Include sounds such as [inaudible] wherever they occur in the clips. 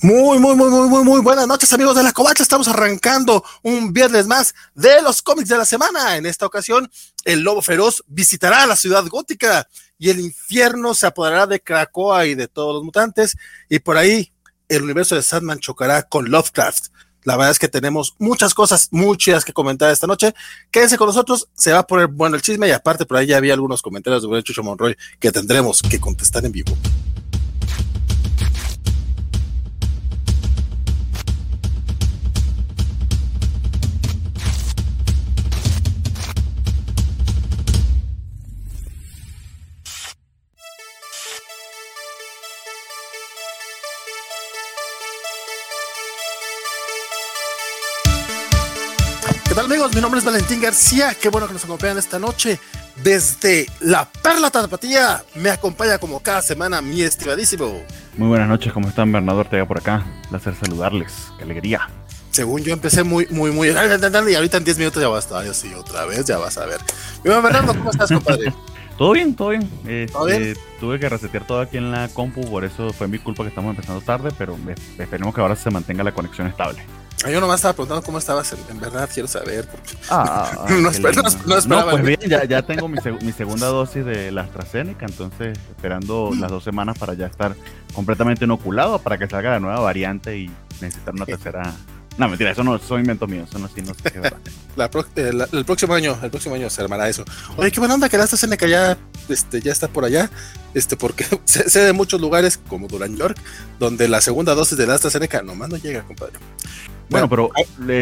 Muy, muy, muy, muy, muy, muy buenas noches, amigos de la Covacha. Estamos arrancando un viernes más de los cómics de la semana. En esta ocasión, el lobo feroz visitará la ciudad gótica y el infierno se apoderará de Krakoa y de todos los mutantes. Y por ahí, el universo de Sandman chocará con Lovecraft. La verdad es que tenemos muchas cosas muy chidas que comentar esta noche. Quédense con nosotros, se va a poner bueno el chisme y aparte por ahí ya había algunos comentarios de Chucho Monroy que tendremos que contestar en vivo. Amigos? Mi nombre es Valentín García. Qué bueno que nos acompañan esta noche. Desde la Perla Tapatía me acompaña como cada semana mi estimadísimo. Muy buenas noches, ¿cómo están? Bernardo Ortega por acá. Placer saludarles. Qué alegría. Según yo empecé muy, muy, muy. Y ahorita en 10 minutos ya va a estar. sí, otra vez, ya vas a ver. Mi Bernardo, ¿cómo estás, compadre? [laughs] Todo bien, todo bien. Este, tuve que resetear todo aquí en la compu, por eso fue mi culpa que estamos empezando tarde, pero esperemos que ahora se mantenga la conexión estable. Ah, yo nomás estaba preguntando cómo estabas, en, verdad quiero saber. [laughs] Ah, ah, no, no, pues bien, ya, ya tengo mi, mi, segunda dosis de la AstraZeneca, entonces esperando las dos semanas para ya estar completamente inoculado para que salga la nueva variante y necesitar una tercera. No, mentira, eso no son inventos míos, eso no, sí, no sé qué [laughs] eh, el próximo año, el próximo año se armará eso. Oye, qué buena onda que la AstraZeneca ya, este, ya está por allá, este, porque [laughs] sé, de muchos lugares como Duran York, donde la segunda dosis de la AstraZeneca nomás no llega, compadre. Bueno, pero.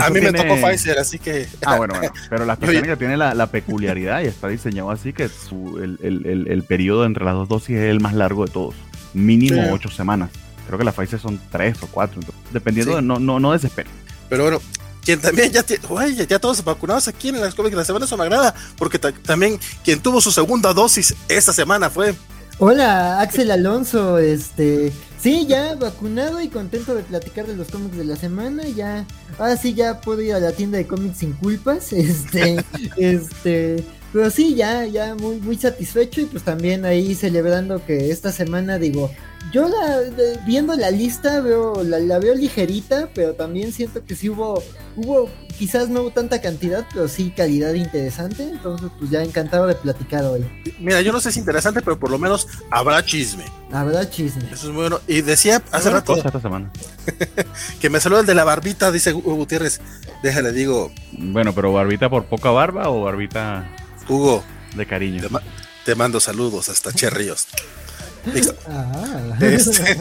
A, mí me tocó Pfizer, así que. Ah, bueno, bueno. Pero la [laughs] AstraZeneca tiene la, peculiaridad y está diseñado así que su, el, el, el, periodo entre las dos dosis es el más largo de todos. Mínimo ocho semamas. Creo que la Pfizer son tres o cuatro. dependiendo de. No, no, no desesperen. Pero bueno, quien también ya, oye, ya todos vacunados aquí en las de la semana, eso me agrada, porque también quien tuvo su segunda dosis esta semana fue. Hola, Axel Alonso, este, Sí, ya vacunado y contento de platicar de los cómics de la semana. Ya, ahora sí, ya puedo ir a la tienda de cómics sin culpas. [laughs] Este, este, pero sí, ya, ya muy, muy satisfecho y pues también ahí celebrando que esta semana digo, yo la, viendo la lista veo la, la, veo ligerita, pero también siento que sí hubo hubo quizás no hubo tanta cantidad, pero sí calidad interesante, entonces pues ya encantado de platicar hoy. Mira, yo no sé si es interesante, pero por lo menos habrá chisme. Habrá chisme. Eso es muy bueno. Y decía hace rato esta semana. [laughs] que me saludó el de la barbita, dice Hugo Gutiérrez. Déjale, digo. Bueno, pero barbita por poca barba o barbita Hugo de cariño. Te, mando saludos hasta Ah. Este. [laughs]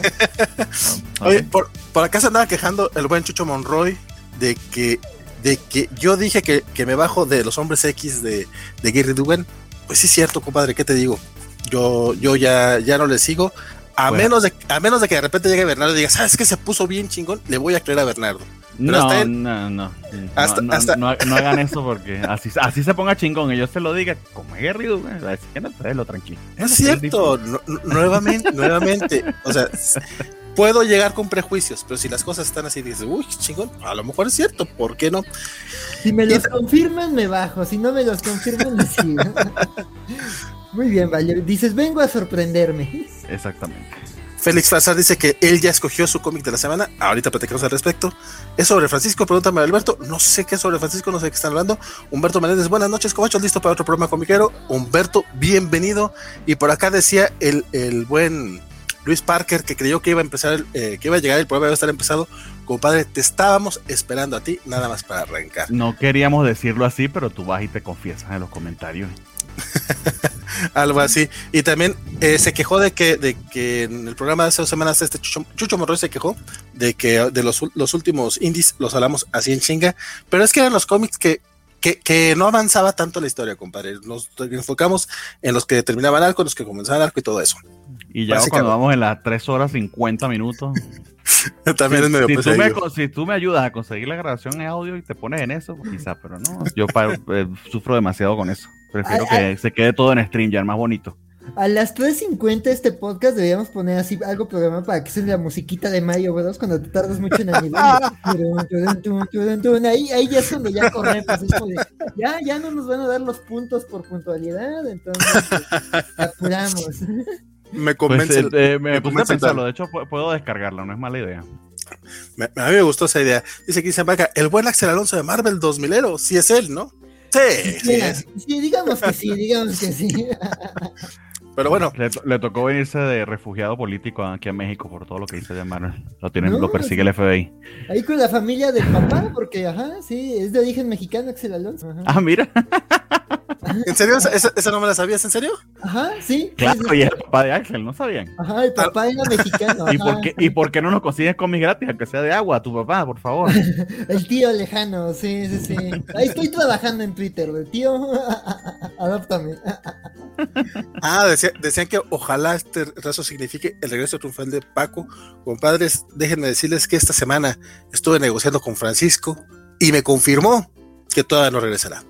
[laughs] Oye, por, por, acá se andaba quejando el buen Chucho Monroy de que, de que yo dije que, me bajo de los hombres X de, de Gary Dugan. Pues sí, es cierto, compadre, ¿qué te digo? Yo, yo ya, ya no le sigo. A, menos de, a menos de que de repente llegue Bernardo y diga, ¿sabes que se puso bien chingón? Le voy a creer a Bernardo. No, no, no, no, hagan eso porque así, así se ponga chingón y yo se lo diga, como Gary Dugan, que no, lo tranquilo. Es cierto, nuevamente, nuevamente, o sea, puedo llegar con prejuicios, pero si las cosas están así, dices, uy, chingón, a lo mejor es cierto, ¿por qué no? Si me los confirman, me bajo, si no me los confirman, me sigo. [laughs] Muy bien, vale. Dices, vengo a sorprenderme. Exactamente. Félix Fazar dice que él ya escogió su cómic de la semana. Ahorita platicamos al respecto. ¿Es sobre Francisco? Pregúntame, Alberto. No sé qué es sobre Francisco, no sé de qué están hablando. Humberto Menéndez, buenas noches, Covacho. Listo para otro programa comiquero. Humberto, bienvenido. Y por acá decía el, el buen Luis Parker, que creyó que iba a empezar, eh, que iba a llegar el programa, iba a estar empezado. Compadre, te estábamos esperando a ti, nada más para arrancar. No queríamos decirlo así, pero tú vas y te confiesas en los comentarios. [laughs] Algo así. Y también eh, se quejó de que, de que en el programa de hace dos semanas, este Chucho, Chucho se quejó de que de los, los últimos indies los hablamos así en chinga. Pero es que eran los cómics que que, no avanzaba tanto la historia, compadre. Nos enfocamos en los que terminaban arco, en los que comenzaban arco y todo eso. Y ya cuando vamos en las 3 horas 50 minutos. [laughs] También es medio si tú, me, si tú me ayudas a conseguir la grabación en audio y te pones en eso, pues quizás, pero no. Yo eh, sufro demasiado con eso. Prefiero que se quede todo en stream ya, más bonito. A las 3.50 este podcast deberíamos poner así algo programado para que sea la musiquita de Mario Bros. cuando te tardas mucho en animar. ahí, ahí ya es cuando ya corremos. ya, ya no nos van a dar los puntos por puntualidad, entonces pues, apuramos. Me convence. Pues, eh, me, puse a pensarlo, de hecho puedo descargarlo, no es mala idea. a mí me gustó esa idea. Dice aquí Vaca, el buen Axel Alonso de Marvel 2000ero, sí es él, ¿no? Sí, sí, [laughs] sí, digamos que sí, digamos que sí. Pero bueno. Le, tocó venirse de refugiado político aquí a México por todo lo que hizo de Marvel. Lo, tienen, lo persigue el FBI. Ahí con la familia del papá, porque, ajá, sí, es de origen mexicano, Axel Alonso. Ah, mira. ¿En serio? ¿Esa, no me la sabías? ¿En serio? Ajá, sí. Claro, y el papá de Ángel, ¿no sabían? Ajá, el papá era mexicano. [laughs] ¿Y, por qué, ¿Y por qué no nos consigues cómics gratis, aunque sea de agua, tu papá, por favor? [laughs] el tío lejano, sí, sí, sí. Ahí estoy trabajando en Twitter, el tío, [laughs] adóptame. ah, decían que ojalá este raso signifique el regreso triunfal de Paco. Compadres, déjenme decirles que esta semana estuve negociando con Francisco y me confirmó que todavía no regresará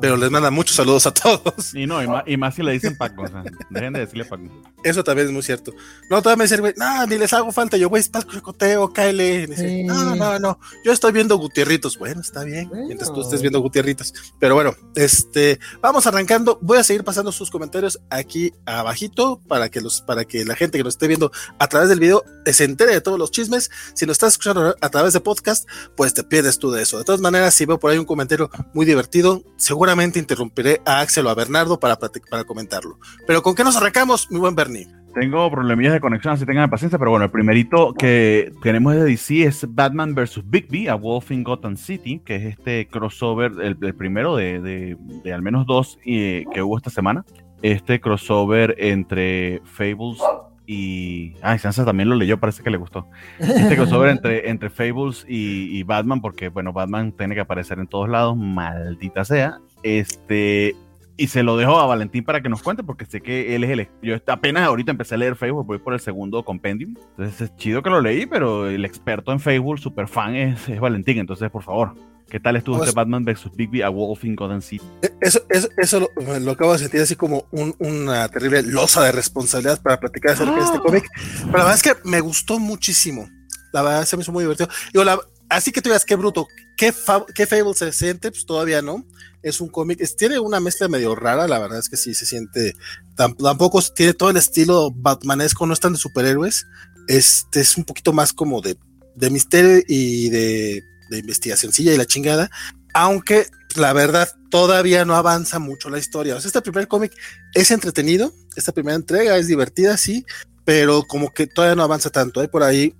pero les manda muchos saludos a todos. Y no, y más, si le dicen Paco, o sea, dejen de decirle Paco. Eso también es muy cierto. No, todavía me dicen, güey, no, ni les hago falta, yo, güey, es Paco Recoteo, cáele. no, no, no, yo estoy viendo Gutierritos. Bueno, está bien, mientras tú estés viendo Gutierritos. Pero bueno, este, vamos arrancando. Voy a seguir pasando sus comentarios aquí abajito para que los, para que la gente que nos esté viendo a través del video se entere de todos los chismes. Si lo estás escuchando a través de podcast, pues te pierdes tú de eso. De todas maneras, si veo por ahí un comentario muy divertido, seguro interrumpiré a Axel o a Bernardo para, para comentarlo. Pero ¿con qué nos arrancamos, mi buen Bernie? Tengo problemillas de conexión, así tengan paciencia, pero bueno, el primerito que tenemos de DC es Batman vs. Bigby, a Wolf in Gotham City, que es este crossover, el, primero de, de, al menos dos eh, que hubo esta semana. Este crossover entre Fables y. Ay, Sansa también lo leyó, parece que le gustó. Este crossover [laughs] entre, entre Fables y, y, Batman, porque, bueno, Batman tiene que aparecer en todos lados, maldita sea. Este, y se lo dejo a Valentín para que nos cuente, porque sé que él es el. Yo apenas ahorita empecé a leer Facebook, voy por el segundo compendium. Entonces es chido que lo leí, pero el experto en Facebook, super fan, es, es Valentín. Entonces, por favor, ¿qué tal estuvo este Batman vs. Bigby a Wolf in Gotham City? E, eso, eso, eso lo, acabo de sentir así como una terrible losa de responsabilidad para platicar acerca de este ah. cómic. Pero la verdad es que me gustó muchísimo. La verdad se me hizo muy divertido. Digo, la, así que tú digas, qué bruto, qué, qué Fable se siente, pues todavía no. Es un cómic, tiene una mezcla medio rara, la verdad es que sí se siente, tampoco tiene todo el estilo batmanesco, no es tan de superhéroes, este es un poquito más como de, de misterio y de, de investigacióncilla y la chingada, aunque la verdad todavía no avanza mucho la historia. O sea, este primer cómic es entretenido, esta primera entrega es divertida, sí, pero como que todavía no avanza tanto. Hay por ahí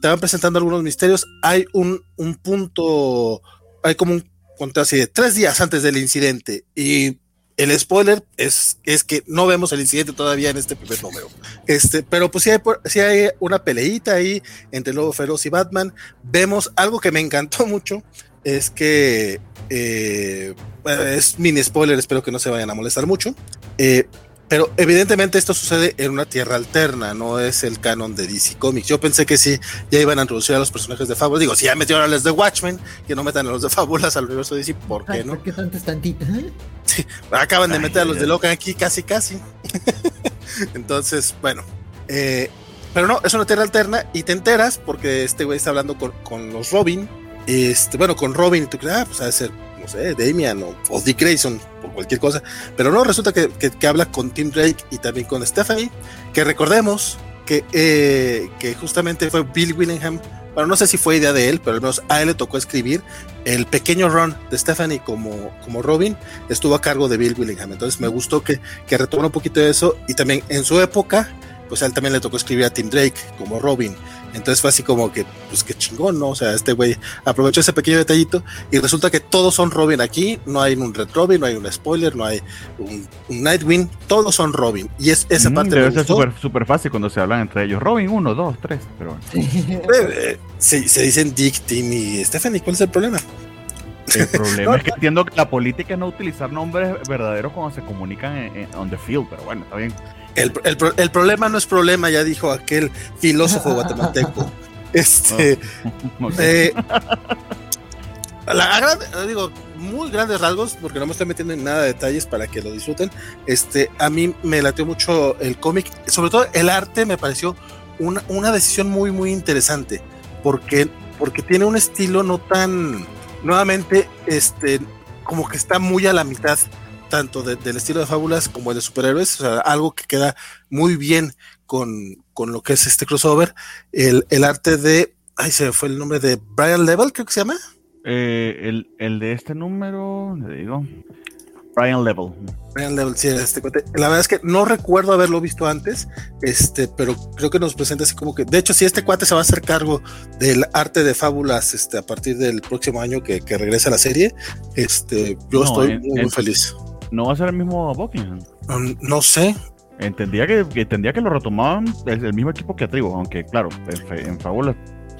te van presentando algunos misterios. Hay un, un punto, hay como un control así de tres días antes del incidente y el spoiler es, es que no vemos el incidente todavía en este primer número. Este, pero pues sí hay, sí hay una peleita ahí entre Lobo Feroz y Batman. Vemos algo que me encantó [laughs] mucho, es que eh, es mini spoiler, espero que no se vayan a molestar mucho. Eh, pero evidentemente esto sucede en una tierra alterna, no es el canon de DC Comics. Yo pensé que sí, ya iban a introducir a los personajes de Fábulas. Digo, si ya metieron a los de Watchmen, que no metan a los de Fábulas al universo de DC, ¿por qué no? Porque tantos tantitos. Sí, acaban de meter a los de Locan aquí casi, casi. [laughs] Entonces, bueno. Eh, pero no, es una tierra alterna y te enteras porque este güey está hablando con, con los Robin. Este, bueno, con Robin y tú crees, ah, pues ha de ser no sé, Damian o, Dick Grayson, cualquier cosa. Pero no, resulta que, habla con Tim Drake y también con Stephanie, que recordemos que, eh, que justamente fue Bill Willingham. Bueno, no sé si fue idea de él, pero al menos a él le tocó escribir el pequeño run de Stephanie como, como Robin, estuvo a cargo de Bill Willingham. Entonces me gustó que, que retomó un poquito de eso y también en su época, pues a él también le tocó escribir a Tim Drake como Robin. Entonces fue así como que, pues qué chingón, ¿no? O sea, este güey aprovechó ese pequeño detallito y resulta que todos son Robin aquí, no hay un Red Robin, no hay un spoiler, no hay un, Nightwing, todos son Robin. Y es esa mm, parte debe ser súper fácil cuando se hablan entre ellos. Robin, uno, dos, tres, pero bueno. Eh, se, dicen Dick, Tim y Stephanie, ¿cuál es el problema? El [laughs] problema es que entiendo que la política es no utilizar nombres verdaderos cuando se comunican en, on the field, pero bueno, está bien. El, el, problema no es problema, ya dijo aquel filósofo guatemalteco. [laughs] Este. [laughs] Eh, la digo, muy grandes rasgos, porque no me estoy metiendo en nada de detalles para que lo disfruten. Este, a mí me latió mucho el cómic, sobre todo el arte me pareció una, una decisión muy, muy interesante, porque, porque tiene un estilo no tan, nuevamente, este, como que está muy a la mitad tanto del estilo de fábulas como el de superhéroes, o sea, algo que queda muy bien con, con lo que es este crossover, el, el arte de Ay, se fue el nombre de Brian Level, creo que se llama. Eh, el, el, de este número, le digo. Brian Level. Brian Level, sí, este cuate. La verdad es que no recuerdo haberlo visto antes, este, pero creo que nos presenta así como que, de hecho, si este cuate se va a hacer cargo del arte de fábulas, este, a partir del próximo año que, que regresa a la serie, este, yo estoy muy, feliz. ¿No va a ser el mismo Buckingham? Um, no sé, Entendía que, entendía que lo retomaban el, el mismo equipo que Trigo, aunque claro, en, en Fábulas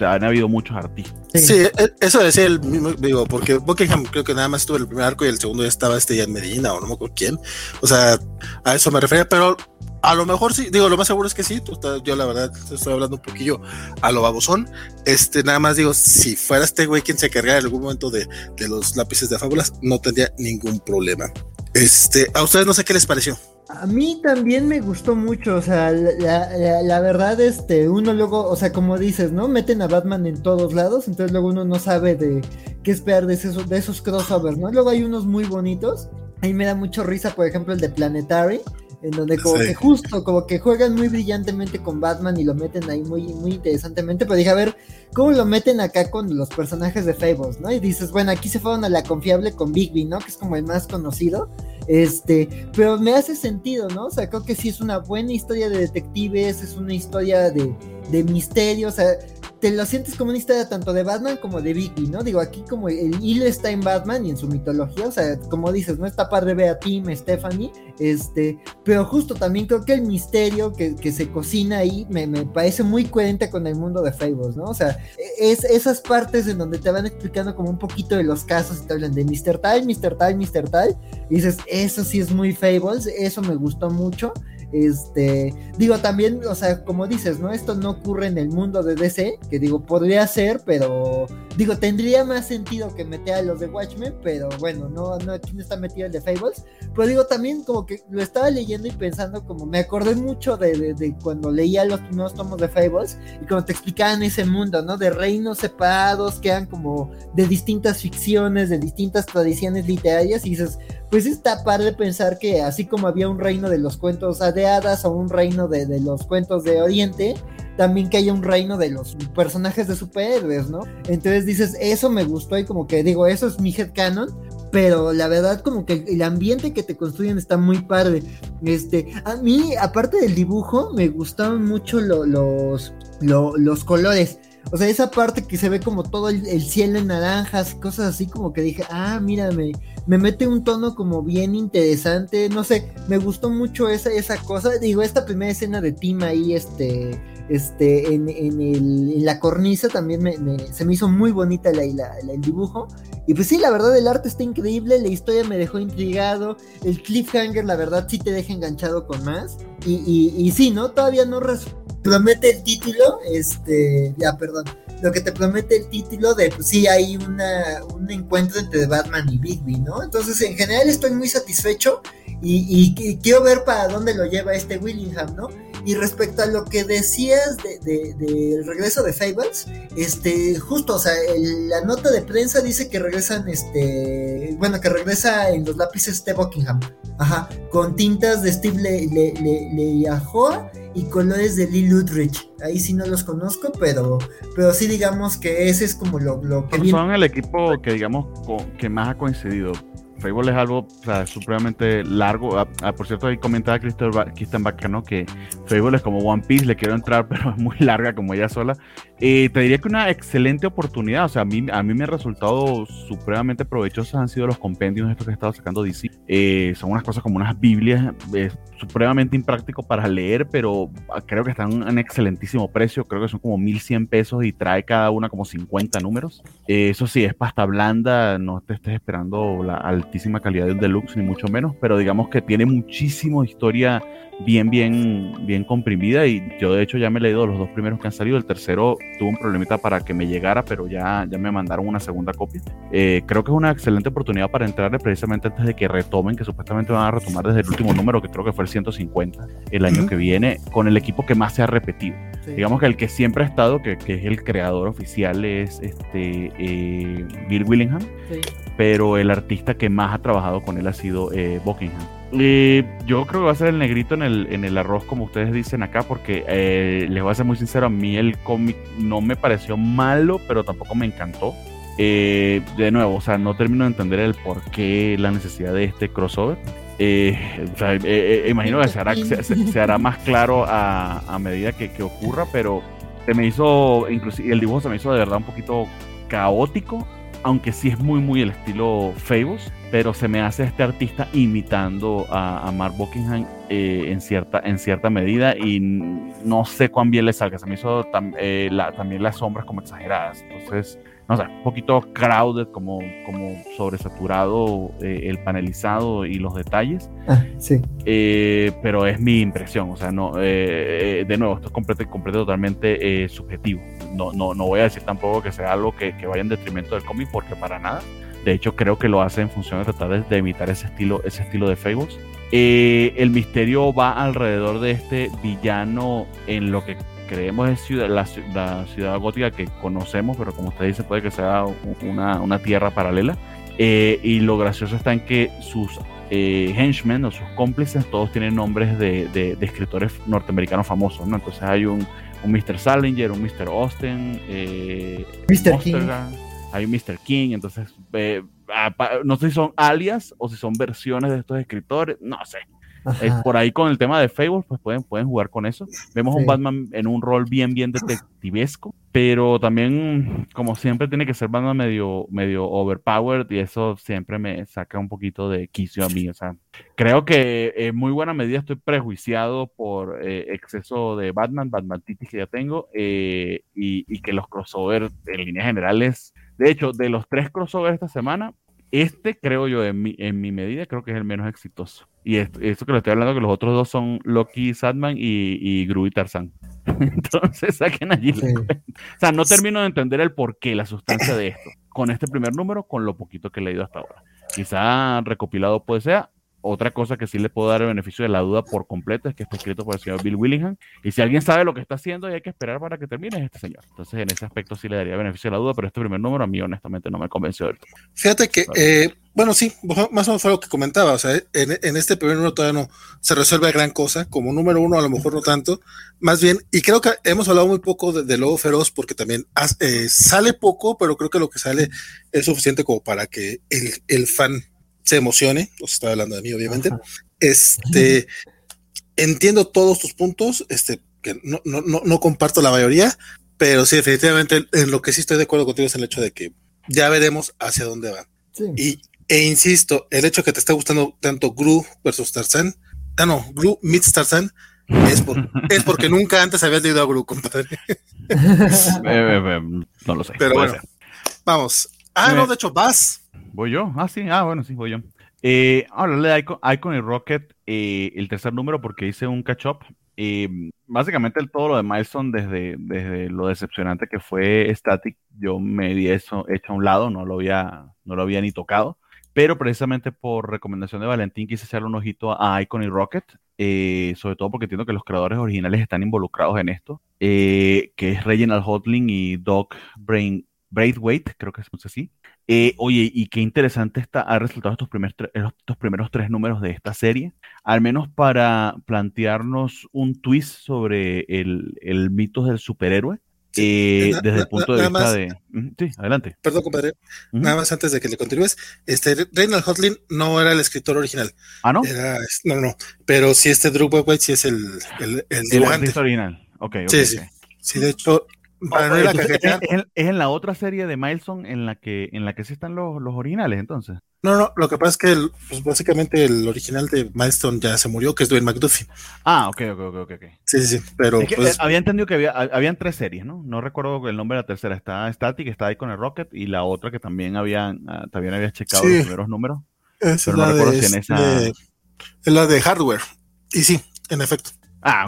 han habido muchos artistas. Sí, e, eso decía el mismo, digo, porque Buckingham creo que nada más estuvo el primer arco y el segundo ya estaba este ya en Medina o no me acuerdo quién. O sea, a eso me refería, pero a lo mejor sí, digo, lo más seguro es que sí. yo la verdad estoy hablando un poquillo a lo babosón. Este, nada más digo, si fuera este güey quien se cargara en algún momento de, de los lápices de fábulas, no tendría ningún problema. Este, a ustedes no sé qué les pareció. A mí también me gustó mucho, o sea, la, verdad, este, uno luego, o sea, como dices, ¿no? Meten a Batman en todos lados, entonces luego uno no sabe de qué esperar de esos, de esos crossovers, ¿no? Luego hay unos muy bonitos, a mí me da mucho risa, por ejemplo, el de Planetary, en donde como que justo, como que juegan muy brillantemente con Batman y lo meten ahí muy, muy interesantemente, pero dije, a ver, ¿cómo lo meten acá con los personajes de Fables, no? Y dices, bueno, aquí se fueron a la confiable con Bigby, ¿no? Que es como el más conocido, este, pero me hace sentido, ¿no? O sea, creo que sí es una buena historia de detectives, es una historia de, de misterio, o sea, te lo sientes como una historia tanto de Batman como de Vicky, ¿no? Digo, aquí como el hilo está en Batman y en su mitología, o sea, como dices, no está padre ver a Tim, Stephanie, este, pero justo también creo que el misterio que, se cocina ahí me, parece muy coherente con el mundo de Fables, ¿no? O sea, es esas partes en donde te van explicando como un poquito de los casos y te hablan de Mr. Tal, Mr. Tal, Mr. Tal, y dices, eso sí es muy Fables, eso me gustó mucho. Este, digo también, o sea, como dices, ¿no? Esto no ocurre en el mundo de DC, que digo, podría ser, pero digo, tendría más sentido que meter a los de Watchmen, pero bueno, no, no, aquí no está metido el de Fables. Pero digo, también como que lo estaba leyendo y pensando, como me acordé mucho de, de, cuando leía los primeros tomos de Fables y como te explicaban ese mundo, ¿no? De reinos separados que eran como de distintas ficciones, de distintas tradiciones literarias, y dices, pues está padre pensar que así como había un reino de los cuentos de hadas o un reino de, de, los cuentos de Oriente, también que haya un reino de los personajes de superhéroes, ¿no? Entonces dices, eso me gustó y como que digo, eso es mi headcanon, pero la verdad como que el ambiente que te construyen está muy padre. Este, a mí, aparte del dibujo, me gustaron mucho los, los colores. O sea, esa parte que se ve como todo el, cielo en naranjas, cosas así como que dije, ah, mírame, me mete un tono como bien interesante, no sé, me gustó mucho esa, esa cosa. Digo, esta primera escena de Tim ahí, este, este, en, en, el, la cornisa también me, se me hizo muy bonita la, el dibujo. Y pues sí, la verdad el arte está increíble, la historia me dejó intrigado, el cliffhanger la verdad sí te deja enganchado con más. Y, y, y sí, ¿no? Todavía no promete el título, este, ya, perdón, lo que te promete el título de, pues sí, hay una, un encuentro entre Batman y Bigby, ¿no? Entonces, en general estoy muy satisfecho y, quiero ver para dónde lo lleva este Willingham, ¿no? Y respecto a lo que decías del de, regreso de Fables, este, justo, o sea, la nota de prensa dice que regresan, este, bueno, que regresa en los lápices de Buckingham, ajá, con tintas de Steve Le, Le, y colores de Lee Ludrich. Ahí sí no los conozco, pero, pero sí digamos que ese es como lo, lo que... Son el equipo que digamos que más ha coincidido Fable es algo supremamente largo. Ah, ah, por cierto, ahí comentaba Kristen Bacano que Fable es como One Piece, le quiero entrar, [laughs] pero es muy larga como ella sola. Eh, te diría que una excelente oportunidad. O sea, a mí, a mí me ha resultado supremamente provechosos han sido los compendios estos que he estado sacando DC. Eh, son unas cosas como unas Biblias, es supremamente impráctico para leer, pero creo que están en excelentísimo precio. Creo que son como 1100 pesos y trae cada una como 50 números. Eh, eso sí, es pasta blanda, no te estés esperando la altísima calidad de un deluxe, ni mucho menos, pero digamos que tiene muchísima historia bien, bien, bien comprimida y yo de hecho ya me he leído los dos primeros que han salido, el tercero tuvo un problemita para que me llegara, pero ya, ya me mandaron una segunda copia. Eh, creo que es una excelente oportunidad para entrarle precisamente antes de que retomen, que supuestamente van a retomar desde el último número, que creo que fue el 150 el año que viene, con el equipo que más se ha repetido. Digamos que el que siempre ha estado, que, que, es el creador oficial, es este eh, Bill Willingham, pero el artista que más ha trabajado con él ha sido eh, Buckingham. yo creo que va a ser el negrito en el, en el arroz, como ustedes dicen acá, porque eh, les voy a ser muy sincero, a mí el cómic no me pareció malo, pero tampoco me encantó. Eh, de nuevo, o sea, no termino de entender el por qué la necesidad de este crossover. Eh, eh, imagino que se hará, se, hará, más claro a, medida que, ocurra, pero se me hizo, inclusive el dibujo se me hizo de verdad un poquito caótico, aunque sí es muy, muy el estilo Fables, pero se me hace este artista imitando a, Mark Buckingham en, cierta, en cierta medida y no sé cuán bien le salga. Se me hizo también las sombras como exageradas. Entonces, no sé, un poquito crowded, como, como sobresaturado eh, el panelizado y los detalles. Ah, sí. Eh, pero es mi impresión, o sea, no, eh, de nuevo, esto es completo, completo totalmente subjetivo. No, no, no voy a decir tampoco que sea algo que, que vaya en detrimento del cómic, porque para nada. De hecho, creo que lo hace en función de tratar de, imitar ese estilo, ese estilo de Fables. el misterio va alrededor de este villano en lo que creemos es ciudad, la, ciudad gótica que conocemos, pero como usted dice, puede que sea una, una tierra paralela. Eh, y lo gracioso está en que sus eh, henchmen o sus cómplices todos tienen nombres de, de, escritores norteamericanos famosos, ¿no? Entonces hay un, un Mr. Salinger, un Mr. Austin, eh, Mr. King. hay un Mr. King, entonces eh, no sé si son alias o si son versiones de estos escritores, no sé. Eh, por ahí con el tema de Facebook, pues pueden, pueden jugar con eso. Vemos a un Batman en un rol bien, bien detectivesco, pero también, como siempre, tiene que ser Batman medio, medio overpowered y eso siempre me saca un poquito de quicio a mí. O sea, creo que en muy buena medida estoy prejuiciado por eh, exceso de Batman, Batman Titi que ya tengo, eh, y, y que los crossovers en líneas generales, de hecho, de los tres crossovers esta semana, este, creo yo, en mi, en mi medida, creo que es el menos exitoso. Y esto, que le estoy hablando, que los otros dos son Loki Sadman y, y Gru y Tarzan. [laughs] Entonces saquen allí. O sea, no termino de entender el porqué, la sustancia de esto. Con este primer número, con lo poquito que he leído hasta ahora. Quizá recopilado puede ser, otra cosa que sí le puedo dar el beneficio de la duda por completo es que está escrito por el señor Bill Willingham. Y si alguien sabe lo que está haciendo y hay que esperar para que termine, es este señor. Entonces, en ese aspecto sí le daría beneficio de la duda, pero este primer número a mí honestamente no me convenció del todo. Fíjate que, eh, bueno, sí, más o menos fue lo que comentaba. O sea, en, este primer número todavía no se resuelve gran cosa. Como número uno, a lo mejor no tanto. Más bien, y creo que hemos hablado muy poco de, Lobo Feroz porque también eh, sale poco, pero creo que lo que sale es suficiente como para que el, el fan se emocione, os estaba hablando de mí, obviamente. Este, entiendo todos tus puntos, este, que no, no, no, comparto la mayoría, pero sí, definitivamente en lo que sí estoy de acuerdo contigo es el hecho de que ya veremos hacia dónde va. Y, e insisto, el hecho de que te esté gustando tanto Gru versus Tarzan, ah, no, Gru meets Tarzan, es, [laughs] es porque nunca antes habías leído a Gru, compadre. Eh, eh, eh, no lo sé. Pero bueno, vamos. Ah, no, de hecho, vas. ¿Voy yo? Ah, sí, ah, bueno, sí, voy yo. Eh, hablarle de Icon, y Rocket, eh, el tercer número, porque hice un catch-up. Eh, básicamente el, todo lo de Milestone, desde, desde lo decepcionante que fue Static, yo me di eso hecho a un lado, no lo había, no lo había ni tocado. Pero precisamente por recomendación de Valentín quise echarle un ojito a Icon y Rocket, eh, sobre todo porque entiendo que los creadores originales están involucrados en esto, que es Reginald Hotling y Doc Brain, Braithwaite, creo que es así. Eh, oye, y qué interesante está, ha resultado estos primeros, estos primeros tres números de esta serie, al menos para plantearnos un twist sobre el, el mito del superhéroe. Eh, desde el punto de vista de. Sí, adelante. Perdón, compadre. Nada más antes de que le continúes. Este, Reinald Hotlin no era el escritor original. Ah, no. no, no. Pero sí, este Drew White sí es el, el, el, original. Ok, ok. Sí, sí. Sí, de hecho, es, en la otra serie de Milestone en la que en la que sí están los, los originales, entonces. No, no, lo que pasa es que pues, básicamente el original de Milestone ya se murió, que es Dwayne McDuffie. Ah, ok, ok, ok, ok. Sí, sí, sí, pero... pues, eh, había entendido que había, habían tres series, ¿no? No recuerdo el nombre de la tercera. Está Static, está ahí con el Rocket, y la otra que también habían, ah, también había checado los primeros números. Es pero no recuerdo si en esa... es la de hardware. Y sí, en efecto. Ah,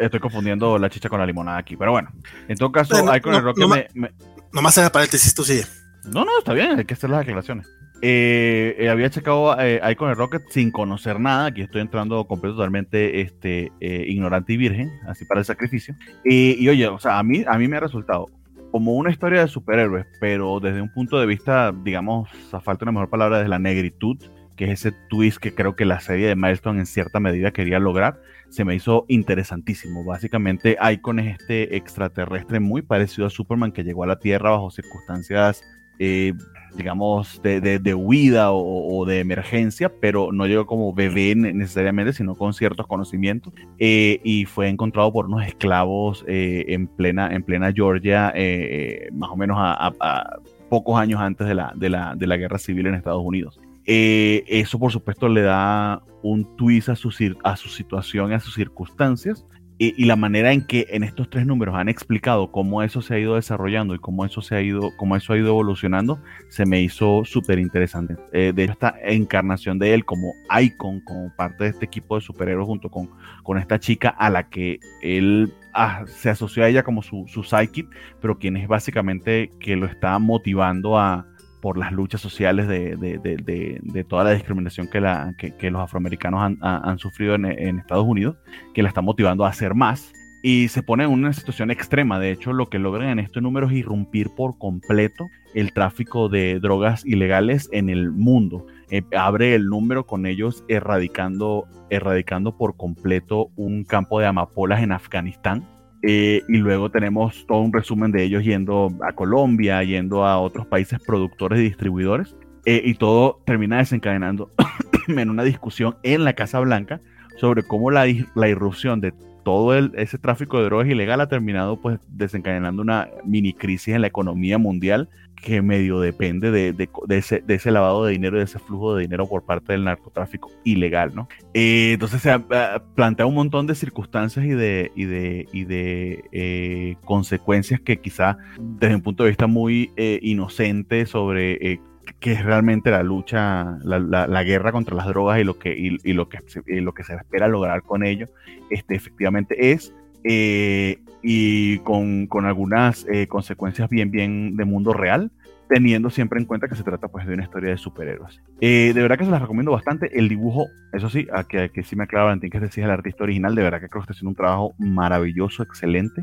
estoy confundiendo la chicha con la limonada aquí, pero bueno. En todo caso, hay con el Rocket me, Nomás en el paréntesis, tú sigue. No, no, está bien, hay que hacer las aclaraciones. eh, eh, había checado eh, Icon Rocket sin conocer nada. Aquí estoy entrando completo, totalmente este, ignorante y virgen, así para el sacrificio. y oye, o sea, a mí, a mí me ha resultado como una historia de superhéroes, pero desde un punto de vista, digamos, a falta una mejor palabra, de la negritud, que es ese twist que creo que la serie de Milestone en cierta medida quería lograr, se me hizo interesantísimo. Básicamente, Icon es este extraterrestre muy parecido a Superman que llegó a la Tierra bajo circunstancias eh, digamos, de, de, huida o, de emergencia, pero no llegó como bebé necesariamente, sino con ciertos conocimientos. Eh, y fue encontrado por unos esclavos eh, en, plena, en plena Georgia, más o menos a, pocos años antes de la, de la, de la guerra civil en Estados Unidos. Eso, por supuesto, le da un twist a su, situación a sus circunstancias y, la manera en que en estos tres números han explicado cómo eso se ha ido desarrollando y cómo eso se ha ido, cómo eso ha ido evolucionando, se me hizo súper interesante. Eh, de esta encarnación de él como icon, como parte de este equipo de superhéroes junto con, con esta chica a la que él ah, se asoció a ella como su, su pero quien es básicamente que lo está motivando a, por las luchas sociales de, toda la discriminación que, la, que, los afroamericanos han, sufrido en, Estados Unidos, que la está motivando a hacer más. Y se pone en una situación extrema. De hecho, lo que logran en este número es irrumpir por completo el tráfico de drogas ilegales en el mundo. Eh, abre el número con ellos erradicando, erradicando por completo un campo de amapolas en Afganistán eh, y luego tenemos todo un resumen de ellos yendo a Colombia, yendo a otros países productores y distribuidores. Eh, y todo termina desencadenando [coughs] en una discusión en la Casa Blanca sobre cómo la, la irrupción de todo el, ese tráfico de drogas ilegal ha terminado pues desencadenando una mini crisis en la economía mundial que medio depende de, ese, lavado de dinero, de ese flujo de dinero por parte del narcotráfico ilegal, ¿no? Eh, entonces se plantea un montón de circunstancias y de, y de, y de eh, consecuencias que quizá desde un punto de vista muy eh, inocente sobre qué es realmente la lucha, la, la, guerra contra las drogas y lo que, y, lo que, lo que se espera lograr con ello, este, efectivamente es eh, y con, con algunas eh, consecuencias bien, bien de mundo real, teniendo siempre en cuenta que se trata pues de una historia de superhéroes. Eh, de verdad que se las recomiendo bastante. El dibujo, eso sí, a que, sí me aclara Valentín que es el artista original, de verdad que creo que está haciendo un trabajo maravilloso, excelente.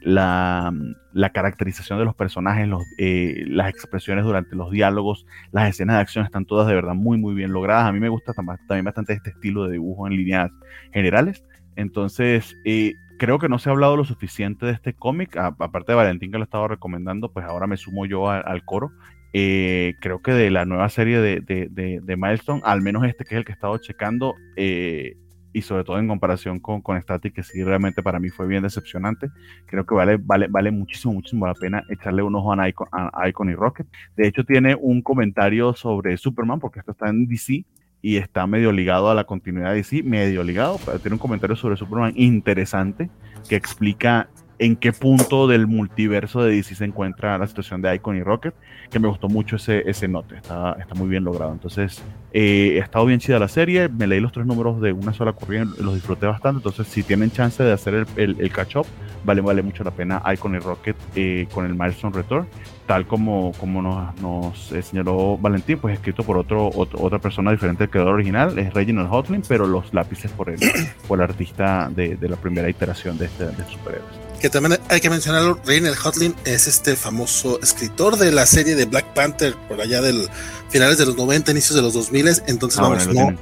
la, la, caracterización de los personajes, los, las expresiones durante los diálogos, las escenas de acción están todas de verdad muy, muy bien logradas. A mí me gusta también bastante este estilo de dibujo en líneas generales. Entonces, eh, creo que no se ha hablado lo suficiente de este cómic. aparte de Valentín que lo estaba recomendando, pues ahora me sumo yo al coro. Eh, creo que de la nueva serie de, de, Milestone, al menos este que es el que he estado checando, eh, y sobre todo en comparación con, con Static, que sí realmente para mí fue bien decepcionante, creo que vale, vale, vale muchísimo, muchísimo la pena echarle un ojo a Icon, a Icon y Rocket. De hecho, tiene un comentario sobre Superman, porque esto está en DC, y está medio ligado a la continuidad de DC, medio ligado, tiene un comentario sobre Superman interesante que explica en qué punto del multiverso de DC se encuentra la situación de Icon y Rocket, que me gustó mucho ese, ese note, está, está muy bien logrado. Entonces, eh, ha estado bien chida la serie, me leí los tres números de una sola corrida, los disfruté bastante, entonces si tienen chance de hacer el, el, catch-up, vale, vale mucho la pena Icon y Rocket eh, con el Milestone Return tal como, como nos, nos eh, señaló Valentín, pues escrito por otro, otra persona diferente del creador original, es Reginald Hotlin, pero los lápices por el, [clears throat] por el artista de, de la primera iteración de este, de superhéroes. Que también hay que mencionarlo, Reginald Hotlin es este famoso escritor de la serie de Black Panther por allá del finales de los 90, inicios de los 2000, entonces ah, vamos, no,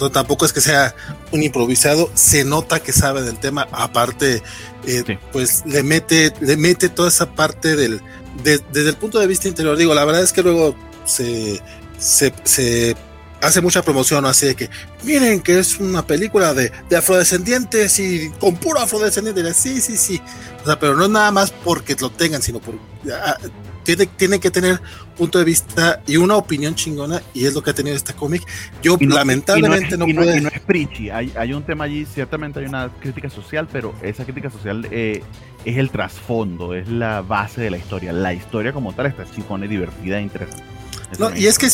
no, tampoco es que sea un improvisado, se nota que sabe del tema, aparte, eh, pues le mete, le mete toda esa parte del, desde el punto de vista interior, digo, la verdad es que luego se, se, hace mucha promoción, así de que miren que es una película de, afrodescendientes y con puro afrodescendiente. Sí, sí, sí. O sea, pero no es nada más porque lo tengan, sino por. Tiene, tiene que tener punto de vista y una opinión chingona, y es lo que ha tenido este cómic. Yo lamentablemente no, puedo. no es preachy, hay, hay, un tema allí, ciertamente hay una crítica social, pero esa crítica social eh, es el trasfondo, es la base de la historia. La historia como tal está chingona divertida e interesante. no, y es que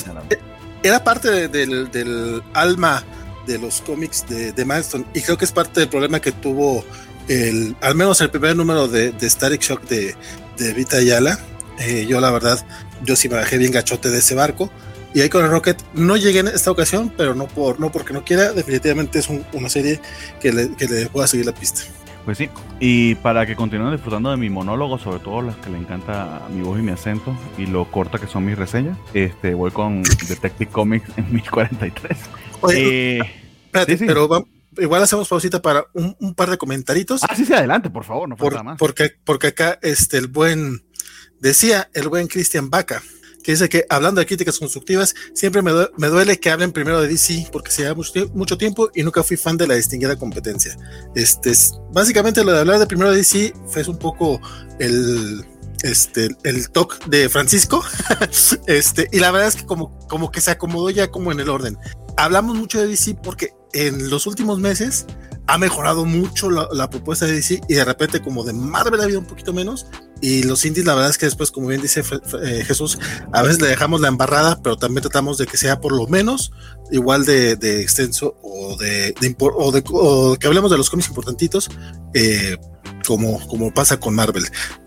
era parte del, alma de los cómics de, de, Milestone, y creo que es parte del problema que tuvo el, al menos el primer número de, de Static Shock de, de Vita Ayala Eh, yo la verdad, yo sí me bajé bien gachote de ese barco. Y ahí con el Rocket no llegué en esta ocasión, pero no, por, no porque no quiera, definitivamente es una serie que le, que le pueda seguir la pista. Pues sí, y para que continúen disfrutando de mi monólogo, sobre todo los que le encanta mi voz y mi acento y lo corta que son mis reseñas, este voy con Detective Comics en 1043. Oye, eh, espérate, pero igual hacemos pausita para un, par de comentaritos. Ah, sí, sí, adelante, por favor, no por, más. Porque, porque acá este, el buen, decía el buen Cristian Vaca, que dice que hablando de críticas constructivas, siempre me, duele que hablen primero de DC porque se lleva mucho, tiempo y nunca fui fan de la distinguida competencia. Este, básicamente lo de hablar de primero de DC fue un poco el, este, el talk de Francisco, [laughs] este, y la verdad es que como, como que se acomodó ya como en el orden. Hablamos mucho de DC porque en los últimos meses ha mejorado mucho la, propuesta de DC y de repente como de Marvel ha habido un poquito menos y los indies la verdad es que después como bien dice eh, Jesús a veces le dejamos la embarrada pero también tratamos de que sea por lo menos igual de, extenso o de, o de, que hablemos de los cómics importantitos eh, como, como pasa con Marvel.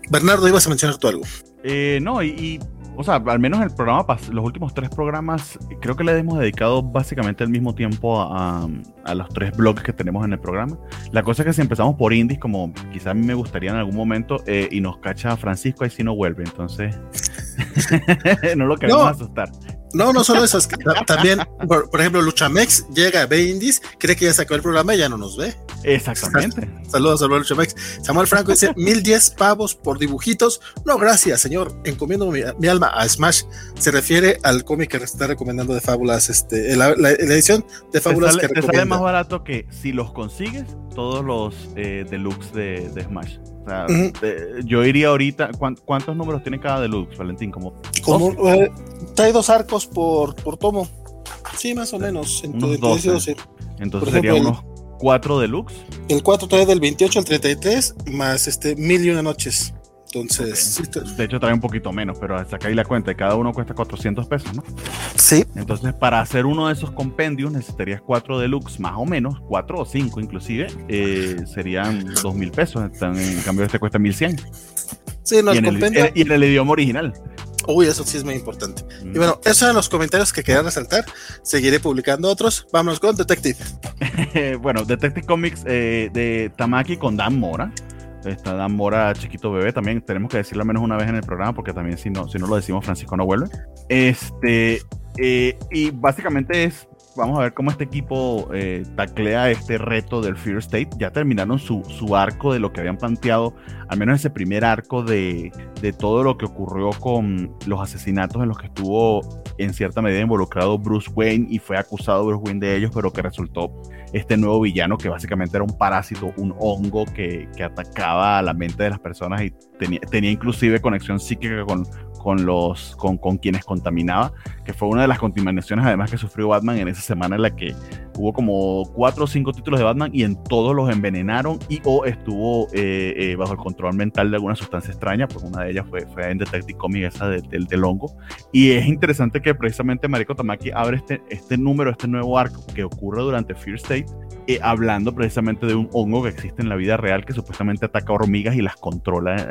Bernardo ibas a mencionar tú algo eh, no y o sea, al menos el programa, los últimos tres programas, creo que le hemos dedicado básicamente el mismo tiempo a, los tres blogs que tenemos en el programa. La cosa es que si empezamos por indies, como quizá a mí me gustaría en algún momento, eh, y nos cacha Francisco, ahí sí no vuelve, entonces [laughs] no lo queremos asustar. No, no solo eso, también, por, ejemplo, Luchamex llega, ve Indies, cree que ya sacó el programa y ya no nos ve. Exactamente. [laughs] Saludos, a Luchamex. Samuel Franco dice: [laughs] 1010 pavos por dibujitos. No, gracias, señor. Encomiendo mi, alma a Smash. Se refiere al cómic que está recomendando de Fábulas, este, la, edición de Fábulas que recomienda. Te sale más barato que si los consigues, todos los eh, deluxe de, de Smash yo iría ahorita. ¿Cuántos números tiene cada deluxe, Valentín? Como, Como eh, trae dos arcos por, por tomo. Sí, más o menos. Entonces, sería unos cuatro deluxe. El 4 trae del 28 al 33, más este mil y una noches. Entonces, de hecho trae un poquito menos, pero hasta que ahí la cuenta, cada uno cuesta 400 pesos, ¿no? Sí. Entonces, para hacer uno de esos compendios necesitarías cuatro deluxe, más o menos, cuatro o cinco inclusive, eh, serían dos mil pesos. En cambio, este cuesta 1100. Sí, no, y, en el, y en el idioma original. Uy, eso sí es muy importante. Y bueno, esos eran los comentarios que quería resaltar. Seguiré publicando otros. Vámonos con Detective. [laughs] bueno, Detective Comics eh, de Tamaki con Dan Mora. Está Dan Mora, chiquito bebé, también tenemos que decirlo al menos una vez en el programa, porque también si no, si no lo decimos, Francisco no vuelve. Este, eh, y básicamente es vamos a ver cómo este equipo eh, taclea este reto del Fear State. Ya terminaron su, su, arco de lo que habían planteado, al menos ese primer arco de, de, todo lo que ocurrió con los asesinatos en los que estuvo en cierta medida involucrado Bruce Wayne y fue acusado Bruce Wayne de ellos, pero que resultó este nuevo villano que básicamente era un parásito, un hongo que, que atacaba a la mente de las personas y tenía, tenía inclusive conexión psíquica con, con, los, con, con, quienes contaminaba, que fue una de las contaminaciones además que sufrió Batman en esa semana en la que hubo como cuatro o cinco títulos de Batman y en todos los envenenaron y o estuvo eh, eh, bajo el control mental de alguna sustancia extraña, pues una de ellas fue, fue en Detective Comics esa del, del, hongo. Y es interesante que precisamente Mariko Tamaki abre este, este número, este nuevo arco que ocurre durante Fear State, eh, hablando precisamente de un hongo que existe en la vida real que supuestamente ataca hormigas y las controla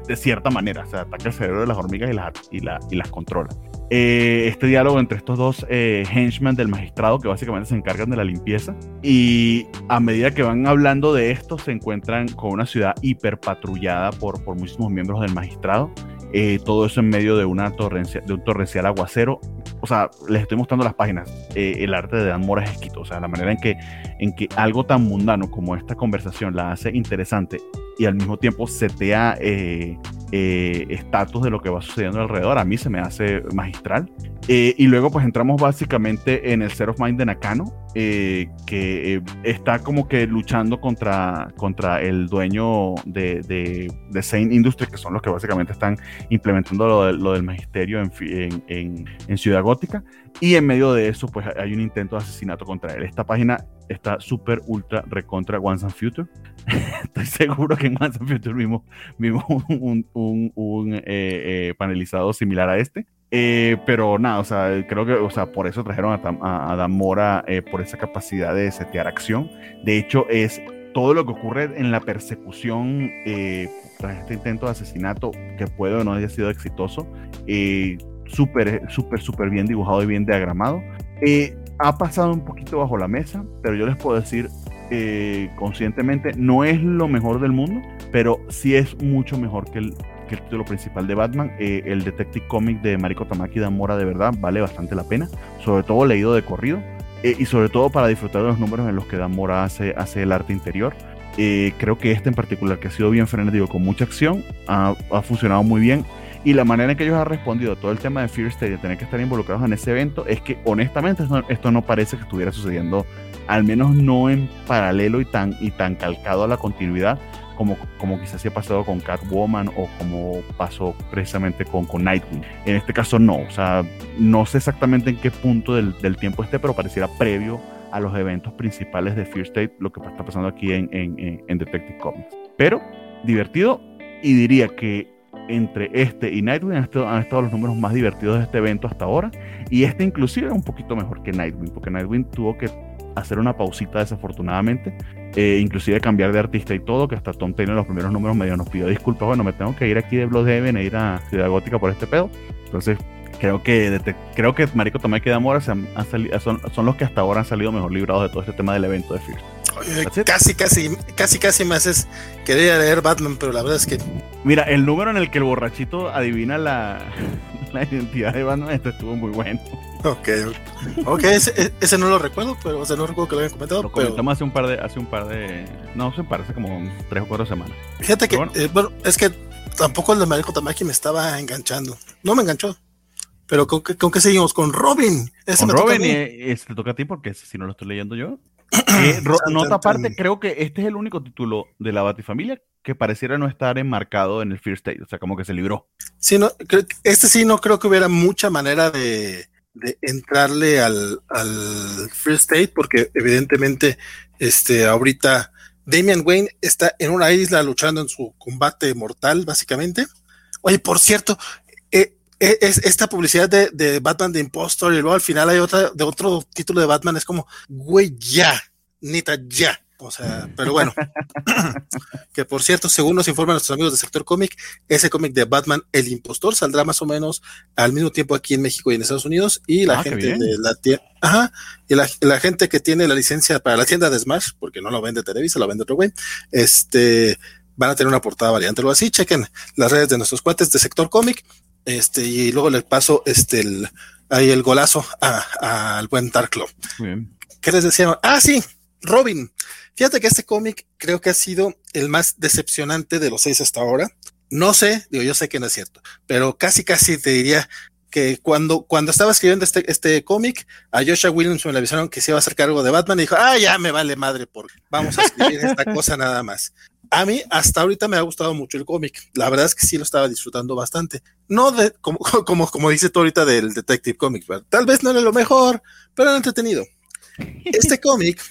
de, cierta manera, o sea, ataca el cerebro de las hormigas y las, y la, y las controla. Eh, este diálogo entre estos dos eh, henchmen del magistrado que básicamente se encargan de la limpieza y a medida que van hablando de esto se encuentran con una ciudad hiper patrullada por, por muchísimos miembros del magistrado eh, todo eso en medio de, una torrencia, de un torrencial aguacero. O sea, les estoy mostrando las páginas. Eh, el arte de Dan Mora es exquisito. O sea, la manera en que, en que algo tan mundano como esta conversación la hace interesante y al mismo tiempo setea eh, estatus de lo que va sucediendo alrededor, a mí se me hace magistral. y luego pues entramos básicamente en el Set of Mind de Nakano, que está como que luchando contra, contra el dueño de, de, de Saint Industries, que son los que básicamente están implementando lo, del magisterio en, en, Ciudad Gótica. Y en medio de eso, pues hay un intento de asesinato contra él. Esta página está súper, ultra, recontra Once and Future. [laughs] Estoy seguro que en Once and Future vimos, vimos un, un, un eh, eh, panelizado similar a este. Eh, pero nada, o sea, creo que, o sea, por eso trajeron a, a, Dan Mora, por esa capacidad de setear acción. De hecho, es todo lo que ocurre en la persecución eh, tras este intento de asesinato, que puede o no haya sido exitoso, eh, súper, súper, súper bien dibujado y bien diagramado. Eh, ha pasado un poquito bajo la mesa, pero yo les puedo decir eh, conscientemente, no es lo mejor del mundo, pero sí es mucho mejor que el, que el título principal de Batman. Eh, el Detective Comic de Mariko Tamaki Damora de verdad vale bastante la pena, sobre todo leído de corrido. Eh, y sobre todo para disfrutar de los números en los que Damora hace, hace el arte interior. creo que este en particular, que ha sido bien frenético, con mucha acción, ha funcionado muy bien y la manera en que ellos han respondido a todo el tema de Fear State, de tener que estar involucrados en ese evento, es que honestamente esto, no parece que estuviera sucediendo, al menos no en paralelo y tan, y tan calcado a la continuidad como, como quizás se ha pasado con Catwoman o como pasó precisamente con, con Nightwing. En este caso no, o sea, no sé exactamente en qué punto del, del tiempo esté, pero pareciera previo a los eventos principales de Fear State, lo que está pasando aquí en, en, en Detective Comics. Pero divertido y diría que entre este y Nightwing han estado, los números más divertidos de este evento hasta ahora. Y este inclusive es un poquito mejor que Nightwing, porque Nightwing tuvo que hacer una pausita desafortunadamente, eh, inclusive cambiar de artista y todo, que hasta Tom Taylor los primeros números medio nos pidió disculpas, bueno, me tengo que ir aquí de Bloodhaven e ir a Ciudad Gótica por este pedo. Entonces, creo que creo que Marico Tomé y Damora son, son los que hasta ahora han salido mejor librados de todo este tema del evento de Fear casi, casi, casi, casi me haces querer leer Batman, pero la verdad es que. Mira, el número en el que el borrachito adivina la, [laughs] la identidad de Batman, este estuvo muy bueno. Ok, ok, ese, ese, no lo recuerdo, pero o sea, no recuerdo que lo hayan comentado. Lo comentamos hace un par de, hace un par de, no, hace un par, hace como tres o cuatro semanas. Fíjate que, bueno. Eh, bueno, es que tampoco el de Mariko Tamaki me estaba enganchando. No me enganchó. Pero ¿con qué, con qué seguimos? Con Robin. Ese con Robin, y, ese te toca a ti porque si no lo estoy leyendo yo. [clears throat] Eh, nota aparte, creo que este es el único título de la Batifamilia que pareciera no estar enmarcado en el Fear State, o sea, como que se libró. Sí, no, este sí no creo que hubiera mucha manera de, entrarle al, al Fear State, porque evidentemente, este, ahorita Damian Wayne está en una isla luchando en su combate mortal, básicamente. Oye, por cierto, e, es, esta publicidad de, Batman de Impostor y luego al final hay otra de otro título de Batman, es como, güey, ya, neta, ya. O sea, pero bueno, [laughs] que por cierto, según nos informan nuestros amigos del sector cómic, ese cómic de Batman, El Impostor, saldrá más o menos al mismo tiempo aquí en México y en Estados Unidos. Y la ah, gente de la tienda, ajá, y la, gente que tiene la licencia para la tienda de Smash, porque no lo vende Televisa, lo vende otro güey, este, van a tener una portada variante. Luego así, chequen las redes de nuestros cuates de sector cómic este, y luego le paso este el, ahí el golazo al buen Darklo. ¿Qué les decía? Ah, sí, Robin. Fíjate que este cómic creo que ha sido el más decepcionante de los seis hasta ahora. No sé, digo, yo sé que no es cierto, pero casi, casi te diría que cuando, cuando estaba escribiendo este, este cómic, a Joshua Williams me le avisaron que se iba a hacer cargo de Batman y dijo, ah, ya me vale madre, por vamos a escribir esta [laughs] cosa nada más. A mí hasta ahorita me ha gustado mucho el cómic. La verdad es que sí lo estaba disfrutando bastante. No de, como, [laughs] como, como dice tú ahorita del Detective Comics, tal vez no era lo mejor, pero era entretenido. Este [laughs] cómic,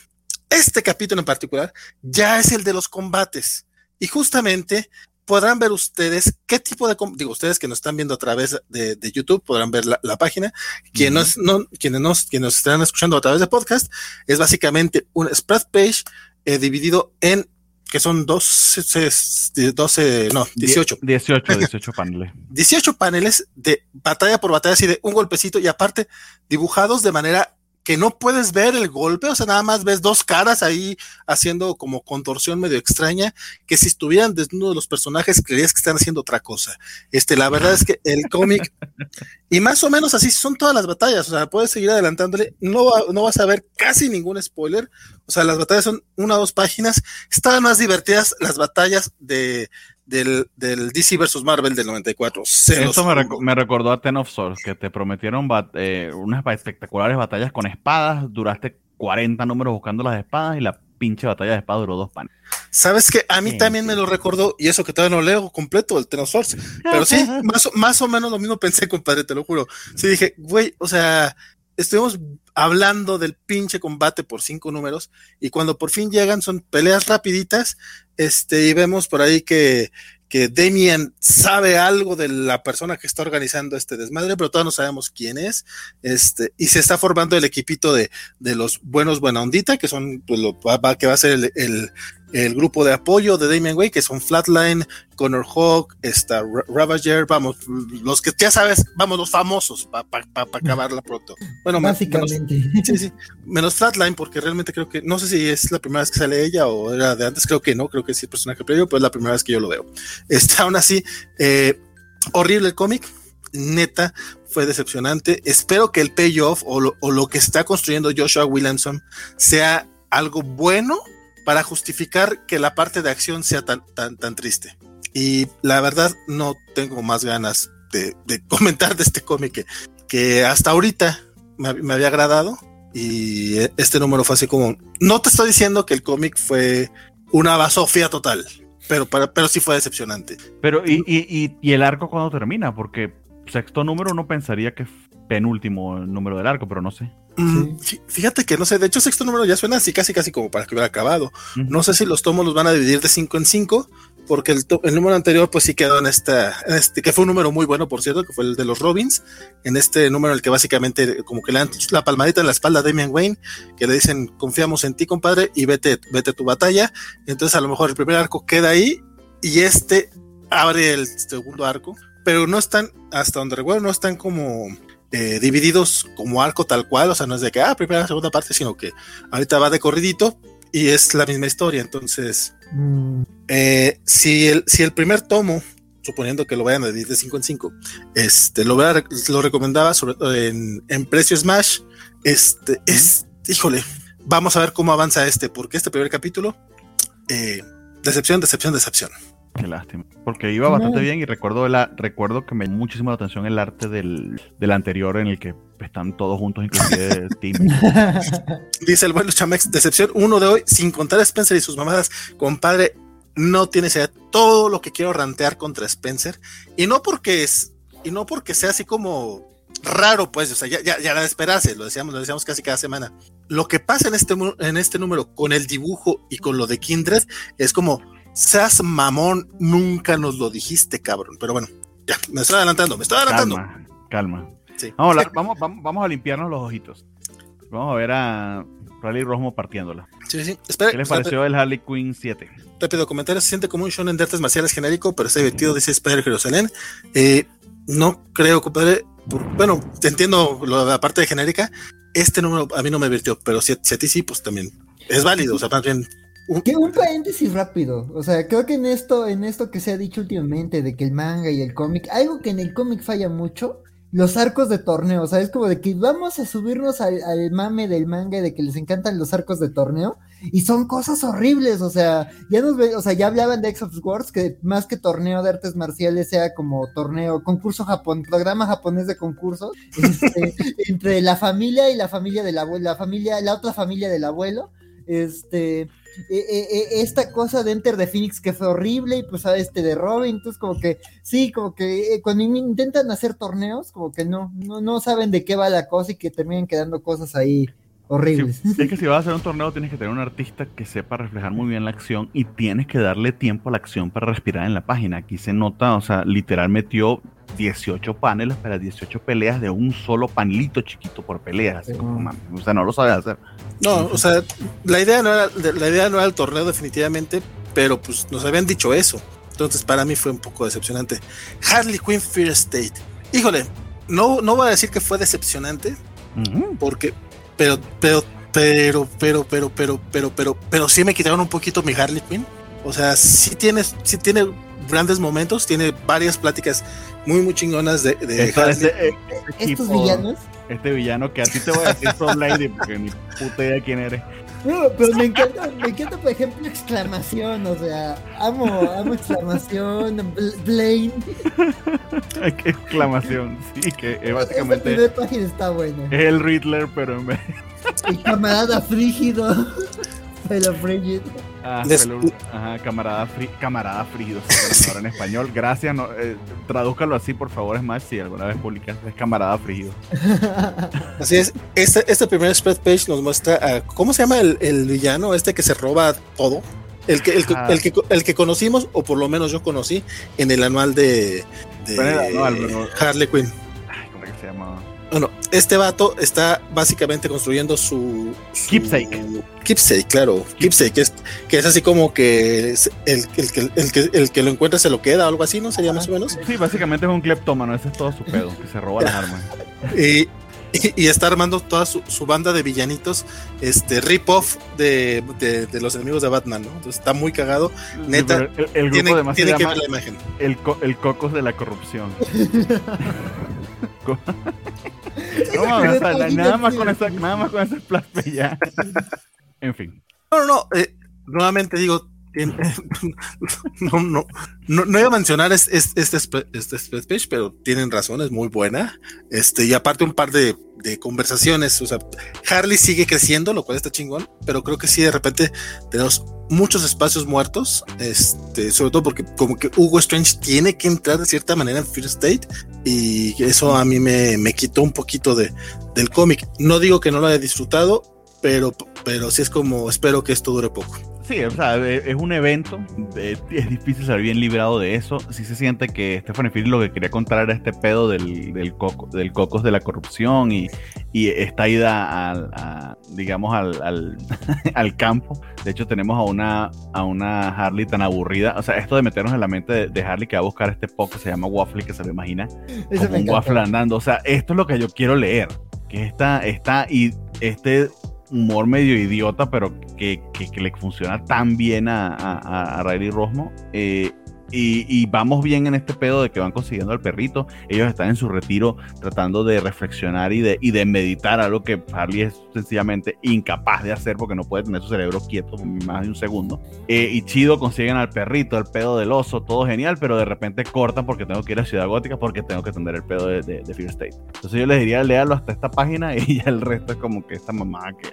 este capítulo en particular, ya es el de los combates. Y justamente podrán ver ustedes qué tipo de, digo, ustedes que nos están viendo a través de, YouTube podrán ver la, página. Quienes, no, quienes, nos, quienes nos están escuchando a través de podcast, es básicamente un spread page eh, dividido en que son 12, 12 no, 18. 18, 18 paneles. 18 paneles de batalla por batalla, así de un golpecito y aparte dibujados de manera que no puedes ver el golpe, o sea, nada más ves dos caras ahí haciendo como contorsión medio extraña, que si estuvieran desnudos los personajes creerías que están haciendo otra cosa. Este, la verdad es que el [laughs] cómic, y más o menos así son todas las batallas, o sea, puedes seguir adelantándole, no, no vas a ver casi ningún spoiler, o sea, las batallas son una o dos páginas, estaban más divertidas las batallas de, del, del, DC versus Marvel del 94. Eso me, recordó a Ten of Swords, que te prometieron eh, unas espectaculares batallas con espadas, duraste 40 números buscando las espadas y la pinche batalla de espadas duró dos panes. Sabes que a mí también me lo recordó, y eso que todavía no leo completo, el Ten of Swords, pero sí, [laughs] más, más o menos lo mismo pensé, compadre, te lo juro. Sí dije, güey, o sea, estuvimos hablando del pinche combate por cinco números y cuando por fin llegan son peleas rapiditas, este, y vemos por ahí que, que Damien sabe algo de la persona que está organizando este desmadre, pero todavía no sabemos quién es, este, y se está formando el equipito de, de los buenos buena ondita, que son, pues, lo, va, que va a ser el, el grupo de apoyo de Damian Way, que son Flatline, Connor Hawk, está Ravager, vamos, los que ya sabes, vamos, los famosos, para acabarla pronto. Bueno, básicamente. Menos, sí, sí, menos Flatline, porque realmente creo que, no sé si es la primera vez que sale ella o era de antes, creo que no, creo que sí es personaje previo, pero es la primera vez que yo lo veo. [laughs] Está aún así, eh, horrible el cómic, neta, fue decepcionante. Espero que el payoff o lo, o lo que está construyendo Joshua Williamson sea algo bueno para justificar que la parte de acción sea tan, tan, tan triste. Y la verdad no tengo más ganas de, [laughs] comentar de este cómic que, hasta ahorita me, había agradado y este número fue así como, no te estoy diciendo que el cómic fue una basofia total, pero, pero, sí fue decepcionante. Pero ¿y, y, y el arco cuando termina? Porque sexto número no pensaría que penúltimo número del arco, pero no sé. Mm, fíjate que no sé, de hecho sexto número ya suena así casi casi como para que hubiera acabado. No sé si los tomos los van a dividir de 5 en 5, porque el, número anterior pues sí quedó en esta, este, que fue un número muy bueno por cierto, que fue el de los Robins, en este número en el que básicamente como que le dan la palmadita en la espalda a Damian Wayne, que le dicen confiamos en ti compadre y vete, vete tu batalla. Entonces a lo mejor el primer arco queda ahí y este abre el segundo arco, pero no están, hasta donde recuerdo, no están como eh, divididos como arco tal cual, o sea, no es de que, ah, primera, segunda parte, sino que ahorita va de corridito y es la misma historia. Entonces, mm. eh, si, el, si el primer tomo, suponiendo que lo vayan a dividir de 5 en 5, este, lo, lo recomendaba sobre todo en, en precio Smash, este, es, híjole, vamos a ver cómo avanza este, porque este primer capítulo, eh, decepción, decepción, decepción. Qué lástima. Porque iba bastante bien y recuerdo la, recuerdo que me llamó muchísimo la atención el arte del, del anterior en el que están todos juntos, inclusive [laughs] Tim. Dice el bueno Chamex, decepción uno de hoy, sin contar a Spencer y sus mamadas, compadre, no tiene idea todo lo que quiero rantear contra Spencer. Y no porque es, y no porque sea así como raro, pues, o sea, ya, ya, ya de esperarse, lo decíamos, lo decíamos casi cada semana. Lo que pasa en este, en este número con el dibujo y con lo de Kindred es como seas mamón, nunca nos lo dijiste, cabrón. Pero bueno, ya, me estoy adelantando, me estoy adelantando. Calma, calma. Vamos, a, vamos, vamos, a limpiarnos los ojitos. Vamos a ver a Rally Rosmo partiéndola. Sí, sí. ¿Qué les pareció el Harley Quinn 7? Rápido comentario, se siente como un shonen de artes marciales genérico, pero está divertido, dice Spider Jerusalén. Eh, no creo, compadre. bueno, te entiendo la parte de genérica. Este número a mí no me divirtió, pero si, si a ti sí, pues también es válido. O sea, más bien que un paréntesis rápido, o sea, creo que en esto, en esto que se ha dicho últimamente de que el manga y el cómic, algo que en el cómic falla mucho, los arcos de torneo, o sea, es como de que vamos a subirnos al, mame del manga y de que les encantan los arcos de torneo, y son cosas horribles, o sea, ya nos o sea, ya hablaban de X of Wars, que más que torneo de artes marciales sea como torneo, concurso japón, programa japonés de concursos, [laughs] este, entre la familia y la familia del abuelo, la familia, la otra familia del abuelo, este, e, e, e, esta cosa de Enter the Phoenix que fue horrible y pues a este de Robin, entonces como que sí, como que eh, cuando intentan hacer torneos, como que no, no, no saben de qué va la cosa y que terminan quedando cosas ahí horribles. es que si vas a hacer un torneo tienes que tener un artista que sepa reflejar muy bien la acción y tienes que darle tiempo a la acción para respirar en la página. Aquí se nota, o sea, literal metió 18 paneles para 18 peleas de un solo panelito chiquito por pelea. Así como, o sea, no lo sabe hacer. No, o sea, la idea no era, la idea no era el torneo definitivamente, pero pues nos habían dicho eso. Entonces para mí fue un poco decepcionante. Harley Quinn Fear State. Híjole, no, no voy a decir que fue decepcionante, porque, pero, pero, pero, pero, pero, pero, pero, pero, pero sí me quitaron un poquito mi Harley Quinn. O sea, sí tiene, sí tiene grandes momentos, tiene varias pláticas muy, muy chingonas de, de este, eh, ¿Estos villanos? Este villano que a ti te voy a decir Soul Lady porque ni puta idea quién eres. No, pero me encanta, me encanta, por ejemplo, exclamación, o sea, amo, amo exclamación, Blaine. [laughs] ¿Qué exclamación? Sí, que es básicamente. Esta página está buena. Es el Riddler, pero en vez. El camarada frígido. [laughs] Pero frígido. Ah, ajá, camarada, fri camarada frío, ahora en español. Gracias, no, eh, tradúzcalo así, por favor, es más, si alguna vez publicas, es camarada frío. [laughs] Así es, este, este primer spread page nos muestra, ¿cómo se llama el, el, villano este que se roba todo? El que, el, el, que, el que conocimos, o por lo menos yo conocí, en el anual de, de Harley Quinn. Bueno, este vato está básicamente construyendo su, keepsake. Keepsake, claro. Keepsake, es, que es así como que el, el, el, que, el que lo encuentra se lo queda o algo así, ¿no? Sería más o menos. Sí, básicamente es un kleptómano, ese es todo su pedo, que se roba las armas. [laughs] Y, y, está armando toda su, banda de villanitos, este rip-off de, de, los enemigos de Batman, ¿no? Entonces está muy cagado. Neta, el, grupo tiene, que ver la imagen. El, el cocos de la corrupción. [laughs] [laughs] no, [laughs] nada más con esa, nada más con esa ya. [laughs] En fin. No, no, no. Eh, nuevamente digo, [laughs] no, no, no, no, iba a mencionar este, este, page, pero tienen razón, es muy buena. Este, y aparte un par de, de, conversaciones, o sea, Harley sigue creciendo, lo cual está chingón, pero creo que sí, de repente tenemos muchos espacios muertos, este, sobre todo porque como que Hugo Strange tiene que entrar de cierta manera en First State y eso a mí me, me quitó un poquito de, del cómic. No digo que no lo haya disfrutado, pero, pero sí es como espero que esto dure poco. Sí, o sea, e, es un evento, es difícil salir bien librado de eso. Sí se siente que Stephanie Phillips lo que quería contar era este pedo del, del, coco, del cocos de la corrupción y, y esta ida al, digamos, al, [laughs] al, campo. De hecho, tenemos a una, a una Harley tan aburrida. O sea, esto de meternos en la mente de, Harley que va a buscar este poco que se llama Waffle, que se lo imagina como un waffle andando. O sea, esto es lo que yo quiero leer. Que esta, esta, y este humor medio idiota, pero que, que, le funciona tan bien a, a, a Riley Rosmo. Eh, y, vamos bien en este pedo de que van consiguiendo al perrito. Ellos están en su retiro tratando de reflexionar y de, y de meditar, algo que Harley es sencillamente incapaz de hacer porque no puede tener su cerebro quieto más de un segundo. Eh, y chido consiguen al perrito, el pedo del oso, todo genial, pero de repente cortan porque tengo que ir a Ciudad Gótica porque tengo que atender el pedo de, de, Fear State. Entonces yo les diría, léalo hasta esta página [laughs] y ya el resto es como que esta mamá que...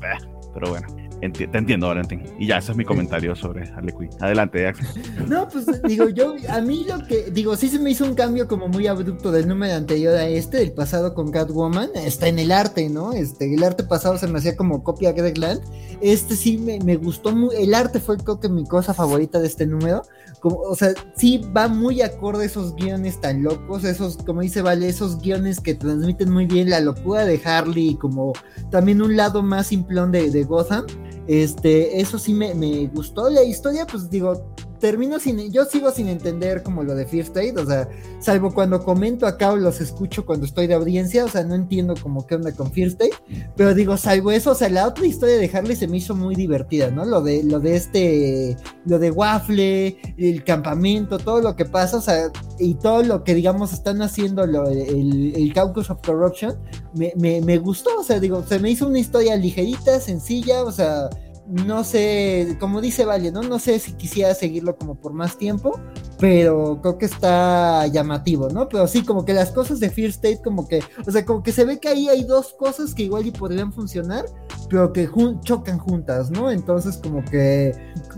[laughs] pero bueno te entiendo, Valentín. Y ya, ese es mi comentario sobre Harley Quinn. Adelante, Axel. [laughs] No, pues digo, yo, a mí lo que, digo, sí se me hizo un cambio como muy abrupto del número anterior a este, del pasado con Catwoman. Está en el arte, ¿no? Este, el arte pasado se me hacía como copia Greg Land. Este sí me, me gustó muy, el arte fue creo que mi cosa favorita de este número. Como, o sea, sí va muy acorde a esos guiones tan locos, esos, como dice Vale, esos guiones que transmiten muy bien la locura de Harley, como también un lado más simplón de, de Gotham. Este, eso sí me, me gustó. La historia, pues digo, termino sin, yo sigo sin entender como lo de Fear State, o sea, salvo cuando comento acá o los escucho cuando estoy de audiencia, o sea, no entiendo como qué onda con Fear State, pero digo, salvo eso, o sea, la otra historia de Harley se me hizo muy divertida, ¿no? Lo de, lo de este, lo de Waffle, el campamento, todo lo que pasa, o sea, y todo lo que digamos están haciendo lo, el, Caucus of Corruption, me, me gustó, o sea, digo, se me hizo una historia ligerita, sencilla, o sea, no sé, como dice Valle, ¿no? No sé si quisiera seguirlo como por más tiempo, pero creo que está llamativo, ¿no? Pero sí, como que las cosas de Fear State, como que, o sea, como que se ve que ahí hay dos cosas que igual y podrían funcionar, pero que chocan juntas, ¿no? Entonces, como que,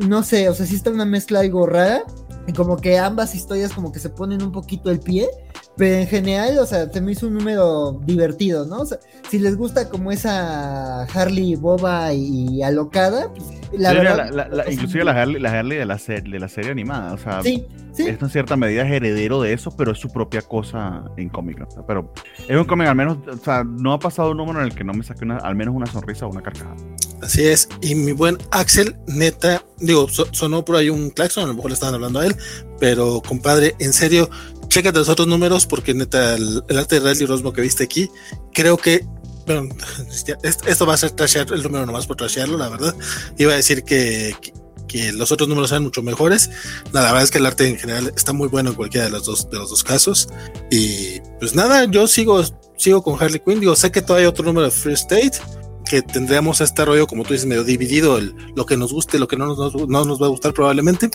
no sé, o sea, sí está una mezcla algo rara, y como que ambas historias como que se ponen un poquito el pie, pero en general, o sea, se me hizo un número divertido, ¿no? O sea, si les gusta como esa Harley boba y alocada, pues la verdad... La, inclusive la Harley, la Harley de, la de la serie animada, o sea, sí, sí. es en cierta medida heredero de eso, pero es su propia cosa en cómic, ¿no? pero es un cómic al menos, o sea, no ha pasado un número en el que no me saque una, al menos una sonrisa o una carcajada. Así es, y mi buen Axel, neta, digo, sonó por ahí un claxon, a lo mejor le estaban hablando a él, pero compadre, en serio, chécate los otros números porque neta, el, arte de Riley Rosmo que viste aquí, creo que bueno, [laughs] esto va a ser trashear el número nomás por trashearlo, la verdad. Iba a decir que, que, los otros números sean mucho mejores. La, verdad es que el arte en general está muy bueno en cualquiera de los dos, de los dos casos. Y pues nada, yo sigo, sigo con Harley Quinn. Digo, sé que todavía hay otro número de Free State que tendríamos este rollo, como tú dices, medio dividido, el, lo que nos guste, lo que no nos, no nos va a gustar probablemente.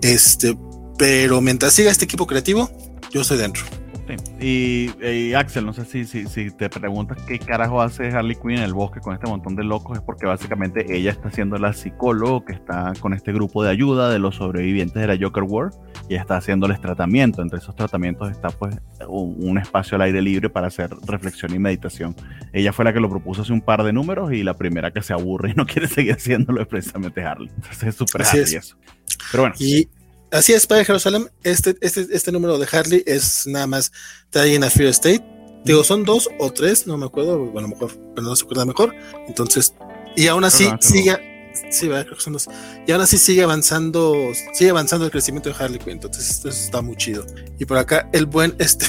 Este, pero mientras siga este equipo creativo, yo estoy dentro. Y, Axel, no sé si, si, si, te preguntas qué carajo hace Harley Quinn en el bosque con este montón de locos, es porque básicamente ella está siendo la psicóloga que está con este grupo de ayuda de los sobrevivientes de la Joker War y está haciéndoles tratamiento. Entre esos tratamientos está pues un, espacio al aire libre para hacer reflexión y meditación. Ella fue la que lo propuso hace un par de números y la primera que se aburre y no [laughs] quiere seguir haciéndolo es precisamente Harley. Entonces es súper Harley eso. Pero bueno. Y Así es, para Jerusalén, este, este, este número de Harley es nada más Dying a Fear State. Digo, son dos o tres, no me acuerdo, bueno, a lo mejor, pero no se acuerda mejor. Entonces, y aún así sigue, sí, creo que son. Y aún así sigue avanzando, sigue avanzando el crecimiento de Harley Quinn. Entonces, esto está muy chido. Y por acá, el buen, [laughs] este,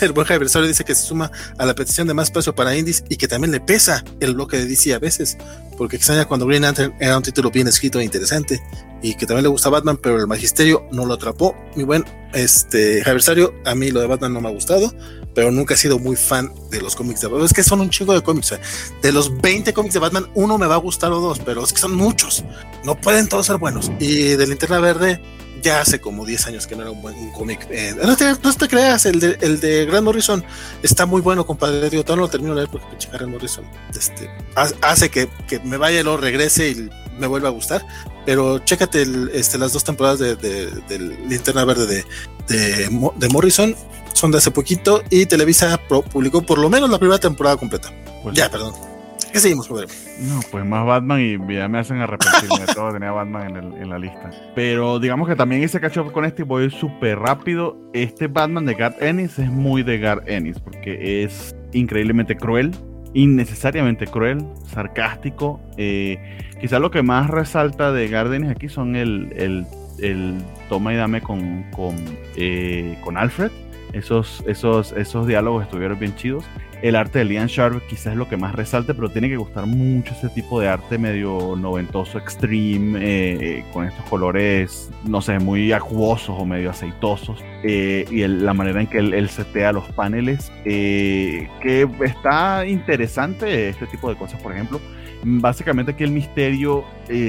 el buen Javier dice que se suma a la petición de más precio para indies y que también le pesa el bloque de DC a veces, porque extraña cuando Green Lantern era un título bien escrito e interesante y que también le gusta Batman, pero el magisterio no lo atrapó. Mi buen este Javier a mí lo de Batman no me ha gustado, pero nunca he sido muy fan de los cómics de Batman. Es que son un chingo de cómics. De los 20 cómics de Batman, uno me va a gustar o dos, pero es que son muchos. No pueden todos ser buenos. Y de Linterna Verde, ya hace como 10 años que no era un buen cómic. Eh, no, te, no, te, creas, el de, el de Grant Morrison está muy bueno, compadre. Yo todavía no lo termino de leer porque pinche Grant Morrison este, hace que, que, me vaya y luego regrese y me vuelva a gustar. Pero chécate el, este, las dos temporadas de, de, de Linterna Verde de, de, de, Morrison. Son de hace poquito y Televisa publicó por lo menos la primera temporada completa. Pues ya, perdón. ¿Qué seguimos, joder? No, pues más Batman y ya me hacen arrepentirme de todo. [laughs] Tenía Batman en, el, en, la lista. Pero digamos que también hice catch up con este y voy súper rápido. Este Batman de Garth Ennis es muy de Garth Ennis porque es increíblemente cruel, innecesariamente cruel, sarcástico. Eh, quizás lo que más resalta de Garth Ennis aquí son el, el, el, toma y dame con, con, eh, con Alfred. Esos, esos, esos diálogos estuvieron bien chidos el arte de Liam Sharp quizás es lo que más resalte, pero tiene que gustar mucho ese tipo de arte medio noventoso, extreme, eh, con estos colores, no sé, muy acuosos o medio aceitosos, eh, y la manera en que él, setea los paneles, eh, que está interesante este tipo de cosas, por ejemplo. Básicamente aquí el misterio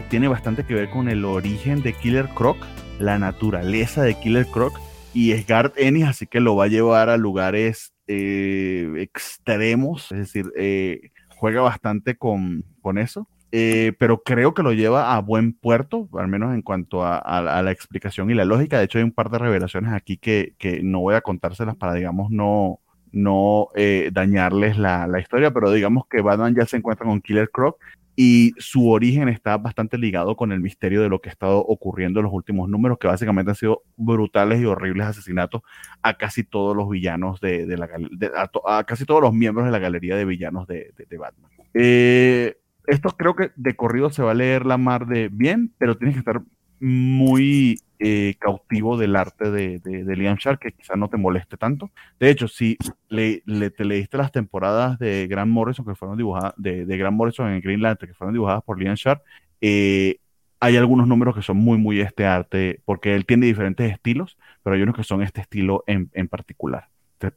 tiene bastante que ver con el origen de Killer Croc, la naturaleza de Killer Croc, y es Garth Ennis, así que lo va a llevar a lugares eh, extremos, es decir, eh, juega bastante con, con eso. Eh, pero creo que lo lleva a buen puerto, al menos en cuanto a, la explicación y la lógica. De hecho, hay un par de revelaciones aquí que, que no voy a contárselas para, digamos, no, no dañarles la, la, historia, pero digamos que Batman ya se encuentra con Killer Croc y su origen está bastante ligado con el misterio de lo que ha estado ocurriendo en los últimos números, que básicamente han sido brutales y horribles asesinatos a casi todos los villanos de, la a, casi todos los miembros de la galería de villanos de, Batman. Eh, esto creo que de corrido se va a leer la mar de bien, pero tienes que estar muy eh, cautivo del arte de, de, Liam Sharp, que quizás no te moleste tanto. De hecho, si le, te leíste las temporadas de Grant Morrison que fueron dibujadas, de, de Grant Morrison en Green Lantern, que fueron dibujadas por Liam Sharp, eh, hay algunos números que son muy, muy este arte, porque él tiene diferentes estilos, pero hay unos que son este estilo en, en particular.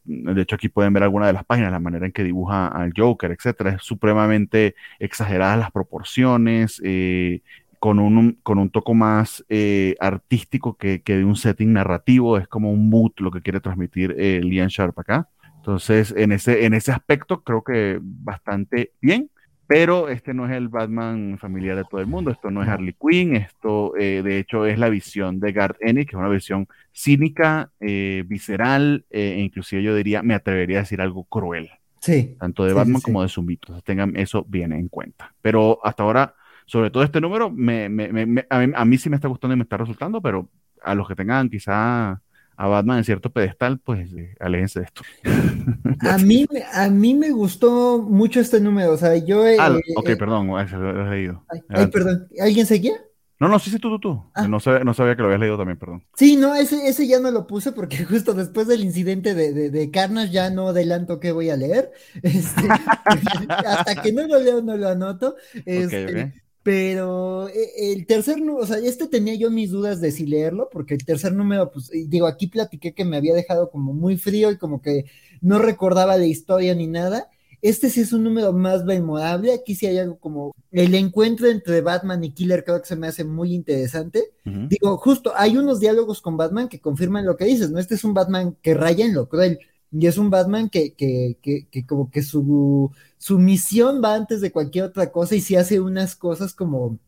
De hecho, aquí pueden ver algunas de las páginas, la manera en que dibuja al Joker, etcétera. Es supremamente exageradas las proporciones, eh, con un, con un toco más eh, artístico que, que, de un setting narrativo, es como un mood lo que quiere transmitir eh, Liam Sharp acá. Entonces, en ese, en ese aspecto creo que bastante bien, pero este no es el Batman familiar de todo el mundo, esto no es Harley Quinn, esto eh, de hecho es la visión de Garth Ennis, que es una visión cínica, visceral, e inclusive yo diría, me atrevería a decir algo cruel. Sí. Tanto de Batman como de Zumbito. Entonces tengan eso bien en cuenta. Pero hasta ahora sobre todo este número, me, me, a, mí, sí me está gustando y me está resultando, pero a los que tengan quizá a Batman en cierto pedestal, pues eh, aléjense de esto. [laughs] a, mí, a mí me gustó mucho este número, o sea, yo... ah, ok, perdón, lo he leído. Ay, perdón, ¿alguien seguía? No, no, sí, sí, tú, tú, tú. Ah. No, sabía, no, sabía, que lo habías leído también, perdón. Sí, no, ese, ese ya no lo puse porque [laughs] justo después del incidente de, de, de Carnage ya no adelanto qué voy a leer. [laughs] Este, hasta que no lo leo, no lo anoto. Este, pero eh, el tercer número, o sea, este tenía yo mis dudas de si leerlo, porque el tercer número, pues digo, aquí platiqué que me había dejado como muy frío y como que no recordaba de historia ni nada. Este sí es un número más memorable. Aquí sí hay algo como el encuentro entre Batman y Killer, creo que se me hace muy interesante. Digo, justo hay unos diálogos con Batman que confirman lo que dices, ¿no? Este es un Batman que raya en lo cruel. Y es un Batman que, que, que, que como que su, su misión va antes de cualquier otra cosa y sí hace unas cosas como,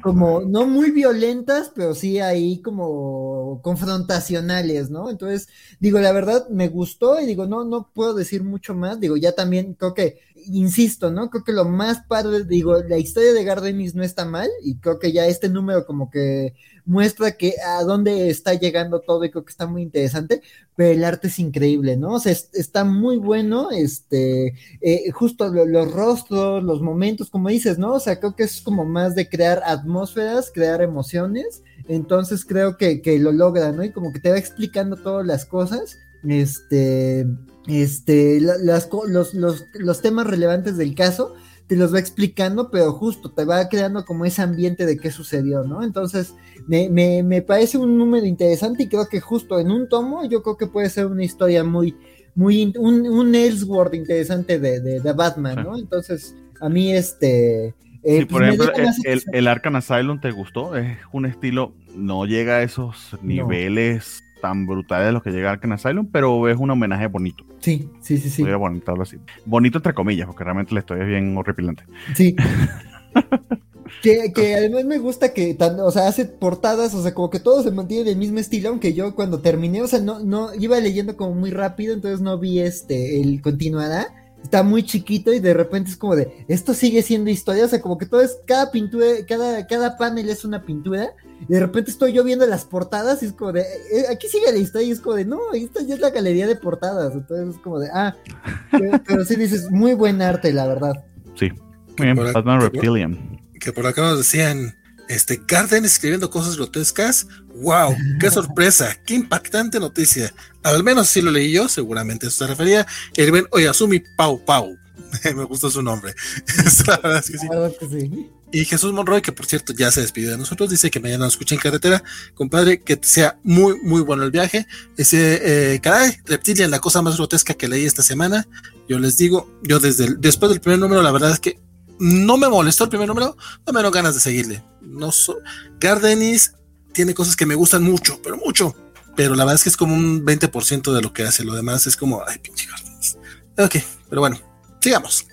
como no muy violentas, pero sí ahí como confrontacionales, ¿no? Entonces, digo, la verdad me gustó y digo, no, no puedo decir mucho más, digo, ya también creo que, insisto, ¿no? Creo que lo más padre, digo, la historia de Gardenis no está mal y creo que ya este número como que muestra que a dónde está llegando todo y creo que está muy interesante, pero el arte es increíble, ¿no? O sea, está muy bueno, este, eh, justo los rostros, los momentos, como dices, ¿no? O sea, creo que es como más de crear atmósferas, crear emociones, entonces creo que, que lo logra, ¿no? Y como que te va explicando todas las cosas, este, este, las, los, los, los temas relevantes del caso, te los va explicando, pero justo te va creando como ese ambiente de qué sucedió, ¿no? Entonces, me, me, me, parece un número interesante y creo que justo en un tomo, yo creo que puede ser una historia muy, muy, un, un Ellsworth interesante de, de, Batman, ¿no? Entonces, a mí este... Eh, por pues, ejemplo, el, el, Arkham Asylum te gustó, es un estilo, no llega a esos niveles tan brutales los que llega Arkham Asylum, pero es un homenaje bonito. Sí, sí, sí, sí. Voy a así. Bonito entre comillas, porque realmente la historia es bien horripilante. Sí. [laughs] que, que, además me gusta que, o sea, hace portadas, o sea, como que todo se mantiene del mismo estilo, aunque yo cuando terminé, o sea, no, no, iba leyendo como muy rápido, entonces no vi este, el continuará está muy chiquito y de repente es como de, esto sigue siendo historia, o sea, como que todo es, cada pintura, cada, cada panel es una pintura, y de repente estoy yo viendo las portadas y es como de, eh, aquí sigue la historia y es como de, no, esta ya es la galería de portadas, entonces es como de, ah, pero, sí dices, muy buen arte, la verdad. Sí, muy bien, Batman Reptilian. Que por acá nos decían, este, Garden escribiendo cosas grotescas. ¡Wow! ¡Qué sorpresa! ¡Qué impactante noticia! Al menos si lo leí yo, seguramente eso se refería. El buen Oyasumi Pau Pau. [laughs] Me gustó su nombre. [laughs] La verdad es que sí. Y Jesús Monroy, que por cierto ya se despidió de nosotros, dice que mañana nos escucha en carretera. Compadre, que sea muy, muy bueno el viaje. Ese, eh, caray, Reptilian, la cosa más grotesca que leí esta semana. Yo les digo, yo desde después del primer número, la verdad es que no me molestó el primer número, no me dieron ganas de seguirle. No so Gardenis tiene cosas que me gustan mucho, pero mucho. Pero la verdad es que es como un 20% de lo que hace. Lo demás es como, ay, pinche Gardenis. Ok, pero bueno, sigamos.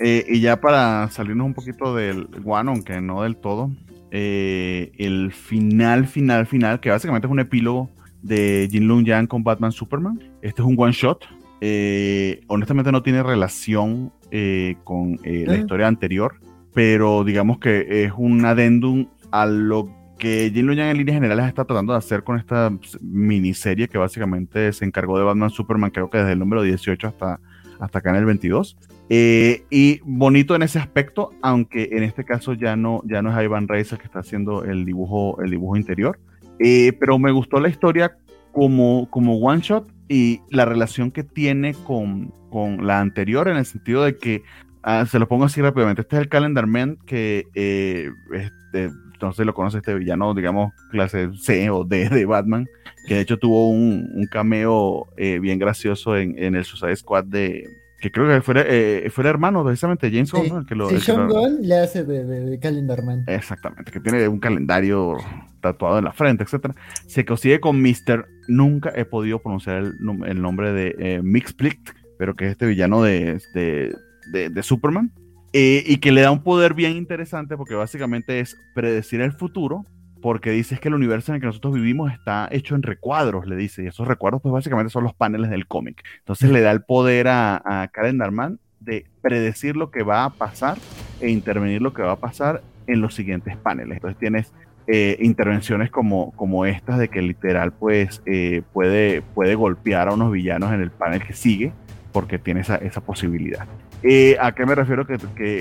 Eh, y ya para salirnos un poquito del One, aunque no del todo, eh, el final, final, final, que básicamente es un epílogo de Jin Lung Yang con Batman Superman. Este es un one shot. Eh, honestamente no tiene relación eh, con eh, la historia anterior, pero digamos que es un adendum a lo que Jin Yang en líneas generales está tratando de hacer con esta miniserie que básicamente se encargó de Batman Superman, creo que desde el número 18 hasta, hasta acá en el 22. Eh, y bonito en ese aspecto, aunque en este caso ya no, ya no es Ivan Reis el que está haciendo el dibujo, el dibujo interior. pero me gustó la historia como, como one shot y la relación que tiene con, con la anterior en el sentido de que, ah, se lo pongo así rápidamente, este es el Calendar Man que, eh, este, no sé si lo conoce este villano, digamos, clase C o D de Batman, que de hecho tuvo un, un cameo eh, bien gracioso en, en, el Suicide Squad de, que creo que fue, eh, fue el hermano precisamente James Gunn, ¿no? El que lo, sí, Sean Gunn le hace de, de, Calendar Man. Exactamente, que tiene un calendario tatuado en la frente, etcétera. Se consigue con Mr. Nunca he podido pronunciar el, el nombre de eh, Mixplict, pero que es este villano de, de Superman. Eh, y que le da un poder bien interesante porque básicamente es predecir el futuro porque dice que el universo en el que nosotros vivimos está hecho en recuadros, le dice, y esos recuadros pues básicamente son los paneles del cómic. Entonces le da el poder a, a Karen Darman de predecir lo que va a pasar e intervenir lo que va a pasar en los siguientes paneles. Entonces tienes eh, intervenciones como, como estas de que literal pues eh, puede, puede golpear a unos villanos en el panel que sigue porque tiene esa, esa posibilidad. Eh, ¿A qué me refiero que,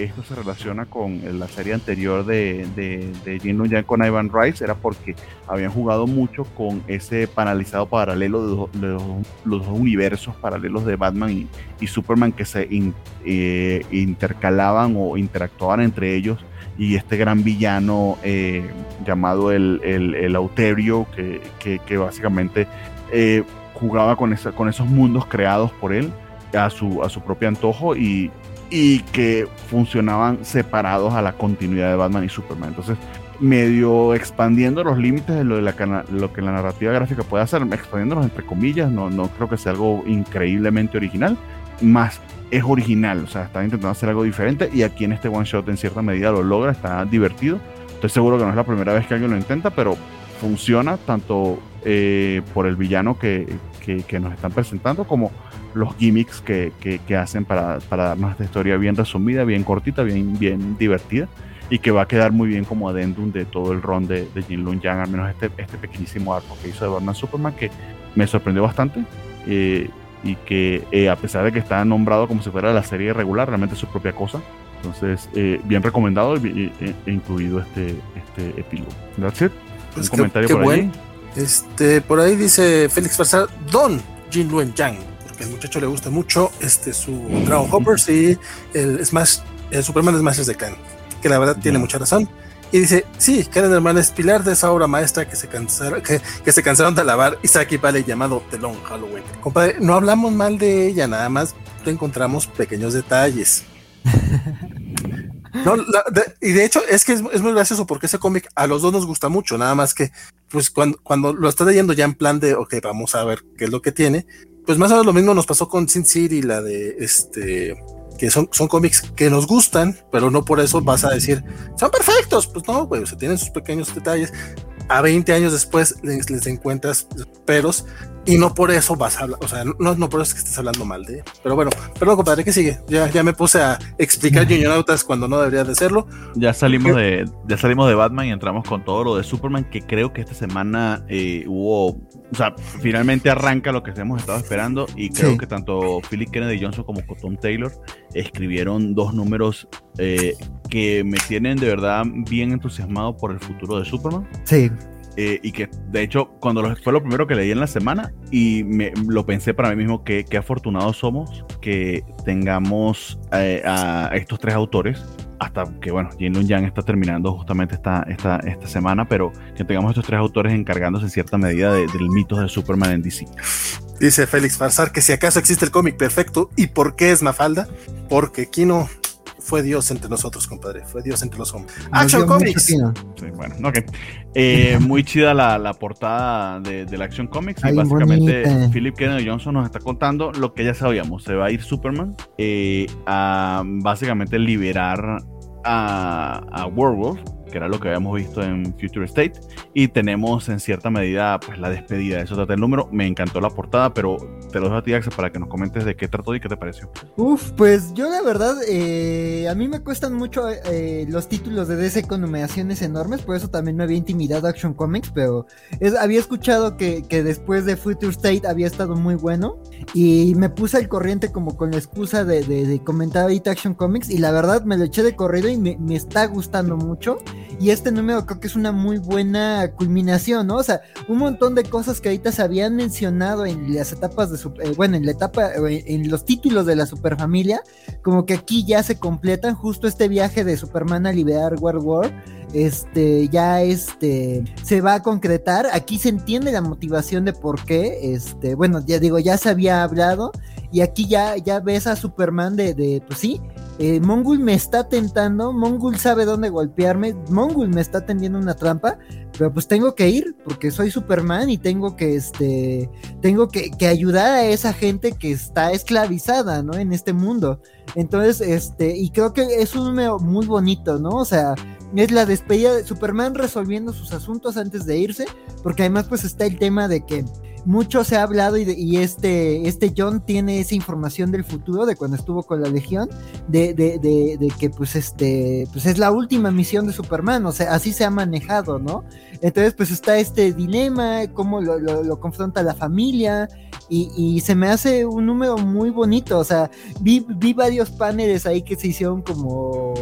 esto se relaciona con la serie anterior de, de, de Jin Yang con Ivan Rice? Era porque habían jugado mucho con ese panalizado paralelo de, los, dos universos paralelos de Batman y, Superman que se eh, intercalaban o interactuaban entre ellos y este gran villano eh, llamado el, el, el Auterio que, que, que básicamente jugaba con, esa, con esos mundos creados por él a su, a su propio antojo y, y que funcionaban separados a la continuidad de Batman y Superman. Entonces, medio expandiendo los límites de lo, de la, lo que la narrativa gráfica puede hacer, expandiéndolos entre comillas, no, no creo que sea algo increíblemente original, más es original, o sea, está intentando hacer algo diferente y aquí en este one shot en cierta medida lo logra, está divertido. Estoy seguro que no es la primera vez que alguien lo intenta, pero funciona tanto eh, por el villano que, que, que, nos están presentando como los gimmicks que, que, hacen para, para, darnos esta historia bien resumida, bien cortita, bien, bien divertida. y que va a quedar muy bien como adendum de todo el ron de, de Jin Lun Yang, al menos este, este pequeñísimo arco que hizo de Batman Superman, que me sorprendió bastante. Eh, y que eh, a pesar de que está nombrado como si fuera la serie regular, realmente es su propia cosa. Entonces, eh, bien recomendado y, e incluido este, este epílogo. That's it. Pues Un comentario por ahí. Este, por ahí dice Félix Farsar, Don Jin Luen Yang, porque al muchacho le gusta mucho este, su Dragon Hoppers y el Smash, el Superman Smash de Khan, que la verdad tiene mucha razón. Y dice, sí, Karen Herman es pilar de esa obra maestra que se cansaron, que, que se cansaron de alabar Isaki Vale llamado The Long Halloween. Compadre, no hablamos mal de ella, nada más encontramos pequeños detalles. No, y de hecho es que es, muy gracioso porque ese cómic a los dos nos gusta mucho, nada más que pues cuando, cuando lo estás leyendo ya en plan de, ok, vamos a ver qué es lo que tiene, pues más o menos lo mismo nos pasó con Sin City, la de este que son, son cómics que nos gustan, pero no por eso vas a decir, son perfectos. Pues no, güey, o sea, tienen sus pequeños detalles. A 20 años después les, les encuentras peros y no por eso vas a hablar, o sea, no, no por eso es que estés hablando mal de Pero bueno, perdón, compadre, ¿qué sigue? Ya, ya me puse a explicar [laughs] Junionautas cuando no debería de serlo. Ya salimos de, ya salimos de Batman y entramos con todo lo de Superman, que creo que esta semana eh, hubo, o sea, finalmente arranca lo que hemos estado esperando y creo que tanto Philip Kennedy Johnson como Tom Taylor escribieron dos números eh, que me tienen de verdad bien entusiasmado por el futuro de Superman. Sí. Eh, y que de hecho cuando lo, fue lo primero que leí en la semana y me, lo pensé para mí mismo que, que afortunados somos que tengamos eh, a estos tres autores hasta que bueno, Jin Lun Yang está terminando justamente esta, esta, esta semana, pero que tengamos estos tres autores encargándose en cierta medida del mito de Superman en DC. Dice Félix Farsar que si acaso existe el cómic perfecto, ¿y por qué es Mafalda? Porque Kino fue Dios entre nosotros, compadre. Fue Dios entre los hombres. Action Comics. bueno, ok. Eh, [laughs] muy chida la, la portada de, de, la Action Comics. y básicamente Philip Kennedy Johnson nos está contando lo que ya sabíamos. Se va a ir Superman eh, a básicamente liberar a, a Werewolf que era lo que habíamos visto en Future State. Y tenemos en cierta medida pues la despedida. Eso trata el número. Me encantó la portada, pero te lo dejo a ti, Axel, para que nos comentes de qué trató y qué te pareció. Uf, pues yo la verdad, eh, a mí me cuestan mucho eh, los títulos de DC con numeraciones enormes, por eso también me había intimidado Action Comics, pero había escuchado que, después de Future State había estado muy bueno y me puse al corriente como con la excusa de, comentar ahorita Action Comics y la verdad me lo eché de corrido y me, me está gustando mucho. Y este número creo que es una muy buena culminación, ¿no? O sea, un montón de cosas que ahorita se habían mencionado en las etapas de, eh, bueno, en la etapa, eh, en los títulos de la superfamilia, como que aquí ya se completan justo este viaje de Superman a liberar World War, este, ya este, se va a concretar, aquí se entiende la motivación de por qué, este, bueno, ya digo, ya se había hablado, y aquí ya, ya ves a Superman de, de pues sí, eh, Mongul me está tentando, Mongul sabe dónde golpearme, Mongul me está tendiendo una trampa, pero pues tengo que ir porque soy Superman y tengo que, este, tengo que, ayudar a esa gente que está esclavizada, ¿no? En este mundo. Entonces, este, y creo que es un muy bonito, ¿no? O sea, es la despedida de Superman resolviendo sus asuntos antes de irse, porque además pues está el tema de que mucho se ha hablado y, este, este John tiene esa información del futuro de cuando estuvo con la Legión, de, de, de, que pues este, pues es la última misión de Superman, o sea, así se ha manejado, ¿no? Entonces pues está este dilema, cómo lo, lo, confronta la familia y, se me hace un número muy bonito, o sea, vi, vi varios paneles ahí que se hicieron como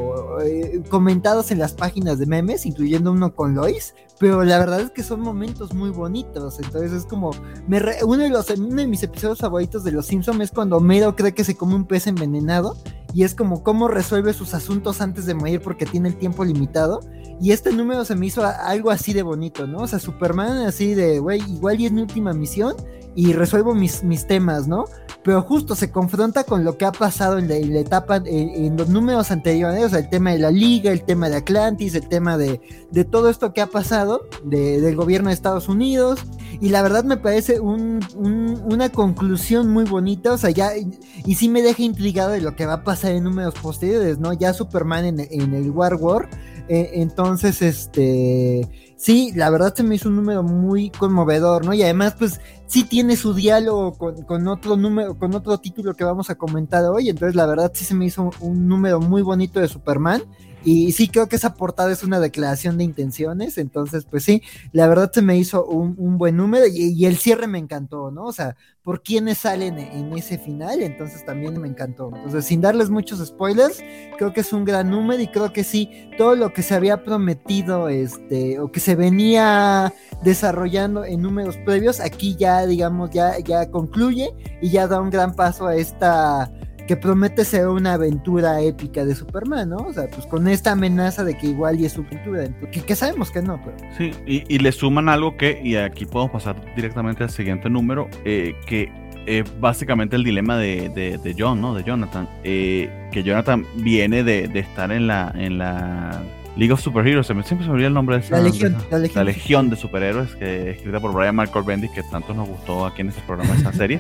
eh, comentados en las páginas de memes, incluyendo uno con Lois, pero la verdad es que son momentos muy bonitos, entonces es como, me uno, de los, uno de mis episodios favoritos de Los Simpsons es cuando Homero cree que se come un pez envenenado y es como cómo resuelve sus asuntos antes de morir porque tiene el tiempo limitado. Y este número se me hizo algo así de bonito, ¿no? O sea, Superman así de, güey, igual y es mi última misión y resuelvo mis, mis temas, ¿no? Pero justo se confronta con lo que ha pasado en la, etapa, en, los números anteriores, o sea, el tema de la liga, el tema de Atlantis, el tema de, de todo esto que ha pasado del gobierno de Estados Unidos. Y la verdad me parece una conclusión muy bonita, o sea, ya, y sí me deja intrigado de lo que va a pasar en números posteriores, ¿no? Ya Superman en, en el War War. Eh, entonces, este, sí, la verdad se me hizo un número muy conmovedor, ¿no? Y además, pues sí tiene su diálogo con, con, otro número, con otro título que vamos a comentar hoy. Entonces, la verdad, sí se me hizo un número muy bonito de Superman. Y sí creo que esa portada es una declaración de intenciones, entonces pues sí, la verdad se me hizo un, buen número y, el cierre me encantó, ¿no? O sea, por quiénes salen en ese final, entonces también me encantó. Entonces, sin darles muchos spoilers, creo que es un gran número y creo que sí, todo lo que se había prometido, este, o que se venía desarrollando en números previos, aquí ya, digamos, ya, ya concluye y ya da un gran paso a esta que promete ser una aventura épica de Superman, ¿no? O sea, pues con esta amenaza de que igual y es su pintura, que, sabemos que no, pero... Sí, y, le suman algo que, y aquí podemos pasar directamente al siguiente número, eh, que es básicamente el dilema de, de, John, ¿no? De Jonathan, eh, que Jonathan viene de, de estar en la, en la League of Superheroes, siempre se me olvida el nombre de esa. La Legión, la Legión. de Superhéroes, que escrita por Brian Michael Bendis, que tanto nos gustó aquí en ese programa, esa [laughs] serie.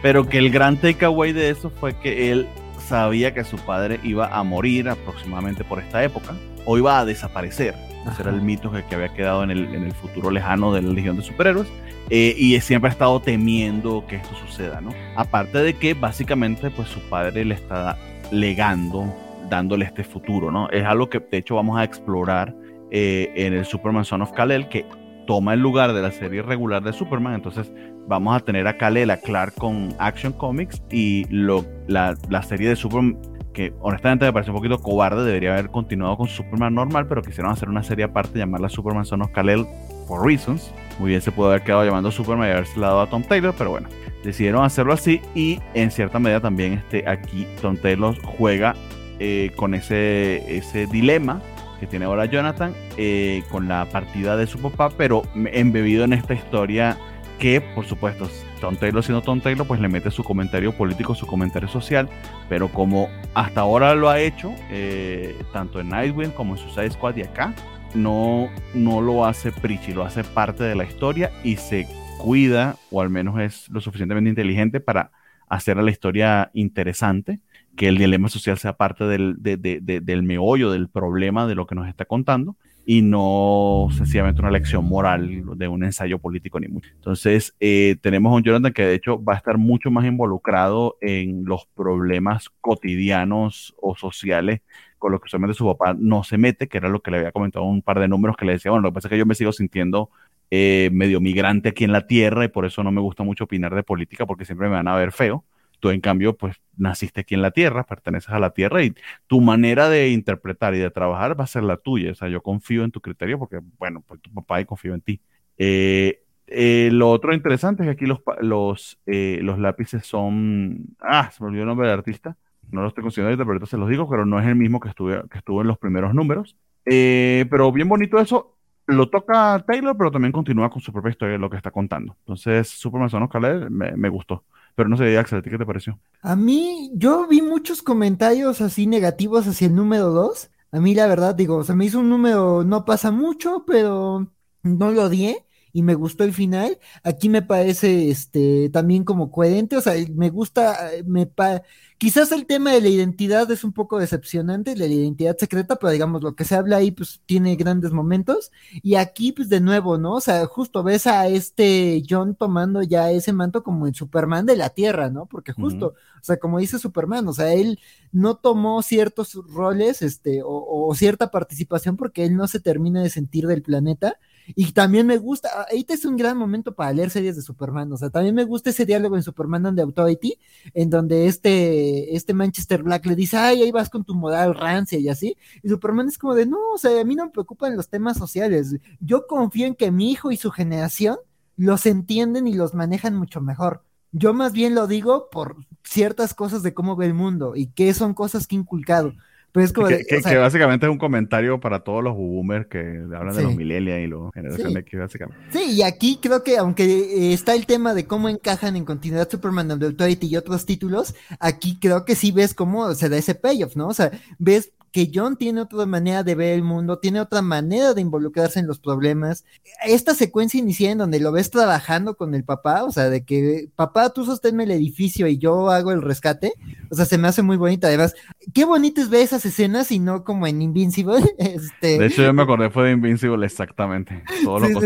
Pero que el gran takeaway de eso fue que él sabía que su padre iba a morir aproximadamente por esta época, o iba a desaparecer. Ese era el mito que, había quedado en el, en el, futuro lejano de la Legión de Superhéroes. Eh, y siempre ha estado temiendo que esto suceda, ¿no? Aparte de que básicamente pues su padre le está legando dándole este futuro, ¿no? Es algo que de hecho vamos a explorar eh, en el Superman Son of Kal-El, que toma el lugar de la serie regular de Superman, entonces vamos a tener a Kal-El, a Clark con Action Comics y lo, la, la serie de Superman que honestamente me parece un poquito cobarde, debería haber continuado con Superman normal, pero quisieron hacer una serie aparte, llamarla Superman Son of Kal-El for reasons. Muy bien se puede haber quedado llamando Superman y haberse dado a Tom Taylor, pero bueno, decidieron hacerlo así y en cierta medida también este, aquí Tom Taylor juega eh, con ese, ese dilema que tiene ahora Jonathan eh, con la partida de su papá, pero embebido en esta historia que, por supuesto, Tom Taylor siendo Tom Taylor, pues le mete su comentario político, su comentario social, pero como hasta ahora lo ha hecho, eh, tanto en Nightwing como en Suicide Squad y acá, no, no lo hace Prichi, lo hace parte de la historia y se cuida, o al menos es lo suficientemente inteligente para hacer a la historia interesante que el dilema social sea parte del, del meollo del problema de lo que nos está contando y no sencillamente una lección moral de un ensayo político ni mucho. Entonces, eh, tenemos a un Jonathan que de hecho va a estar mucho más involucrado en los problemas cotidianos o sociales con los que solamente su papá no se mete, que era lo que le había comentado un par de números que le decía, bueno, lo que pasa es que yo me sigo sintiendo eh, medio migrante aquí en la tierra y por eso no me gusta mucho opinar de política porque siempre me van a ver feo. Tú, en cambio, pues naciste aquí en la tierra, perteneces a la tierra y tu manera de interpretar y de trabajar va a ser la tuya. O sea, yo confío en tu criterio porque, bueno, pues tu papá y confío en ti. Eh, eh, lo otro interesante es que aquí los, los, eh, los lápices son. Ah, se me olvidó el nombre del artista. No lo estoy considerando ahorita, pero ahorita se los digo, pero no es el mismo que, estuve, que estuvo en los primeros números. pero bien bonito eso. Lo toca Taylor, pero también continúa con su propia historia, lo que está contando. Entonces, Superman Son of me, me gustó. Pero no sé, Axel, ¿a ti qué te pareció? A mí, yo vi muchos comentarios así negativos hacia el número 2. A mí, la verdad, digo, se me hizo un número, no pasa mucho, pero no lo odié y me gustó el final. Aquí me parece este también como coherente, o sea, me gusta, me pa quizás el tema de la identidad es un poco decepcionante, la identidad secreta, pero digamos lo que se habla ahí pues tiene grandes momentos y aquí pues de nuevo, ¿no? O sea, justo ves a este John tomando ya ese manto como el Superman de la Tierra, ¿no? Porque justo, o sea, como dice Superman, o sea, él no tomó ciertos roles, este, o, o cierta participación porque él no se termina de sentir del planeta y también me gusta, ahorita es un gran momento para leer series de Superman, o sea, también me gusta ese diálogo en Superman de Authority, en donde este, este Manchester Black le dice, ay, ahí vas con tu moral rancia y así, y Superman es como de, no, o sea, a mí no me preocupan los temas sociales, yo confío en que mi hijo y su generación los entienden y los manejan mucho mejor. Yo más bien lo digo por ciertas cosas de cómo ve el mundo y qué son cosas que he inculcado. Pues que, básicamente es un comentario para todos los boomers que hablan de los millennials y los generación X, básicamente. Sí, y aquí creo que aunque eh, está el tema de cómo encajan en continuidad Superman and Authority y otros títulos, aquí creo que sí ves cómo se da ese payoff, ¿no? O sea, ves que John tiene otra manera de ver el mundo, tiene otra manera de involucrarse en los problemas. Esta secuencia inicia en donde lo ves trabajando con el papá, o sea, de que papá, tú sosténme el edificio y yo hago el rescate, o sea, se me hace muy bonita. Además, qué bonito es ver esas escenas y no como en Invincible. [laughs] Este... De hecho, yo me acordé fue de Invincible exactamente. Todo lo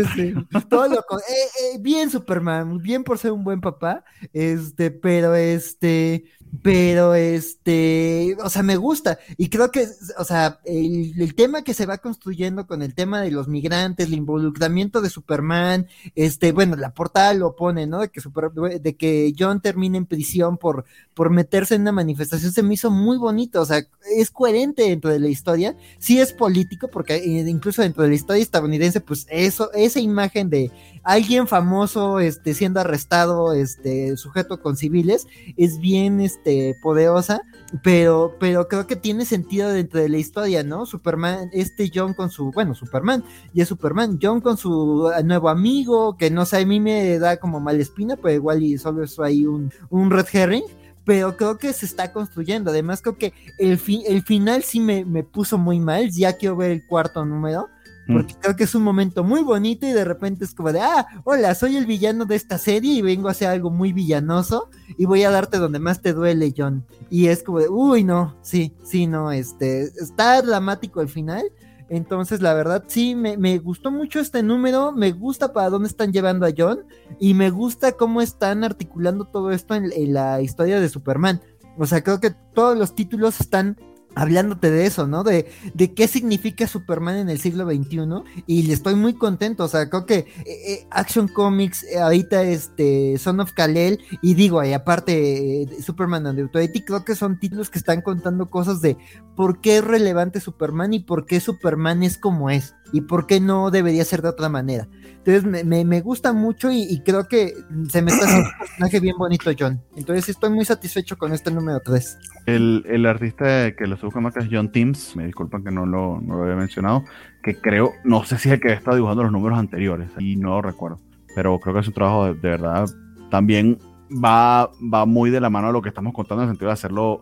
Todo lo [laughs] eh, eh, bien Superman, bien por ser un buen papá, este, pero este pero este, o sea, me gusta. Y creo que, o sea, el, tema que se va construyendo con el tema de los migrantes, el involucramiento de Superman, este, bueno, la portada lo pone, ¿no? De que, super, de que John termine en prisión por, por meterse en una manifestación, se me hizo muy bonito, o sea, es coherente dentro de la historia, sí es político, porque eh, incluso dentro de la historia estadounidense, pues eso, esa imagen de alguien famoso, este, siendo arrestado, este, sujeto con civiles, es bien, este, poderosa, pero, pero creo que tiene sentido dentro de la historia, ¿no? Superman, este John con su, bueno, Superman, y es Superman, John con su nuevo amigo, que no sé, a mí me da como mala espina, pero igual y solo es ahí un, un red herring, pero creo que se está construyendo. Además, creo que el, el final sí me, me, puso muy mal. Ya quiero ver el cuarto número. Mm. Porque creo que es un momento muy bonito y de repente es como de, ah, hola, soy el villano de esta serie y vengo a hacer algo muy villanoso y voy a darte donde más te duele, John. Y es como de, uy, no, sí, sí, no, este, está dramático el final. Entonces, la verdad, sí, me, me, gustó mucho este número, me gusta para dónde están llevando a John y me gusta cómo están articulando todo esto en la historia de Superman. O sea, creo que todos los títulos están hablándote de eso, ¿no? De, de qué significa Superman en el siglo XXI y le estoy muy contento, o sea, creo que eh, eh, Action Comics, eh, ahorita este, Son of Kalel y digo, y aparte Superman and the creo que son títulos que están contando cosas de por qué es relevante Superman y por qué Superman es como es y por qué no debería ser de otra manera. Entonces me, me, gusta mucho y, creo que se me está haciendo un personaje bien bonito, John. Entonces estoy muy satisfecho con este número 3. El, el artista que lo busca más es John Teams, me disculpan que no lo, no lo había mencionado, que creo, no sé si es el que está dibujando los números anteriores, y no lo recuerdo, pero creo que es un trabajo de, verdad, también va, va muy de la mano a lo que estamos contando en el sentido de hacerlo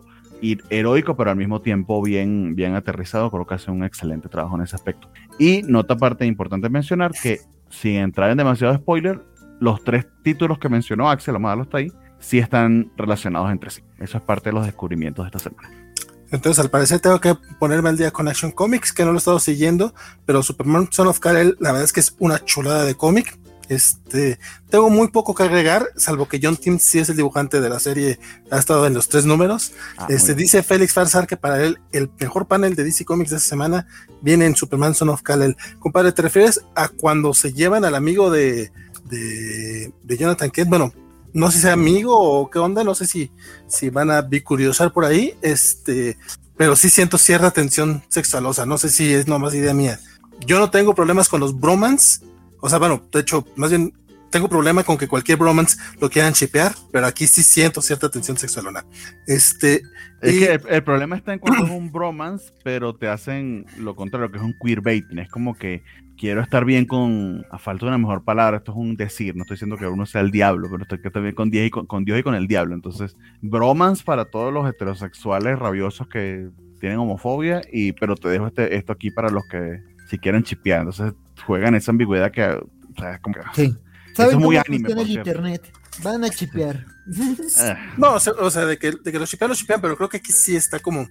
heroico, pero al mismo tiempo bien, bien aterrizado. Creo que hace un excelente trabajo en ese aspecto. Y nota aparte importante mencionar que sin entrar en demasiado spoiler, los tres títulos que mencionó Axel, vamos a hasta ahí, sí están relacionados entre sí. Eso es parte de los descubrimientos de esta semana. Entonces, al parecer, tengo que ponerme al día con Action Comics, que no lo he estado siguiendo, pero Superman Son of Kal-El, la verdad es que es una chulada de cómic. Este, tengo muy poco que agregar, salvo que John Tim sí es el dibujante de la serie, ha estado en los tres números. Ah, este, dice Félix Farsar que para él el mejor panel de DC Comics de esta semana viene en Superman Son of Kal-El. Compadre, ¿te refieres a cuando se llevan al amigo de, de, Jonathan Kent? Bueno, no sé si sea amigo o qué onda, no sé si, si van a bicuriosar por ahí, este, pero sí siento cierta tensión sexualosa, no sé si es nomás idea mía. Yo no tengo problemas con los bromans, o sea, bueno, de hecho, más bien tengo problema con que cualquier bromance lo quieran chipear, pero aquí sí siento cierta tensión sexual. Este. Es que el, problema está en cuando es un bromance, pero te hacen lo contrario, que es un queerbaiting. Es como que quiero estar bien con, a falta de una mejor palabra, esto es un decir, no estoy diciendo que uno sea el diablo, pero estoy que estar bien con Dios, y con, Dios y con el diablo. Entonces, bromance para todos los heterosexuales rabiosos que tienen homofobia, y pero te dejo este, esto aquí para los que si quieren chipear. Entonces, juegan esa ambigüedad que, o sea, es como que... Sí. ¿Saben es muy anime, el internet? Van a chipear. [laughs] Ah. no, o sea, de, que, de que los chipean, los chipean, pero creo que aquí sí está como...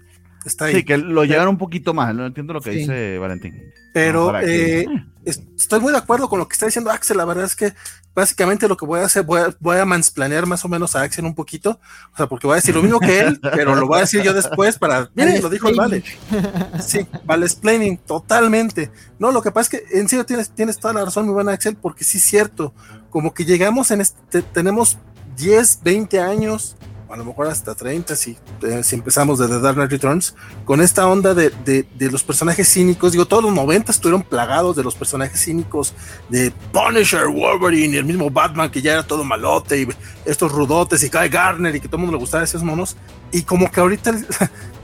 Está ahí. Sí, que lo llevan un poquito más, no entiendo lo que dice Valentín. Pero eh, estoy muy de acuerdo con lo que está diciendo Axel. La verdad es que básicamente lo que voy a hacer, voy a, voy a mansplanear más o menos a Axel un poquito. O sea, porque voy a decir lo mismo que él, [laughs] pero lo voy a decir yo después para. [laughs] Miren, lo dijo el Vale. Sí, Vale explaining totalmente. No, lo que pasa es que en serio tienes, tienes toda la razón, mi buen Axel, porque sí es cierto. Como que llegamos en este, tenemos 10, 20 años a lo mejor hasta 30 si, eh, si empezamos desde Dark Knight Returns, con esta onda de, de, los personajes cínicos, digo, todos los 90 estuvieron plagados de los personajes cínicos, de Punisher, Wolverine y el mismo Batman que ya era todo malote y estos rudotes y Guy Garner y que todo el mundo le gustaba esos monos, y como que ahorita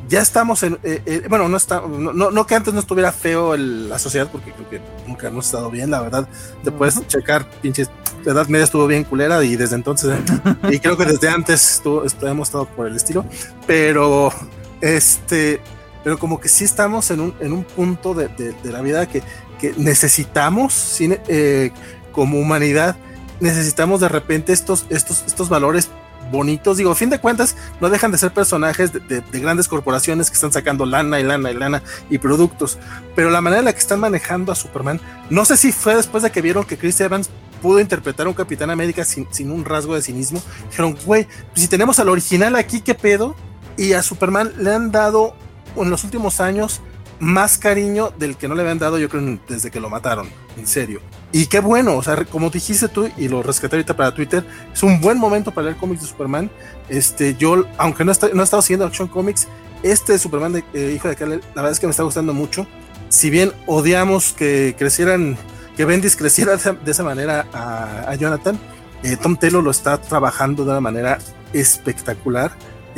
ya estamos en, eh, eh, bueno, no, está, no, no, que antes no estuviera feo la sociedad, porque creo que nunca hemos estado bien, la verdad, te puedes checar, pinches, la edad media estuvo bien culera y desde entonces, [laughs] y creo que desde antes estuvo, hemos estado por el estilo, pero, este, pero como que sí estamos en un, en un punto de, de, la vida que, que necesitamos, cine, eh, como humanidad, necesitamos de repente estos, estos, estos valores bonitos. Digo, a fin de cuentas, no dejan de ser personajes de, grandes corporaciones que están sacando lana y lana y lana y productos. Pero la manera en la que están manejando a Superman, no sé si fue después de que vieron que Chris Evans pudo interpretar a un Capitán América sin, sin un rasgo de cinismo. Dijeron, güey, si tenemos al original aquí, ¿qué pedo? Y a Superman le han dado en los últimos años más cariño del que no le habían dado, yo creo, desde que lo mataron, en serio. Y qué bueno, o sea, como dijiste tú, y lo rescaté ahorita para Twitter, es un buen momento para leer cómics de Superman. Este, yo, aunque no, está, no he estado siguiendo Action Comics, este Superman de eh, Hijo de Kal, la verdad es que me está gustando mucho. Si bien odiamos que crecieran, que Bendis [laughs] creciera de esa manera a, Jonathan, eh, Tom Taylor lo está trabajando de una manera espectacular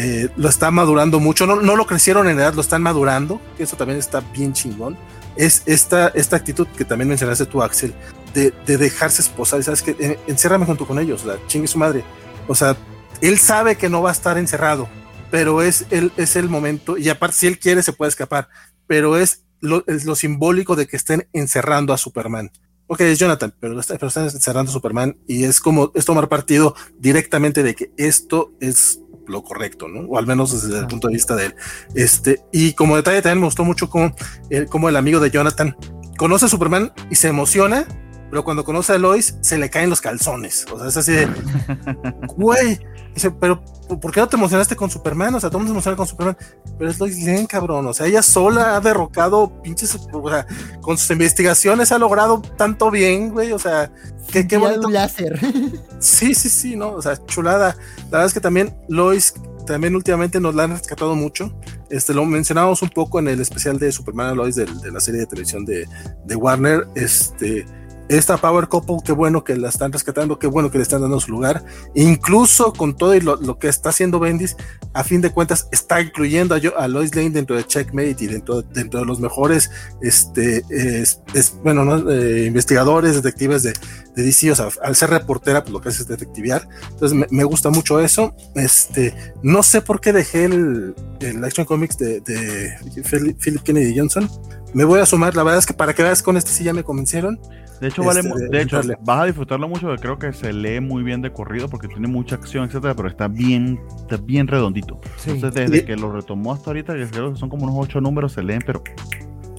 eh, lo está madurando mucho, no, no, lo crecieron en edad, lo están madurando, que eso también está bien chingón. Es esta, esta actitud que también mencionaste tú, Axel, de, de dejarse esposar, sabes que eh, enciérrame junto con ellos, la chingue su madre. O sea, él sabe que no va a estar encerrado, pero es el, es el momento, y aparte, si él quiere, se puede escapar, pero es lo simbólico de que estén encerrando a Superman. Ok, es Jonathan, pero, pero están encerrando a Superman y es como es tomar partido directamente de que esto es lo correcto, ¿no? O al menos desde el punto de vista de él. Este, y como detalle también me gustó mucho como el, como el amigo de Jonathan conoce a Superman y se emociona, pero cuando conoce a Lois se le caen los calzones. O sea, es así de, [laughs] güey, dice, pero ¿por qué no te emocionaste con Superman? O sea, todo el mundo se emociona con Superman, pero es Lois Lane, cabrón. O sea, ella sola ha derrocado pinches, o sea, con sus investigaciones ha logrado tanto bien, güey. O sea, qué, qué bonito. Un láser. [laughs] Sí, sí, sí, no, o sea, chulada. La verdad es que también Lois, también últimamente nos la han rescatado mucho. Este, lo mencionábamos un poco en el especial de Superman Lois de, de la serie de televisión de, de Warner. Este, esta Power Couple, qué bueno que la están rescatando, qué bueno que le están dando su lugar. Incluso con todo y lo, que está haciendo Bendis, a fin de cuentas está incluyendo a, a Lois Lane dentro de Checkmate y dentro, de los mejores este, eh, investigadores, detectives de, de DC. O sea, al ser reportera, pues lo que hace es detectivear. Entonces me, gusta mucho eso. Este, no sé por qué dejé el, Action Comics de Philip Kennedy Johnson. Me voy a sumar, la verdad es que para que veas con este sí ya me convencieron. De hecho, vale, este, de hecho, vas a disfrutarlo mucho, porque creo que se lee muy bien de corrido porque tiene mucha acción, etcétera, pero está bien, está bien redondito. Entonces, desde que lo retomó hasta ahorita, creo que son como unos ocho números, se leen, pero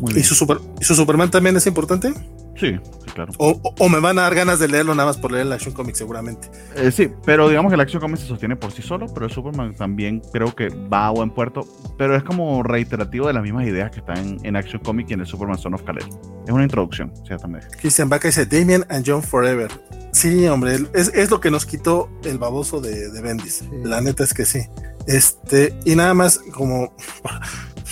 muy bien. ¿Y su, super, ¿Y su Superman también es importante? Sí, claro. O, me van a dar ganas de leerlo nada más por leer el Action Comics, seguramente. Eh, sí, pero digamos que el Action Comics se sostiene por sí solo, pero el Superman también creo que va a buen puerto, pero es como reiterativo de las mismas ideas que están en, Action Comics y en el Superman Son of Kal-El. Es una introducción, ciertamente. Christian Baca dice Damien and John Forever. Sí, hombre, es, es lo que nos quitó el baboso de, de Bendis. La neta es que sí. Este, y nada más como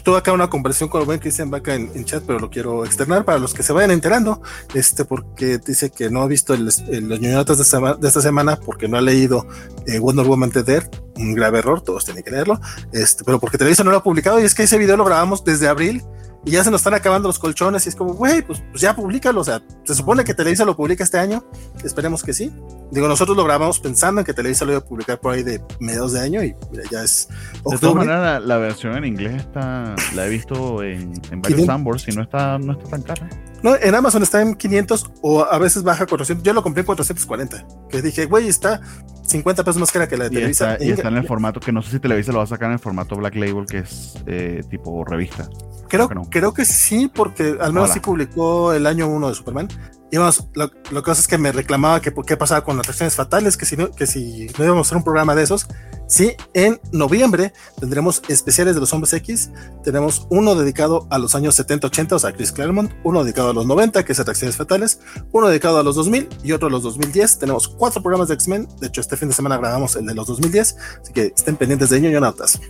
tuve acá una conversación con el buen Cristian Vaca en, chat, pero lo quiero externar para los que se vayan enterando, este, porque dice que no ha visto el, los ñoñotas de, de, esta semana porque no ha leído eh, Wonder Woman The Dead, un grave error, todos tienen que leerlo, este, pero porque Televisa no lo ha publicado y es que ese video lo grabamos desde abril y ya se nos están acabando los colchones y es como, güey, pues, pues, ya públicalo, o sea, se supone que Televisa lo publica este año, esperemos que sí. Digo, nosotros lo grabamos pensando en que Televisa lo iba a publicar por ahí de mediados de año y ya es octubre. De todas maneras, la, versión en inglés está, la he visto en, en varios Sambors y no está, no está tan cara. No, en Amazon está en 500 o a veces baja 400. Yo lo compré en 440. Que dije, güey, está 50 pesos más cara que la de Televisa. y está en el formato que no sé si Televisa lo va a sacar en el formato Black Label, que es eh, tipo revista. Creo, creo que sí, porque al menos sí publicó el año 1 de Superman. Y vamos, lo, lo, que pasa es que me reclamaba que qué pasaba con las reacciones fatales, que si no, que si no íbamos a hacer un programa de esos. Sí, en noviembre tendremos especiales de los hombres X. Tenemos uno dedicado a los años 70-80, o sea, Chris Claremont, uno dedicado a los 90, que es reacciones fatales, uno dedicado a los 2000 y otro a los 2010. Tenemos cuatro programas de X-Men. De hecho, este fin de semana grabamos el de los 2010, así que estén pendientes de ello, Notas.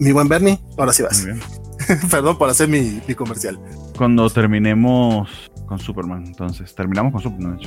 Mi buen Bernie, ahora sí vas. [laughs] Perdón por hacer mi, mi comercial. Cuando terminemos con Superman. Entonces, terminamos con Superman.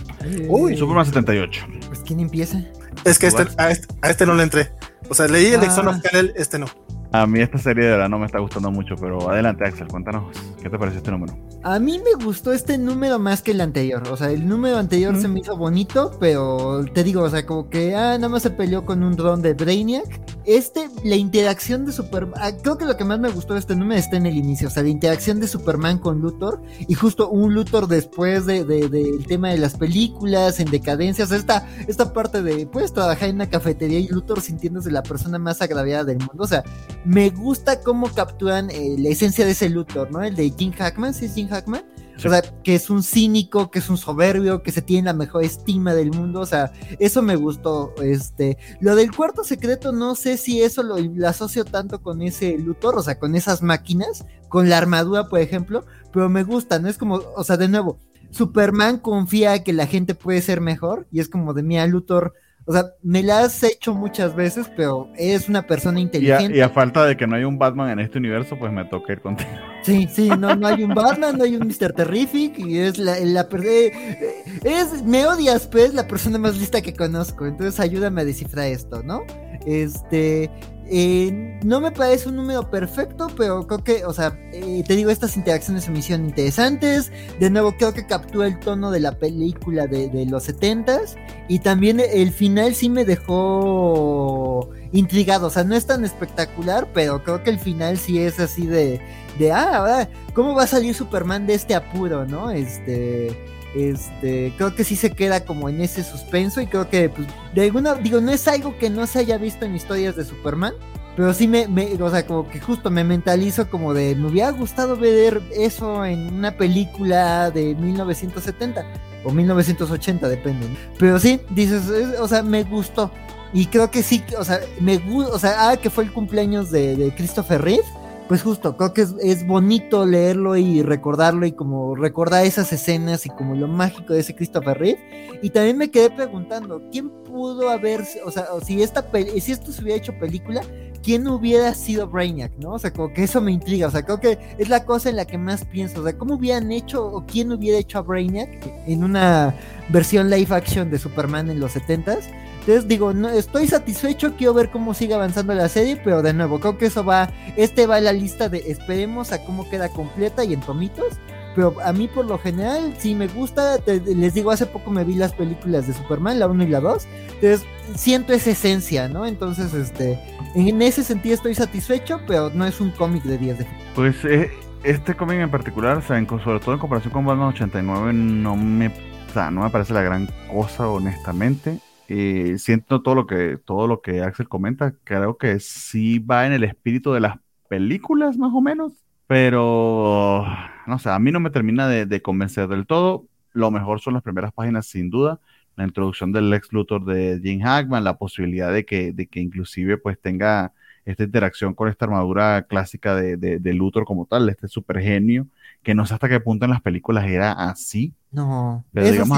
Uy, Superman 78. Pues, ¿quién empieza? Es que este, a, este, a, este, no le entré. O sea, leí el ah. of Kal-El, este no. A mí esta serie de verdad no me está gustando mucho, pero adelante Axel, cuéntanos, ¿qué te parece este número? A mí me gustó este número más que el anterior, o sea, el número anterior se me hizo bonito, pero te digo, o sea, como que, ah, nada más se peleó con un dron de Brainiac. este, la interacción de Superman, ah, creo que lo que más me gustó de este número está en el inicio, o sea, la interacción de Superman con Luthor y justo un Luthor después del de, tema de las películas, en decadencias, esta, esta parte de, pues, trabajar en una cafetería y Luthor sintiéndose la persona más agraviada del mundo, o sea, me gusta cómo capturan eh, la esencia de ese Luthor, ¿no? El de Jim Hackman, ¿sí es Jim Hackman? O sea, que es un cínico, que es un soberbio, que se tiene la mejor estima del mundo. O sea, eso me gustó. Este, lo del cuarto secreto, no sé si eso lo, asocio tanto con ese Luthor, o sea, con esas máquinas, con la armadura, por ejemplo, pero me gusta, ¿no? Es como, o sea, de nuevo, Superman confía que la gente puede ser mejor y es como de mía, Luthor o sea, me la has hecho muchas veces, pero eres una persona inteligente. Y a, falta de que no haya un Batman en este universo, pues me toca ir contigo. [laughs] Sí, sí, no, no hay un Batman, no hay un Mr. Terrific, y es la, la eh, es, me odias, pues, la persona más lista que conozco. Entonces ayúdame a descifrar esto, ¿no? Este, eh, no me parece un número perfecto, pero creo que, o sea, eh, te digo, estas interacciones se me hicieron interesantes. De nuevo, creo que captura el tono de la película de, los setentas. Y también el final sí me dejó intrigado. O sea, no es tan espectacular, pero creo que el final sí es así de, de ah, ¿cómo va a salir Superman de este apuro, no? Este este, creo que sí se queda como en ese suspenso y creo que, pues, de alguna, digo, no es algo que no se haya visto en historias de Superman, pero sí me, o sea, como que justo me mentalizo como de, me hubiera gustado ver eso en una película de 1970 o 1980, depende. Pero sí, dices, o sea, me gustó. Y creo que sí, o sea, me gusta, o sea, ah, que fue el cumpleaños de, de Christopher Reeve pues justo, creo que es, bonito leerlo y recordarlo y como recordar esas escenas y como lo mágico de ese Christopher Reeve. Y también me quedé preguntando, ¿quién pudo haber, o sea, si, esta si esto se hubiera hecho película, ¿quién hubiera sido Brainiac, no? O sea, como que eso me intriga, o sea, creo que es la cosa en la que más pienso, o sea, ¿cómo hubieran hecho o quién hubiera hecho a Brainiac en una versión live action de Superman en los 70s? Entonces digo, no, estoy satisfecho, quiero ver cómo sigue avanzando la serie, pero de nuevo, creo que eso va, este va a la lista de esperemos a cómo queda completa y en tomitos. Pero a mí por lo general sí me gusta, les digo, hace poco me vi las películas de Superman, la 1 y la 2, entonces siento esa esencia, ¿no? Entonces, este, en ese sentido estoy satisfecho, pero no es un cómic de 10 de Pues eh, este cómic en particular, sea, sobre todo en comparación con Batman 89, no me, o sea, no me parece la gran cosa, honestamente. Eh, siento todo lo que todo lo que Axel comenta, creo que sí va en el espíritu de las películas más o menos, pero no sé, a mí no me termina de, convencer del todo. Lo mejor son las primeras páginas sin duda, la introducción del Lex Luthor de Jim Hackman, la posibilidad de que, de que inclusive pues tenga esta interacción con esta armadura clásica de, de, Luthor como tal, este super genio, que no sé hasta qué punto en las películas era así. No, pero digamos,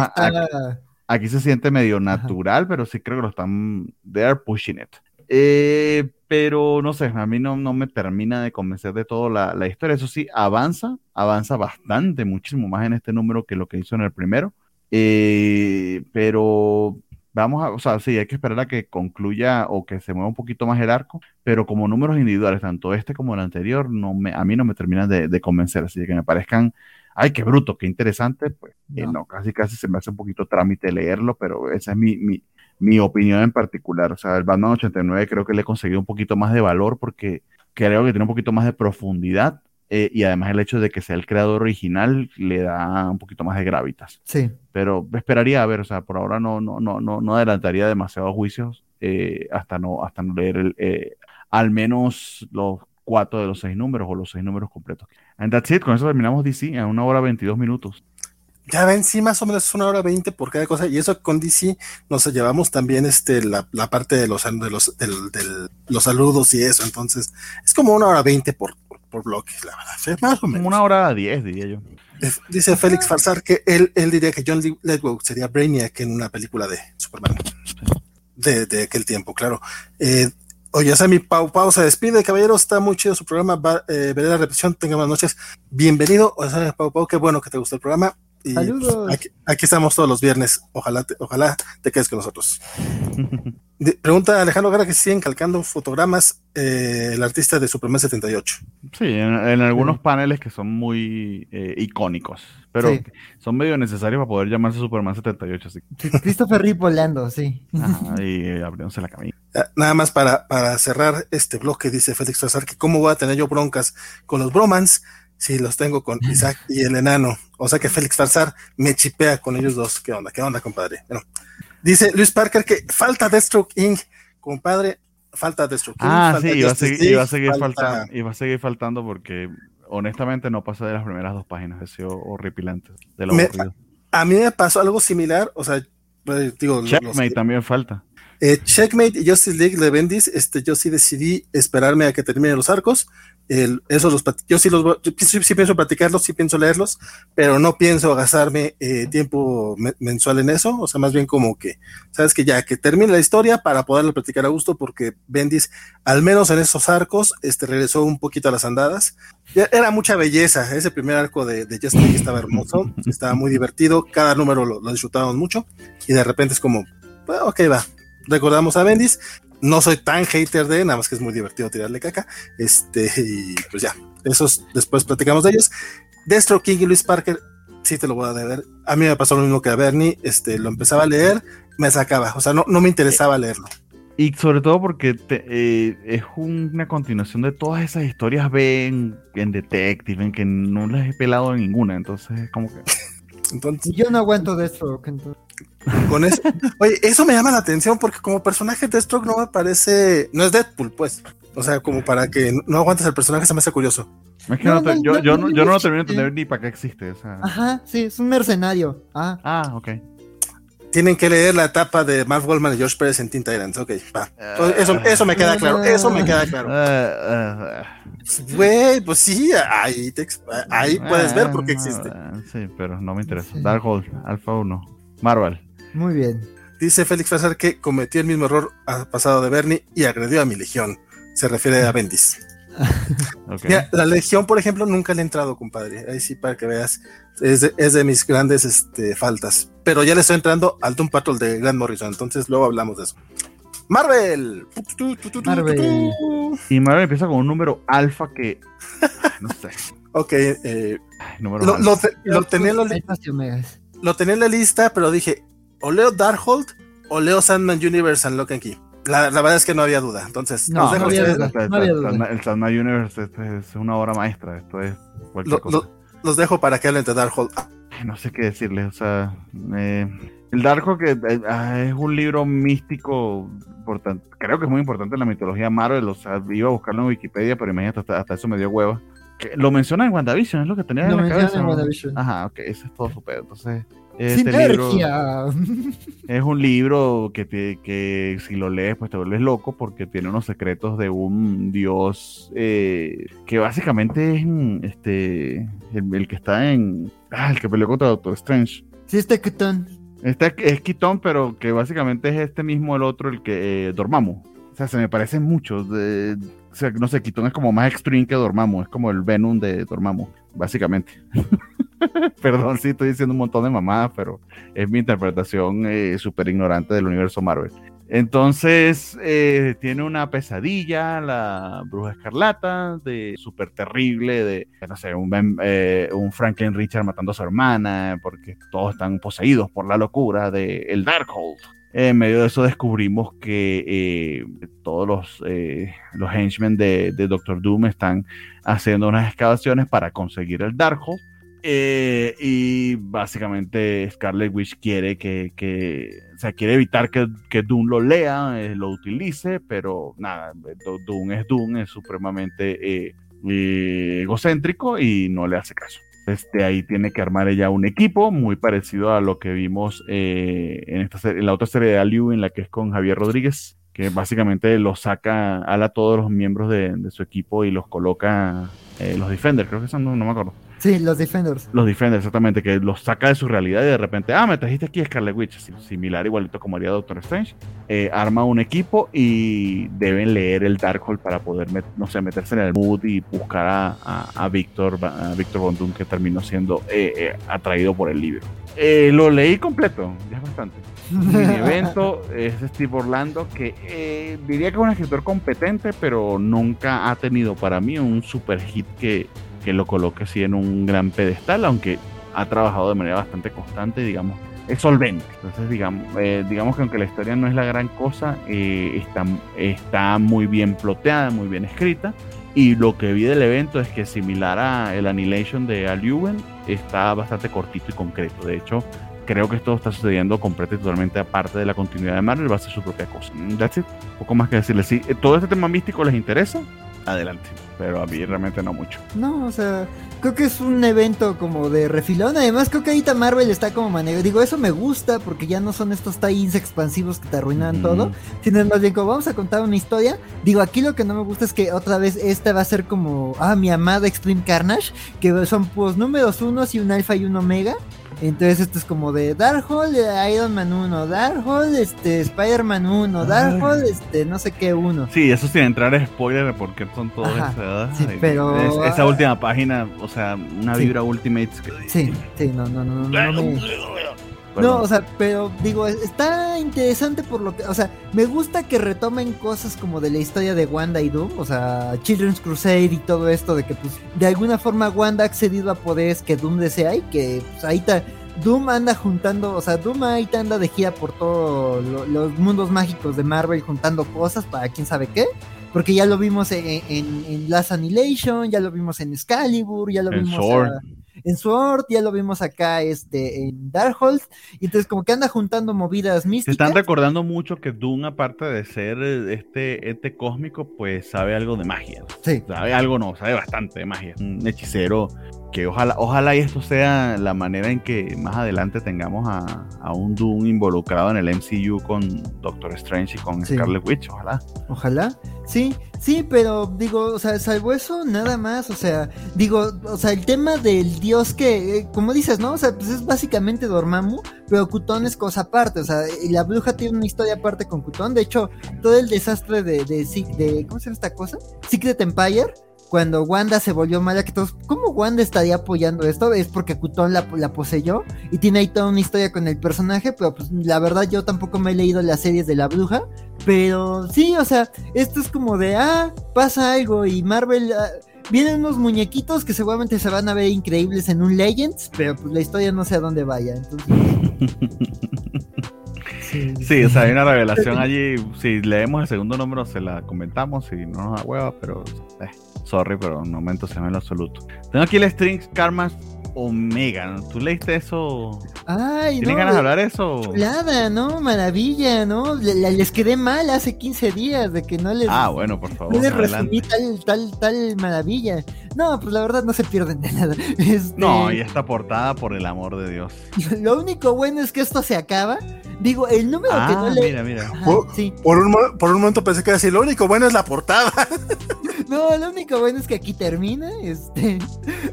Aquí se siente medio natural, pero sí creo que lo están. They are pushing it. Eh, pero no sé, a mí no, no me termina de convencer de todo la, la, historia. Eso sí, avanza, avanza bastante, muchísimo más en este número que lo que hizo en el primero. Eh, pero vamos a, o sea, sí, hay que esperar a que concluya o que se mueva un poquito más el arco, pero como números individuales, tanto este como el anterior, no me, a mí no me terminan de, de convencer, así que me parezcan ay, qué bruto, qué interesante, pues eh, no. casi casi se me hace un poquito trámite leerlo, pero esa es mi, mi, mi, opinión en particular. O sea, el Batman 89 creo que le he conseguido un poquito más de valor porque creo que tiene un poquito más de profundidad eh, y además el hecho de que sea el creador original le da un poquito más de gravitas. Sí. Pero esperaría a ver, o sea, por ahora no, no, no, no, no adelantaría demasiados juicios eh, hasta, no, hasta no leer el, al menos los cuatro de los seis números o los seis números completos. And that's it, con eso terminamos DC en una hora 22 minutos. Ya ven, sí, más o menos es una hora 20 por cada cosa. Y eso con DC nos llevamos también este, la, parte de los, de los, del, los saludos y eso. Entonces, es como una hora 20 por, por, bloque, la verdad. Más o menos. Como una hora 10, diría yo. Dice Félix Farsar que él, él diría que John Ledwell sería Brainiac en una película de Superman. De, de aquel tiempo, claro. Eh, Oye, mi Pau Pau se despide, caballero, está muy chido su programa, va, eh, veré la repetición, tenga buenas noches, bienvenido, Oye, Pau Pau, qué bueno que te gustó el programa. Y Saludos. Aquí, estamos todos los viernes, ojalá te, ojalá te quedes con nosotros. [laughs] pregunta Alejandro Gara que siguen calcando fotogramas eh, el artista de Superman 78. Sí, en, algunos paneles que son muy eh, icónicos, pero son medio necesarios para poder llamarse Superman 78. Así. Christopher Reeve volando, sí. y abriéndose la camisa. Ah, nada más para, para cerrar este bloque, dice Félix Trazar, que cómo voy a tener yo broncas con los bromans si los tengo con [laughs] Isaac y el enano. O sea que Félix Farsar me chipea con ellos dos. ¿Qué onda? ¿Qué onda, compadre? Bueno, dice Luis Parker que falta Deathstroke Inc. Compadre, falta Deathstroke Inc. Ah, sí, iba a, seguir, a seguir faltando, iba a seguir faltando porque honestamente no pasa de las primeras dos páginas. Ha sido horripilante. De lo a, mí me pasó algo similar. O sea, pues, digo. Checkmate también falta. Eh, Checkmate y Justice League de Bendis, este, yo sí decidí esperarme a que terminen los arcos eso los yo sí los sí, pienso platicarlos, sí pienso leerlos, pero no pienso gastarme eh, tiempo mensual en eso, o sea, más bien como que, sabes que ya que termine la historia para poderlo platicar a gusto, porque Bendis, al menos en esos arcos, este regresó un poquito a las andadas. Era mucha belleza, ese primer arco de, de Justin estaba hermoso, estaba muy divertido, cada número lo, lo disfrutábamos mucho, y de repente es como, bueno, ok, va, recordamos a Bendis no soy tan hater de, nada más que es muy divertido tirarle caca. Este, y pues ya, esos después platicamos de ellos. Destro King y Luis Parker, sí te lo voy a deber. A mí me pasó lo mismo que a Bernie, este, lo empezaba a leer, me sacaba, o sea, no, no me interesaba leerlo. Y sobre todo porque eh, es una continuación de todas esas historias B en, Detective, en que no las he pelado en ninguna, entonces como que... [laughs] entonces, yo no aguanto Deathstroke, entonces. Con eso. Oye, eso me llama la atención porque como personaje de Deathstroke no me parece. No es Deadpool, pues. O sea, como para que no aguantes el personaje se me hace curioso. Es que no, yo, yo, no, yo no lo termino de entender ni para qué existe. Ajá, sí, es un mercenario. Ah, ah ok. Tienen que leer la etapa de Mark Wallman y George Pérez en Teen Titans. Ok, va. Eso, eso me queda claro. Eso me queda claro. Ah, ah, güey, pues sí, ahí, ahí puedes ver por qué existe. Sí, pero no me interesa. Darkhold, Alpha 1, Marvel. Muy bien. Dice Félix Fazar que cometió el mismo error pasado de Bernie y agredió a mi legión. Se refiere a Bendis. [laughs] la legión, por ejemplo, nunca le he entrado, compadre. Ahí sí, para que veas. Es de, mis grandes este, faltas. Pero ya le estoy entrando al Doom Patrol de Grant Morrison. Entonces luego hablamos de eso. Marvel. Marvel. Y Marvel empieza con un número alfa que. No sé. ok. Eh, lo, tenía lo tenía en la lista, pero dije, o leo Darkhold o leo Sandman Universe and Lock and Key. La, verdad es que no había duda. Entonces, no, no había duda, El Sandman Universe es, una obra maestra. Esto es los dejo para que hablen de Darkhold. No sé qué decirles. O sea, el Darkhold que, eh, ah, es un libro místico. Importante, creo que es muy importante en la mitología Marvel. O sea, iba a buscarlo en Wikipedia, pero imagínate, hasta, hasta eso me dio hueva. lo menciona en WandaVision, es lo que tenía en la cabeza. En WandaVision. Ajá, ok, ese es todo su pedo. Entonces, este libro es un libro que, que si lo lees, pues te vuelves loco porque tiene unos secretos de un dios eh, que básicamente es este el, que está en. Ah, el que peleó contra Doctor Strange. Sí, está Kitón. Este es Kitón, pero que básicamente es este mismo el otro, el que eh. O sea, se me parecen mucho. De, o sea, no sé, Kitón es como más extreme que Dormammu. Es como el Venom de Dormammu, básicamente. [laughs] [laughs] Perdón si estoy diciendo un montón de mamadas, pero es mi interpretación eh, súper ignorante del universo Marvel. Entonces, eh, tiene una pesadilla, la bruja escarlata, de súper terrible, de, no sé, un, eh, un, Franklin Richard matando a su hermana, porque todos están poseídos por la locura de el Darkhold. En medio de eso descubrimos que todos los, los henchmen de, Doctor Doom están haciendo unas excavaciones para conseguir el Darkhold eh, y básicamente Scarlet Witch quiere que, que quiere evitar que, que Doom lo lea, eh, lo utilice, pero nada, Doom es Doom, es supremamente eh, egocéntrico y no le hace caso. Este, ahí tiene que armar ella un equipo muy parecido a lo que vimos en, esta en la otra serie de Aliu, en la que es con Javier Rodríguez, que básicamente lo saca, a todos los miembros de, de su equipo y los coloca, los Defenders, creo que son, no me acuerdo Sí, los Defenders. Los Defenders, exactamente, que los saca de su realidad y de repente, ah, me trajiste aquí a Scarlet Witch, similar igualito como haría Doctor Strange. Eh, arma un equipo y deben leer el Darkhold para poder, no sé, meterse en el mood y buscar a, a, Víctor, a Víctor Von Doom, que terminó siendo eh, eh, atraído por el libro. Eh, lo leí completo, ya es bastante. Mi [laughs] evento es Steve Orlando, que eh, diría que es un escritor competente, pero nunca ha tenido para mí un super hit que, que lo coloque así en un gran pedestal, aunque ha trabajado de manera bastante constante, digamos, es solvente. Entonces, digamos, eh, digamos que aunque la historia no es la gran cosa, eh, está, está muy bien ploteada, muy bien escrita. Y lo que vi del evento es que similar a el Annihilation de Al está bastante cortito y concreto. De hecho, creo que esto está sucediendo completamente y totalmente aparte de la continuidad de Marvel, va a ser su propia cosa. Mm, that's it. Poco más que decirles. Si todo este tema místico les interesa, adelante. Pero a mí realmente no mucho. No, o sea, creo que es un evento como de refilón. Además, creo que ahorita Marvel está como manejando. Digo, eso me gusta porque ya no son estos tie-ins expansivos que te arruinan todo. Sino más bien como vamos a contar una historia. Digo, aquí lo que no me gusta es que otra vez esta va a ser como, ah, mi amada Extreme Carnage, que son pues números unos y un alfa y un omega. Entonces esto es como de Darkhold, Iron Man 1, Darkhold, este, Spider-Man 1, Darkhold, este, no sé qué uno. Sí, eso sin entrar en spoiler porque son todos sí, pero... esa última página, o sea, una vibra Ultimates que... Sí, sí, no, no, no, no, no, no, o sea, pero digo, está interesante por lo que, o sea, me gusta que retomen cosas como de la historia de Wanda y Doom, o sea, Children's Crusade y todo esto de que pues de alguna forma Wanda ha accedido a poderes que Doom desea y que pues ahí está Doom anda juntando, o sea, Doom ahí anda de gira por todos los mundos mágicos de Marvel juntando cosas para quién sabe qué. Porque ya lo vimos en, en, Last Annihilation, ya lo vimos en Excalibur, ya lo vimos en Sword, ya lo vimos acá este, en Darkhold, y entonces como que anda juntando movidas místicas. Se están recordando mucho que Doom, aparte de ser este ente cósmico, pues sabe algo de magia. Sí. Sabe algo, no, sabe bastante de magia. Un hechicero que ojalá, ojalá y esto sea la manera en que más adelante tengamos a, a un Doom involucrado en el MCU con Doctor Strange y con Scarlet Witch, ojalá. Ojalá, sí, sí, pero digo, o sea, salvo eso, nada más, o sea, digo, o sea, el tema del dios que, eh, como dices, ¿no? O sea, pues es básicamente Dormammu, pero Cutón es cosa aparte, o sea, y la bruja tiene una historia aparte con Cutón, de hecho, todo el desastre de, de, de ¿cómo se llama esta cosa? Secret Empire, cuando Wanda se volvió mala, que todos, ¿cómo Wanda estaría apoyando esto? Es porque Cutón la, poseyó y tiene ahí toda una historia con el personaje, pero pues la verdad yo tampoco me he leído las series de la bruja, pero sí, o sea, esto es como de, ah, pasa algo y Marvel... Ah, vienen unos muñequitos que seguramente se van a ver increíbles en un Legends, pero pues la historia no sé a dónde vaya. Entonces... [laughs] Sí, o sea, hay una revelación [laughs] allí. Si leemos el segundo número, se la comentamos y no nos da hueva, pero eh, sorry, pero no me entusiasma en absoluto. Tengo aquí el Strings Karma Omega. ¿Tú leíste eso? Ay, ¿Tienes ganas de hablar eso? Nada, ¿no? Maravilla, ¿no? les quedé mal hace 15 días de que no les. Ah, bueno, por favor. No les resumí tal, tal, tal maravilla. No, pues la verdad no se pierden de nada. [laughs] Este... No, y esta portada, por el amor de Dios. [laughs] Lo único bueno es que esto se acaba. Digo, el número que no ah, le. Mira, mira. por, sí. por, un, por un momento pensé que decir, lo único bueno es la portada. [laughs] No, lo único bueno es que aquí termina. Este,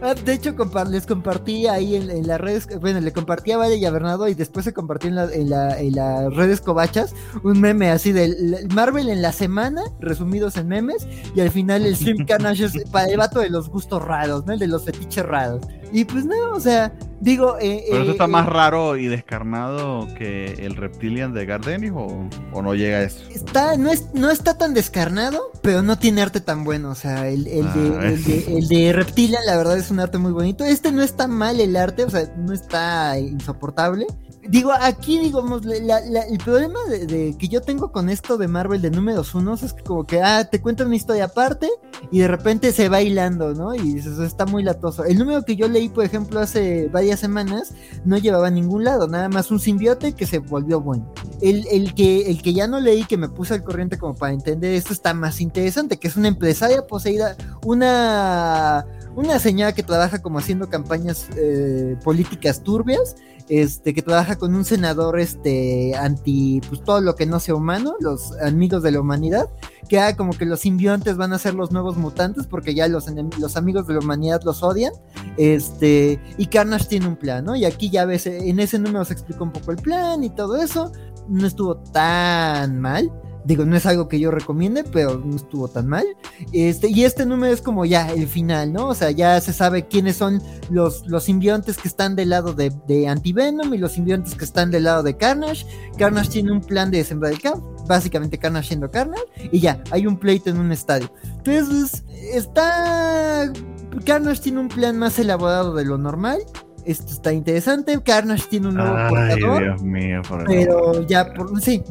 ah, de hecho, les compartí ahí en, las redes, bueno, le compartí a Valle y a Bernardo y después se compartió en, las redes cobachas un meme así de Marvel en la semana, resumidos en memes, y al final el [laughs] Stream Carnage es para el vato de los gustos raros, ¿no? El de los fetiches raros. Y pues no, o sea, digo. Eh, ¿Pero eso está eh, más raro y descarnado que el Reptilian de Gardenis o, o, no llega a eso? Está, no, es, no está tan descarnado, pero no tiene arte tan bueno. O sea, el, el, de, ah, el, de, [laughs] el de Reptilian, la verdad, es un arte muy bonito. Este no está mal el arte, o sea, no está insoportable. Digo, aquí, digamos, el problema de, que yo tengo con esto de Marvel de números unos es que como que, ah, te cuenta una historia aparte y de repente se va hilando, ¿no? Y dices, está muy latoso. El número que yo por ejemplo, hace varias semanas, no llevaba a ningún lado, nada más un simbiote que se volvió bueno. El, el, que, el que ya no leí, que me puse al corriente como para entender esto, está más interesante, que es una empresaria poseída, una una señora que trabaja como haciendo campañas eh, políticas turbias este, que trabaja con un senador, este, anti, pues todo lo que no sea humano, los amigos de la humanidad, que ah, como que los simbiontes van a ser los nuevos mutantes, porque ya los, los amigos de la humanidad los odian, este, y Carnage tiene un plan, ¿no? Y aquí ya ves, en ese número se explica un poco el plan y todo eso, no estuvo tan mal, Digo, no es algo que yo recomiende, pero no estuvo tan mal. Este, y este número es como ya el final, ¿no? O sea, ya se sabe quiénes son los, los simbiontes que están del lado de, de Antivenom y los simbiontes que están del lado de Carnage. Carnage tiene un plan de sembrar el básicamente Carnage siendo Carnage, y ya, hay un pleito en un estadio. Entonces, está. Carnage tiene un plan más elaborado de lo normal esto está interesante. Carnage tiene un nuevo Ay, portador. Dios mío, por Pero ya, por, sí,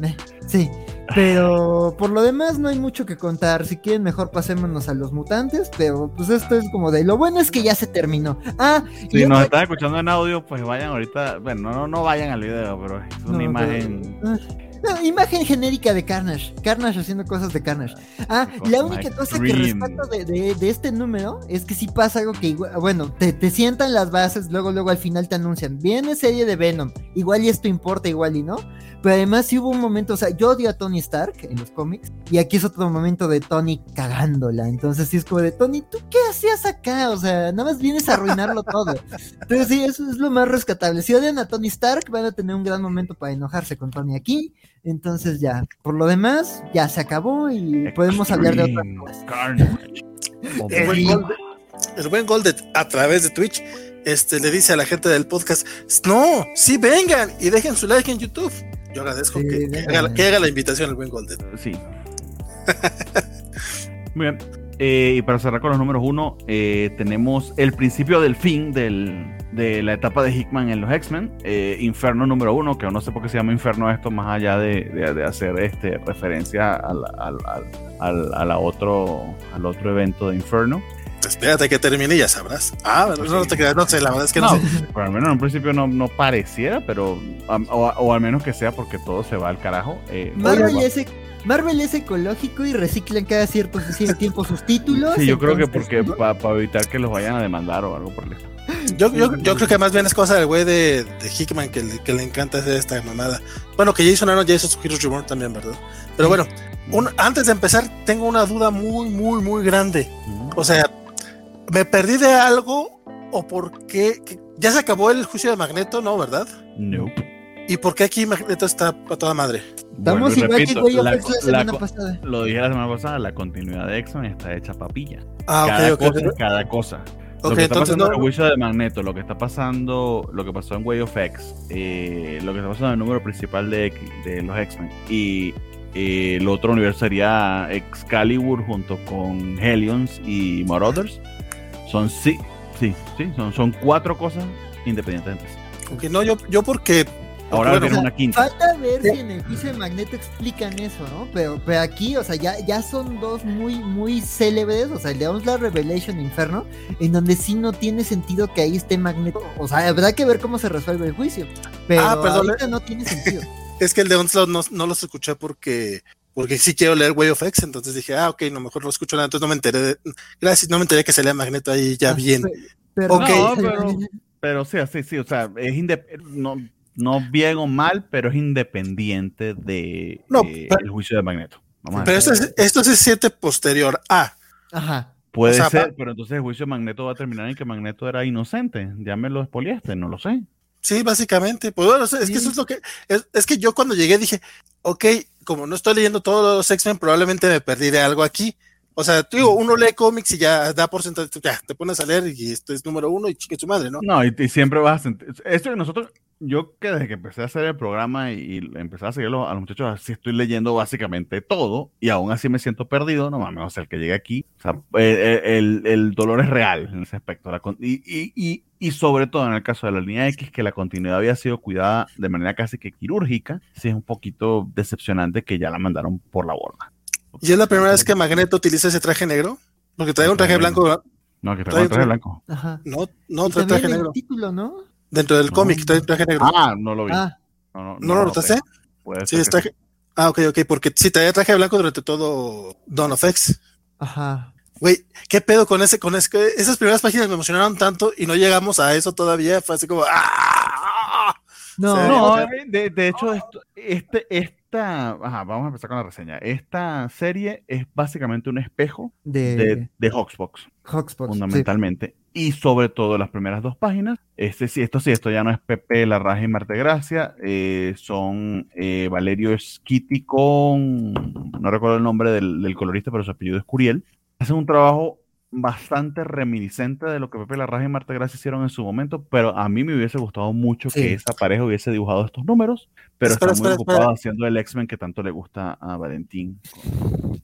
sí. Pero por lo demás no hay mucho que contar. Si quieren, mejor pasémonos a los mutantes. Pero pues esto es como de lo bueno es que ya se terminó. Ah, Si nos están escuchando en audio, pues vayan ahorita. Bueno, no, no vayan al video, pero es una No, imagen. pero- no, imagen genérica de Carnage. Carnage haciendo cosas de Carnage. Ah, la única cosa que rescato de, de- de este número es que sí pasa algo que igual, bueno, te, te sientan las bases, luego, luego al final te anuncian, viene serie de Venom, igual y esto importa, igual y no. Pero además sí hubo un momento, o sea, yo odio a Tony Stark en los cómics, y aquí es otro momento de Tony cagándola. Entonces sí es como de Tony, ¿tú qué hacías acá? O sea, nada más vienes a arruinarlo todo. Entonces sí, eso es lo más rescatable. Si odian a Tony Stark, van a tener un gran momento para enojarse con Tony aquí. Entonces ya, por lo demás, ya se acabó y podemos hablar de otras cosas. Carnage. El buen, buen Goldet, a través de Twitch, este, le dice a la gente del podcast, no, sí vengan y dejen su like en YouTube. Yo agradezco Sí, que, haga, que haga la invitación el buen Goldet. Sí. Muy bien. Eh, y para cerrar con los números uno, eh, tenemos el principio del fin del, de la etapa de Hickman en los X-Men. eh, Inferno número uno, que no sé por qué se llama Inferno esto, más allá de, de- de hacer este, referencia al, al, al, al- otro, al otro evento de Inferno. Espérate que termine y ya sabrás. Ah, no, no te creas, no sé, la verdad es que no, No, sé. [laughs] pero al menos en un principio no, no pareciera, pero o, o al menos que sea porque todo se va al carajo. eh, Marvel es, e- Marvel es ecológico y reciclan cada cierto, cierto tiempo sus títulos. Sí, yo creo que porque ¿no? para evitar que los vayan a demandar o algo por el estilo. Yo, yo, yo creo que más bien es cosa del güey de, de Hickman que le, que le encanta hacer esta mamada. Bueno, que Jason Aaron ya hizo su Heroes Reborn también, ¿verdad? Pero bueno, un- antes de empezar, tengo una duda muy, muy, muy grande. O sea, ¿me perdí de algo o por qué? que- Ya se acabó el juicio de Magneto, ¿no? ¿verdad? Nope. ¿Y por qué aquí Magneto está a toda madre? Estamos y igual que repito, of la- la semana pasada. Lo dije la semana pasada, la continuidad de X-Men está hecha papilla. Ah, cada ok, ok. cosa cada cosa. Lo que está pasando no. en juicio de Magneto, lo que está pasando, lo que pasó en Way of X, eh, lo que está pasando en el número principal de, de los X-Men y eh, el otro universo sería Excalibur junto con Hellions y Marauders. Son sí, sí, sí, son, son cuatro cosas independientes. Ok, no, yo, yo porque. Ahora bueno, viene o sea, una quinta. Falta ver si en el juicio de Magneto explican eso, ¿no? Pero, pero aquí, o sea, ya, ya son dos muy, muy célebres, o sea, el de Onslaught Revelation Inferno, en donde sí no tiene sentido que ahí esté Magneto. O sea, habrá que ver cómo se resuelve el juicio. Pero Ah, perdón, ahorita no tiene sentido. [laughs] Es que el de Onslaught no, no los escuché porque. Porque sí quiero leer Way of X, entonces dije, ah, ok, no, mejor no escucho nada, entonces no me enteré de, gracias, no me enteré que salía Magneto ahí ya Ah, bien. pe- Pero, Ok. No, pero- [laughs] Pero sí, sí, sí, o sea, es no, no bien o mal, pero es independiente de No, eh, pero- el juicio de Magneto. Vamos Pero esto, es- esto se siente posterior a. Ajá. Puede o sea, ser, pero entonces el juicio de Magneto va a terminar en que Magneto era inocente. Ya me lo expoliaste, no lo sé. Sí, básicamente. Pues bueno, es que eso es lo que. Es, es que yo cuando llegué dije, ok, como no estoy leyendo todos los X-Men, probablemente me perdí de algo aquí. O sea, tú digo, uno lee cómics y ya da por sentado, ya te pones a leer y esto es número uno y chique su madre, ¿no? No, y, y siempre vas a sentir. Esto que nosotros, yo que desde que empecé a hacer el programa y, y empecé a seguirlo a los muchachos, así estoy leyendo básicamente todo y aún así me siento perdido. No mames, o sea, el que llegue aquí, o sea, eh, eh, el, el dolor es real en ese aspecto. La y, y, y, y sobre todo en el caso de la línea X, que la continuidad había sido cuidada de manera casi que quirúrgica, sí es un poquito decepcionante que ya la mandaron por la borda. Y es la primera vez que Magneto utiliza ese traje negro, porque trae un traje blanco, ¿verdad? No, que Trae- trae traje blanco. Ajá. no, no trae traje el negro. título, ¿no? Dentro del No. cómic trae traje negro. Ah, no lo vi. Ah, no, no, ¿No lo notaste? sí, ser es traje. Ah, ok, ok, porque sí traía traje blanco durante todo Dawn of X. ajá. Güey, ¿qué pedo con ese, con ese, esas primeras páginas me emocionaron tanto y no llegamos a eso todavía? Fue así como, ¡ah! No, Sí. No, o sea- de, de hecho, esto- este, es- esta, ajá, vamos a empezar con la reseña. Esta serie es básicamente un espejo de, de, de Hoxbox, fundamentalmente. Y sobre todo las primeras dos páginas, este sí, esto sí, esto ya no es Pepe La Raja y Marte Gracia, eh, son eh, Valerio Skiti con, no recuerdo el nombre del, del colorista, pero su apellido es Curiel. Hacen un trabajo bastante reminiscente de lo que Pepe Larraja y Marta Gracia hicieron en su momento, pero a mí me hubiese gustado mucho que esa pareja hubiese dibujado estos números, pero está muy ocupado haciendo el X-Men que tanto le gusta a Valentín.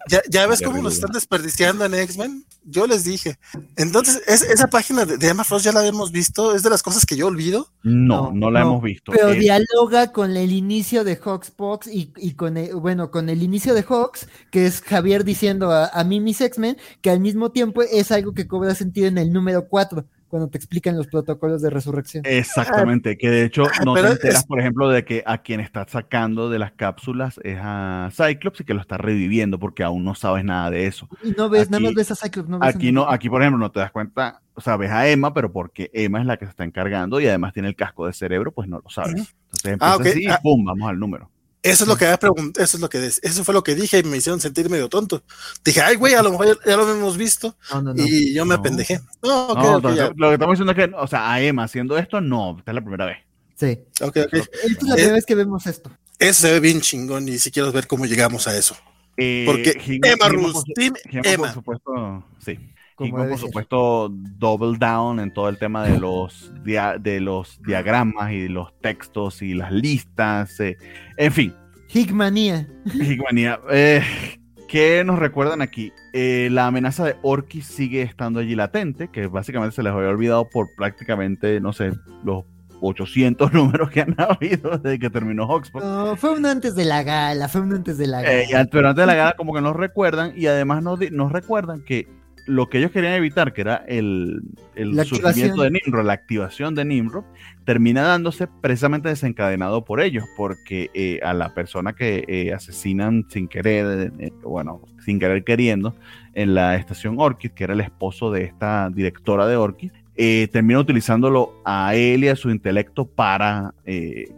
¿Ya, ya ves cómo nos están desperdiciando en X-Men? Yo les dije. Entonces, esa página de, Emma Frost ya la habíamos visto, es de las cosas que yo olvido. No, no, la hemos visto. Pero dialoga con el inicio de Hawksbox y, y con el, bueno, con el inicio de Hawks, que es Javier diciendo a, a mí mis X-Men, que al mismo tiempo es algo que cobra sentido en el número 4 cuando te explican los protocolos de resurrección. Exactamente, que de hecho no te enteras, por ejemplo, de que a quien está sacando de las cápsulas es a Cyclops y que lo está reviviendo porque aún no sabes nada de eso. Y no ves, nada más ves a Cyclops. No aquí, no, aquí, por ejemplo, no te das cuenta, o sea, ves a Emma, pero porque Emma es la que se está encargando y además tiene el casco de cerebro, pues no lo sabes. Entonces ah, así y pum, vamos al número. Eso es lo que eso es lo que eso fue lo que dije y me hicieron sentir medio tonto. Dije, ay, güey, a lo mejor ya, lo hemos visto. y yo me apendejé. No, lo que estamos diciendo es que, o sea, a Emma haciendo esto, no, esta es la primera vez. Sí. Ok, ok. Esta es la primera vez que vemos esto. Eso se ve bien chingón y si quiero ver cómo llegamos a eso. Eh, Porque Emma Rustin, Emma. Por supuesto, sí. Como por supuesto, double down en todo el tema de los, de los diagramas y los textos y las listas. Eh, en fin. Higmanía. Higmanía. Eh, ¿Qué nos recuerdan aquí? Eh, la amenaza de Orkis sigue estando allí latente, que básicamente se les había olvidado por prácticamente, no sé, los 800 [laughs] números que han [laughs] habido desde que terminó Oxford. No, fue un antes de la gala, fue un antes de la gala. pero antes de la gala como que nos recuerdan y además nos, nos recuerdan que lo que ellos querían evitar, que era el, surgimiento de Nimrod, la activación de Nimrod, termina dándose precisamente desencadenado por ellos, porque eh, a la persona que eh, asesinan sin querer, eh, bueno, sin querer queriendo, en la estación Orchid, que era el esposo de esta directora de Orchid, termina utilizándolo a él y a su intelecto para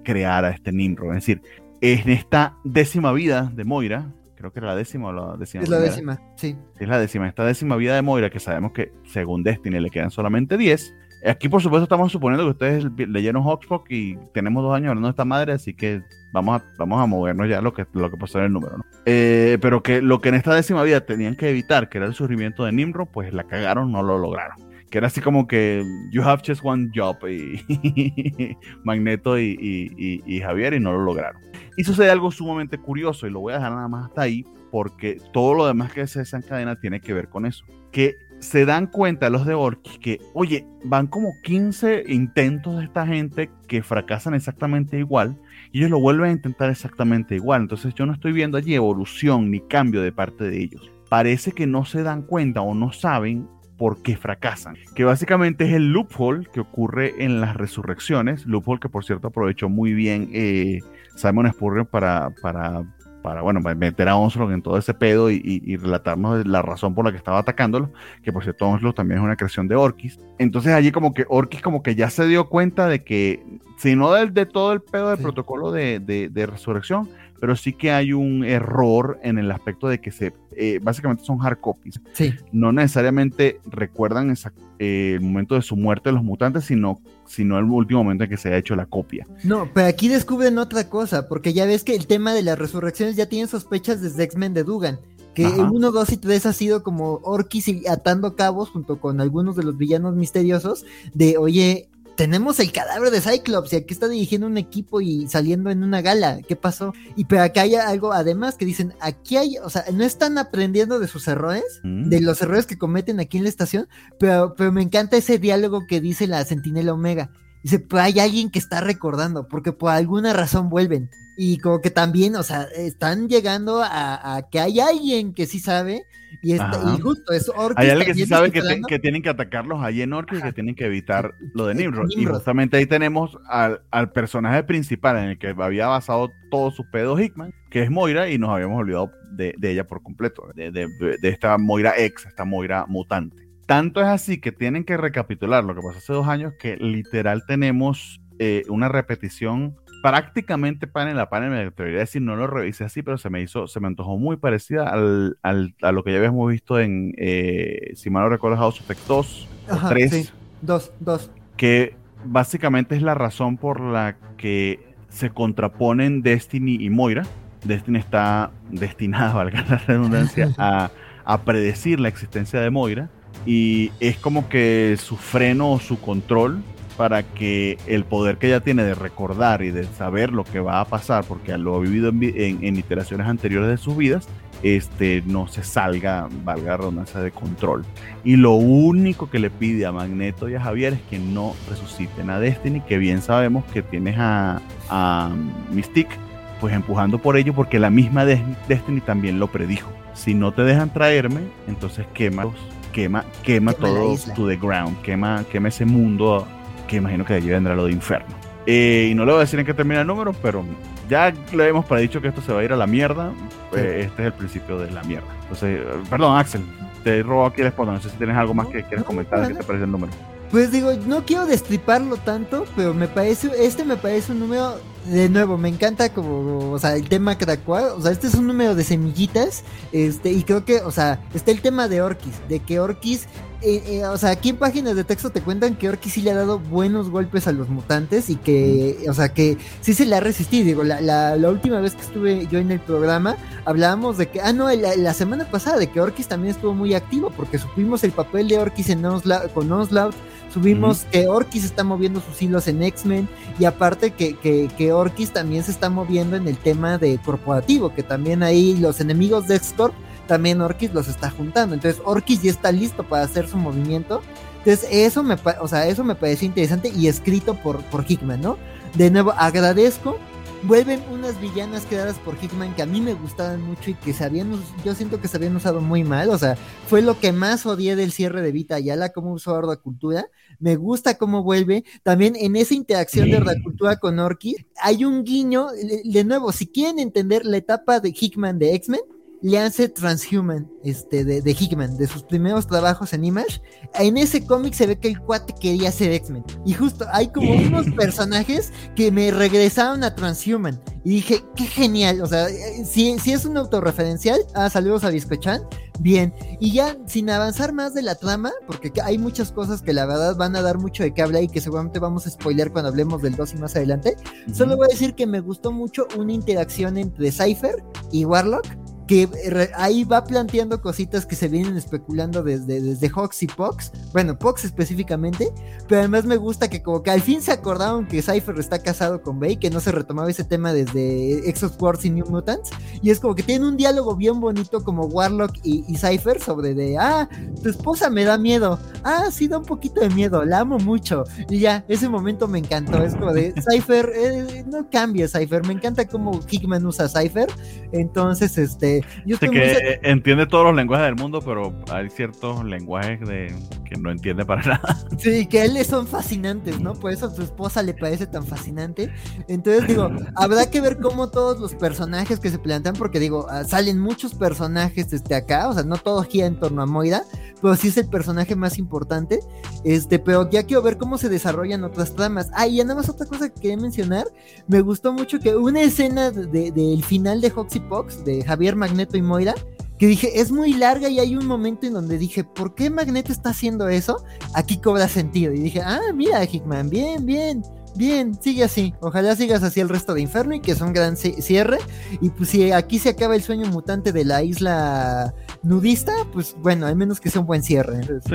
crear a este Nimrod. Es decir, en esta décima vida de Moira, creo que era la décima o la décima. Es la décima, sí. Es la décima. Esta décima vida de Moira, que sabemos que según Destiny le quedan solamente 10. Aquí, por supuesto, estamos suponiendo que ustedes leyeron Hawksbox y tenemos dos años hablando de esta madre, así que vamos a, vamos a movernos ya lo que, lo que pasó en el número, ¿no? Eh, pero que lo que en esta décima vida tenían que evitar, que era el surgimiento de Nimrod, pues la cagaron, no lo lograron. Era así como que you have just one job y [laughs] Magneto y Javier y no lo lograron. Y sucede algo sumamente curioso y lo voy a dejar nada más hasta ahí porque todo lo demás que se desencadena tiene que ver con eso. Que se dan cuenta los de Orki que, oye, van como 15 intentos de esta gente que fracasan exactamente igual y ellos lo vuelven a intentar exactamente igual. Entonces yo no estoy viendo allí evolución ni cambio de parte de ellos. Parece que no se dan cuenta o no saben por qué fracasan. Que básicamente es el loophole que ocurre en las resurrecciones. Loophole que por cierto aprovechó muy bien eh, Simon Spurrier para, para, para, bueno, meter a Onslaught en todo ese pedo y, relatarnos la razón por la que estaba atacándolo, que por cierto Onslaught también es una creación de Orkis. Entonces allí como que Orkis como que ya se dio cuenta de que, si no de, de todo el pedo del protocolo de, de, resurrección, pero sí que hay un error en el aspecto de que se eh, básicamente son hard copies. Sí. No necesariamente recuerdan eh, el momento de su muerte de los mutantes, sino sino el último momento en que se ha hecho la copia. No, pero aquí descubren otra cosa, porque ya ves que el tema de las resurrecciones ya tienen sospechas desde X-Men de Dugan. Que 1, 2 y 3 ha sido como Orkis atando cabos junto con algunos de los villanos misteriosos de, oye, tenemos el cadáver de Cyclops y aquí está dirigiendo un equipo y saliendo en una gala. ¿Qué pasó? Y pero acá hay algo además que dicen, aquí hay, o sea, no están aprendiendo de sus errores, mm. de los errores que cometen aquí en la estación, pero, pero me encanta ese diálogo que dice la Sentinela Omega. Dice, pues hay alguien que está recordando, porque por alguna razón vuelven. Y como que también, o sea, están llegando a, que hay alguien que sí sabe. Y, está, y justo es Orkis. Hay alguien que sí sabe que, que, tienen que atacarlos ahí en Orkis y que tienen que evitar lo de Nimrod. Y justamente ahí tenemos al, al, personaje principal en el que había basado todo su pedo Hickman, que es Moira, y nos habíamos olvidado de, de ella por completo, de, de, de esta Moira ex, esta Moira mutante. Tanto es así que tienen que recapitular lo que pasó hace dos años, que literal tenemos eh, una repetición prácticamente panel a panel, me atrevería a decir, no lo revisé así, pero se me hizo, se me antojó muy parecida al, al, a lo que ya habíamos visto en, eh, si mal no recuerdo, House of X 2, 3. 2, 2. Que básicamente es la razón por la que se contraponen Destiny y Moira. Destiny está destinada, [laughs] valga la redundancia, [laughs] a, a predecir la existencia de Moira. Y es como que su freno o su control para que el poder que ella tiene de recordar y de saber lo que va a pasar, porque lo ha vivido en, iteraciones anteriores de sus vidas, este, no se salga, valga la redundancia, de control. Y lo único que le pide a Magneto y a Javier es que no resuciten a Destiny, que bien sabemos que tienes a, a Mystique, pues empujando por ello, porque la misma Destiny también lo predijo. Si no te dejan traerme, entonces quema, quema, quema, todo to the ground, quema, quema ese mundo que imagino que de allí vendrá lo de Inferno. Eh, y no le voy a decir en qué termina el número, pero ya le hemos predicho que esto se va a ir a la mierda. Eh, este es el principio de la mierda. Entonces, eh, perdón, Axel, te robo aquí el spot. No sé si tienes algo más que quieres comentar. ¿Qué te parece el número? Pues digo, no quiero destriparlo tanto, pero me parece, este me parece un número, de nuevo, me encanta como, o sea, el tema Krakoa, o sea, este es un número de semillitas, este, y creo que, o sea, está el tema de Orkis, de que Orkis eh, eh, o sea, aquí en páginas de texto te cuentan que Orki sí le ha dado buenos golpes a los mutantes y que, o sea, que sí se le ha resistido. Digo, la, la, última vez que estuve yo en el programa, hablábamos de que, ah, no, la, semana pasada, de que Orkis también estuvo muy activo, porque supimos el papel de Orkis en con Onslaught, subimos que Orkis está moviendo sus hilos en X-Men, y aparte que, que, que, Orkis también se está moviendo en el tema de corporativo, que también ahí los enemigos de X-Corp también Orkis los está juntando. Entonces Orkis ya está listo para hacer su movimiento. Entonces eso me, o sea, eso me parece interesante y escrito por, por Hickman, ¿no? De nuevo, agradezco. Vuelven unas villanas creadas por Hickman que a mí me gustaban mucho y que se habían, yo siento que se habían usado muy mal. O sea, fue lo que más odié del cierre de Vita Ayala, como usó Horda Cultura. Me gusta cómo vuelve. También en esa interacción de Horda Cultura con Orkis, hay un guiño. De nuevo, si quieren entender la etapa de Hickman de X-Men, le hace Transhuman este, de, de, Hickman, de sus primeros trabajos en Image. En ese cómic se ve que el cuate quería ser X-Men. Y justo hay como unos personajes que me regresaron a Transhuman. Y dije, qué genial. O sea, si, si es un autorreferencial, ah, saludos a Biscochan. Bien, y ya sin avanzar más de la trama, porque hay muchas cosas que la verdad van a dar mucho de qué hablar y que seguramente vamos a spoiler cuando hablemos del 2 y más adelante. Solo voy a decir que me gustó mucho una interacción entre Cypher y Warlock que ahí va planteando cositas que se vienen especulando desde, desde Hawks y Pox, bueno, Pox específicamente, pero además me gusta que como que al fin se acordaron que Cypher está casado con Bay, que no se retomaba ese tema desde Exos Wars y New Mutants, y es como que tienen un diálogo bien bonito como Warlock y, y Cypher sobre de, ah, tu esposa me da miedo, ah, sí da un poquito de miedo, la amo mucho, y ya, ese momento me encantó, es como de, [laughs] Cypher, eh, no cambia Cypher, me encanta cómo Hickman usa Cypher, entonces, este, yo que entiende todos los lenguajes del mundo, pero hay ciertos lenguajes de que no entiende para [laughs] nada. Sí, que a él son fascinantes, ¿no? Por eso a su esposa le parece tan fascinante. Entonces digo, habrá que ver cómo todos los personajes que se plantean, porque digo, ah, salen muchos personajes desde acá, o sea, no todo gira en torno a Moira, pero sí es el personaje más importante. Este, pero ya quiero ver cómo se desarrollan otras tramas. Ah, y nada más otra cosa que quería mencionar, me gustó mucho que una escena del final de Hoxy Pox, de Javier Magneto y Moira, que dije, es muy larga y hay un momento en donde dije, ¿por qué Magneto está haciendo eso? Aquí cobra sentido. Y dije, ah, mira, Hickman, bien, bien. Bien, sigue así. Ojalá sigas así el resto de Inferno y que es un gran cierre. Y pues si aquí se acaba el sueño mutante de la isla nudista, pues bueno, al menos que sea un buen cierre. Sí,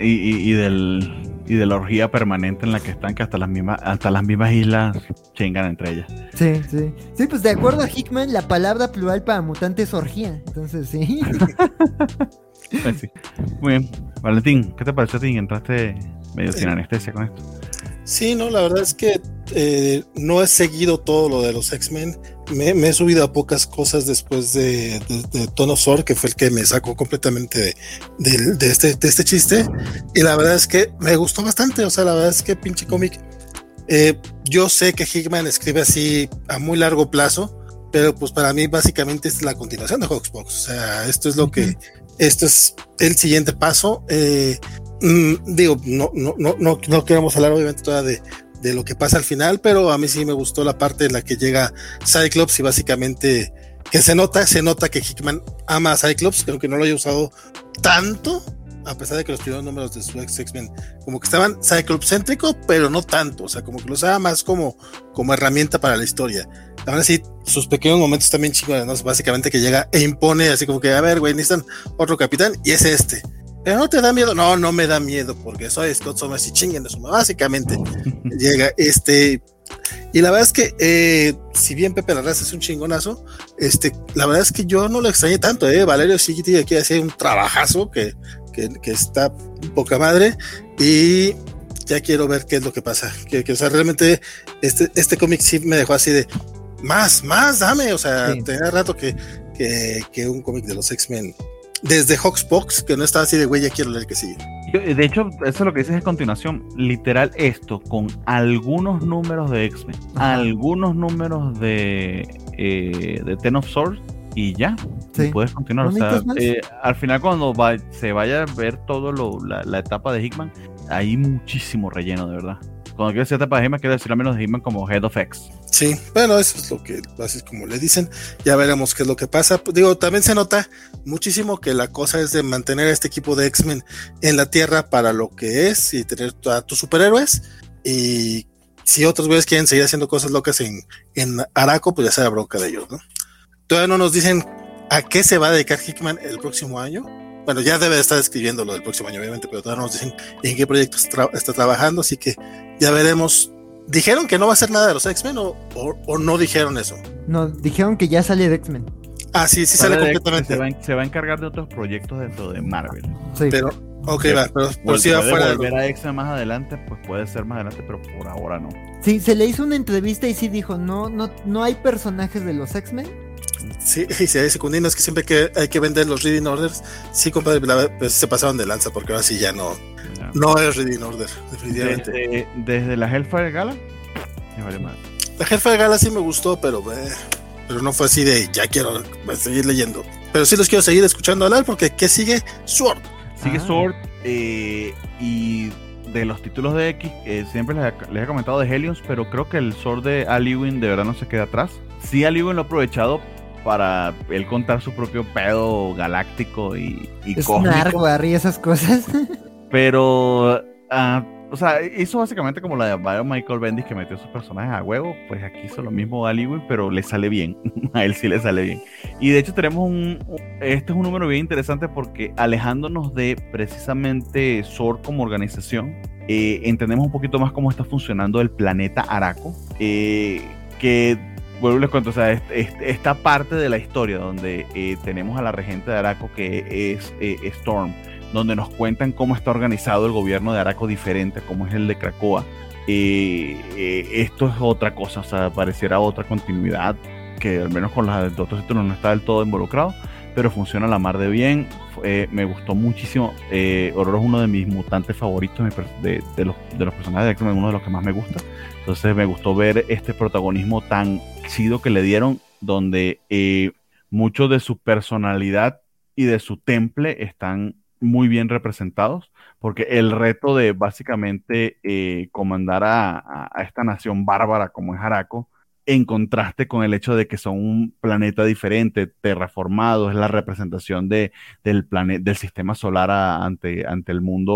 y, del, y de la orgía permanente en la que están, que hasta las mismas, hasta las mismas islas chingan entre ellas. Sí, sí. Sí, pues de acuerdo a Hickman, la palabra plural para mutante es orgía. Entonces sí. [laughs] pues sí. Muy bien. Valentín, ¿qué te pareció a ti? Entraste medio sin anestesia con esto. Sí, no, la verdad es que eh, no he seguido todo lo de los X-Men. Me, he subido a pocas cosas después de, de, Tono Sor, que fue el que me sacó completamente de, de, este, de este chiste. Y la verdad es que me gustó bastante. O sea, la verdad es que pinche cómic. Eh, yo sé que Hickman escribe así a muy largo plazo, pero pues para mí básicamente es la continuación de Hawksbox. O sea, esto es lo que, esto es el siguiente paso. Eh, Mm, digo, no, no, no, no, no queremos hablar obviamente todavía de de lo que pasa al final, pero a mí sí me gustó la parte en la que llega Cyclops y básicamente que se nota, se nota que Hickman ama a Cyclops, que no lo haya usado tanto, a pesar de que los primeros números de su X-Men como que estaban Cyclops céntrico, pero no tanto, o sea, como que lo usaba más como, como herramienta para la historia. Aún así, sus pequeños momentos también chingones, ¿no? Básicamente que llega e impone así como que, a ver, güey, necesitan otro capitán y es este. Pero no te da miedo, no, no me da miedo porque soy Scott Summers y chinguen de su Básicamente [laughs] llega este. Y la verdad es que, eh, si bien Pepe Larraz es un chingonazo, este, la verdad es que yo no lo extrañé tanto, ¿eh? Valerio sí tiene que hacer un trabajazo que, que, que, está poca madre y ya quiero ver qué es lo que pasa. Que, que o sea, realmente este, este cómic sí me dejó así de más, más, dame. O sea, tenía rato que, que, que un cómic de los X-Men desde Hawksbox, que no estaba así de güey, ya quiero leer que sigue. De hecho, eso es lo que dices a continuación. Literal, esto con algunos números de X-Men, algunos números de, eh, de Ten of Swords y ya. Puedes continuar. O sea, eh, al final, cuando se vaya a ver todo la, la, etapa de Hickman, hay muchísimo relleno, de verdad. Cuando quiero decir de Hickman, quiero decir al menos Hickman como Head of X. Sí, bueno, eso es lo que, así es como le dicen. Ya veremos qué es lo que pasa. Digo, también se nota muchísimo que la cosa es de mantener a este equipo de X-Men en la Tierra para lo que es y tener a tus superhéroes. Y si otros güeyes quieren seguir haciendo cosas locas en, en Araco, pues ya sea la bronca de ellos, ¿no? Todavía no nos dicen a qué se va a dedicar Hickman el próximo año. Bueno, ya debe de estar escribiendo lo del próximo año, obviamente, pero todavía no nos dicen en qué proyecto está trabajando, así que ya veremos ¿Dijeron que no va a ser nada de los X-Men o, no dijeron eso? No, dijeron que ya sale de X-Men. Ah, sí, sí sale, completamente. Se va, a encargar de otros proyectos dentro de Marvel. Sí. Pero, ok, va, pero por si va fuera. volver a X-Men más adelante, pues puede ser más adelante, pero por ahora no. Sí, se le hizo una entrevista y sí dijo, no, no, no hay personajes de los X-Men. Sí, [laughs] y si hay secundinos que siempre que hay que vender los reading orders, sí, compadre, pues se pasaron de lanza porque ahora sí ya no, no es Reading Order, definitivamente. Desde, la Hellfire Gala, La Hellfire Gala sí me gustó, pero, eh, pero no fue así de ya quiero seguir leyendo. Pero sí los quiero seguir escuchando hablar porque ¿qué sigue? Sword. Sigue ah. Sword eh, y de los títulos de X, siempre les, he comentado de Helios, pero creo que el Sword de Aliwin de verdad no se queda atrás. Sí, Aliwin lo ha aprovechado para él contar su propio pedo galáctico y, y es cósmico. y esas cosas. [laughs] Pero, ah, o sea, hizo básicamente como la de Michael Bendis que metió sus personajes a huevo. Pues aquí hizo lo mismo Aliwin, pero le sale bien. [laughs] a él sí le sale bien. Y de hecho, tenemos un. Este es un número bien interesante porque alejándonos de precisamente SOR como organización, eh, entendemos un poquito más cómo está funcionando el planeta Araco. Eh, que vuelvo les cuento, o sea, esta parte de la historia donde eh, tenemos a la regente de Araco que es Storm donde nos cuentan cómo está organizado el gobierno de Araco diferente, como es el de Cracoa. Eh, eh, esto es otra cosa, o sea, pareciera otra continuidad que al menos con los otros títulos no está del todo involucrado, pero funciona la mar de bien. Eh, me gustó muchísimo. Aurora es uno de mis mutantes favoritos de, los, de los personajes de X-Men, uno de los que más me gusta. Entonces me gustó ver este protagonismo tan chido que le dieron, donde mucho de su personalidad y de su temple están muy bien representados, porque el reto de básicamente eh, comandar a, esta nación bárbara como es Araco, en contraste con el hecho de que son un planeta diferente, terraformado, es la representación de, del, planeta, del sistema solar ante, ante el mundo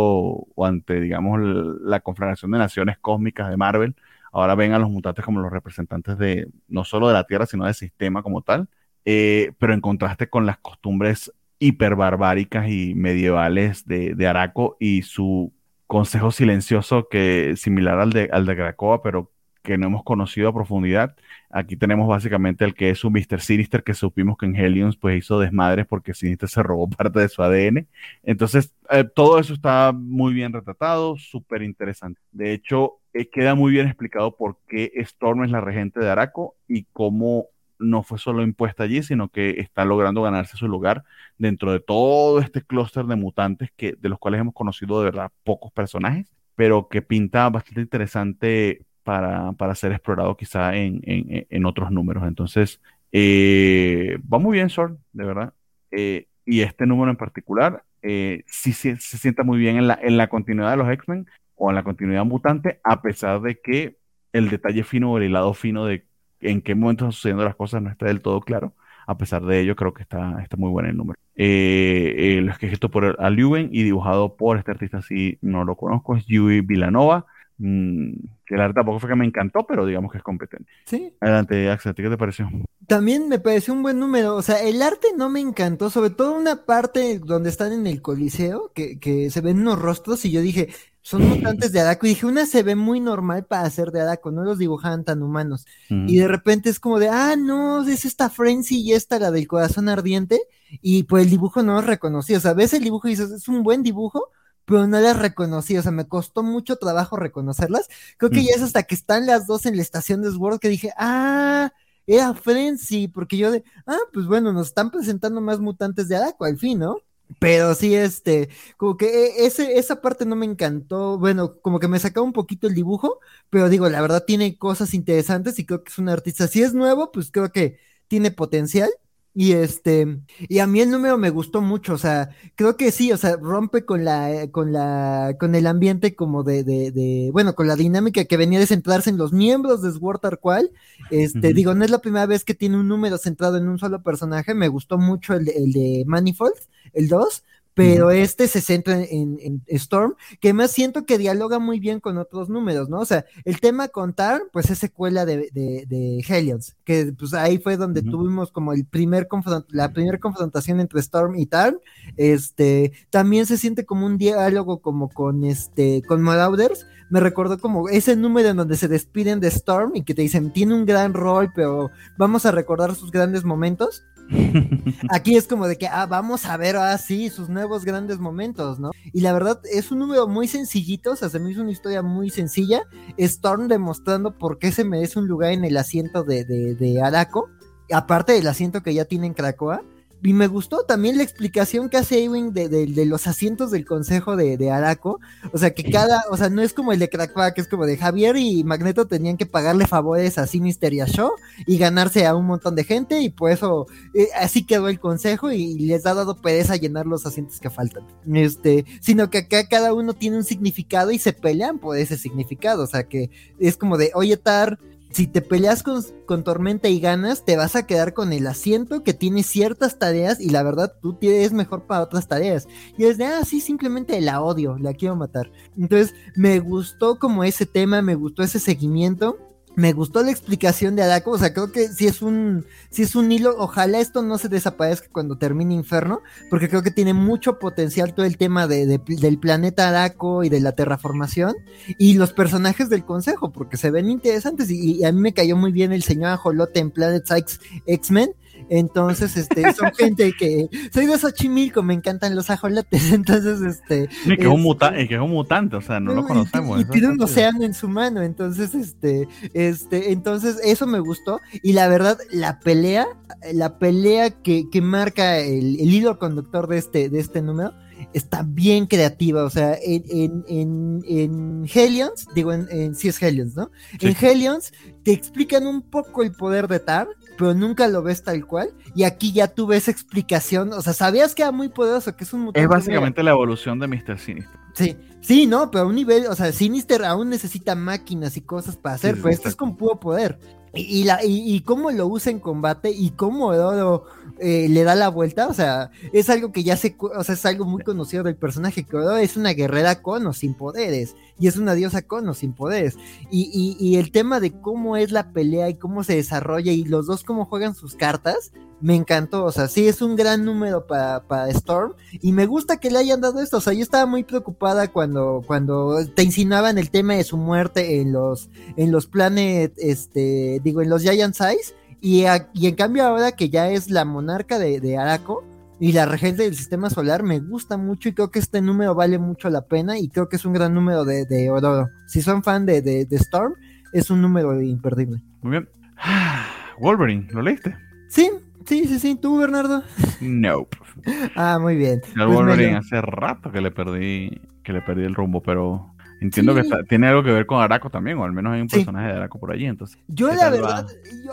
o ante, digamos, la conflagración de naciones cósmicas de Marvel. Ahora ven a los mutantes como los representantes de no solo de la Tierra, sino del sistema como tal. Eh, pero en contraste con las costumbres hiperbarbáricas y medievales de, de, Araco y su consejo silencioso que similar al de, al de Krakoa, pero que no hemos conocido a profundidad. Aquí tenemos básicamente el que es un Mr. Sinister que supimos que en Helions pues hizo desmadres porque Sinister se robó [laughs] parte de su ADN. Entonces, eh, todo eso está muy bien retratado, súper interesante. De hecho, eh, queda muy bien explicado por qué Storm es la regente de Araco y cómo no fue solo impuesta allí, sino que está logrando ganarse su lugar dentro de todo este clúster de mutantes que, de los cuales hemos conocido de verdad pocos personajes, pero que pinta bastante interesante para, ser explorado quizá en, otros números. Entonces, eh, va muy bien, Sol, de verdad. Eh, y este número en particular eh, sí, se sienta muy bien en la, en la continuidad de los X-Men, o en la continuidad mutante, a pesar de que el detalle fino o el hilado fino de en qué momento están sucediendo las cosas no está del todo claro. A pesar de ello, creo que está, está muy bueno el número. Eh, eh, lo escrito por Aluben y dibujado por este artista, si no lo conozco, es Yui Villanova. Mm, que el arte tampoco fue que me encantó, pero digamos que es competente. Sí. Adelante, Axel, ¿qué te pareció? También me pareció un buen número. O sea, el arte no me encantó, sobre todo una parte donde están en el Coliseo, que, que se ven unos rostros, y yo dije, son [laughs] mutantes de Adako. Y dije, una se ve muy normal para ser de Adako, no los dibujaban tan humanos. Y de repente es como de, ah, no, es esta Frenzy y esta la del corazón ardiente. Y pues el dibujo no los reconocí. O sea, ves el dibujo y dices, es un buen dibujo, pero no las reconocí, o sea, me costó mucho trabajo reconocerlas. Creo que ya es hasta que están las dos en la estación de Sword que dije, ah, era Frenzy, porque yo de, ah, pues bueno, nos están presentando más mutantes de Adako al fin, ¿no? Pero sí, este, como que e, ese, esa parte no me encantó, bueno, como que me sacaba un poquito el dibujo, pero digo, la verdad tiene cosas interesantes y creo que es un artista, si es nuevo, pues creo que tiene potencial, y este, y a mí el número me gustó mucho, o sea, creo que sí, o sea, rompe con la, con la, con el ambiente como de, de, de bueno, con la dinámica que venía de centrarse en los miembros de Sword tal cual. Este, digo, no es la primera vez que tiene un número centrado en un solo personaje, me gustó mucho el, el de Manifold, el 2, pero este se centra en, Storm, que más siento que dialoga muy bien con otros números, ¿no? O sea, el tema contar, pues es secuela de, de, Hellions, que pues ahí fue donde tuvimos como el primer la primera confrontación entre Storm y Tarn, este, también se siente como un diálogo como con este, con Marauders, me recordó como ese número en donde se despiden de Storm y que te dicen, tiene un gran rol, pero vamos a recordar sus grandes momentos. [laughs] Aquí es como de que, ah, vamos a ver así sus nuevos grandes momentos, ¿no? Y la verdad es un número muy sencillito, o sea, se me hizo una historia muy sencilla. Storm demostrando por qué se merece un lugar en el asiento de, de, de Araco, aparte del asiento que ya tiene en Cracoa y me gustó también la explicación que hace Ewing de, los asientos del consejo de, Araco. O sea, que cada, o sea, no es como el de Crackback, es como de Javier y Magneto tenían que pagarle favores a Sinister y a Shaw y ganarse a un montón de gente, y por eso eh, así quedó el consejo y, les ha dado pereza llenar los asientos que faltan. Este, sino que acá cada uno tiene un significado y se pelean por ese significado. O sea, que es como de, oye, Tar si te peleas con, Tormenta y ganas, te vas a quedar con el asiento que tiene ciertas tareas y la verdad tú tienes mejor para otras tareas. Y es de, ah, simplemente la odio, la quiero matar. Entonces, me gustó como ese tema, me gustó ese seguimiento me gustó la explicación de Adako, o sea, creo que si es un, si es un hilo, ojalá esto no se desaparezca cuando termine Inferno, porque creo que tiene mucho potencial todo el tema de, del planeta Adako y de la terraformación y los personajes del consejo, porque se ven interesantes y, y a mí me cayó muy bien el señor Ajolote en Planet Sykes X-Men, entonces, este, son [laughs] gente que soy de Xochimilco, me encantan los ajolotes. [laughs] Entonces, este. Y que, es un mutante, que es un mutante, o sea, no lo conocemos. Y, tiene un océano en su mano. Entonces, este, este, entonces, eso me gustó. Y la verdad, la pelea, la pelea que, que marca el, el hilo conductor de este, de este número está bien creativa. O sea, en, en, en, Hellions, digo, en, en sí es Hellions, ¿no? En Hellions te explican un poco el poder de Tar, pero nunca lo ves tal cual. Y aquí ya tuve esa explicación. O sea, sabías que era muy poderoso, que es un mutante. Es básicamente la evolución de Mr. Sinister. Sí, sí, no, pero a un nivel, o sea, Sinister aún necesita máquinas y cosas para hacer, pero esto es con puro poder. Y, la, y, cómo lo usa en combate y cómo Oro eh, le da la vuelta, o sea, es algo que ya se, o sea, es algo muy conocido del personaje, que Oro es una guerrera con o sin poderes, y es una diosa con o sin poderes. Y, y, el tema de cómo es la pelea y cómo se desarrolla y los dos cómo juegan sus cartas, me encantó, o sea, sí es un gran número para, para Storm y me gusta que le hayan dado esto, o sea, yo estaba muy preocupada cuando, cuando te insinuaban el tema de su muerte en los, en los planet, este, digo, en los Giant Size y, y en cambio ahora que ya es la monarca de, de Araco, y la regente del sistema solar me gusta mucho y creo que este número vale mucho la pena y creo que es un gran número de, de Ororo. Si son fan de, de, de, Storm, es un número imperdible. Muy bien. Wolverine, ¿lo leíste? Sí, Sí, sí, sí. ¿Tú, Bernardo? No. ah, muy bien. El pues hace rato que le perdí, que le perdí el rumbo, pero entiendo que tiene algo que ver con Araco también, o al menos hay un personaje de Araco por allí, entonces. Yo la verdad,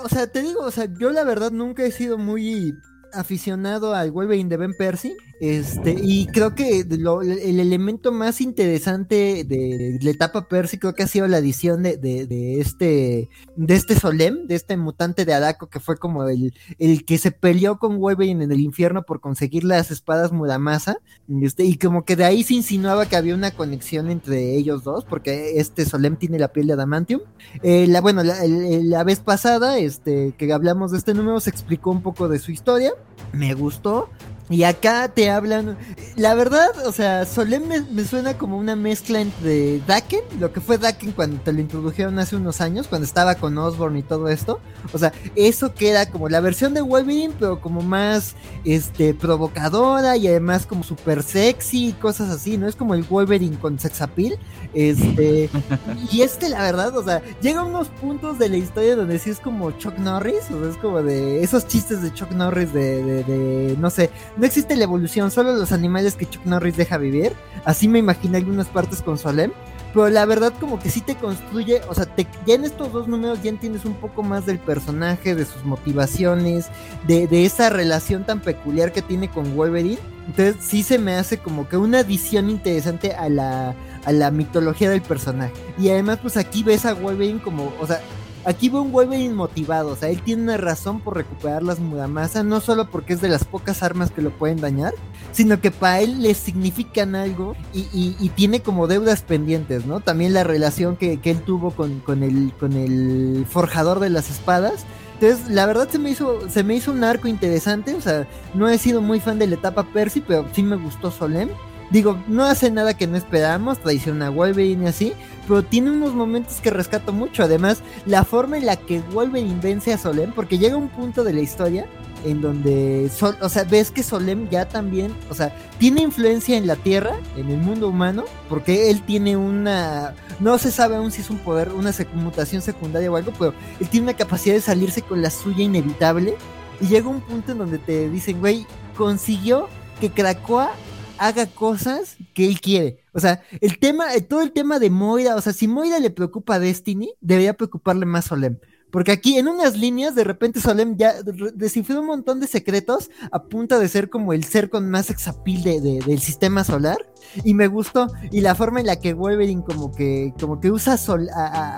o sea, te digo, o sea, yo la verdad nunca he sido muy aficionado al Wolverine de Ben Percy. Este, y creo que el elemento más interesante de, la etapa Percy creo que ha sido la adición de, de, este de este Solem, de este mutante de Adako que fue como el, el que se peleó con Wolverine en el infierno por conseguir las espadas Muramasa. Este, y como que de ahí se insinuaba que había una conexión entre ellos dos, porque este Solem tiene la piel de Adamantium. Eh, la, bueno, la, la vez pasada, este, que hablamos de este número, se explicó un poco de su historia. Me gustó. Y acá te hablan. La verdad, o sea, Solem me, suena como una mezcla entre Daken, lo que fue Daken cuando te lo introdujeron hace unos años, cuando estaba con Osborne y todo esto. O sea, eso queda como la versión de Wolverine, pero como más este provocadora y además como súper sexy y cosas así, ¿no? Es como el Wolverine con sex appeal. Este. [laughs] y este, la verdad, o sea, llega a unos puntos de la historia donde sí es como Chuck Norris, o sea, es como de esos chistes de Chuck Norris de, de, de no sé no existe la evolución, solo los animales que Chuck Norris deja vivir. Así me imaginé algunas partes con Solem. Pero la verdad como que sí te construye, o sea, te, ya en estos dos números ya entiendes un poco más del personaje, de sus motivaciones, de, de esa relación tan peculiar que tiene con Wolverine. Entonces sí se me hace como que una adición interesante a la, a la mitología del personaje. Y además pues aquí ves a Wolverine como, o sea, Aquí ve un Wolverine motivado, o sea, él tiene una razón por recuperar las Muramasa, no solo porque es de las pocas armas que lo pueden dañar, sino que para él le significan algo y, tiene como deudas pendientes, ¿no? También la relación que, él tuvo con, con, el, con el forjador de las espadas. Entonces, la verdad se me hizo, se me hizo un arco interesante, o sea, no he sido muy fan de la etapa Percy, pero sí me gustó Solem. Digo, no hace nada que no esperábamos, traiciona a Wolverine y así, pero tiene unos momentos que rescato mucho. Además, la forma en la que Wolverine vence a Solem, porque llega un punto de la historia en donde, o sea, ves que Solem ya también, o sea, tiene influencia en la Tierra, en el mundo humano, porque él tiene una, no se sabe aún si es un poder, una mutación secundaria o algo, pero él tiene una capacidad de salirse con la suya inevitable. Y llega un punto en donde te dicen, güey, consiguió que Krakoa haga cosas que él quiere. O sea, el tema, todo el tema de Moira, o sea, si Moira le preocupa a Destiny, debería preocuparle más Solem. Porque aquí en unas líneas, de repente Solem ya descifró un montón de secretos a punto de ser como el ser con más exapil de, del sistema solar. Y me gustó. Y la forma en la que Wolverine como que, como que usa sol,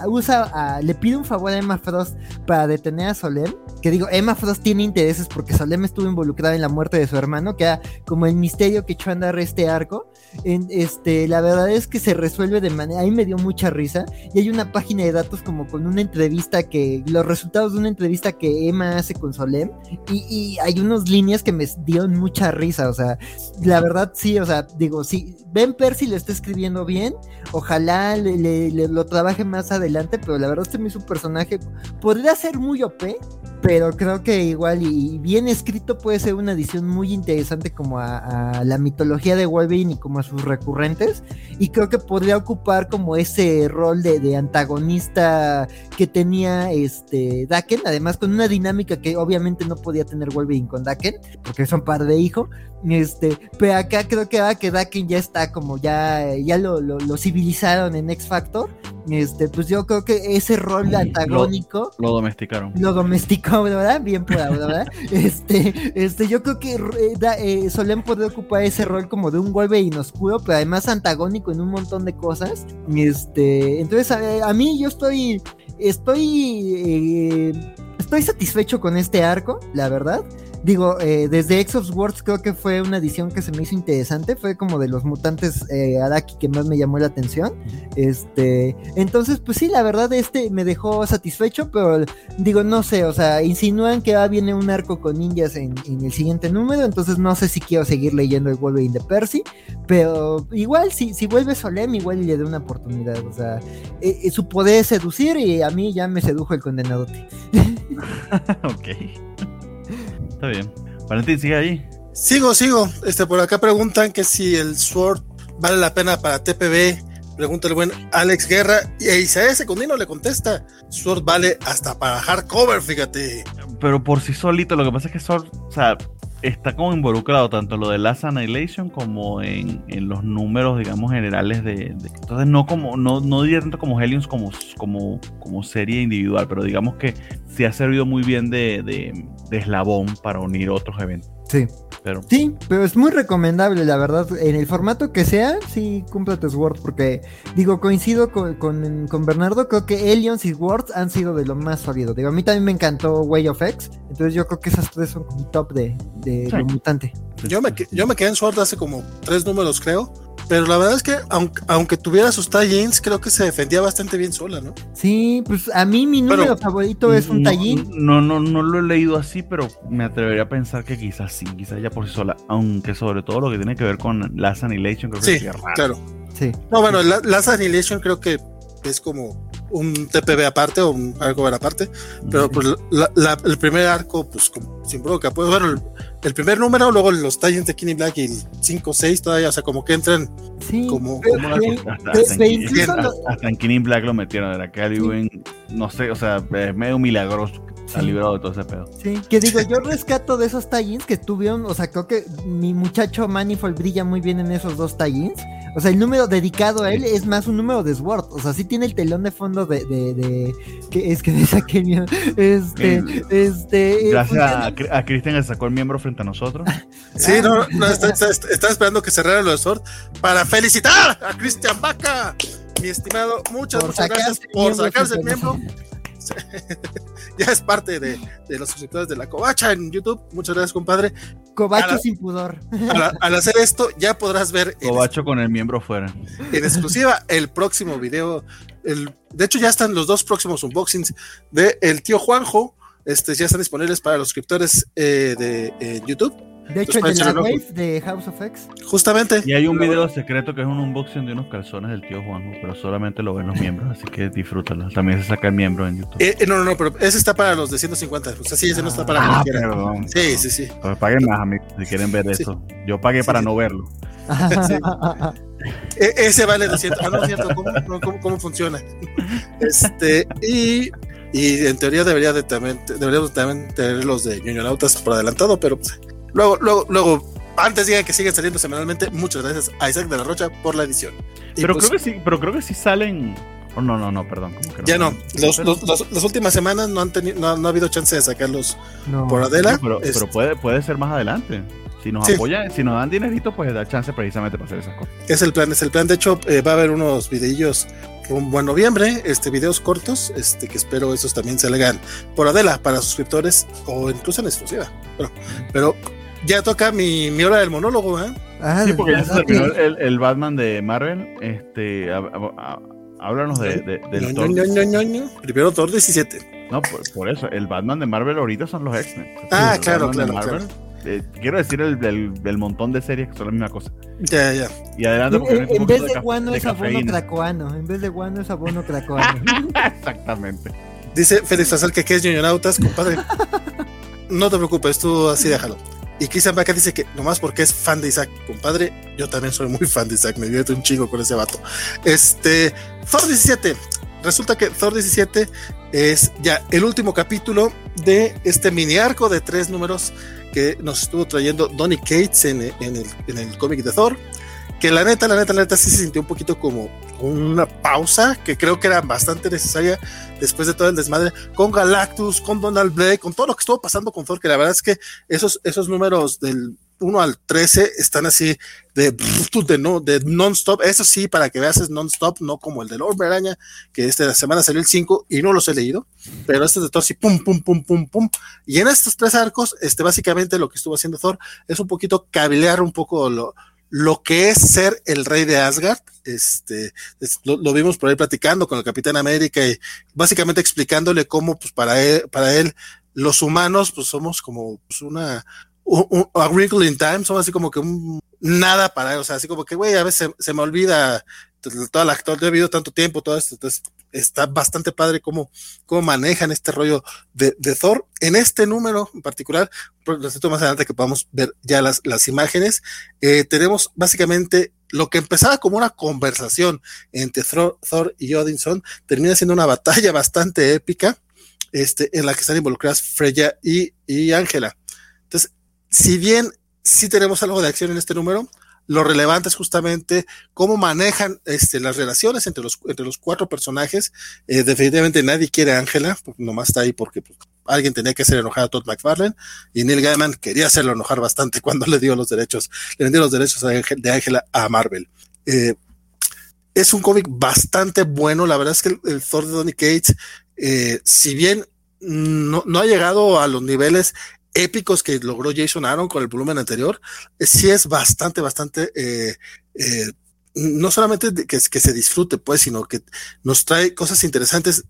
usa, le pide un favor a Emma Frost para detener a Solem. Que digo, Emma Frost tiene intereses porque Solem estuvo involucrada en la muerte de su hermano, que era como el misterio que echó a andar este arco. Este, la verdad es que se resuelve de manera, ahí me dio mucha risa. Y hay una página de datos como con una entrevista que los resultados de una entrevista que Emma hace con Solem y, hay unas líneas que me dieron mucha risa, o sea, la verdad sí, o sea, digo, sí, Ben Percy lo está escribiendo bien, ojalá le, lo trabaje más adelante, pero la verdad este mismo personaje podría ser muy OP, pero creo que igual y bien escrito puede ser una edición muy interesante como a, la mitología de Wolverine y como a sus recurrentes. Y creo que podría ocupar como ese rol de, antagonista que tenía este Daken, además con una dinámica que obviamente no podía tener Wolverine con Daken porque son padre de hijo, este, pero acá creo que va que Daken ya está como ya ya lo, lo, lo civilizaron en X Factor este, pues yo creo que ese rol antagónico. Lo, domesticaron. Lo domesticó, ¿verdad? Bien por ¿verdad? [laughs] este, este, yo creo que eh, eh, Solem puede ocupar ese rol como de un Wolverine oscuro, pero además antagónico en un montón de cosas. Este, entonces a, a mí yo estoy, estoy, eh, estoy satisfecho con este arco, la verdad. Digo, eh, desde X of Words creo que fue una edición que se me hizo interesante. Fue como de los mutantes eh, Araki que más me llamó la atención. Este, entonces, pues sí, la verdad, este me dejó satisfecho, pero digo, no sé, o sea, insinúan que va viene un arco con ninjas en, el siguiente número. Entonces, no sé si quiero seguir leyendo el Wolverine de Percy, pero igual, si, si vuelve Solem, igual le dé una oportunidad. O sea, eh, su poder es seducir y a mí ya me sedujo el condenadote. [laughs] ok bien. Valentín, sigue ahí. Sigo, sigo. Este, por acá preguntan que si el Sword vale la pena para TPB. Pregunta el buen Alex Guerra. Y a Isaías Secundino le contesta: Sword vale hasta para hardcover, fíjate. Pero por sí solito, lo que pasa es que Sword, o sea, está como involucrado tanto lo de Last Annihilation como en, los números, digamos, generales de, entonces no como, no, no diría tanto como Helions como, como, como serie individual, pero digamos que sí ha servido muy bien de, de, eslabón para unir otros eventos. Sí. Pero... Sí, pero es muy recomendable, la verdad. En el formato que sea, sí, cúmplate Sword, porque digo, coincido con, con, Bernardo, creo que Aliens y Words han sido de lo más sólido. Digo, a mí también me encantó Way of X, entonces yo creo que esas tres son como top de, de, mutante. Yo me, yo me quedé en Sword hace como tres números, creo. Pero la verdad es que aunque, tuviera sus tie-ins, creo que se defendía bastante bien sola, ¿no? Sí, pues a mí mi número favorito es un tie-in. No, no, no lo he leído así, pero me atrevería a pensar que quizás sí, quizás ya por sí sola. Aunque sobre todo lo que tiene que ver con Last Annihilation, creo que sí, claro. Sí. No, bueno, Last Annihilation creo que es como un TPB aparte o un arco aparte, pero pues el primer arco, pues sin broca, pues bueno, el, primer número, luego los talles de Kenny Black y el 5, 6 todavía, o sea, como que entran como... hasta, en Kenny Black lo metieron, era que no sé, o sea, es medio milagroso ha librado de todo ese pedo. Sí, que digo, yo rescato de esos tie-ins que tuvieron, o sea, creo que mi muchacho Manifold brilla muy bien en esos dos tie-ins. O sea, el número dedicado a él es más un número de Sword. O sea, sí tiene el telón de fondo de. de, que es que me saqué el Este. este Gracias a, a Cristian que sacó el miembro frente a nosotros. sí, no, no, está, esperando que cerrara lo de Sword para felicitar a Cristian Vaca. Mi estimado, muchas, muchas gracias por sacarse el miembro. [laughs] ya es parte de, los suscriptores de la Covacha en YouTube. Muchas gracias, compadre. Covacho sin pudor. Al, hacer esto, ya podrás ver. Covacho con el miembro fuera. En exclusiva, el próximo video. El, de hecho, ya están los dos próximos unboxings de El Tío Juanjo. Este, ya están disponibles para los suscriptores eh, de YouTube de hecho, el de la Wave de House of X. Justamente. Y hay un video secreto que es un unboxing de unos calzones del tío Juanjo, pero solamente lo ven los miembros, así que disfrútalo. También se saca el miembro en YouTube. Eh, eh, no, no, no, pero ese está para los de 150. O sea, sí, ese no está para ah, perdón. Sí, sí, sí. Pues paguen más, amigos, si quieren ver eso. Yo pagué para no verlo. [laughs] E, ese vale 200. Ah, no, cierto. ¿Cómo, cómo, funciona? Este, y y en teoría debería de también, deberíamos también tener los de Ñoñonautas por adelantado, pero pues, Luego, luego, luego, antes digan que siguen saliendo semanalmente, muchas gracias a Isaac de la Rocha por la edición. pero pues creo que sí, pero creo que sí salen. Oh, no, no, no, perdón. ya no. las últimas semanas no han tenido, no, ha habido chance de sacarlos por Adela. pero, pero puede, puede ser más adelante. Si nos apoyan, si nos dan dinerito, pues da chance precisamente para hacer esas cosas. Es el plan, es el plan. De hecho, eh, va a haber unos videillos un buen noviembre, este, videos cortos, este, que espero esos también se salgan por Adela para suscriptores o incluso en exclusiva. Pero, pero ya toca mi, mi hora del monólogo, ¿eh? Ah, sí, porque ya se terminó el, el, Batman de Marvel. Este, háblanos de, de, del Thor. Primero Thor 17. No, por, eso, el Batman de Marvel ahorita son los X-Men. Ah, claro, claro, claro. Eh, quiero decir el del, montón de series que son la misma cosa. Ya, ya. Y adelante porque en, en vez de, guano es abono cracoano. En vez de guano es [laughs] abono cracoano. Exactamente. Dice Félix Azal que es ñoñonautas, compadre. [laughs] no te preocupes, tú así déjalo. Y Cristian Vaca dice que nomás porque es fan de Isaac, compadre, yo también soy muy fan de Isaac, me divierto un chingo con ese vato. Este, Thor 17. Resulta que Thor 17 es ya el último capítulo de este mini arco de tres números que nos estuvo trayendo Donny Cates en, en el, en el cómic de Thor que la neta, la neta, la neta sí se sintió un poquito como una pausa que creo que era bastante necesaria después de todo el desmadre con Galactus, con Donald Blake, con todo lo que estuvo pasando con Thor, que la verdad es que esos, esos números del 1 al 13 están así de, de, no, de non-stop. Eso sí, para que veas es non-stop, no como el de Lord Araña, que esta semana salió el 5 y no los he leído, pero este de Thor sí, pum, pum, pum, pum, pum. Y en estos tres arcos, este, básicamente lo que estuvo haciendo Thor es un poquito cabilear un poco lo, lo que es ser el rey de Asgard. Este, lo, vimos por ahí platicando con el Capitán América y básicamente explicándole cómo, pues para él, para él, los humanos, pues somos como pues, una, un, a wrinkle in time, somos así como que un nada para él, o sea, así como que, güey, a veces se, me olvida toda la actor, he vivido tanto tiempo, todo esto, entonces está bastante padre cómo, cómo manejan este rollo de, de Thor. En este número en particular, necesito más adelante que podamos ver ya las, las imágenes, eh, tenemos básicamente lo que empezaba como una conversación entre Thor, Thor y Odinson, termina siendo una batalla [laughs] bastante épica, este, en la que están involucradas Freya y Ángela. Entonces, si bien sí tenemos algo de acción en este número, lo relevante es justamente cómo manejan este, las relaciones entre los, entre los cuatro personajes. Eh, definitivamente nadie quiere a Ángela, nomás está ahí porque pues, alguien tenía que hacer enojar a Todd McFarlane y Neil Gaiman quería hacerlo enojar bastante [laughs] cuando le dio los derechos, le vendió los derechos de Ángela a Marvel. Eh, es un cómic bastante bueno, la verdad es que el, Thor de Donny Cates, eh, si bien no, no ha llegado a los niveles épicos que logró Jason Aaron con el volumen anterior, sí es bastante, bastante eh, eh, no solamente que, se disfrute, pues, sino que nos trae cosas interesantes,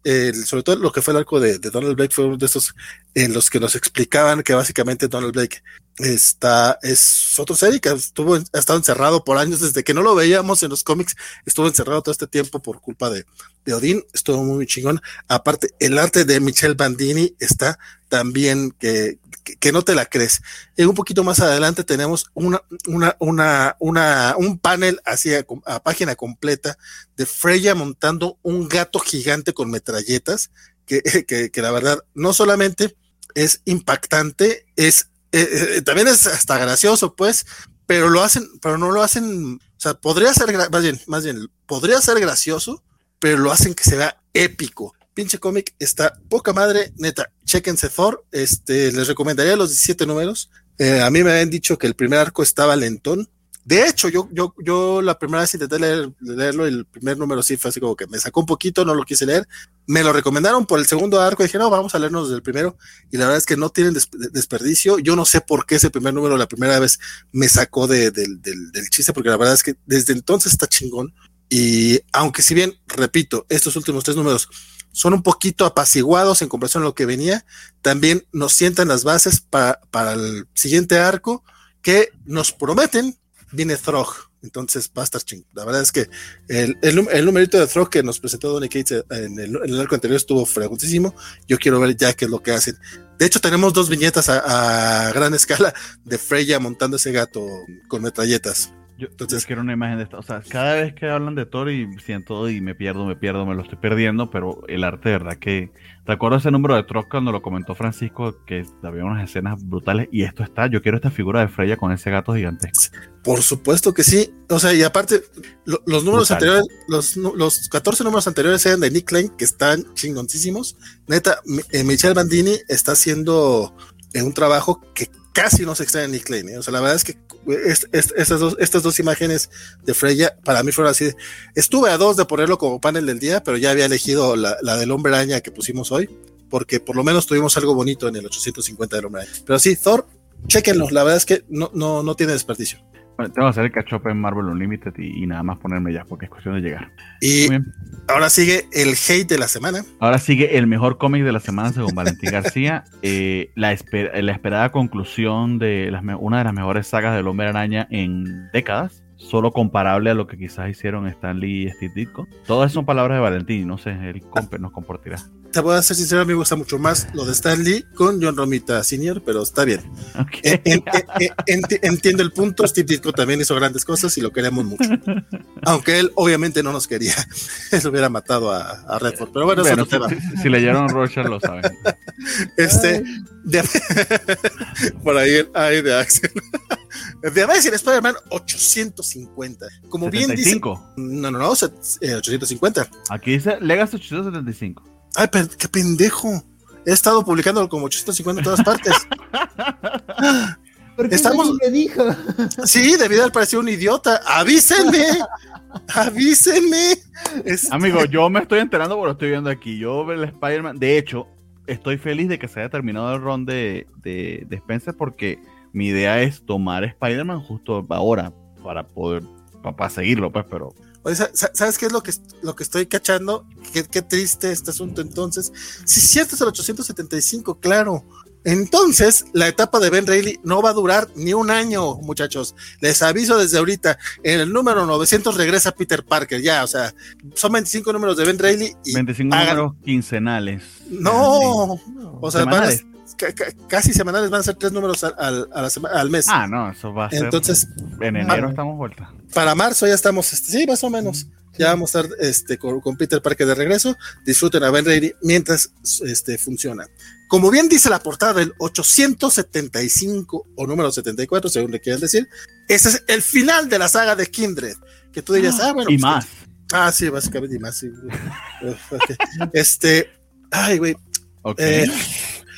sobre todo lo que fue el arco de, Donald Blake fue uno de estos en los que nos explicaban que básicamente Donald Blake está, es otro serie que estuvo, ha estado encerrado por años desde que no lo veíamos en los cómics, estuvo encerrado todo este tiempo por culpa de, de Odín, estuvo muy chingón. Aparte, el arte de Michelle Bandini está también que, que, no te la crees. Y un poquito más adelante tenemos una, una, una, una, un panel así a, página completa de Freya montando un gato gigante con metralletas, que, [laughs] que, que la verdad no solamente es impactante, es eh, eh, también es hasta gracioso, pues, pero lo hacen, pero no lo hacen, o sea, podría ser, más bien, más bien, podría ser gracioso, pero lo hacen que se vea épico pinche cómic está poca madre, neta, chequense Thor, este, les recomendaría los 17 números, eh, a mí me habían dicho que el primer arco estaba lentón, de hecho, yo, yo, yo la primera vez intenté leer, leerlo, el primer número sí fue así como que me sacó un poquito, no lo quise leer. Me lo recomendaron por el segundo arco y dije, no, vamos a leernos desde el primero. Y la verdad es que no tienen desperdicio. Yo no sé por qué ese primer número la primera vez me sacó de, del, del chiste, porque la verdad es que desde entonces está chingón. Y aunque si bien, repito, estos últimos tres números son un poquito apaciguados en comparación a lo que venía, también nos sientan las bases para, para el siguiente arco que nos prometen, viene Throg. Entonces va ching. La verdad es que el, el, numerito de Throg que nos presentó Donny Cates en el, en el arco anterior estuvo fregoncísimo. Yo quiero ver ya qué es lo que hacen. De hecho, tenemos dos viñetas a gran escala de Freya montando ese gato con metralletas. Yo, Entonces, quiero una imagen de esta. O sea, cada vez que hablan de Thor y siento y me pierdo, me pierdo, me lo estoy perdiendo, pero el arte de verdad que. Recuerdo ese número de Thor cuando lo comentó Francisco, que había unas escenas brutales y esto está. Yo quiero esta figura de Freya con ese gato gigantesco. Por supuesto que sí. O sea, y aparte, lo, los números Brutal. anteriores, los, los 14 números anteriores eran de Nick Lane, que están chingoncísimos. Neta, eh, Michelle Bandini está haciendo eh, un trabajo que casi no se extrae en Nick Lane. ¿eh? O sea, la verdad es que es, es, estas, dos, estas dos imágenes de Freya para mí fueron así. Estuve a dos de ponerlo como panel del día, pero ya había elegido la, la del hombre araña que pusimos hoy, porque por lo menos tuvimos algo bonito en el 850 del hombre araña. Pero sí, Thor, chequenlo, la verdad es que no, no, no tiene desperdicio. Bueno, tengo que hacer el catch up en Marvel Unlimited y, y, nada más ponerme ya, porque es cuestión de llegar. Y ahora sigue el hate de la semana. Ahora sigue el mejor cómic de la semana, según Valentín García. [laughs] Eh, la, esper la, esperada conclusión de las, una de las mejores sagas del Hombre Araña en décadas. Solo comparable a lo que quizás hicieron Stan Lee y Steve Ditko. Todas son palabras de Valentín, no sé, él nos compartirá te voy a ser sincero, a mí me gusta mucho más lo de Stan Lee con John Romita Sr., pero está bien. Okay. En, en, en, entiendo el punto, Steve Ditko también hizo grandes cosas y lo queremos mucho. Aunque él obviamente no nos quería, [laughs] él hubiera matado a, a Redford, pero bueno, bueno eso no si, si, si, leyeron Roger lo saben. Este, de, [laughs] por ahí, ahí de Axel. De Amazing Spider-Man 850. Como 75. bien dice. No, no, no, 850. Aquí dice Legacy 875. Ay, qué pendejo. He estado publicando como 850 en todas partes. [laughs] ¿Por qué Estamos... me dijo? [laughs] Sí, debido haber parecido un idiota. Avísenme. [laughs] Avísenme. Es... Amigo, yo me estoy enterando porque lo estoy viendo aquí. Yo veo el Spider-Man. De hecho, estoy feliz de que se haya terminado el run de, de, de Spencer porque mi idea es tomar Spider-Man justo ahora para poder, para, para seguirlo, pues, pero Oye, ¿sabes qué es lo que, lo que estoy cachando? Qué, qué triste este asunto entonces. Si sí, cierto es el 875, claro. Entonces, la etapa de Ben Reilly no va a durar ni un año, muchachos. Les aviso desde ahorita. En el número 900 regresa Peter Parker, ya, o sea, son 25 números de Ben Reilly. Y 25 hagan... números quincenales. No, o sea, a, casi semanales van a ser tres números al, al, mes. Ah, no, eso va a ser. Entonces, en enero estamos vuelta. Para marzo ya estamos, este, sí, más o menos. Ya vamos a estar este, con, con, Peter Parker de regreso. Disfruten a Ben Reilly mientras este, funciona. Como bien dice la portada del 875 o número 74, según le quieran decir, ese es el final de la saga de Kindred. Que tú dirías, ah, bueno. Y pues, más. Ah, sí, básicamente, y más. Sí. [laughs] este, ay, güey. Okay. Eh,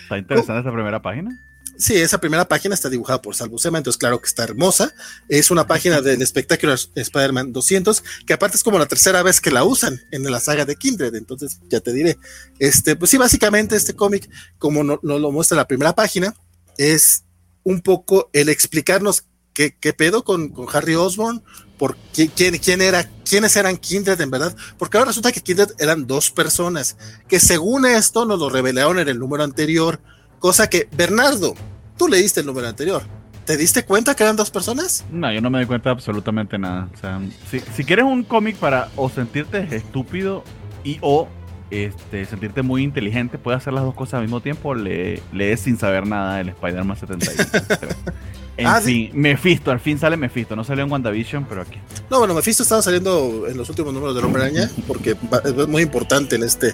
Está interesante esta primera página. Sí, esa primera página está dibujada por Sal Buscema, entonces claro que está hermosa. Es una página del espectacular Spider-Man 200, que aparte es como la tercera vez que la usan en la saga de Kindred, entonces ya te diré. Este, pues sí, básicamente este cómic, como nos no lo muestra la primera página, es un poco el explicarnos qué, qué pedo con, con, Harry Osborn, por quién, quién era, quiénes eran Kindred en verdad, porque ahora resulta que Kindred eran dos personas, que según esto nos lo revelaron en el número anterior, Cosa que, Bernardo, tú leíste el número anterior. ¿Te diste cuenta que eran dos personas? No, yo no me di cuenta de absolutamente nada. O sea, si, si quieres un cómic para o sentirte estúpido y o este, sentirte muy inteligente, puedes hacer las dos cosas al mismo tiempo, le, lees sin saber nada del Spider-Man 71. [laughs] En ah, fin, Mephisto, al fin sale Mephisto, no salió en WandaVision, pero aquí. No, bueno, Mephisto estaba saliendo en los últimos números de Hombre Araña, porque es muy importante en este,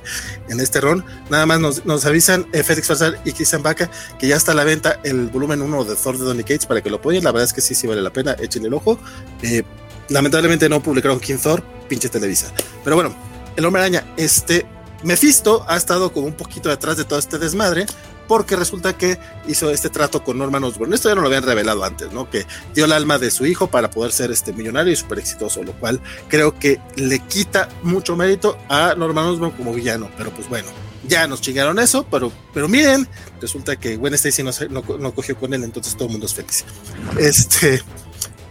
en este ron. Nada más nos, avisan eh, Félix Farsal y Christian Baca que ya está a la venta el volumen 1 de Thor de Donny Cates para que lo apoyen. La verdad es que sí, sí vale la pena, échenle el ojo. Eh, lamentablemente no publicaron King Thor, pinche Televisa. Pero bueno, el Hombre Araña, este. Mephisto ha estado como un poquito detrás de todo este desmadre, porque resulta que hizo este trato con Norman Osborn. Esto ya no lo habían revelado antes, ¿no? Que dio el alma de su hijo para poder ser este millonario y súper exitoso, lo cual creo que le quita mucho mérito a Norman Osborn como villano. Pero pues bueno, ya nos chingaron eso, pero, pero miren, resulta que Gwen Stacy no, no, no cogió con él, entonces todo el mundo es feliz. Este,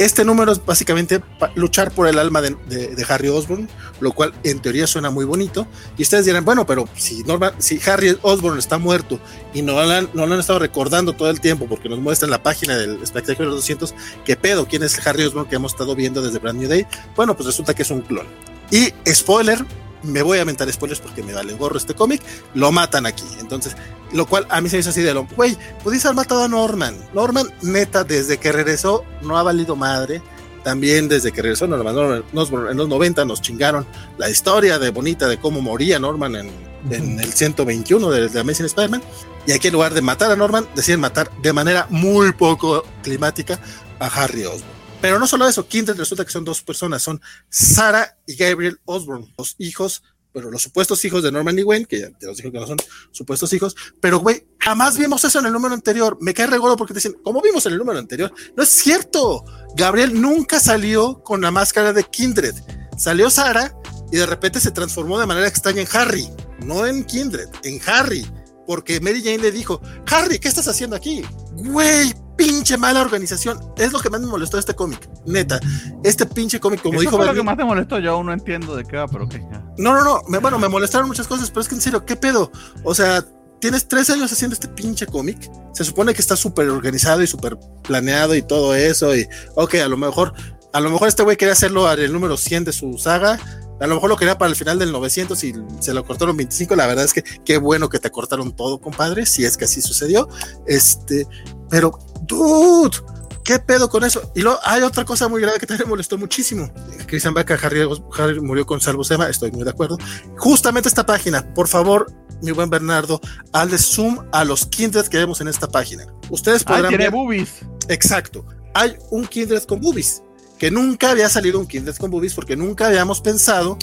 este número es básicamente luchar por el alma de, Harry Osborn, lo cual en teoría suena muy bonito. Y ustedes dirán, bueno, pero si, si Harry Osborn está muerto y no lo, han, no han estado recordando todo el tiempo porque nos muestra en la página del espectáculo 200 qué pedo, quién es Harry Osborn que hemos estado viendo desde Brand New Day, bueno, pues resulta que es un clon. Y spoiler, me voy a aventar spoilers porque me vale gorro este cómic, lo matan aquí. Entonces, lo cual a mí se me hizo así de lo, güey, pudiste haber matado a Norman. Norman, neta, desde que regresó, no ha valido madre. También desde que regresó Norman, en los 90 nos chingaron la historia de bonita de cómo moría Norman en, el 121 de, de Amazing Spider-Man. Y aquí en lugar de matar a Norman, deciden matar de manera muy poco climática a Harry Osborn. Pero no solo eso, Kindred resulta que son dos personas, son Sarah y Gabriel Osborn, los hijos, pero los supuestos hijos de Norman y Wayne, que ya te los dije que no son supuestos hijos, pero güey, jamás vimos eso en el número anterior. Me cae regolo porque te dicen, ¿cómo vimos en el número anterior? No es cierto. Gabriel nunca salió con la máscara de Kindred. Salió Sarah y de repente se transformó de manera extraña en Harry, no en Kindred, en Harry porque Mary Jane le dijo, Harry, ¿qué estás haciendo aquí? Güey, pinche mala organización. Es lo que más me molestó de este cómic, neta. Este pinche cómic, como dijo... Fue lo que más te molestó, yo aún no entiendo de qué va, pero qué. No, no, no, bueno, me molestaron muchas cosas, pero es que en serio, ¿qué pedo? O sea, tienes tres años haciendo este pinche cómic. Se supone que está súper organizado y súper planeado y todo eso. Y, ok, a lo mejor, a lo mejor este güey quería hacerlo al número 100 de su saga a lo mejor lo quería para el final del 900 y se lo cortaron 25. La verdad es que qué bueno que te cortaron todo, compadre, si es que así sucedió. Este, pero, dude, ¿qué pedo con eso? Y luego hay otra cosa muy grave que también me molestó muchísimo. Christian Baca, Harry, Harry murió con Salvo Sema, estoy muy de acuerdo. Justamente esta página, por favor, mi buen Bernardo, hazle zoom a los kindred que vemos en esta página. Ustedes podrán. Ah, tiene boobies. Exacto. Hay un kindred con boobies que nunca había salido un Kindred con boobies porque nunca habíamos pensado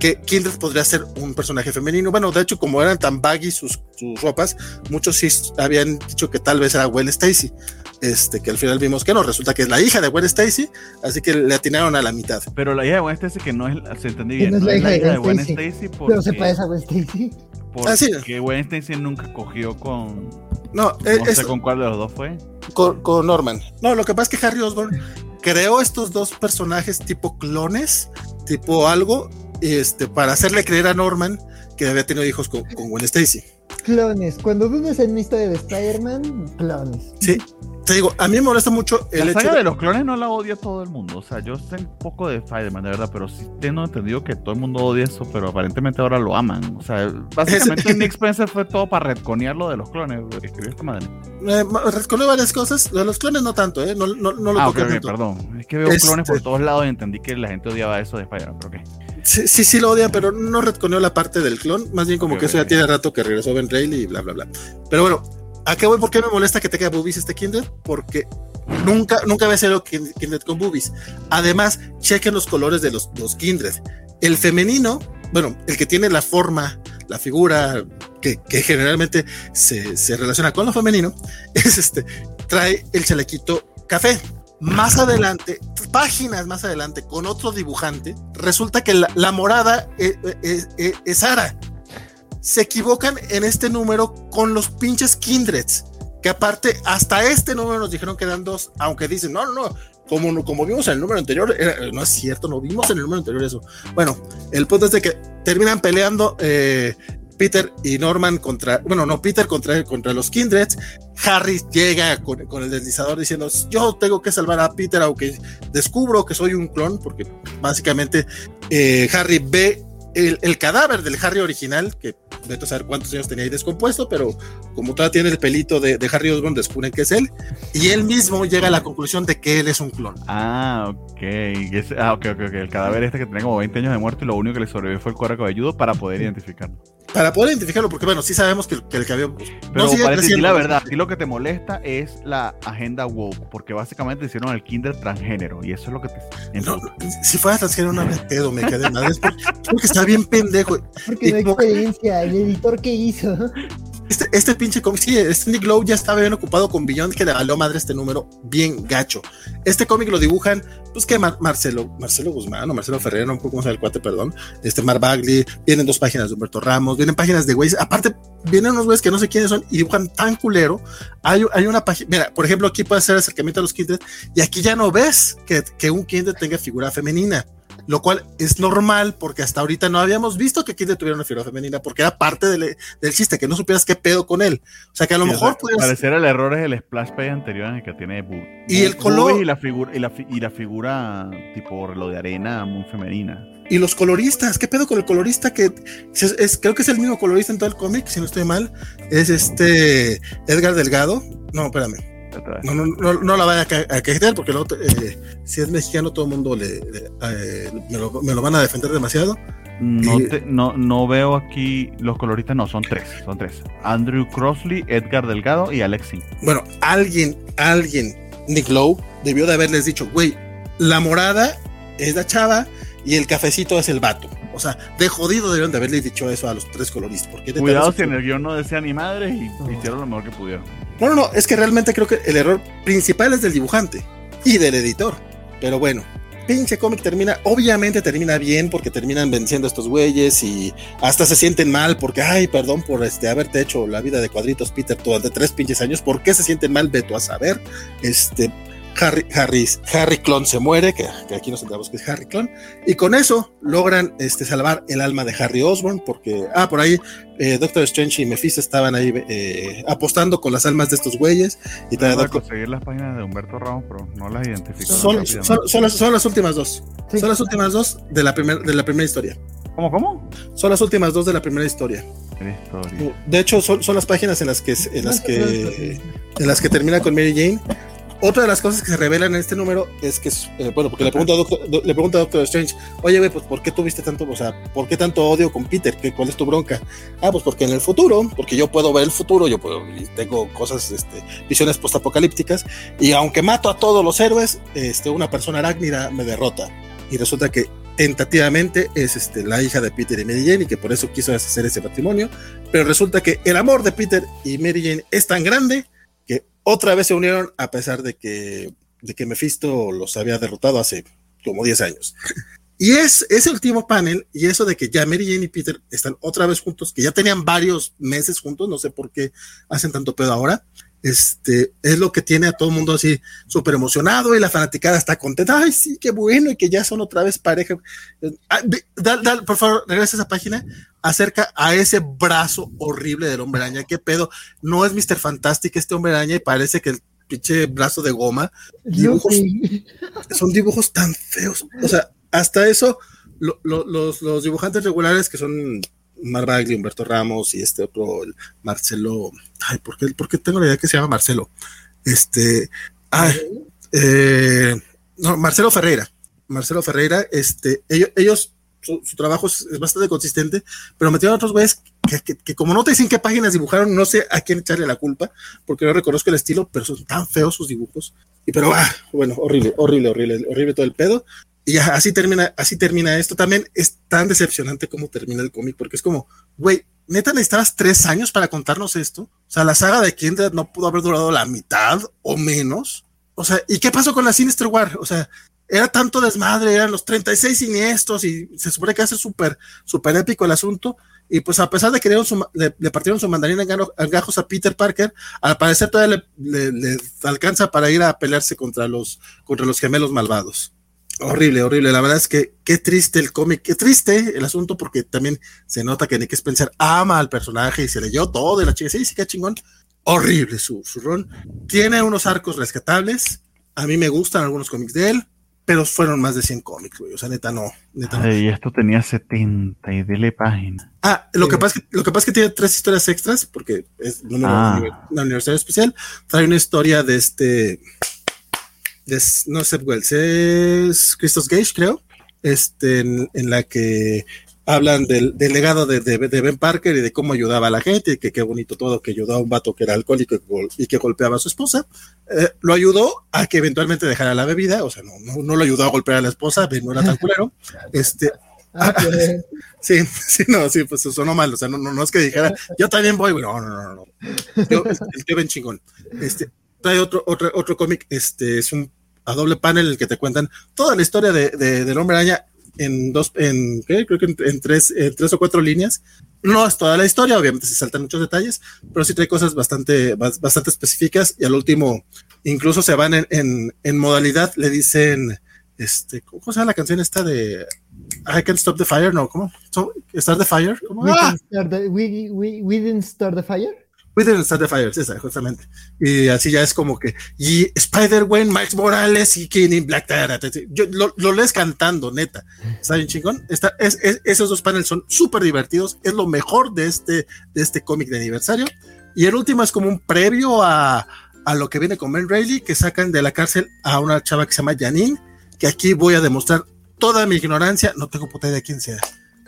que Kindred podría ser un personaje femenino. Bueno, de hecho, como eran tan baggy sus, sus ropas, muchos sí habían dicho que tal vez era Gwen Stacy. Este, que al final vimos que no, resulta que es la hija de Gwen Stacy, así que le atinaron a la mitad. Pero la hija de Gwen Stacy, que no es, se entendí bien, no es la, hija, de, Gwen Stacy, pero se parece a Gwen Stacy. Porque ah, Gwen Stacy nunca cogió con. No, no sé con cuál de los dos fue. Con, con, Norman. No, lo que pasa es que Harry Osborn creó estos dos personajes tipo clones, tipo algo, este, para hacerle creer a Norman que había tenido hijos con, con Gwen Stacy. Clones. Cuando vemos en historia de Spider-Man, clones. Sí, te digo, a mí me molesta mucho el la saga de... los clones no la odia todo el mundo. O sea, yo sé un poco de Spider-Man, de verdad, pero sí tengo entendido que todo el mundo odia eso, pero aparentemente ahora lo aman. O sea, básicamente [laughs] Nick Spencer fue todo para retconear lo de los clones. Escribió esta madre. Eh, varias cosas. De los clones no tanto, ¿eh? No, no, no lo ah, okay, perdón. Es que veo clones por este todos lados y entendí que la gente odiaba eso de Spider-Man, pero qué. Sí, sí, sí, lo odian, pero no retconeó la parte del clon. Más bien como que eso ya tiene rato que regresó Ben Reilly y bla, bla, bla. Pero bueno, ¿A qué voy? ¿Por qué me molesta que tenga boobies este Kindred? Porque nunca, nunca había sido Kindred con boobies. Además, chequen los colores de los, los Kindred. El femenino, bueno, el que tiene la forma, la figura que, generalmente se, se, relaciona con lo femenino, [laughs] es este, trae el chalequito café. Más adelante, páginas más adelante, con otro dibujante, resulta que la, morada es, eh, es, eh, eh, es Sara. Se equivocan en este número con los pinches Kindreds que aparte hasta este número nos dijeron que eran dos, aunque dicen, no, no, no, como, como vimos en el número anterior, no es cierto, no vimos en el número anterior eso. Bueno, el punto es de que terminan peleando eh, Peter y Norman contra, bueno, no, Peter contra, contra los Kindreds. Harry llega con, con, el deslizador diciendo, yo tengo que salvar a Peter, aunque descubro que soy un clon, porque básicamente eh, Harry ve el, cadáver del Harry original, que vete a saber cuántos años tenía ahí descompuesto, pero como todavía tiene el pelito de, Harry Osborn, descubren que es él, y él mismo llega a la conclusión de que él es un clon. Ah, ok. ah, ok, ok, ok. El cadáver este que tenía como 20 años de muerte y lo único que le sobrevivió fue el cuero cabelludo para poder identificarlo para poder identificarlo, porque bueno, sí sabemos que, el cabello. Pero no parece la verdad, y lo que te molesta es la agenda woke, porque básicamente hicieron el kinder transgénero, y eso es lo que te. No, si fuera transgénero, no me pedo, me quedé mal. Es porque, está bien pendejo. Porque no hay experiencia, el editor que hizo. Este, este pinche cómic, sí, este Nick Lowe ya estaba bien ocupado con Billón, que le valió madre este número bien gacho. Este cómic lo dibujan, pues que Marcelo, Marcelo Guzmán o Marcelo Ferrer, no cómo se llama el cuate, perdón. Este Mar Bagley, vienen dos páginas de Humberto Ramos, vienen páginas de güeyes. Aparte, vienen unos güeyes que no sé quiénes son y dibujan tan culero. Hay, hay una página, mira, por ejemplo, aquí puede ser acercamiento a los kindred y aquí ya no ves que, que un kindred tenga figura femenina lo cual es normal porque hasta ahorita no habíamos visto que Kid tuviera una figura femenina porque era parte del, del, chiste, que no supieras qué pedo con él. O sea que a lo mejor Parecer el error es el splash page anterior en el que tiene y el color y la figura y la, y la figura tipo lo de arena muy femenina. Y los coloristas, ¿qué pedo con el colorista? Que es, creo que es el mismo colorista en todo el cómic, si no estoy mal. Es este Edgar Delgado. No, espérame. No, no, no, no, la vaya a, quejar porque eh, si es mexicano todo el mundo le, eh, me, lo, van a defender demasiado. No, no, no veo aquí los coloristas, no, son tres, son tres. Andrew Crossley, Edgar Delgado y Alexi. Bueno, alguien, alguien, Nick Lowe, debió de haberles dicho, güey, la morada es la chava y el cafecito es el vato. O sea, de jodido debieron de haberles dicho eso a los tres coloristas. Porque Cuidado si en el guion no decía ni madre y hicieron lo mejor que pudieron. No, no, no, es que realmente creo que el error principal es del dibujante y del editor. Pero bueno, pinche cómic termina, obviamente termina bien porque terminan venciendo a estos güeyes y hasta se sienten mal porque, ay, perdón por este haberte hecho la vida de cuadritos, Peter, durante tres pinches años. ¿Por qué se sienten mal? Veto a saber. Este, Harry, Harry, Harry Clon se muere, que, aquí nos enteramos que es Harry Clon, y con eso logran este, salvar el alma de Harry Osborn, porque, ah, por ahí eh, Doctor Strange y Mephisto estaban ahí eh, apostando con las almas de estos güeyes. Y no voy a conseguir las páginas de Humberto Ramos, pero no las identifico. Son, son, las, últimas dos. Son las últimas dos de la, de la primera historia. ¿Cómo, cómo? Son las últimas dos de la primera historia. De hecho, son, son las páginas en las que en las que en las que termina con Mary Jane otra de las cosas que se revelan en este número es que, eh, bueno, porque le pregunta, a Doctor, le pregunta a Doctor Strange, oye, güey, pues ¿por qué tuviste tanto, o sea, ¿por qué tanto odio con Peter? ¿Qué, ¿Cuál es tu bronca? Ah, pues porque en el futuro, porque yo puedo ver el futuro, yo puedo, tengo cosas, este, visiones postapocalípticas, y aunque mato a todos los héroes, este, una persona arácnida me derrota. Y resulta que tentativamente es este, la hija de Peter y Mary Jane y que por eso quiso hacer ese matrimonio, pero resulta que el amor de Peter y Mary Jane es tan grande otra vez se unieron a pesar de que, de que Mephisto los había derrotado hace como 10 años. Y es ese último panel y eso de que ya Mary Jane y Peter están otra vez juntos, que ya tenían varios meses juntos, no sé por qué hacen tanto pedo ahora, este, es lo que tiene a todo el mundo así súper emocionado y la fanaticada está contenta, ay sí, qué bueno y que ya son otra vez pareja. Ah, por favor, regresa a esa página acerca a ese brazo horrible del hombre araña, qué pedo, no es Mr. Fantastic este hombre araña y parece que el pinche brazo de goma, dibujos, [laughs] son dibujos tan feos, o sea, hasta eso, los, los dibujantes regulares que son Mar Humberto Ramos y este otro, Marcelo. Ay, ¿por qué, ¿por qué, tengo la idea que se llama Marcelo? Este. Ay, eh, no, Marcelo Ferreira. Marcelo Ferreira, este, ellos, ellos su, trabajo es, bastante consistente, pero metieron a otros güeyes que, que, como no te dicen qué páginas dibujaron, no sé a quién echarle la culpa, porque no reconozco el estilo, pero son tan feos sus dibujos. Y pero, ah, bueno, horrible, horrible, horrible, horrible todo el pedo. Y así termina, así termina esto. También es tan decepcionante como termina el cómic, porque es como, güey, neta necesitabas tres años para contarnos esto. O sea, la saga de Kindred no pudo haber durado la mitad o menos. O sea, ¿y qué pasó con la Sinister War? O sea, era tanto desmadre, eran los 36 siniestros y se supone que hace súper, súper épico el asunto. Y pues a pesar de que le, partieron su mandarina en gajos a Peter Parker, al parecer todavía le, alcanza para ir a pelearse contra los, contra los gemelos malvados. Horrible, horrible. La verdad es que qué triste el cómic, qué triste el asunto, porque también se nota que Nick Spencer ama al personaje y se leyó todo de la chica. Sí, sí, qué chingón. Horrible su, su ron. Tiene unos arcos rescatables. A mí me gustan algunos cómics de él pero fueron más de 100 cómics, güey. O sea, neta no. Neta Y esto tenía 70 y dele página. Ah, lo, que pasa es que, lo que pasa es que tiene tres historias extras, porque es número ah. una universidad especial. Trae una historia de este. No sé, Wells, es Christos Gage, creo. Este, en, en la que hablan del, legado de, Ben Parker y de cómo ayudaba a la gente, y que qué bonito todo, que ayudó a un vato que era alcohólico y, que golpeaba a su esposa. Eh, lo ayudó a que eventualmente dejara la bebida, o sea, no, no, lo ayudó a golpear a la esposa, Ben no era tan culero. [laughs] Este, ah, [laughs] sí, sí, no, sí, pues sonó mal, o sea, no, no, es que dijera, yo también voy, no, no, no, no. Yo, el tío Ben chingón. Este, trae otro, otro, otro cómic, este, es un a doble panel en el que te cuentan toda la historia de, de, del hombre araña en dos, en, creo que en, tres, tres o cuatro líneas. No es toda la historia, obviamente se saltan muchos detalles, pero sí trae cosas bastante, bastante específicas y al último incluso se van en, en, modalidad, le dicen, este, ¿cómo se llama la canción esta de I Can't Stop the Fire? No, ¿cómo? ¿Start the Fire? We, ¡Ah! we, we didn't start the fire. Within Start the Fire, esa, justamente. Y así ya es como que, y Spider-Man, Max Morales y Kenny Black, yo, lo, lo, lees cantando, neta. Está bien chingón. Está, es, esos dos paneles son súper divertidos. Es lo mejor de este, de este cómic de aniversario. Y el último es como un previo a, a lo que viene con Ben Reilly, que sacan de la cárcel a una chava que se llama Janine, que aquí voy a demostrar toda mi ignorancia. No tengo puta idea de quién sea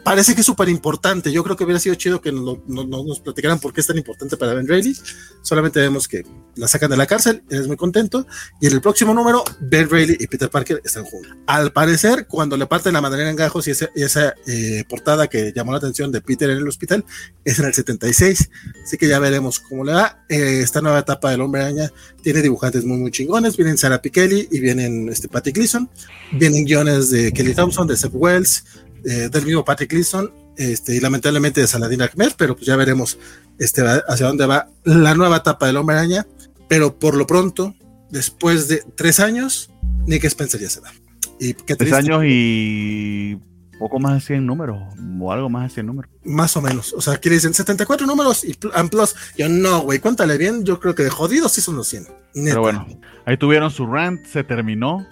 parece que es súper importante. Yo creo que hubiera sido chido que nos, platicaran por qué es tan importante para Ben Reilly. Solamente vemos que la sacan de la cárcel, es muy contento. Y en el próximo número, Ben Reilly y Peter Parker están juntos. Al parecer, cuando le parten la madera en gajos y esa, eh, portada que llamó la atención de Peter en el hospital, es en el 76. Así que ya veremos cómo le va. Eh, esta nueva etapa del Hombre Araña tiene dibujantes muy, muy chingones. Vienen Sarah Pikeli y vienen este, Patty Gleason. Vienen guiones de Kelly Thompson, de Seth Wells eh, del mismo Patrick Gleason, este, y lamentablemente de Saladin Ahmed, pero pues ya veremos este, hacia dónde va la nueva etapa del Hombre Araña. Pero por lo pronto, después de tres años, Nick Spencer ya se va. Y tres años y poco más de 100 números, o algo más de 100 números. Más o menos. O sea, aquí dicen 74 números y plus. Yo no, güey, cuéntale bien. Yo creo que de jodidos sí son los 100. Pero bueno, ahí tuvieron su rant, se terminó.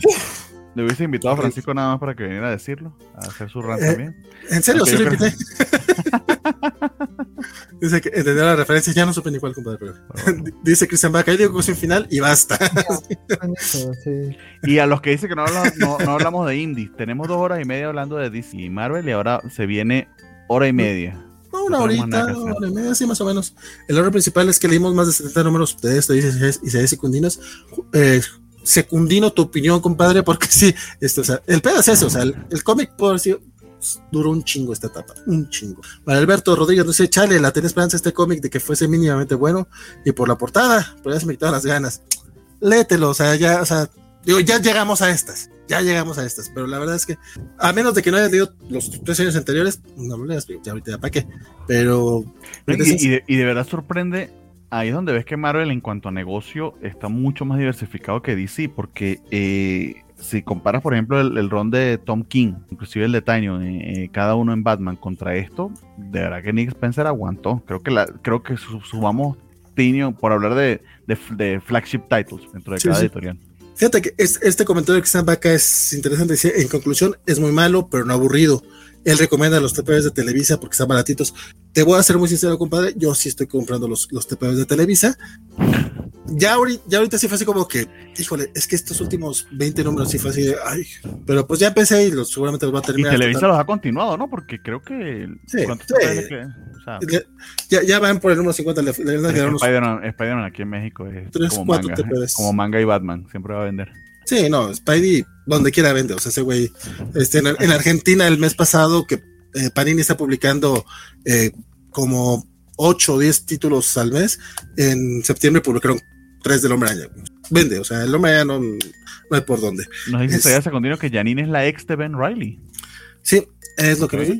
Le hubiese invitado a Francisco nada más para que viniera a decirlo, a hacer su rant eh, también. ¿En serio? Sí lo invité. [laughs] Dice que entendió la referencia, ya no supe ni cuál, compadre. Pero... [laughs] Dice Christian Bach, ahí digo que final y basta. [laughs] Y a los que dicen que no hablamos, no, hablamos de indie, tenemos dos horas y media hablando de DC y Marvel y ahora se viene hora y media. No, una horita, hora y media, sí, más o menos. El orden principal es que leímos más de 70 números de esto y se secundinas. Eh, secundino tu opinión, compadre, porque sí, este, o sea, el pedo es eso, o sea, el, cómic, por decir, duró un chingo esta etapa, un chingo. Para Alberto Rodríguez no sé, chale, la tenía esperanza este cómic de que fuese mínimamente bueno, y por la portada, pero ya se me quitaron las ganas. Léetelo, o sea, ya, o sea, digo, ya llegamos a estas, ya llegamos a estas, pero la verdad es que, a menos de que no hayas leído los tres años anteriores, no lo leas, ya ahorita para qué, pero... y de verdad sorprende ahí es donde ves que Marvel en cuanto a negocio está mucho más diversificado que DC, porque eh, si comparas, por ejemplo, el, ron de Tom King, inclusive el de Tanyo, eh, eh, cada uno en Batman contra esto, de verdad que Nick Spencer aguantó. Creo que la, creo que subamos Tinio por hablar de, de, flagship titles dentro de cada editorial. Fíjate que este comentario que está acá es interesante. En conclusión, es muy malo, pero no aburrido. Él recomienda los TPBs de Televisa porque están baratitos. Te voy a ser muy sincero, compadre. Yo sí estoy comprando los, los TPBs de Televisa. Ya ahorita, ya ahorita sí fue así como que, híjole, es que estos últimos 20 números sí fue así de, ay, pero pues ya empecé y los, seguramente los va a terminar. Y Televisa los ha continuado, ¿no? Porque creo que. Sí, ya, ya, van por el número 50. Le, Spider-Man aquí en México es como, manga, como manga y Batman, siempre va a vender. Sí, no, Spidey donde quiera vende. O sea, ese güey, este, en, Argentina el mes pasado que eh, Panini está publicando eh, como 8 o 10 títulos al mes. En septiembre publicaron 3 del Hombre Araña. Vende, o sea, el Hombre Araña no, no hay por dónde. Nos dice es, a continuo que Janine es la ex de Ben Riley. Sí, es lo que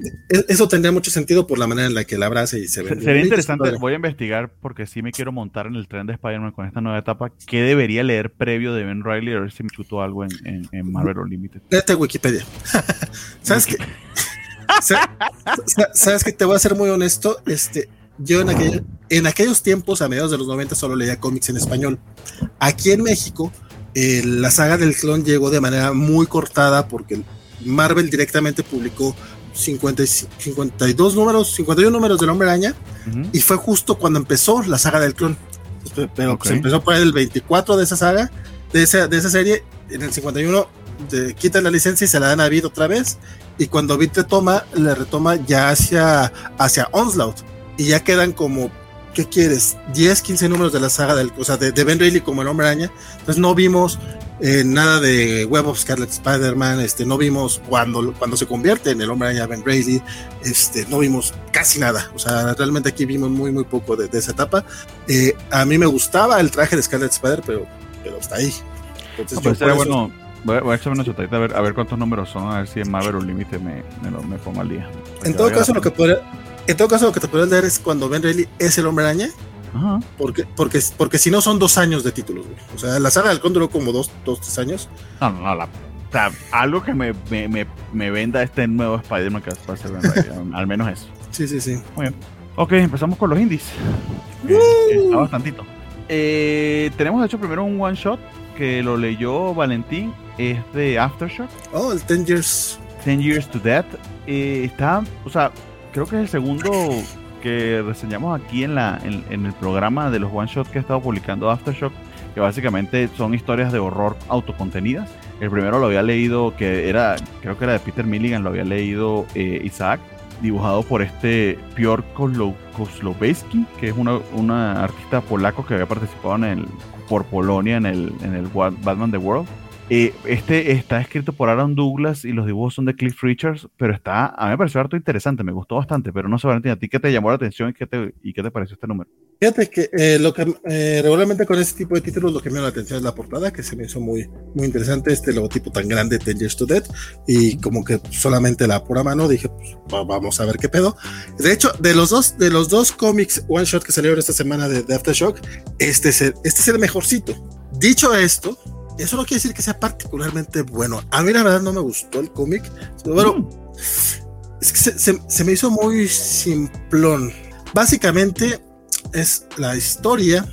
eso tendría mucho sentido por la manera en la que la abraza y se ve. Sería interesante, voy a investigar porque sí me quiero montar en el tren de Spider-Man con esta nueva etapa. ¿Qué debería leer previo de Ben Riley a ver si me chutó algo en, en, Marvel Unlimited? Léete Wikipedia. [laughs] ¿Sabes qué? ¿Sabes que Te voy a ser muy honesto. Este, yo en, en aquellos tiempos, a mediados de los 90, solo leía cómics en español. Aquí en México, eh, la saga del clon llegó de manera muy cortada porque Marvel directamente publicó 50, 52 números, 51 números del Hombre Araña, y fue justo cuando empezó la saga del clon. Pero se empezó por el 24 de esa saga, de esa, de esa serie, en el 51 de, quitan la licencia y se la dan a Vid otra vez, y cuando Vid retoma, le retoma ya hacia, hacia Onslaught, y ya quedan como ¿qué quieres? 10, 15 números de la saga del, o sea, de, Ben Reilly como el Hombre Araña. Entonces no vimos eh, nada de Web of Scarlet Spider-Man, este, no vimos cuando, cuando se convierte en el Hombre Araña Ben Reilly, este, no vimos casi nada. O sea, realmente aquí vimos muy, muy poco de, esa etapa. Eh, a mí me gustaba el traje de Scarlet Spider, pero, pero está ahí. Entonces, pues bueno. Voy a, echarme una chutadita a ver, a ver cuántos números son, a ver si en Marvel o Límite me, me, me, pongo al día. En todo caso, lo que podría, en todo caso, lo que te puedo leer es cuando Ben Reilly es el hombre araña. Porque, porque, porque si no son dos años de títulos, O sea, la saga del duró como dos, dos, tres años. No, no, no. o sea, algo que me, me, me, venda este nuevo Spider-Man que va a ser [laughs] al menos eso. Sí, sí, sí. Muy bien. Ok, empezamos con los indies. está bastantito. Eh, tenemos de hecho primero un one shot que lo leyó Valentín. Es de Aftershock. Oh, el 10 Years. 10 Years to Death. Eh, está, o sea, creo que es el segundo que reseñamos aquí en, la, en, el programa de los one shots que he estado publicando Aftershock, que básicamente son historias de horror autocontenidas. El primero lo había leído, que era, creo que era de Peter Milligan, lo había leído eh, Isaac, dibujado por este Piotr Kozlowski, que es una, una, artista polaco que había participado en el, por Polonia en el, en el Batman The World. Eh, este está escrito por Aaron Douglas y los dibujos son de Cliff Richards, pero está, a mí me pareció harto interesante, me gustó bastante, pero no sé, Valentín, ¿a ti qué te llamó la atención y qué te, y qué te pareció este número? Fíjate que eh, lo que eh, regularmente con este tipo de títulos lo que me llama la atención es la portada, que se me hizo muy, muy interesante, este logotipo tan grande, Ten Years to Dead, y como que solamente la pura mano, dije, pues vamos a ver qué pedo. De hecho, de los dos, de los dos cómics one shot que salieron esta semana de, de Aftershock, este es, el, este es el mejorcito. Dicho esto, eso no quiere decir que sea particularmente bueno. A mí la verdad no me gustó el cómic. Bueno, mm. es que se, me hizo muy simplón. Básicamente es la historia,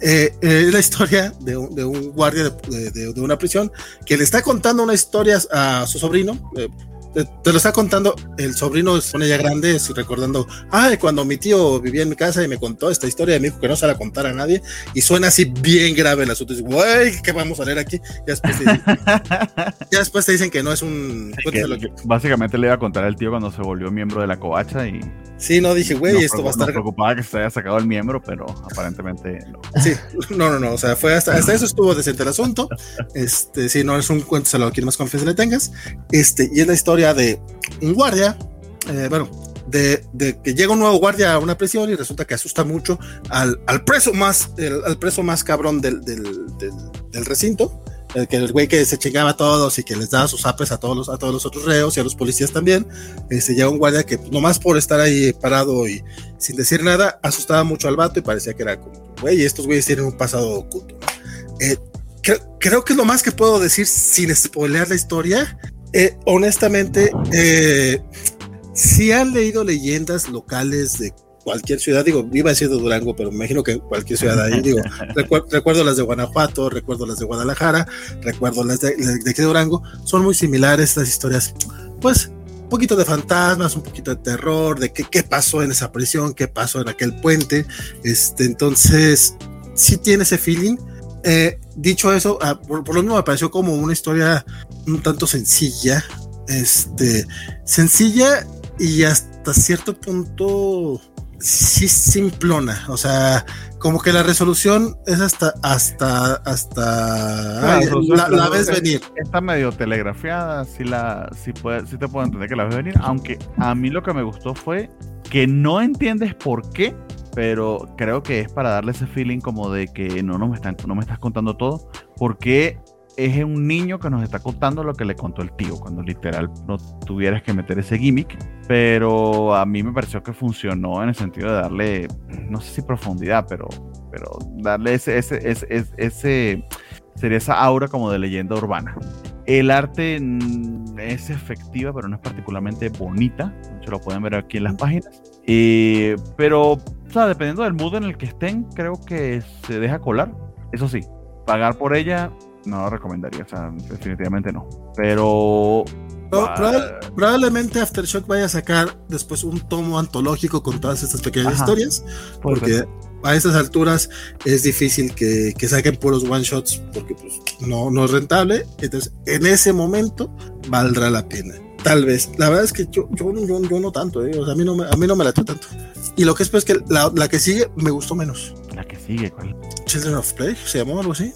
eh, eh, es la historia de un, guardia de, una prisión que le está contando una historia a su sobrino. Eh, te, lo está contando el sobrino, se pone ya grande, recordando, ay, cuando mi tío vivía en mi casa y me contó esta historia, me dijo que no se la contara a nadie, y suena así bien grave el asunto. Dice, güey, ¿qué vamos a leer aquí? Ya después, te dicen, [laughs] ya después te dicen que no es un. básicamente le iba a contar al tío cuando se volvió miembro de la covacha y Sí, no dije, güey, esto va a estar. preocupada que se haya sacado el miembro, pero aparentemente no. Sí, no, no, no. O sea, fue hasta, hasta eso estuvo decente el asunto. [laughs] Este, sí, no es un cuento, se lo quien más confianza le tengas. Este, y es la historia de un guardia, eh, bueno, de, de, que llega un nuevo guardia a una prisión y resulta que asusta mucho al, al preso más, al preso más cabrón del, del, del, del recinto el que el güey que se chingaba a todos y que les daba sus apes a todos los, a todos los otros reos y a los policías también, se este, llega un guardia que nomás por estar ahí parado y sin decir nada, asustaba mucho al vato y parecía que era como, güey, estos güeyes tienen un pasado oculto. Eh, creo, que es lo más que puedo decir sin spoilear la historia. Eh, honestamente, eh, si han leído leyendas locales de cualquier ciudad, digo, iba a decir de Durango, pero me imagino que cualquier ciudad ahí, digo, [laughs] recuerdo las de Guanajuato, recuerdo las de Guadalajara, recuerdo las de, de, Durango, son muy similares estas historias, pues un poquito de fantasmas, un poquito de terror, de qué, qué pasó en esa prisión, qué pasó en aquel puente, este, entonces, sí tiene ese feeling. Eh, dicho eso, ah, por, por, lo mismo me pareció como una historia un tanto sencilla, este, sencilla y hasta cierto punto sí simplona, o sea, como que la resolución es hasta hasta hasta la, ves venir. Está medio telegrafiada, sí la sí puede sí te puedo entender que la ves venir, aunque a mí lo que me gustó fue que no entiendes por qué, pero creo que es para darle ese feeling como de que no, no, me, están, no me estás contando todo, porque es un niño que nos está contando lo que le contó el tío, cuando literal no tuvieras que meter ese gimmick, pero a mí me pareció que funcionó en el sentido de darle, no sé si profundidad, pero, pero darle ese, ese, ese, ese sería esa aura como de leyenda urbana. El arte es efectiva, pero no es particularmente bonita. Se lo pueden ver aquí en las páginas. Eh, pero, o sea, dependiendo del mood en el que estén, creo que se deja colar. Eso sí, pagar por ella no lo recomendaría, o sea, definitivamente no. Pero probablemente Aftershock vaya a sacar después un tomo antológico con todas estas pequeñas historias, porque a estas alturas es difícil que, que, saquen puros one shots porque pues, no, no es rentable. Entonces, en ese momento valdrá la pena. Tal vez. La verdad es que yo, yo, yo, no tanto, ¿eh? o sea, a mí no me, a mí no me late tanto. Y lo que es pues que la, la, que sigue me gustó menos. La que sigue, ¿cuál? Children of Play, se llamó algo así.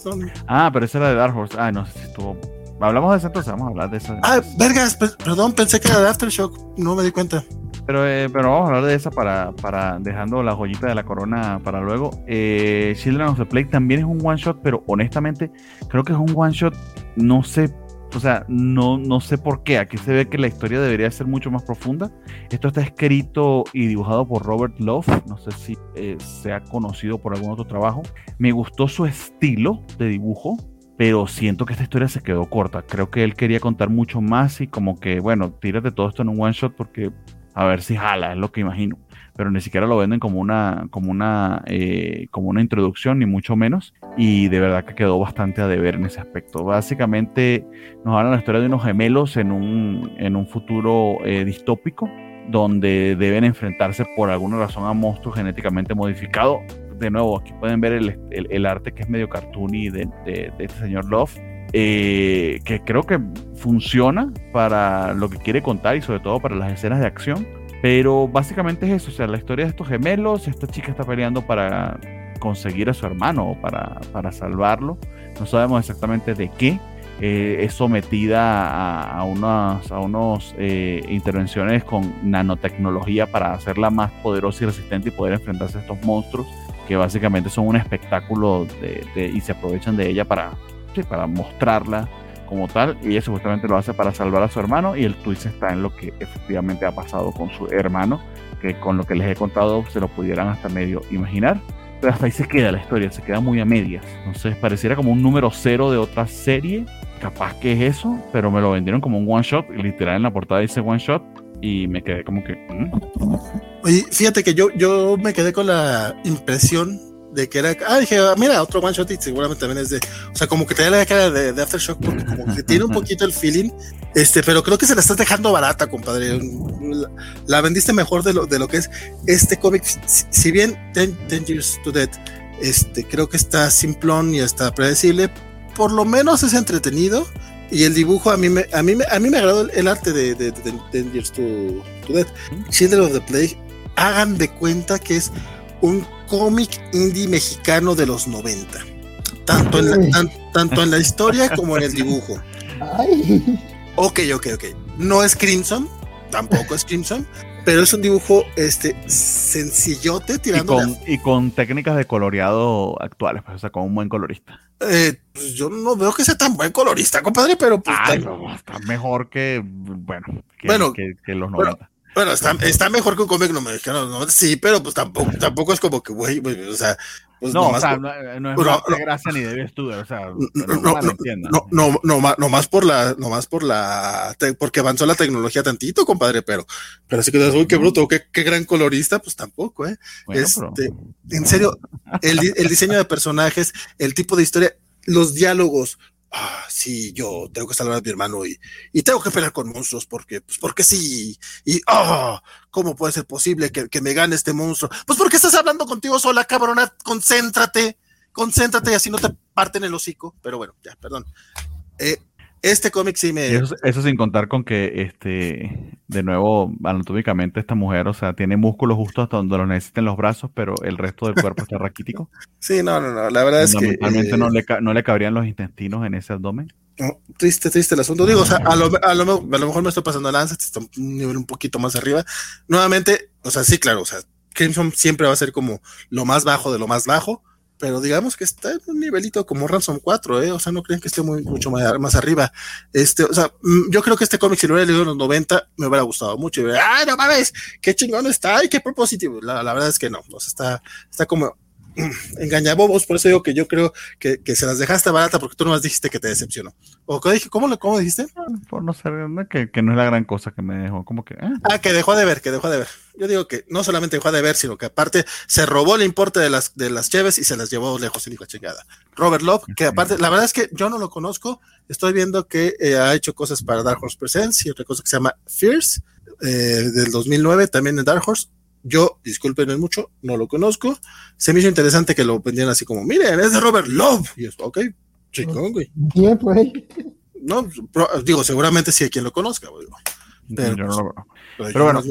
Ah, pero esa era de Dark Horse. Ah, no sé si estuvo. Hablamos de eso entonces, vamos a hablar de eso. Ah, vergas, perdón, pensé que era de Aftershock, no me di cuenta. Pero, eh, pero vamos a hablar de esa para, para dejando la joyita de la corona para luego. Eh, Children of the Play también es un one shot, pero honestamente creo que es un one shot, no sé o sea, no, no sé por qué. Aquí se ve que la historia debería ser mucho más profunda. Esto está escrito y dibujado por Robert Love. No sé si eh, se ha conocido por algún otro trabajo. Me gustó su estilo de dibujo, pero siento que esta historia se quedó corta. Creo que él quería contar mucho más y como que, bueno, tírate todo esto en un one shot porque a ver si jala, es lo que imagino pero ni siquiera lo venden como una, como una, eh, como una introducción, ni mucho menos. Y de verdad que quedó bastante a deber en ese aspecto. Básicamente nos habla la historia de unos gemelos en un, en un futuro eh, distópico, donde deben enfrentarse por alguna razón a monstruos genéticamente modificados. De nuevo, aquí pueden ver el, el, arte que es medio cartoony de, de, de este señor Love. Eh, que creo que funciona para lo que quiere contar y sobre todo para las escenas de acción pero básicamente es eso, o sea, la historia de estos gemelos, esta chica está peleando para conseguir a su hermano para, para salvarlo, no sabemos exactamente de qué, eh, es sometida a, a unas a unos, eh, intervenciones con nanotecnología para hacerla más poderosa y resistente y poder enfrentarse a estos monstruos que básicamente son un espectáculo y se aprovechan de ella para, para mostrarla como tal, y ella supuestamente lo hace para salvar a su hermano, y el twist está en lo que efectivamente ha pasado con su hermano, que con lo que les he contado se lo pudieran hasta medio imaginar, pero hasta ahí se queda la historia, se queda muy a medias. Entonces pareciera como un número cero de otra serie, capaz que es eso, pero me lo vendieron como un one shot, literal en la portada dice one shot, y me quedé como que... ¿Mm? Oye, fíjate que yo, yo me quedé con la impresión de que era, ah, dije, ah, mira, otro one shot y seguramente también es de, o sea, como que te da la cara de, de, Aftershock porque como que tiene un poquito el feeling, este, pero creo que se la estás dejando barata, compadre. La, vendiste mejor de lo, de lo que es este cómic, si, bien Ten, Years to Death, este, creo que está simplón y está predecible, por lo menos es entretenido. Y el dibujo a mí me, a mí me, a mí me agradó el, arte de, de, Ten Years to, to Death. Children of the Plague, hagan de cuenta que es un cómic indie mexicano de los 90. Tanto en, la, tanto en la historia como en el dibujo. Ok, ok, ok. No es Crimson, tampoco es Crimson, pero es un dibujo este sencillote tirando. Y con, técnicas de coloreado actuales, pues, o sea, con un buen colorista. Eh, pues yo no veo que sea tan buen colorista, compadre, pero pues, está, mejor que, bueno, que, bueno, que, los 90. Bueno, está, está mejor que un cómic no mexicano, ¿no? Sí, pero pues tampoco, tampoco es como que, güey, o sea. Pues no, o sea, no, no, es no, gracia ni debes tú, o sea, no, no, no, no, no, más por la, no más por la, porque avanzó la tecnología tantito, compadre, pero, pero así que, uy, qué bruto, qué, qué gran colorista, pues tampoco, eh. este, en serio, el, el diseño de personajes, el tipo de historia, los diálogos, ah, sí, yo tengo que salvar a mi hermano y, y tengo que pelear con monstruos porque, pues porque sí, y, ah, ¿cómo puede ser posible que, que, me gane este monstruo? Pues porque estás hablando contigo sola, cabrona, concéntrate, concéntrate y así no te parten el hocico, pero bueno, ya, perdón. Eh, este cómic sí me. Eso, sin contar con que, este, de nuevo, anatómicamente, esta mujer, o sea, tiene músculos justo hasta donde lo necesiten los brazos, pero el resto del cuerpo está raquítico. [laughs] Sí, no, no, no. La verdad es que. no, le, no le cabrían los intestinos en ese abdomen. triste, triste el asunto. Digo, o sea, a lo, a lo, mejor me estoy pasando lanza, está un nivel un poquito más arriba. Nuevamente, o sea, sí, claro, o sea, Crimson siempre va a ser como lo más bajo de lo más bajo, pero digamos que está en un nivelito como Ransom 4, ¿eh? O sea, no creen que esté muy, mucho más, más arriba. Este, o sea, mm, yo creo que este cómic, si lo hubiera leído en los 90, me hubiera gustado mucho. Y ¡ay, no mames! ¡Qué chingón está! ¡Ay, qué propósito! La, la verdad es que no, o sea, está, está como [clears throat] engañabobos, por eso digo que yo creo que, que, se las dejaste barata porque tú nomás dijiste que te decepcionó. ¿O qué dije? ¿Cómo, cómo dijiste? Por no saber, que, que, no es la gran cosa que me dejó, como que... Eh. Ah, que dejó de ver, que dejó de ver. Yo digo que no solamente dejó de ver, sino que aparte se robó el importe de las, de las cheves y se las llevó lejos y dijo chingada. Robert Love, que aparte, la verdad es que yo no lo conozco, estoy viendo que eh, ha hecho cosas para Dark Horse Presents y otra cosa que se llama Fierce, eh, del 2009, también en Dark Horse yo, discúlpenme mucho, no lo conozco. Se me hizo interesante que lo vendían así como, miren, es de Robert Love. Y es, ok, chingón, güey. Bien, pues. No, digo, seguramente sí hay quien lo conozca, güey. Pero, bueno,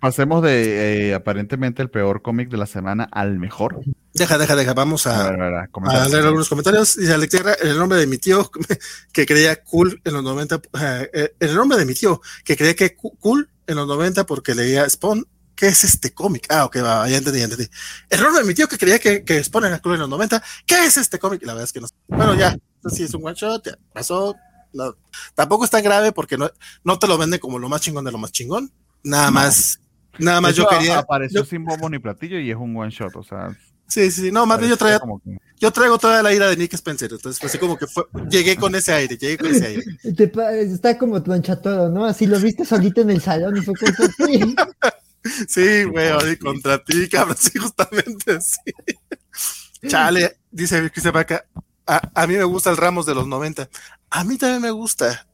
pasemos de eh, aparentemente el peor cómic de la semana al mejor. Deja, deja, deja. Vamos a, leer algunos comentarios. Dice Alex el nombre de mi tío [laughs] que creía cool en los 90. Eh, eh, el nombre de mi tío que creía que cool en los 90 porque leía Spawn ¿Qué es este cómic? Ah, ok, va, ya entendí, ya entendí. Error de mi tío que creía que, que exponen a Club en los 90. ¿Qué es este cómic? La verdad es que no. Bueno, ya, si es un one shot, ya pasó. tampoco es tan grave porque no, no te lo vende como lo más chingón de lo más chingón. Nada más, nada más yo quería. Apareció sin bombo ni platillo y es un one shot, o sea. Sí, sí, sí, no, más bien yo traía, yo traigo toda la ira de Nick Spencer, entonces pues, así como que fue, llegué con ese aire, llegué con ese aire. está como tu todo, ¿no? Así lo viste solito en el salón y fue como, Sí, güey, contra ti, cabrón, sí, justamente, sí. Chale, dice Cristian Vaca, a, a, mí me gusta el Ramos de los 90. A mí también me gusta,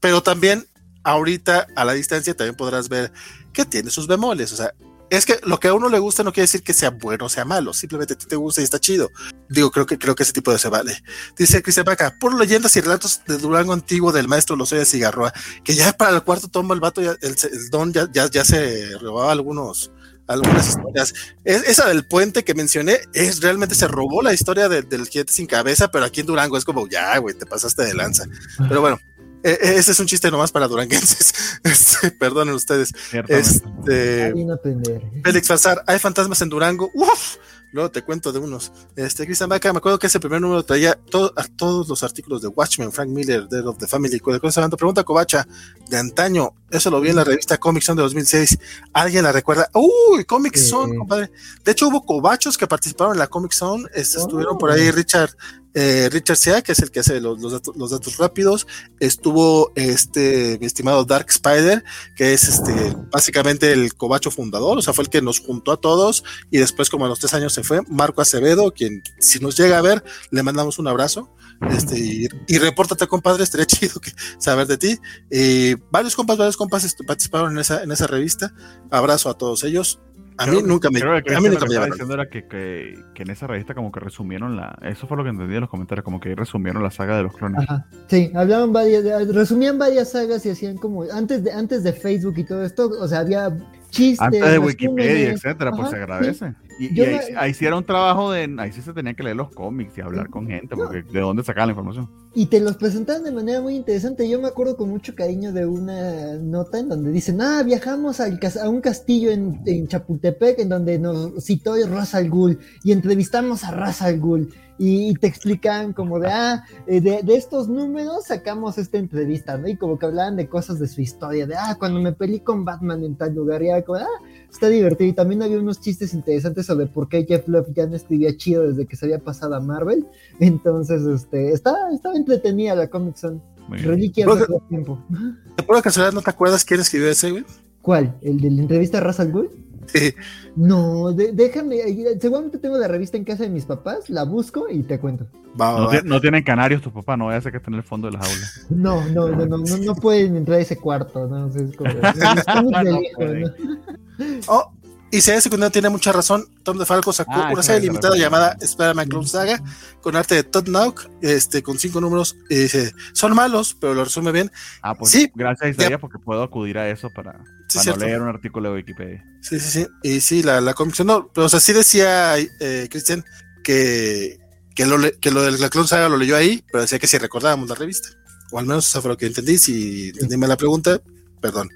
pero también ahorita a la distancia también podrás ver que tiene sus bemoles, o sea, es que lo que a uno le gusta no quiere decir que sea bueno o sea malo, simplemente te gusta y está chido. Digo, creo que creo que ese tipo de se vale. Dice Cristian Vaca, por leyendas y relatos de Durango antiguo del maestro Lozoya Cigarroa, que ya para el cuarto tomo el vato, ya, el, don ya, ya, se robaba algunos algunas historias. esa del puente que mencioné es realmente se robó la historia del jinete sin cabeza, pero aquí en Durango es como ya, güey, te pasaste de lanza. Pero bueno, e, e, ese es un chiste nomás para duranguenses. [laughs] Este, perdonen ustedes. Este, Félix Fazar, hay fantasmas en Durango. Uf, luego te cuento de unos. Este, Cristian Baca, me acuerdo que ese primer número traía a todos los artículos de Watchmen, Frank Miller, Dead of the Family. Pregunta Covacha, de antaño, eso lo vi en la revista Comic Son de 2006. ¿Alguien la recuerda? Uy, Comic Son, compadre. De hecho, hubo cobachos que participaron en la Comic Son. Estuvieron por ahí Richard eh, Richard Sea, que es el que hace los, datos, rápidos, estuvo este mi estimado Dark Spider, que es este básicamente el cobacho fundador, o sea, fue el que nos juntó a todos y después como a los tres años se fue, Marco Acevedo, quien si nos llega a ver, le mandamos un abrazo. Este, y, y repórtate, compadre, estaría [laughs] chido que saber de ti. Varios compas, varios compas participaron en esa, en esa revista. Abrazo a todos ellos. A mí nunca me, creo que a mí nunca me diciendo era que, que, que, en esa revista como que resumieron la, eso fue lo que entendí en los comentarios, como que resumieron la saga de los clones. Sí, hablaban varias, resumían varias sagas y hacían como, antes de, antes de Facebook y todo esto, o sea, había chistes. Antes de Wikipedia, etcétera, pues se agradece. Y, ahí, hicieron un trabajo de, ahí sí se tenía que leer los cómics y hablar con gente, porque de dónde sacaban la información. Y te los presentaban de manera muy interesante. Yo me acuerdo con mucho cariño de una nota en donde dicen, ah, viajamos al, a un castillo en, en, Chapultepec en donde nos citó Ra's al Ghul y entrevistamos a Ra's al Ghul y, te explican como de, ah, eh, de, de, estos números sacamos esta entrevista, ¿no? Y como que hablaban de cosas de su historia, de, ah, cuando me peleé con Batman en tal lugar, y era como, ah, está divertido. Y también había unos chistes interesantes sobre por qué Jeff Love ya no escribía chido desde que se había pasado a Marvel. Entonces, este, estaba, estaba entretenida la Comic Con. Reliquia de todo tiempo. ¿De pura casualidad no te acuerdas quién escribió ese, güey? ¿Cuál? ¿El de la entrevista a Russell Gould? No, déjame, seguramente tengo la revista en casa de mis papás, la busco y te cuento. no, tienen canarios tus papás, no vaya a ser que estén en el fondo de la jaula. No, no, no, no, no, pueden entrar a ese cuarto, no, es como, [laughs] oh, y si ese secundario tiene mucha razón, Tom DeFalco sacó ah, una serie limitada llamada Spider-Man Clone Saga con arte de Todd Nauk, este, con cinco números. Y dice, son malos, pero lo resume bien. Ah, pues sí, gracias Isaías porque puedo acudir a eso para, leer un artículo de Wikipedia. Sí, sí, sí. Y sí, la, la comisión no, pero o sea, sí decía eh, Cristian que, que, lo, que lo de la Clone Saga lo leyó ahí, pero decía que si recordábamos la revista. o al menos eso fue lo que entendí. Si entendí mal la pregunta, perdón.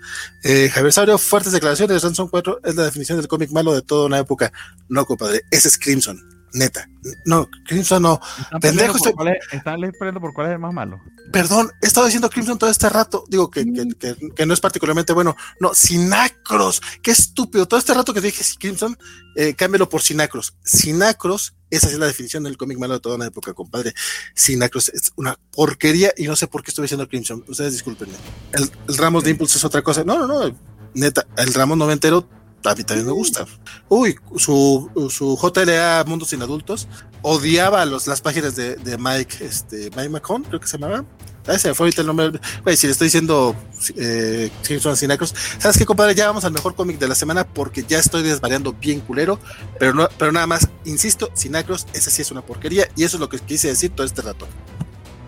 Eh, Javier Saurio, fuertes declaraciones. Ransom 4 es la definición del cómic malo de toda una época. No, compadre, ese es Crimson neta. No, Crimson no. Están Pendejo, estoy... por están peleando por cuál es el más malo. Perdón, he estado diciendo Crimson todo este rato. Digo que, que, que, no es particularmente bueno. No, Sinacros. Qué estúpido. Todo este rato que dije Crimson, eh, cámbialo por Sinacros. Sinacros, esa es la definición del cómic malo de toda una época, compadre. Sinacros es una porquería y no sé por qué estoy diciendo Crimson. Ustedes discúlpenme. El, el Ramos de Impulse es otra cosa. No, no, no. Neta, el Ramos noventero a mí también me gusta. Uy, su, su JLA Mundos Sin Adultos odiaba los, las páginas de, de Mike, este, Mike McCon, creo que se llamaba. Ese fue ahorita el nombre. Güey, si le estoy diciendo eh, Sinacros, ¿sabes qué, compadre? Ya vamos al mejor cómic de la semana porque ya estoy desvariando bien culero. Pero, no, pero nada más, insisto, Sinacros, ese sí es una porquería. Y eso es lo que quise decir todo este rato.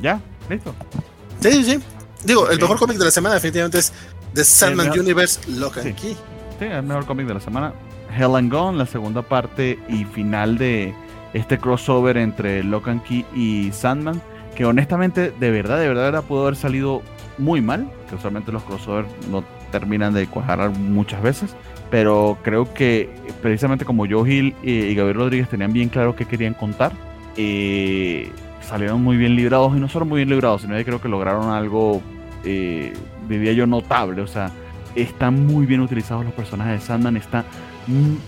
¿Ya? ¿Listo? Sí, sí. Digo, el mejor cómic de la semana definitivamente es The Sandman Universe Lock and Key el mejor cómic de la semana. Hell and Gone, la segunda parte y final de este crossover entre Lock and Key y Sandman, que honestamente, de verdad, de verdad, pudo haber salido muy mal, que usualmente los crossovers no terminan de cuajar muchas veces, pero creo que precisamente como Joe Hill y, Gabriel Rodríguez tenían bien claro qué querían contar, eh, salieron muy bien librados, y no solo muy bien librados, sino que creo que lograron algo, eh, diría yo, notable, o sea, están muy bien utilizados los personajes de Sandman, está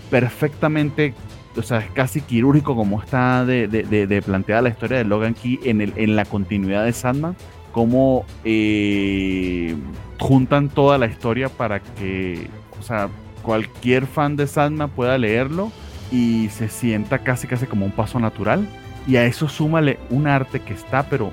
perfectamente, o sea, es casi quirúrgico como está de, de, planteada la historia de Logan Key en, el, en la continuidad de Sandman, como eh, juntan toda la historia para que, o sea, cualquier fan de Sandman pueda leerlo y se sienta casi casi como un paso natural. Y a eso súmale un arte que está, pero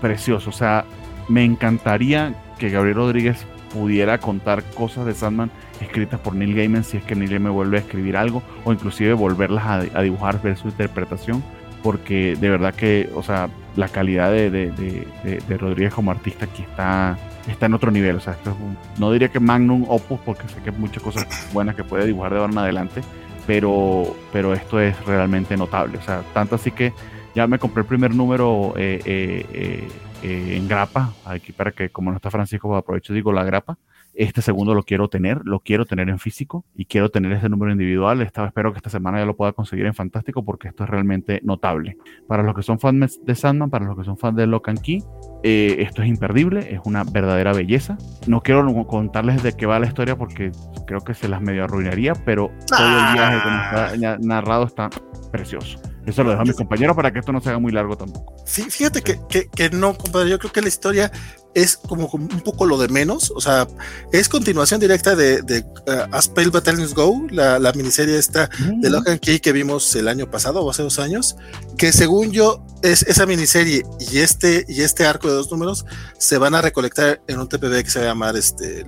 precioso. O sea, me encantaría que Gabriel Rodríguez pudiera contar cosas de Sandman escritas por Neil Gaiman si es que Neil Gaiman vuelve a escribir algo o inclusive volverlas a, dibujar, ver su interpretación porque de verdad que, o sea, la calidad de, de, Rodríguez como artista aquí está, está en otro nivel. O sea, esto no diría que Magnum Opus, porque sé que hay muchas cosas buenas que puede dibujar de ahora en adelante, pero, pero esto es realmente notable. O sea, tanto así que ya me compré el primer número eh, eh, eh eh, en grapa, aquí para que como no está Francisco, pues aprovecho digo la grapa. Este segundo lo quiero tener, lo quiero tener en físico y quiero tener ese número individual. Espero que esta semana ya lo pueda conseguir en Fantástico porque esto es realmente notable. Para los que son fans de Sandman, para los que son fans de Lock and Key, eh, esto es imperdible, es una verdadera belleza. No quiero contarles de qué va la historia porque creo que se las medio arruinaría, pero todo el viaje nos está narrado está precioso. Eso lo dejo a mis compañeros para que esto no se haga muy largo tampoco. Sí, fíjate que, que, no, compadre. Yo creo que la historia es como, un poco lo de menos. O sea, es continuación directa de, de uh, As Pale Battalions Go, la, la miniserie esta de mm. Logan Key que vimos el año pasado o hace dos años. Que según yo, es esa miniserie y este, y este arco de dos números se van a recolectar en un TPB que se va a llamar este,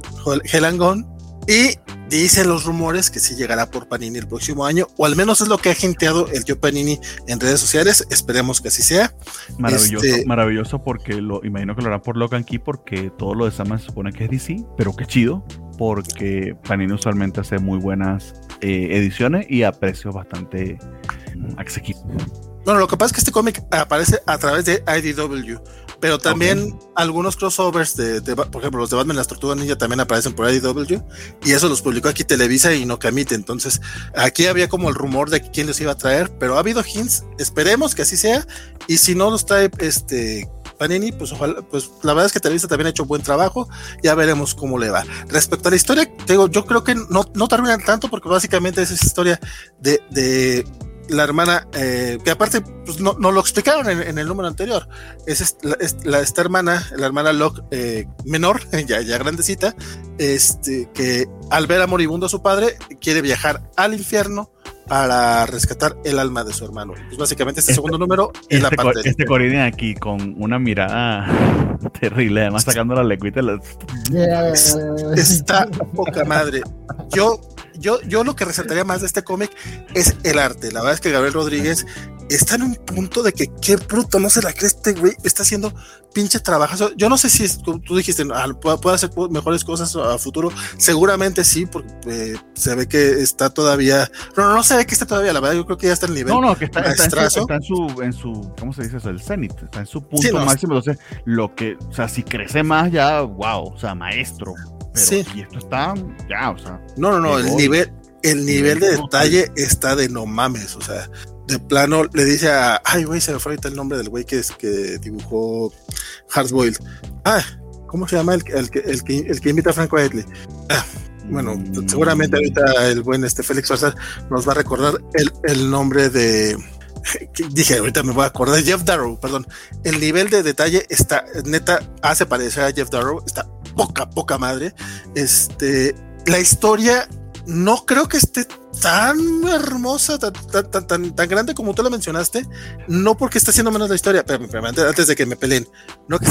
Hell and Gone y dicen los rumores que sí llegará por Panini el próximo año, o al menos es lo que ha genteado el Yo Panini en redes sociales. Esperemos que así sea. Maravilloso, este, maravilloso porque lo imagino que lo hará por Logan Key porque todo lo de Sandman se supone que es DC, pero qué chido, porque Panini usualmente hace muy buenas eh, ediciones y a precios bastante asequibles. Bueno, lo que pasa es que este cómic aparece a través de IDW, pero también algunos crossovers de, por ejemplo, los de Batman las Tortugas Ninja también aparecen por IDW y eso los publicó aquí Televisa y no Camite. Entonces, aquí había como el rumor de quién los iba a traer, pero ha habido hints, esperemos que así sea y si no los trae este Panini, pues ojalá, pues la verdad es que Televisa también ha hecho buen trabajo, ya veremos cómo le va. Respecto a la historia, digo, yo creo que no, no terminan tanto porque básicamente es esa historia de, de la hermana, eh, que aparte pues no, no, lo explicaron en, el número anterior, es, la, esta hermana, la hermana Locke eh, menor, [laughs] ya, ya grandecita, este, que al ver a moribundo a su padre, quiere viajar al infierno para rescatar el alma de su hermano. Pues básicamente este, este segundo número es la este parte de Este Corinne aquí con una mirada [laughs] terrible, además sacando la lecuita. Está poca madre. Yo yo, yo lo que resaltaría más de este cómic es el arte. La verdad es que Gabriel Rodríguez está en un punto de que qué bruto, no se la cree este güey, está haciendo pinche trabajo. Yo no sé si tú dijiste, ah, puede, hacer mejores cosas a futuro. Seguramente sí, porque eh, se ve que está todavía. No, no, se ve que está todavía, la verdad, yo creo que ya está en nivel. No, no, que está, está, en su, en su, ¿cómo se dice eso? El cenit, está en su punto máximo. Entonces, lo que, o sea, si crece más, ya, wow, o sea, maestro. Pero sí. y esto está, ya, o sea. No, no, no, el nivel, el nivel de detalle está de no mames, o sea, de plano le dice a, ay, güey, se me fue ahorita el nombre del güey que, es, que dibujó Hardboiled. Ah, ¿cómo se llama el, el, que, el, que, el que invita a Franco Edley? Ah, bueno, mm. seguramente ahorita el buen este Félix Farsar nos va a recordar el, el nombre de, dije, ahorita me voy a acordar, Jeff Darrow, perdón. El nivel de detalle está, neta, hace parecer a Jeff Darrow, está poca, poca madre. Este, la historia no creo que esté tan hermosa, tan, tan, tan, tan, grande como tú la mencionaste, no porque esté haciendo menos la historia, pero, antes de que me peleen, no que,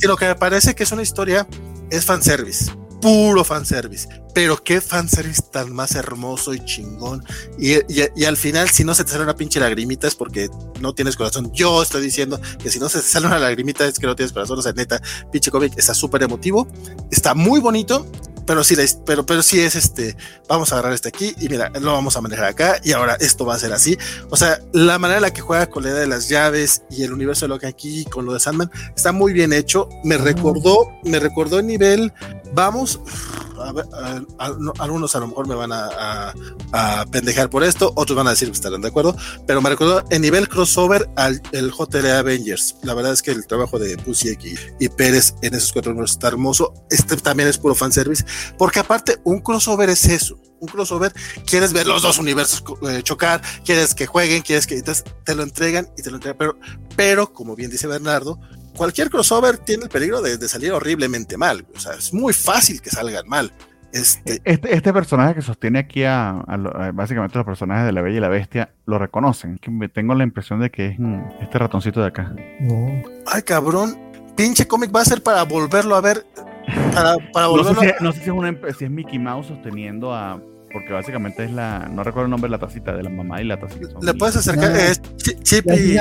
sino que me parece que es una historia, es fanservice, puro fanservice, pero qué fanservice tan más hermoso y chingón, y, y, al final si no se te sale una pinche lagrimita es porque no tienes corazón, yo estoy diciendo que si no se te sale una lagrimita es que no tienes corazón, o sea, neta, pinche cómic está súper emotivo, está muy bonito, pero sí, pero, pero sí es este, vamos a agarrar este aquí y mira, lo vamos a manejar acá y ahora esto va a ser así. O sea, la manera en la que juega con la idea de las llaves y el universo de lo que aquí con lo de Sandman está muy bien hecho. Me recordó, me recordó el nivel, vamos, algunos a lo mejor me van a, pendejar por esto, otros van a decir que estarán de acuerdo, pero me recordó el nivel crossover al el JL Avengers. La verdad es que el trabajo de Pussy y, Pérez en esos cuatro números está hermoso. Este también es puro fanservice, porque aparte un crossover es eso. Un crossover, quieres ver los dos universos eh, chocar, quieres que jueguen, quieres que entonces te lo entregan y te lo entregan, pero, pero como bien dice Bernardo, cualquier crossover tiene el peligro de, salir horriblemente mal. O sea, es muy fácil que salgan mal. Este, este, este personaje que sostiene aquí a, básicamente los personajes de la Bella y la Bestia lo reconocen. Que me tengo la impresión de que es este ratoncito de acá. Ay, cabrón. Pinche cómic va a ser para volverlo a ver. Para, volverlo [laughs] no, sé si, no sé si es, una, si es Mickey Mouse sosteniendo a porque básicamente es la, no recuerdo el nombre de la tacita, de la mamá y la tacita. Le puedes acercar, ah, es Chippy,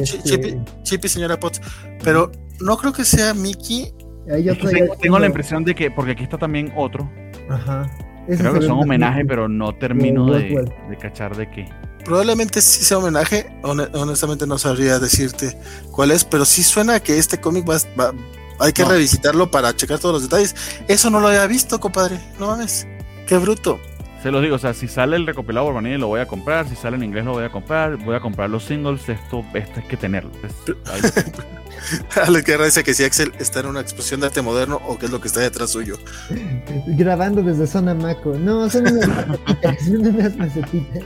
este, Chippy, señora Potts, pero no creo que sea Mickey. tengo, la impresión de que, porque aquí está también otro. Ajá. creo que son homenaje, pero no termino de, de, cachar de qué. Probablemente sí sea homenaje, honestamente no sabría decirte cuál es, pero sí suena que este cómic va, hay que revisitarlo para checar todos los detalles. Eso no lo había visto, compadre, no mames. Qué bruto. Se los digo, o sea, si sale el recopilado por lo voy a comprar, si sale en inglés lo voy a comprar, voy a comprar los singles, esto, esto es que tenerlo. [laughs] Alex Guerra dice que si Axel está en una exposición de arte moderno o qué es lo que está detrás suyo. [laughs] Grabando desde zona Maco. No, son unas macetitas, [laughs] son unas macetitas.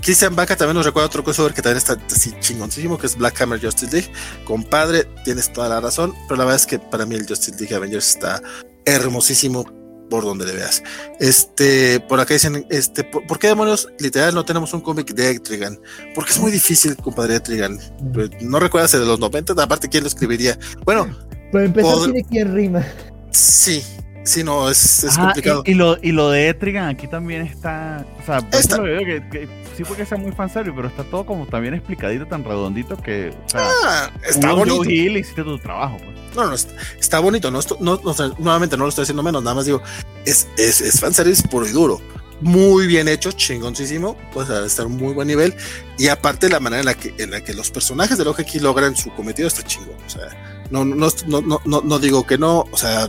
Christian Baca también nos recuerda otro crossover que también está así chingoncísimo, que es Black Hammer Justice League. Compadre, tienes toda la razón, pero la verdad es que para mí el Justice League Avengers está hermosísimo por donde le veas. Este, por acá dicen, este, ¿por, qué demonios literal no tenemos un cómic de Etrigan? Porque es muy difícil, compadre Etrigan. Pues, no recuerdas el de los 90, aparte, ¿quién lo escribiría? Bueno, para empezar, tiene quien rima. Sí, Sí, no, es, es complicado. Y, lo, y lo de Etrigan aquí también está. O sea, está. Lo veo que, que, sí porque sea muy fanservice, pero está todo como también explicadito, tan redondito que. O sea, ah, está bonito. y hiciste tu trabajo. Pues. No, no, está, bonito. No, no, nuevamente no lo estoy haciendo menos, nada más digo, es, es, es fanservice puro y duro. Muy bien hecho, chingoncísimo, pues a estar muy buen nivel. Y aparte la manera en la que, en la que los personajes de Loki logran su cometido está chingón. O sea, no, no, no, no, no, digo que no. O sea,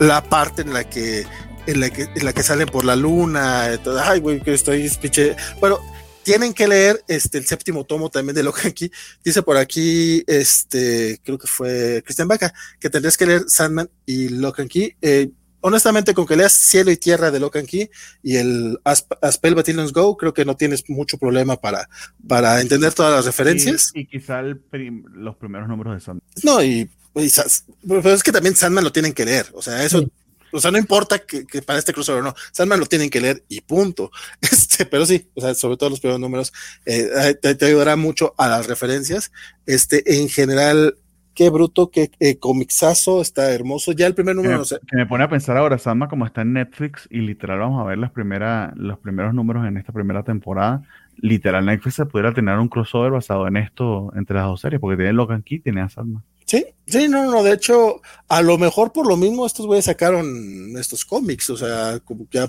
la parte en la que en la que, en la que salen por la luna, ay, güey, que estoy pinche. Bueno, tienen que leer este, el séptimo tomo también de Locan Key. Dice por aquí, este, creo que fue Cristian Baca, que tendrías que leer Sandman y Locan Key. Eh, honestamente, con que leas Cielo y Tierra de Locan Key y el Aspel Battalions Go, creo que no tienes mucho problema para, para entender todas las referencias. Y, quizá los primeros números de Sandman. No, y, pero es que también Sandman lo tienen que leer. O sea, eso o sea, no importa que, para este crossover o no, Sandman lo tienen que leer y punto. [laughs] Este, pero sí, o sea, sobre todo los primeros números, eh, te, ayudará mucho a las referencias. Este, en general, qué bruto, qué eh, comixazo, está hermoso. Ya el primer número, que no sé. Que me pone a pensar ahora, Sandman, como está en Netflix y literal vamos a ver las primeras, los primeros números en esta primera temporada. Literal, Netflix se pudiera tener un crossover basado en esto entre las dos series, porque tiene Logan Key y tiene a Sandman. Sí, sí, no, no, de hecho, a lo mejor por lo mismo estos güeyes sacaron estos cómics, o sea, como que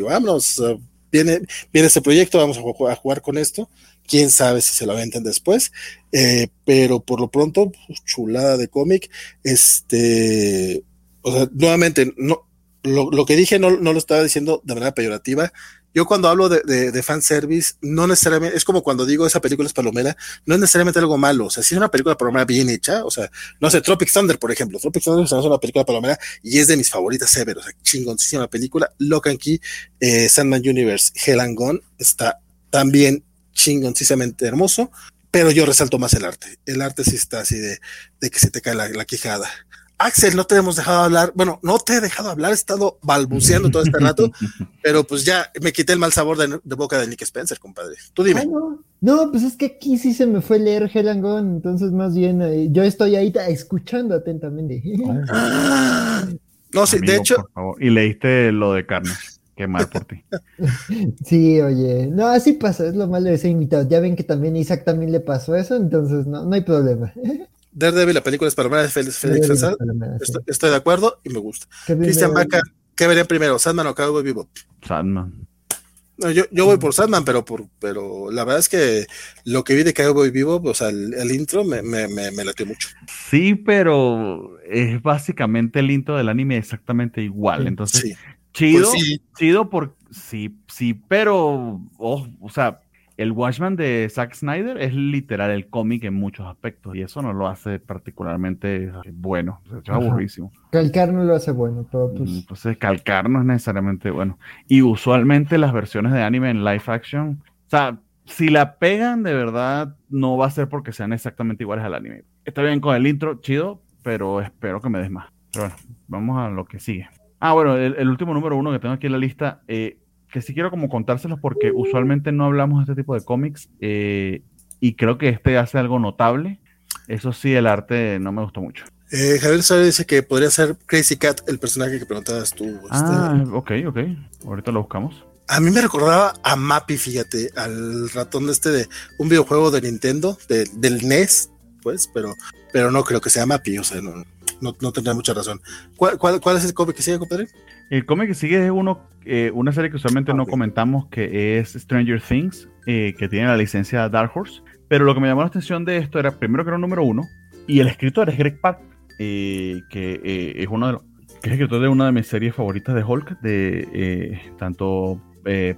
vámonos, viene, viene este proyecto, vamos a jugar, con esto, quién sabe si se lo venden después, eh, pero por lo pronto, pues, chulada de cómic, este, o sea, nuevamente, no, lo, lo que dije no, no, lo estaba diciendo de manera peyorativa, yo cuando hablo de, de, de fanservice, no necesariamente, es como cuando digo esa película es palomera, no es necesariamente algo malo, o sea, si es una película palomera bien hecha, o sea, no sé, Tropic Thunder, por ejemplo, Tropic Thunder es una película palomera y es de mis favoritas ever, o sea, chingoncísima película, Locan Key, eh, Sandman Universe, Hell and Gone, está también chingoncísimamente hermoso, pero yo resalto más el arte, el arte sí está así de, de que se te cae la, la quijada. Axel, no te hemos dejado hablar. Bueno, no te he dejado hablar, he estado balbuceando todo este rato, [laughs] pero pues ya me quité el mal sabor de, de boca de Nick Spencer, compadre. Tú dime. Ay, no. no. pues es que aquí sí se me fue leer Helangón, entonces más bien eh, yo estoy ahí escuchando atentamente. [laughs] Ah, no, sí, Amigo, de hecho. por favor. Y leíste lo de carne. Qué mal por ti. [laughs] Sí, oye, no, así pasa, es lo malo de ser invitado. Ya ven que también a Isaac también le pasó eso, entonces no, no hay problema. Daredevil, la película es palomera de Félix, Félix. Estoy, estoy, de acuerdo y me gusta. Cristian Vaca, ¿qué verían primero? ¿Sandman o Cowboy Vivo? Sandman. No, yo, yo voy por Sandman, pero por, pero la verdad es que lo que vi de Cowboy Vivo, o sea, el, el intro me, me, me, me, latió mucho. Sí, pero es básicamente el intro del anime exactamente igual. Entonces, sí. chido, Pues sí. chido por sí, sí, pero oh, o sea, el Watchman de Zack Snyder es literal el cómic en muchos aspectos y eso no lo hace particularmente bueno, o sea, es aburrísimo. Calcar no lo hace bueno, pero pues... Entonces calcar no es necesariamente bueno. Y usualmente las versiones de anime en live action, o sea, si la pegan de verdad, no va a ser porque sean exactamente iguales al anime. Está bien con el intro, chido, pero espero que me des más. Pero bueno, vamos a lo que sigue. Ah, bueno, el, el último número uno que tengo aquí en la lista, eh, que sí quiero como contárselos porque usualmente no hablamos de este tipo de cómics eh, y creo que este hace algo notable. Eso sí, el arte no me gustó mucho. Eh, Javier Suárez dice que podría ser Crazy Cat, el personaje que preguntabas tú. Este. Ah, ok, ok. Ahorita lo buscamos. A mí me recordaba a Mappy, fíjate, al ratón este de un videojuego de Nintendo, de, del NES, pues, pero, pero no creo que sea Mappy, o sea, no, no, no tendría mucha razón. ¿Cuál, cuál, cuál es el cómic que sigue, compadre? El cómic que sigue es uno, eh, una serie que usualmente no comentamos, que es Stranger Things, eh, que tiene la licencia Dark Horse. Pero lo que me llamó la atención de esto era, primero que era un número uno, y el escritor es Greg Pak, eh, que eh, es uno de los, que es escritor de una de mis series favoritas de Hulk, de tanto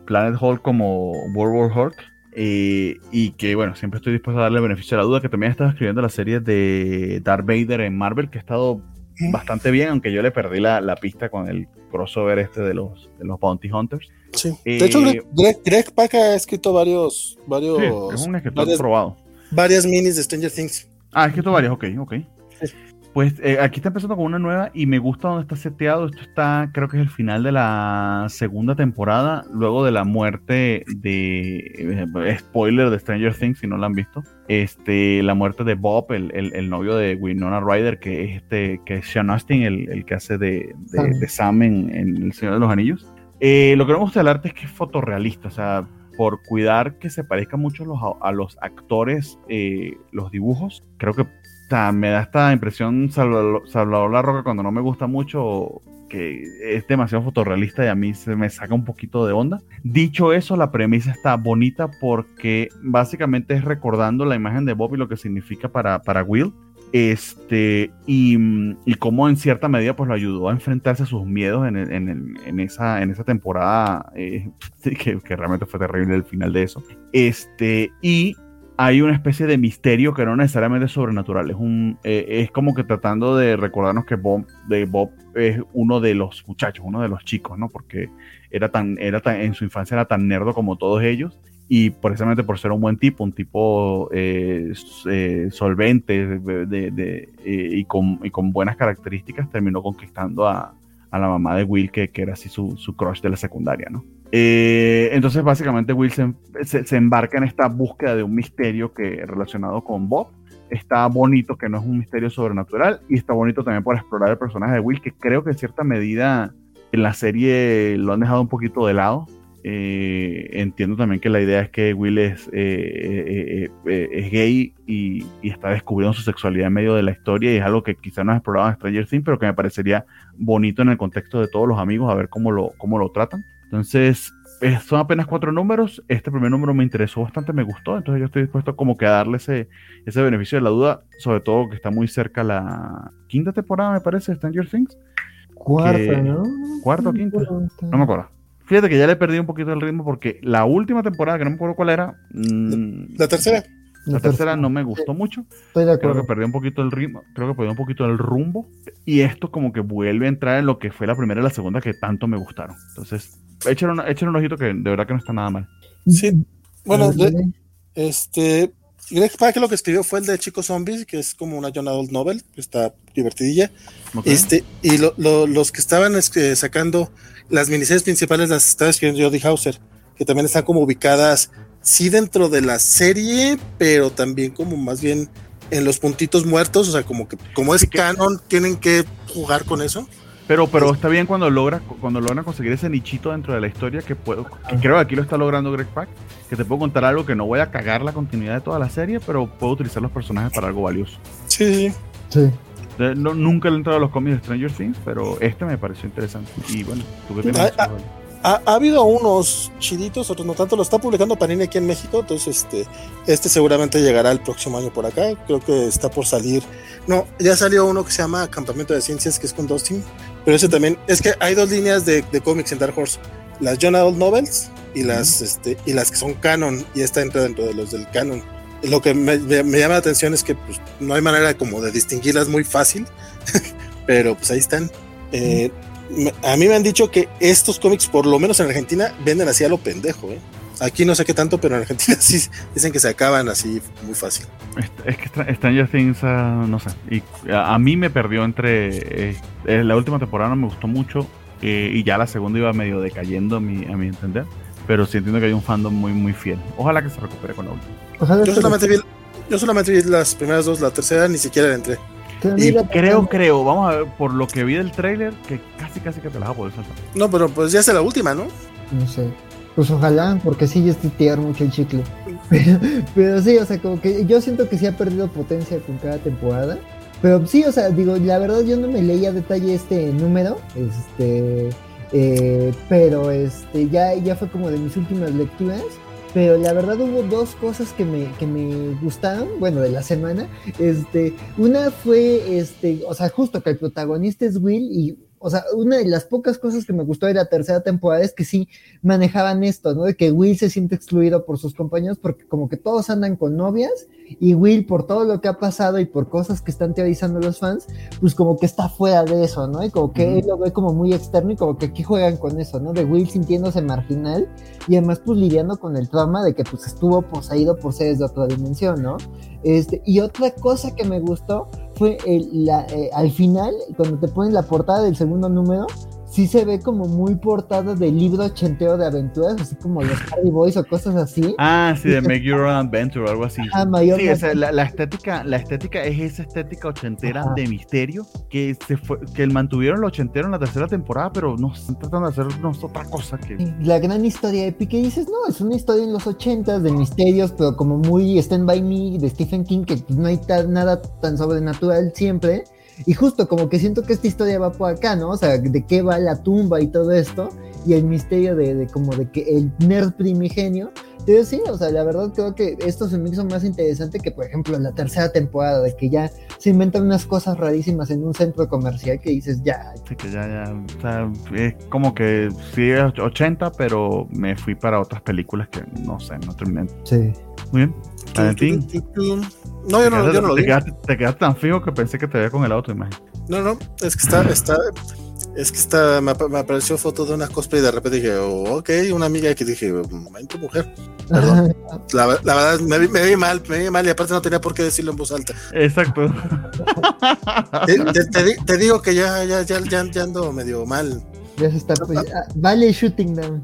Planet Hulk como World War Hulk. y que bueno, siempre estoy dispuesto a darle el beneficio de la duda, que también ha estado escribiendo la serie de Darth Vader en Marvel, que ha estado [laughs] bastante bien, aunque yo le perdí la, la, pista con el crossover este de los, de los Bounty Hunters. Sí. De eh, hecho, Greg, Greg, Greg Pak ha escrito varios. varios sí, es un escritor varias, probado. Varias minis de Stranger Things. Ah, ha escrito varias, ok, ok. Sí. Pues eh, aquí está empezando con una nueva y me gusta donde está seteado. Esto está, creo que es el final de la segunda temporada, luego de la muerte de. Eh, spoiler de Stranger Things, si no la han visto. Este, la muerte de Bob, el, el, el novio de Winona Ryder, que es este, que es Sean Astin, el, el que hace de, de, de Sam en, en, El Señor de los Anillos. Eh, lo que me gusta del arte es que es fotorrealista, o sea, por cuidar que se parezca mucho los, a los actores, eh, los dibujos, creo que o sea, me da esta impresión Salvador, Salvador La Roca cuando no me gusta mucho que es demasiado fotorrealista y a mí se me saca un poquito de onda. Dicho eso, la premisa está bonita porque básicamente es recordando la imagen de Bob y lo que significa para, para Will. Este, y, y cómo en cierta medida pues lo ayudó a enfrentarse a sus miedos en, en, en esa, en esa temporada eh, [laughs] que, que realmente fue terrible el final de eso. Este, y hay una especie de misterio que no necesariamente es sobrenatural. Es, un, eh, es como que tratando de recordarnos que Bob, es uno de los muchachos, uno de los chicos, ¿no? Porque era tan, era tan, en su infancia era tan nerdo como todos ellos. Y precisamente por ser un buen tipo, un tipo eh, eh, solvente de, y, con, buenas características, terminó conquistando a, la mamá de Will, que, que era así su, su, crush de la secundaria, ¿no? Eh, entonces, básicamente, Will se, embarca en esta búsqueda de un misterio que relacionado con Bob. está bonito que no es un misterio sobrenatural y está bonito también por explorar el personaje de Will, que creo que en cierta medida en la serie lo han dejado un poquito de lado. Eh, entiendo también que la idea es que Will es, eh, eh, es gay y, está descubriendo su sexualidad en medio de la historia y es algo que quizá no has explorado en Stranger Things, pero que me parecería bonito en el contexto de todos los amigos, a ver cómo lo, cómo lo tratan. Entonces, son apenas cuatro números. Este primer número me interesó bastante, me gustó. Entonces yo estoy dispuesto como que a darle ese, ese beneficio de la duda, sobre todo que está muy cerca la quinta temporada, me parece, de Stranger Things. Cuarta, ¿no? Cuarta o quinta. No me acuerdo. Fíjate que ya le perdí un poquito el ritmo porque la última temporada, que no me acuerdo cuál era. Mm, la tercera. La, tercera no me gustó mucho. Creo que perdió un poquito el ritmo, creo que perdió un poquito el rumbo. Y esto como que vuelve a entrar en lo que fue la primera y la segunda que tanto me gustaron. Entonces, échale un, un ojito que de verdad que no está nada mal. Sí, bueno, este, Greg Pak lo que escribió fue el de Chicos Zombies, que es como una Young Adult Novel, que está divertidilla. Este, y los que estaban este, sacando las miniseries principales las estaba escribiendo Jody Hauser, que también están como ubicadas, sí dentro de la serie, pero también como más bien en los puntitos muertos, o sea, como que como es canon, tienen que jugar con eso. Pero, pero está bien cuando logra, cuando logran conseguir ese nichito dentro de la historia que puedo, que creo que aquí lo está logrando Greg Pak, que te puedo contar algo que no voy a cagar la continuidad de toda la serie, pero puedo utilizar los personajes para algo valioso. Sí, sí. No, nunca he entrado a los cómics de Stranger Things, pero este me pareció interesante. Y bueno, tú que tienes ha, habido unos chiditos, otros no tanto. Lo está publicando Panini aquí en México, entonces este, este seguramente llegará el próximo año por acá. Creo que está por salir. No, ya salió uno que se llama Campamento de Ciencias, que es con Dustin. Pero ese también, es que hay dos líneas de, de cómics en Dark Horse: las John Adult Novels y las, este, y las que son canon, y esta entra dentro de los del canon. Lo que me, llama la atención es que pues, no hay manera como de distinguirlas muy fácil, [laughs] pero pues ahí están. Eh, a mí me han dicho que estos cómics, por lo menos en Argentina, venden así a lo pendejo. ¿eh? Aquí no sé qué tanto, pero en Argentina [laughs] sí dicen que se acaban así muy fácil. Es que Stranger Things, ah, no sé, y a, mí me perdió entre... Eh, eh, la última temporada no me gustó mucho eh, y ya la segunda iba medio decayendo a mi, a mi entender, pero sí entiendo que hay un fandom muy, muy fiel. Ojalá que se recupere con la última. Yo solamente, vi, yo solamente vi las primeras dos, la tercera ni siquiera entré. Y creo, creo, vamos a ver, por lo que vi del trailer, que casi, casi que te la vas a poder saltar. No, pero pues ya es la última, ¿no? No sé. Pues ojalá, porque sí ya es tirar mucho el chicle. [laughs] Pero, sí, o sea, como que yo siento que sí ha perdido potencia con cada temporada. Pero sí, o sea, digo, la verdad yo no me leí a detalle este número. Este. Eh, pero este ya, ya fue como de mis últimas lecturas. Pero la verdad hubo dos cosas que me, que me gustaron, bueno, de la semana. Este, una fue, este, o sea, justo que el protagonista es Will y o sea, una de las pocas cosas que me gustó de la tercera temporada es que sí manejaban esto, ¿no? De que Will se siente excluido por sus compañeros porque como que todos andan con novias y Will por todo lo que ha pasado y por cosas que están teorizando los fans, pues como que está fuera de eso, ¿no? Y como que él lo ve como muy externo y como que aquí juegan con eso, ¿no? De Will sintiéndose marginal y además pues lidiando con el trauma de que pues estuvo poseído por seres de otra dimensión, ¿no? Este, y otra cosa que me gustó fue el, la, eh, al final, cuando te ponen la portada del segundo número, sí se ve como muy portada de libro ochenteo de aventuras, así como los Hardy Boys o cosas así. Ah, sí, de Make Your Own Adventure o algo así. Ah, sí, o sea, la, estética, la estética es esa estética ochentera de misterio que se fue, que mantuvieron lo ochentero en la tercera temporada, pero no están tratando de hacernos otra cosa que. La gran historia épica, y dices, no, es una historia en los ochentas de misterios, pero como muy Stand By Me de Stephen King, que no hay nada tan sobrenatural siempre y justo como que siento que esta historia va por acá, ¿no? O sea, de qué va la tumba y todo esto, y el misterio de, de como de que el nerd primigenio. Entonces sí, o sea, la verdad creo que esto se me hizo más interesante que, por ejemplo, la tercera temporada, de que ya se inventan unas cosas rarísimas en un centro comercial que dices, ya. Sí, que ya, ya, o sea, es como que sí es 80, pero me fui para otras películas que no sé, no terminé. Sí. Muy bien. Valentín. No, yo no, yo no lo te quedaste, te quedaste, tan fijo que pensé que te veía con el auto, imagen. No, no, es que está, está, es que está, me, apareció foto de una cosplay y de repente dije, oh, ok, una amiga que dije, momento, mujer. Perdón. [laughs] la, la, verdad, me, me, vi mal, me vi mal y aparte no tenía por qué decirlo en voz alta. Exacto. te, te, te, digo que ya, ya, ya, ya, ando medio mal. Ya se está. Pues, ah, vale, shooting down.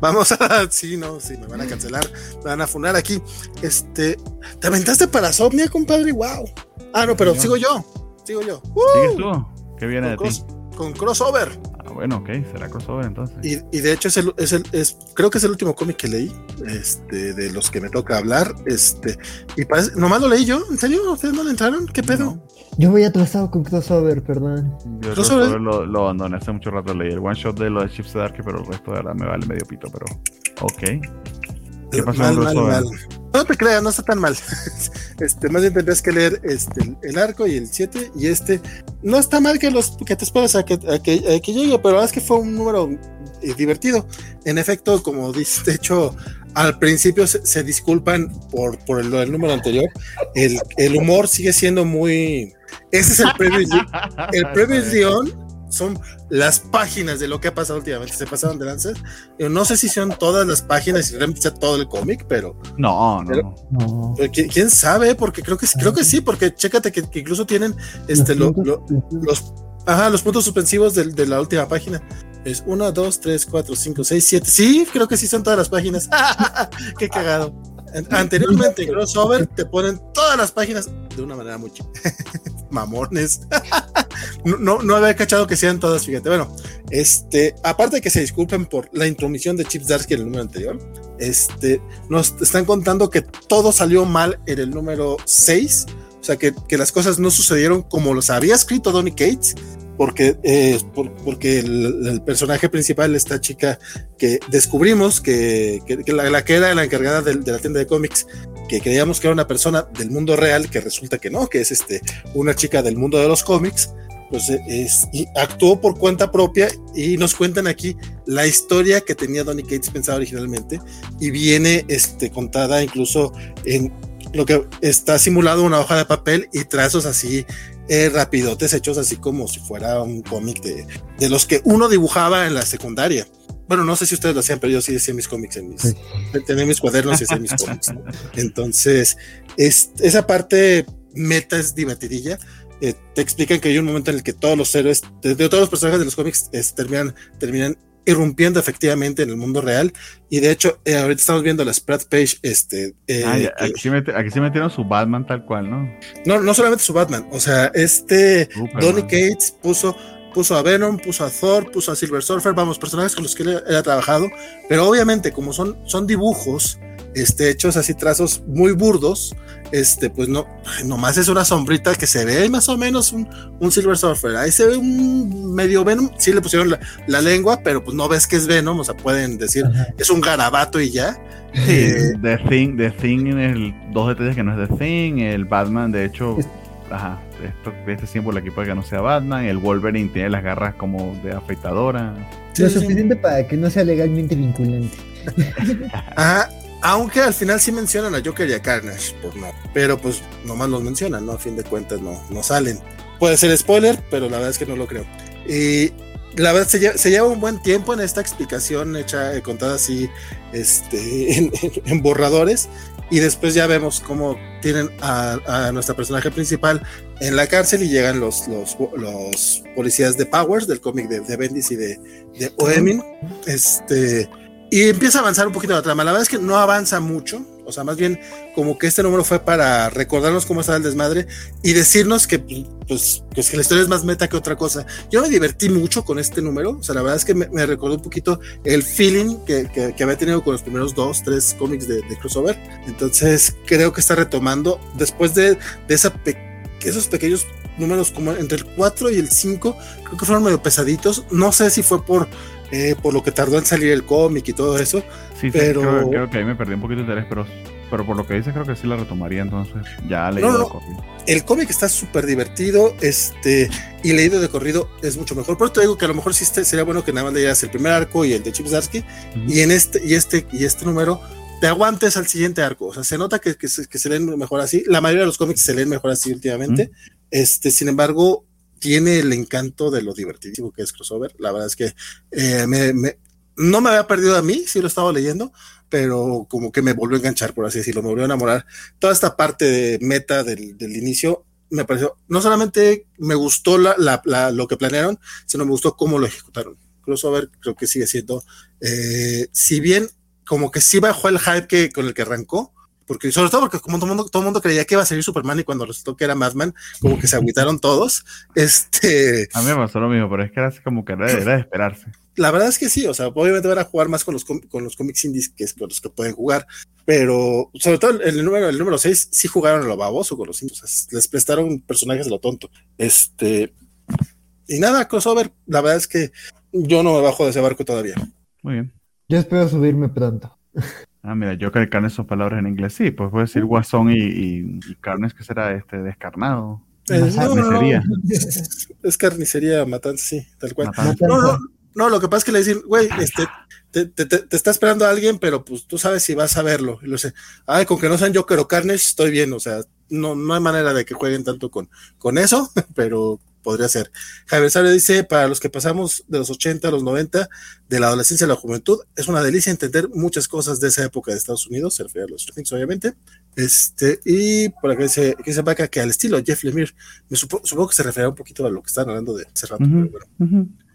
Vamos a. [laughs] Sí, no, sí, me van a cancelar. Me van a funar aquí. Este. ¿Te aventaste para Somnia, compadre? ¡Wow! Ah, no, pero sigo yo. Sigo yo. ¿Sigues tú? ¿Qué viene de ti? Con crossover bueno, ok, será crossover entonces. Y, y de hecho es el, es el, es, creo que es el último cómic que leí, este, de los que me toca hablar, este, y parece, nomás lo leí yo, ¿en serio? ¿Ustedes no le entraron? ¿Qué pedo? Yo voy atrasado con crossover, perdón. Yo crossover lo, lo, abandoné hace mucho rato leí el one shot de lo de Chips Dark, pero el resto de verdad me vale medio pito, pero ok. ¿Qué pasó mal, mal, mal. No te creas, no está tan mal. [laughs] Este, más bien tendrías que leer este, el arco y el 7 y este. No está mal que los que te esperas a que, a que, a que llegue, pero la verdad es que fue un número eh, divertido. En efecto, como dice, de hecho, al principio se, se disculpan por, por el, el, número anterior. El, el humor sigue siendo muy. Ese es el previo. el previo León [laughs] son las páginas de lo que ha pasado últimamente. Se pasaron de lanzas. No sé si son todas las páginas y realmente sea todo el cómic, pero. No, no. Pero, no. Pero, ¿quién, sabe? Porque creo que, creo que sí, porque chécate que, que incluso tienen este, lo, lo, los, ajá, los puntos suspensivos de, de la última página. Es 1, 2, 3, 4, 5, 6, 7. Sí, creo que sí son todas las páginas. [laughs] Qué cagado. Anteriormente en Crossover te ponen todas las páginas de una manera muy [laughs] mamones. [laughs] no, no, no, había cachado que sean todas, fíjate. Bueno, este, aparte de que se disculpen por la intromisión de Chips Darsky en el número anterior, este, nos están contando que todo salió mal en el número 6. O sea, que, que las cosas no sucedieron como los había escrito Donny Cates, porque, eh, por, porque el, el, personaje principal, esta chica que descubrimos que, que, que la, la, que era la encargada de, de, la tienda de cómics, que creíamos que era una persona del mundo real, que resulta que no, que es este, una chica del mundo de los cómics, pues es, y actuó por cuenta propia y nos cuentan aquí la historia que tenía Donny Cates pensada originalmente y viene este, contada incluso en lo que está simulado una hoja de papel y trazos así eh, rapidotes hechos así como si fuera un cómic de, de, los que uno dibujaba en la secundaria. Bueno, no sé si ustedes lo hacían, pero yo sí decía mis cómics en mis, sí. tenía mis cuadernos y hacía mis cómics. ¿no? [laughs] Entonces, es, esa parte meta es divertidilla. Eh, te explican que hay un momento en el que todos los héroes, de, de todos los personajes de los cómics, es, terminan, terminan irrumpiendo efectivamente en el mundo real. Y de hecho, eh, ahorita estamos viendo la spread page. Este, eh, ah, ya, aquí, sí met, aquí, sí metieron su Batman tal cual, ¿no? No, no solamente su Batman. O sea, este Super Donny Cates puso, puso a Venom, puso a Thor, puso a Silver Surfer, vamos, personajes con los que él, él ha trabajado. Pero obviamente, como son, son dibujos, este, hechos así trazos muy burdos, este, pues no, nomás es una sombrita que se ve más o menos un, un Silver Surfer. Ahí se ve un medio Venom, sí le pusieron la, la, lengua, pero pues no ves que es Venom, o sea, pueden decir, Ajá. es un garabato y ya. Eh, The Thing, The Thing en el dos detalles que no es The Thing, el Batman, de hecho, es... ajá, esto, este símbolo aquí para que no sea Batman, el Wolverine tiene las garras como de afeitadora. Sí, Lo suficiente sí. para que no sea legalmente vinculante. Ajá, [laughs] aunque al final sí mencionan a Joker y a Carnage, por no. Pero pues nomás los mencionan, ¿no? A fin de cuentas no, no salen. Puede ser spoiler, pero la verdad es que no lo creo. Y la verdad se lleva, se lleva un buen tiempo en esta explicación hecha, eh, contada así, este, [laughs] en, en, borradores. Y después ya vemos cómo tienen a, a, nuestra personaje principal en la cárcel y llegan los, los, los policías de Powers, del cómic de, de Bendis y de, de Oemin. Este y empieza a avanzar un poquito la trama. La verdad es que no avanza mucho. O sea, más bien como que este número fue para recordarnos cómo estaba el desmadre y decirnos que, pues, pues, que la historia es más meta que otra cosa. Yo me divertí mucho con este número. O sea, la verdad es que me, me recordó un poquito el feeling que, que, que, había tenido con los primeros dos, tres cómics de, de crossover. Entonces, creo que está retomando después de, de esa pe esos pequeños números como entre el 4 y el 5, creo que fueron medio pesaditos. No sé si fue por eh, por lo que tardó en salir el cómic y todo eso. Sí, pero... Sí, creo, creo, que ahí me perdí un poquito de interés, pero, pero por lo que dices creo que sí la retomaría entonces. Ya leído no, no, de corrido. El cómic está súper divertido este, y leído de corrido es mucho mejor. Por eso te digo que a lo mejor sí sería bueno que nada más leyeras el primer arco y el de Chip Zarsky uh -huh. y, en este, y, este, y este número te aguantes al siguiente arco. O sea, se nota que, que, se, que se leen mejor así. La mayoría de los cómics se leen mejor así últimamente. Uh -huh. Este, sin embargo, tiene el encanto de lo divertido que es crossover. La verdad es que eh, me, no me había perdido a mí, sí lo estaba leyendo, pero como que me volvió a enganchar, por así decirlo, me volvió a enamorar. Toda esta parte de meta del, inicio me pareció, no solamente me gustó lo que planearon, sino me gustó cómo lo ejecutaron. crossover creo que sigue siendo, eh, si bien como que sí bajó el hype que, con el que arrancó, porque sobre todo porque como todo el mundo, todo mundo creía que iba a salir Superman y cuando resultó que era Madman, como que se agüitaron todos. [laughs] Este. A mí me pasó lo mismo, pero es que era así como que era, de esperarse. La verdad es que sí, o sea, obviamente van a jugar más con los, con los cómics indies que es con los que pueden jugar, pero sobre todo el número, el número 6 sí jugaron a lo baboso con los indies, o sea, les prestaron personajes de lo tonto. Este. Y nada, crossover, la verdad es que yo no me bajo de ese barco todavía. Muy bien. Yo espero subirme pronto. [laughs] Ah, mira, yo que carnes son palabras en inglés. Sí, pues puede decir guasón y, y, carnes que será este descarnado. Es, carnicería. [laughs] es carnicería, matanza, sí, tal cual. No, no, no, lo que pasa es que le dicen, güey, este, te, te, te, está esperando a alguien, pero pues tú sabes si vas a verlo. Y lo sé, ay, con que no sean yo, pero carnes, estoy bien. O sea, no, no hay manera de que jueguen tanto con, con eso, [laughs] pero podría ser. Javier Sabio dice, para los que pasamos de los 80 a los 90, de la adolescencia a la juventud, es una delicia entender muchas cosas de esa época de Estados Unidos, se refiere a los Things, obviamente. Este, y por acá dice, que dice Vaca que al estilo Jeff Lemire, me supongo que se refiere un poquito a lo que están hablando de hace rato,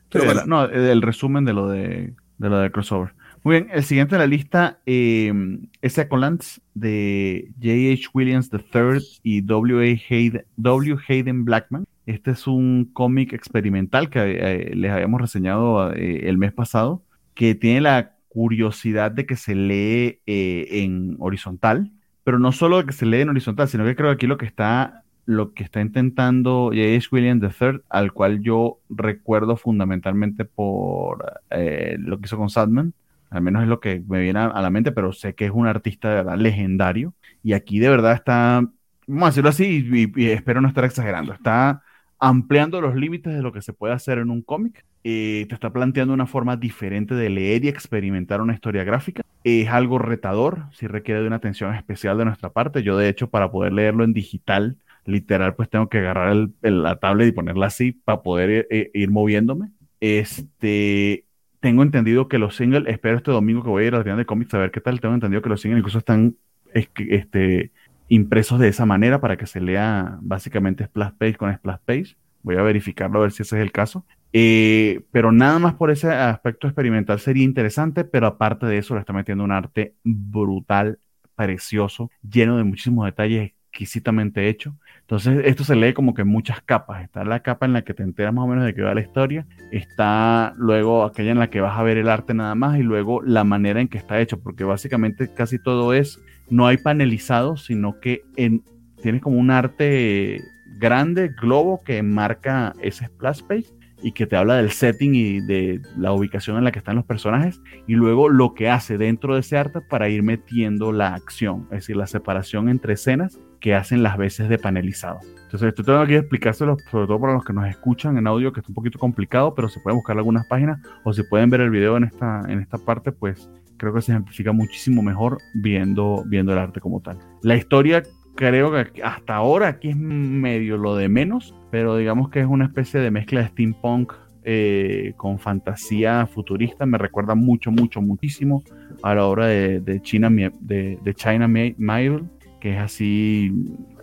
pero bueno. no, el resumen de lo de, de lo de crossover. Muy bien, el siguiente de la lista eh, es Ecolance de J.H. Williams III y W. Hayden, w. Hayden Blackman. Este es un cómic experimental que eh, les habíamos reseñado eh, el mes pasado, que tiene la curiosidad de que se lee eh, en horizontal, pero no solo que se lee en horizontal, sino que creo que aquí lo que está, lo que está intentando J.H. Williams III, al cual yo recuerdo fundamentalmente por lo que hizo con Sadman, al menos es lo que me viene a, la mente, pero sé que es un artista de verdad legendario, y aquí de verdad está, vamos a decirlo así, y espero no estar exagerando, está ampliando los límites de lo que se puede hacer en un cómic. Eh, te está planteando una forma diferente de leer y experimentar una historia gráfica. Es algo retador, si requiere de una atención especial de nuestra parte. Yo, de hecho, para poder leerlo en digital, literal, pues tengo que agarrar la tablet y ponerla así para poder eh, ir moviéndome. Este, tengo entendido que los singles, espero este domingo que voy a ir a la tienda de cómics a ver qué tal. Tengo entendido que los singles incluso están este, impresos de esa manera para que se lea básicamente splash page con splash page. Voy a verificarlo a ver si ese es el caso. Eh, pero nada más por ese aspecto experimental sería interesante, pero aparte de eso le está metiendo un arte brutal, precioso, lleno de muchísimos detalles exquisitamente hecho. Entonces, esto se lee como que en muchas capas. Está la capa en la que te enteras más o menos de qué va la historia. Está luego aquella en la que vas a ver el arte nada más y luego la manera en que está hecho, porque básicamente casi todo es no hay panelizado, sino que en, tienes como un arte grande, globo, que marca ese splash page y que te habla del setting y de la ubicación en la que están los personajes y luego lo que hace dentro de ese arte para ir metiendo la acción, es decir, la separación entre escenas que hacen las veces de panelizado. Entonces, esto tengo que explicárselo, sobre todo para los que nos escuchan en audio, que es un poquito complicado, pero se pueden buscar algunas páginas o si pueden ver el video en esta, en esta parte, pues creo que se ejemplifica muchísimo mejor viendo, viendo el arte como tal. La historia creo que hasta ahora aquí es medio lo de menos, pero digamos que es una especie de mezcla de steampunk eh, con fantasía futurista. Me recuerda mucho, mucho, muchísimo a la obra de, China, de, de China Mabel, que es así,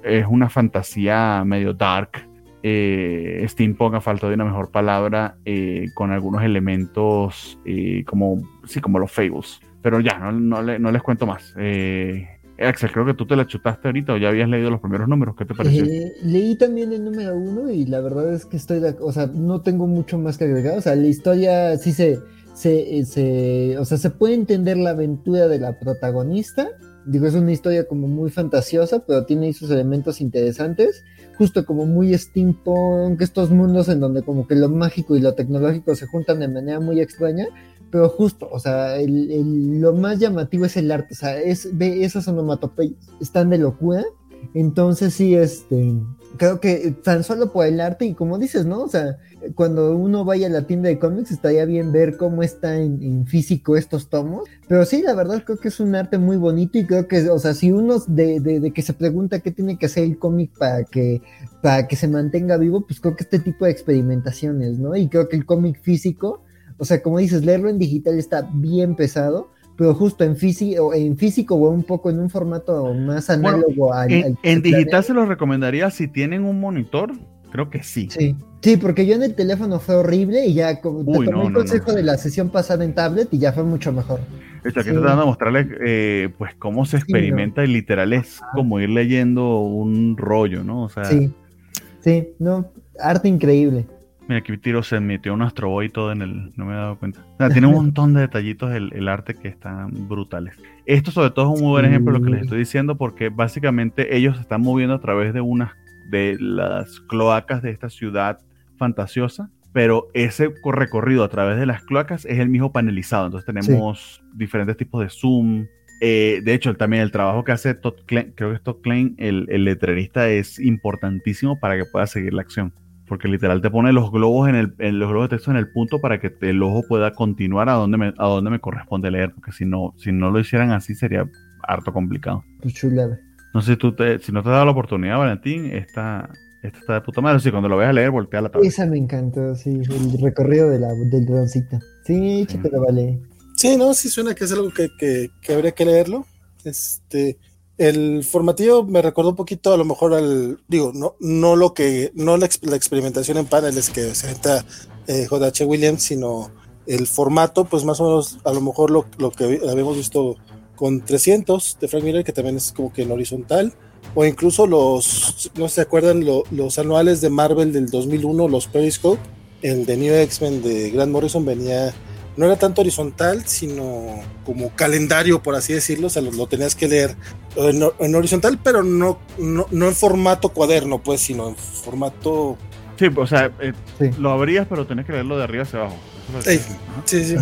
es una fantasía medio dark, eh, steampunk a falta de una mejor palabra, eh, con algunos elementos como, sí, como los fables. Pero ya, no, no, no les cuento más. Eh, Axel, creo que tú te la chutaste ahorita o ya habías leído los primeros números. ¿Qué te pareció? Eh, leí también el número uno y la verdad es que estoy, de, o sea, no tengo mucho más que agregar. O sea, la historia sí se, se, se, o sea, se puede entender la aventura de la protagonista. Digo, es una historia como muy fantasiosa, pero tiene sus elementos interesantes. Justo como muy steampunk, estos mundos en donde como que lo mágico y lo tecnológico se juntan de manera muy extraña pero justo, o sea, lo más llamativo es el arte, o sea, es, ve esas onomatopeyas, están de locura, entonces sí, este, creo que tan solo por el arte y como dices, ¿no? O sea, cuando uno vaya a la tienda de cómics estaría bien ver cómo está en, físico estos tomos, pero sí, la verdad creo que es un arte muy bonito y creo que, o sea, si uno de, de, de que se pregunta qué tiene que hacer el cómic para que, para que se mantenga vivo, pues creo que este tipo de experimentaciones, ¿no? Y creo que el cómic físico o sea, como dices, leerlo en digital está bien pesado, pero justo en físico, en físico o un poco en un formato más análogo al, En, digital se los recomendaría si tienen un monitor, creo que sí. Sí. Sí, porque yo en el teléfono fue horrible y ya como te tomé el consejo de la sesión pasada en tablet y ya fue mucho mejor. De hecho, aquí te dando a mostrarles eh, pues cómo se experimenta y literal es como ir leyendo un rollo, ¿no? O sea, sí, sí, no, arte increíble. Mira, aquí Tiro se metió un Astro y todo en el. No me he dado cuenta. O sea, tiene un [laughs] montón de detallitos el, arte que están brutales. Esto, sobre todo, es un muy buen ejemplo de lo que les estoy diciendo, porque básicamente ellos se están moviendo a través de unas de las cloacas de esta ciudad fantasiosa, pero ese recorrido a través de las cloacas es el mismo panelizado. Entonces tenemos diferentes tipos de zoom. Eh, de hecho, también el trabajo que hace Todd Klein, creo que es Todd Klein, el, el letrerista, es importantísimo para que pueda seguir la acción porque literal te pone los globos en el, los globos de texto en el punto para que el ojo pueda continuar a donde me, a donde me corresponde leer, porque si no, si no lo hicieran así sería harto complicado. Pues no sé si tú te, si no te has dado la oportunidad, Valentín, esta, esta está de puta madre. Sí, cuando lo veas a leer, voltea la tabla. Esa me encantó, sí, el recorrido de la, del droncito. Sí, échatelo, vale. Sí, no, sí suena que es algo que, que, que habría que leerlo. Este, el formativo me recordó un poquito a lo mejor al, digo, no, no lo que, no la, experimentación en paneles que se inventa eh, JH Williams, sino el formato, pues más o menos a lo mejor lo, lo, que habíamos visto con 300 de Frank Miller, que también es como que en horizontal, o incluso los, no se acuerdan, los anuales de Marvel del 2001, los Periscope, el de New X-Men de Grant Morrison venía no era tanto horizontal, sino como calendario, por así decirlo, o sea, lo, tenías que leer en, horizontal, pero no, no, en formato cuaderno, pues, sino en formato... Sí, o sea, eh, lo abrías, pero tenés que leerlo de arriba hacia abajo. Sí, sí, sí.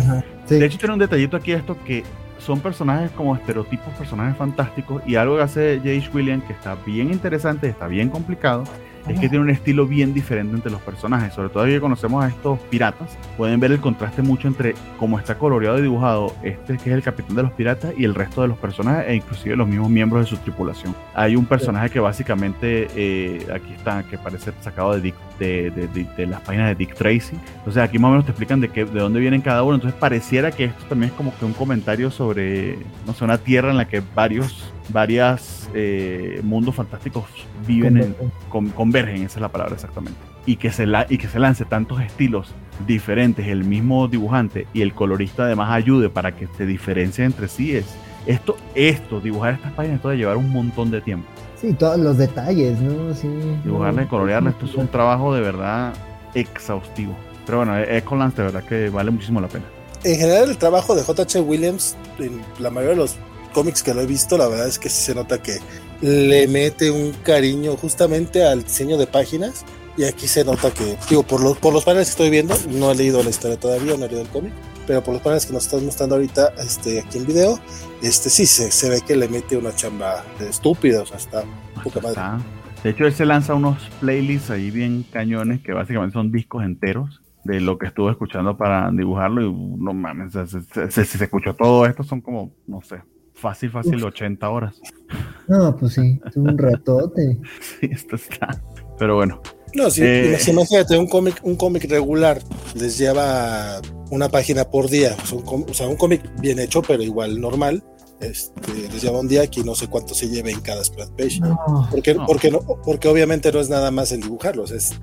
De hecho, tiene un detallito aquí esto que son personajes como estereotipos, personajes fantásticos, y algo que hace J.H. Williams que está bien interesante, está bien complicado, es que tiene un estilo bien diferente entre los personajes. Sobre todo que conocemos a estos piratas, pueden ver el contraste mucho entre cómo está coloreado y dibujado este que es el capitán de los piratas y el resto de los personajes e inclusive los mismos miembros de su tripulación. Hay un personaje que básicamente eh, aquí está, que parece sacado de, de, las páginas de Dick Tracy. Entonces aquí más o menos te explican de, qué, de dónde vienen cada uno. Entonces pareciera que esto también es como que un comentario sobre, no sé, una tierra en la que varios varias eh, mundos fantásticos viven en, convergen, esa es la palabra exactamente. Y que, se la, y que se lance tantos estilos diferentes, el mismo dibujante y el colorista además ayude para que se diferencie entre sí. Es, esto, esto, dibujar estas páginas, esto de llevar un montón de tiempo. Sí, todos los detalles, ¿no? Sí. Dibujarle, colorearle, esto es un trabajo de verdad exhaustivo. Pero bueno, Ecolance de verdad que vale muchísimo la pena. En general, el trabajo de J.H. Williams, en la mayoría de los cómics que lo he visto, la verdad es que sí se nota que le mete un cariño justamente al diseño de páginas. Y aquí se nota que, digo, por los, por los paneles que estoy viendo, no he leído la historia todavía, no he leído el cómic, pero por los paneles que nos están mostrando ahorita este, aquí en video, este sí se, se ve que le mete una chamba de estúpidos hasta poca madre. De hecho, él se lanza unos playlists ahí bien cañones que básicamente son discos enteros de lo que estuve escuchando para dibujarlo y no mames, si se escuchó todo esto son como, no sé, Fácil, fácil, 80 horas. No, pues sí, es un ratote. [laughs] sí, esto está. Pero bueno. No, sí, eh, imagínate, un cómic, un cómic regular les lleva una página por día. O sea, un cómic bien hecho, pero igual normal. Este, les lleva un día aquí no sé cuánto se lleve en cada splash page. porque, Porque, no, porque obviamente no es nada más el dibujarlos, es,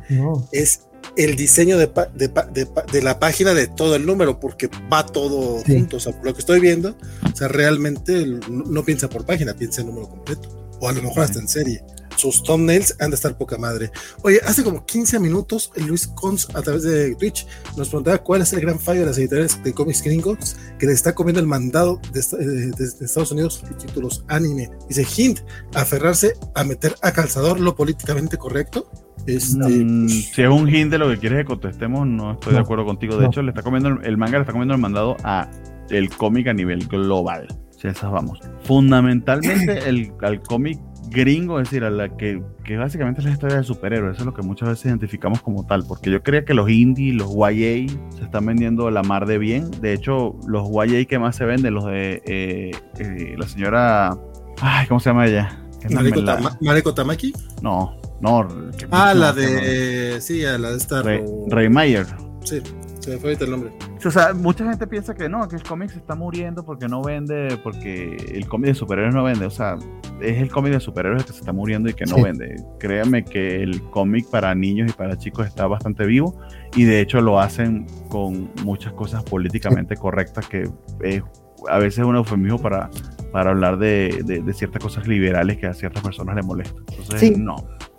es el diseño de, de, la página de todo el número, porque va todo junto. O sea, lo que estoy viendo, o sea, realmente no, piensa por página, piensa en número completo. O a lo mejor hasta en serie. Sus thumbnails han de estar poca madre. Oye, hace como 15 minutos, Luis Cons a través de Twitch nos preguntaba cuál es el gran fallo de las editoriales de cómics gringos que le está comiendo el mandado de, eh, Estados Unidos de títulos anime. Dice Hint, aferrarse a meter a calzador lo políticamente correcto este, mm, si es un hint de lo que quieres que contestemos, no estoy de acuerdo contigo. De hecho, le está comiendo el, manga le está comiendo el mandado a el cómic a nivel global. Si esas vamos. Fundamentalmente [clears throat] el, al cómic gringo, es decir, a la que, que, básicamente es la historia de superhéroes. Eso es lo que muchas veces identificamos como tal. Porque yo creía que los indie, los YA, se están vendiendo la mar de bien. De hecho, los YA que más se venden, los de eh, eh, la señora. Ay, ¿cómo se llama ella? ¿Mariko, Tamaki? No, no. Ah, la de. Sí, la de esta. Rey, Mayer. Sí, se me fue ahorita el nombre. O sea, mucha gente piensa que no, que el cómic se está muriendo porque no vende, porque el cómic de superhéroes no vende. O sea, es el cómic de superhéroes que se está muriendo y que no vende. Créame que el cómic para niños y para chicos está bastante vivo y de hecho lo hacen con muchas cosas políticamente correctas que es a veces es un eufemismo para, para hablar de, de, ciertas cosas liberales que a ciertas personas les molestan. Entonces, no.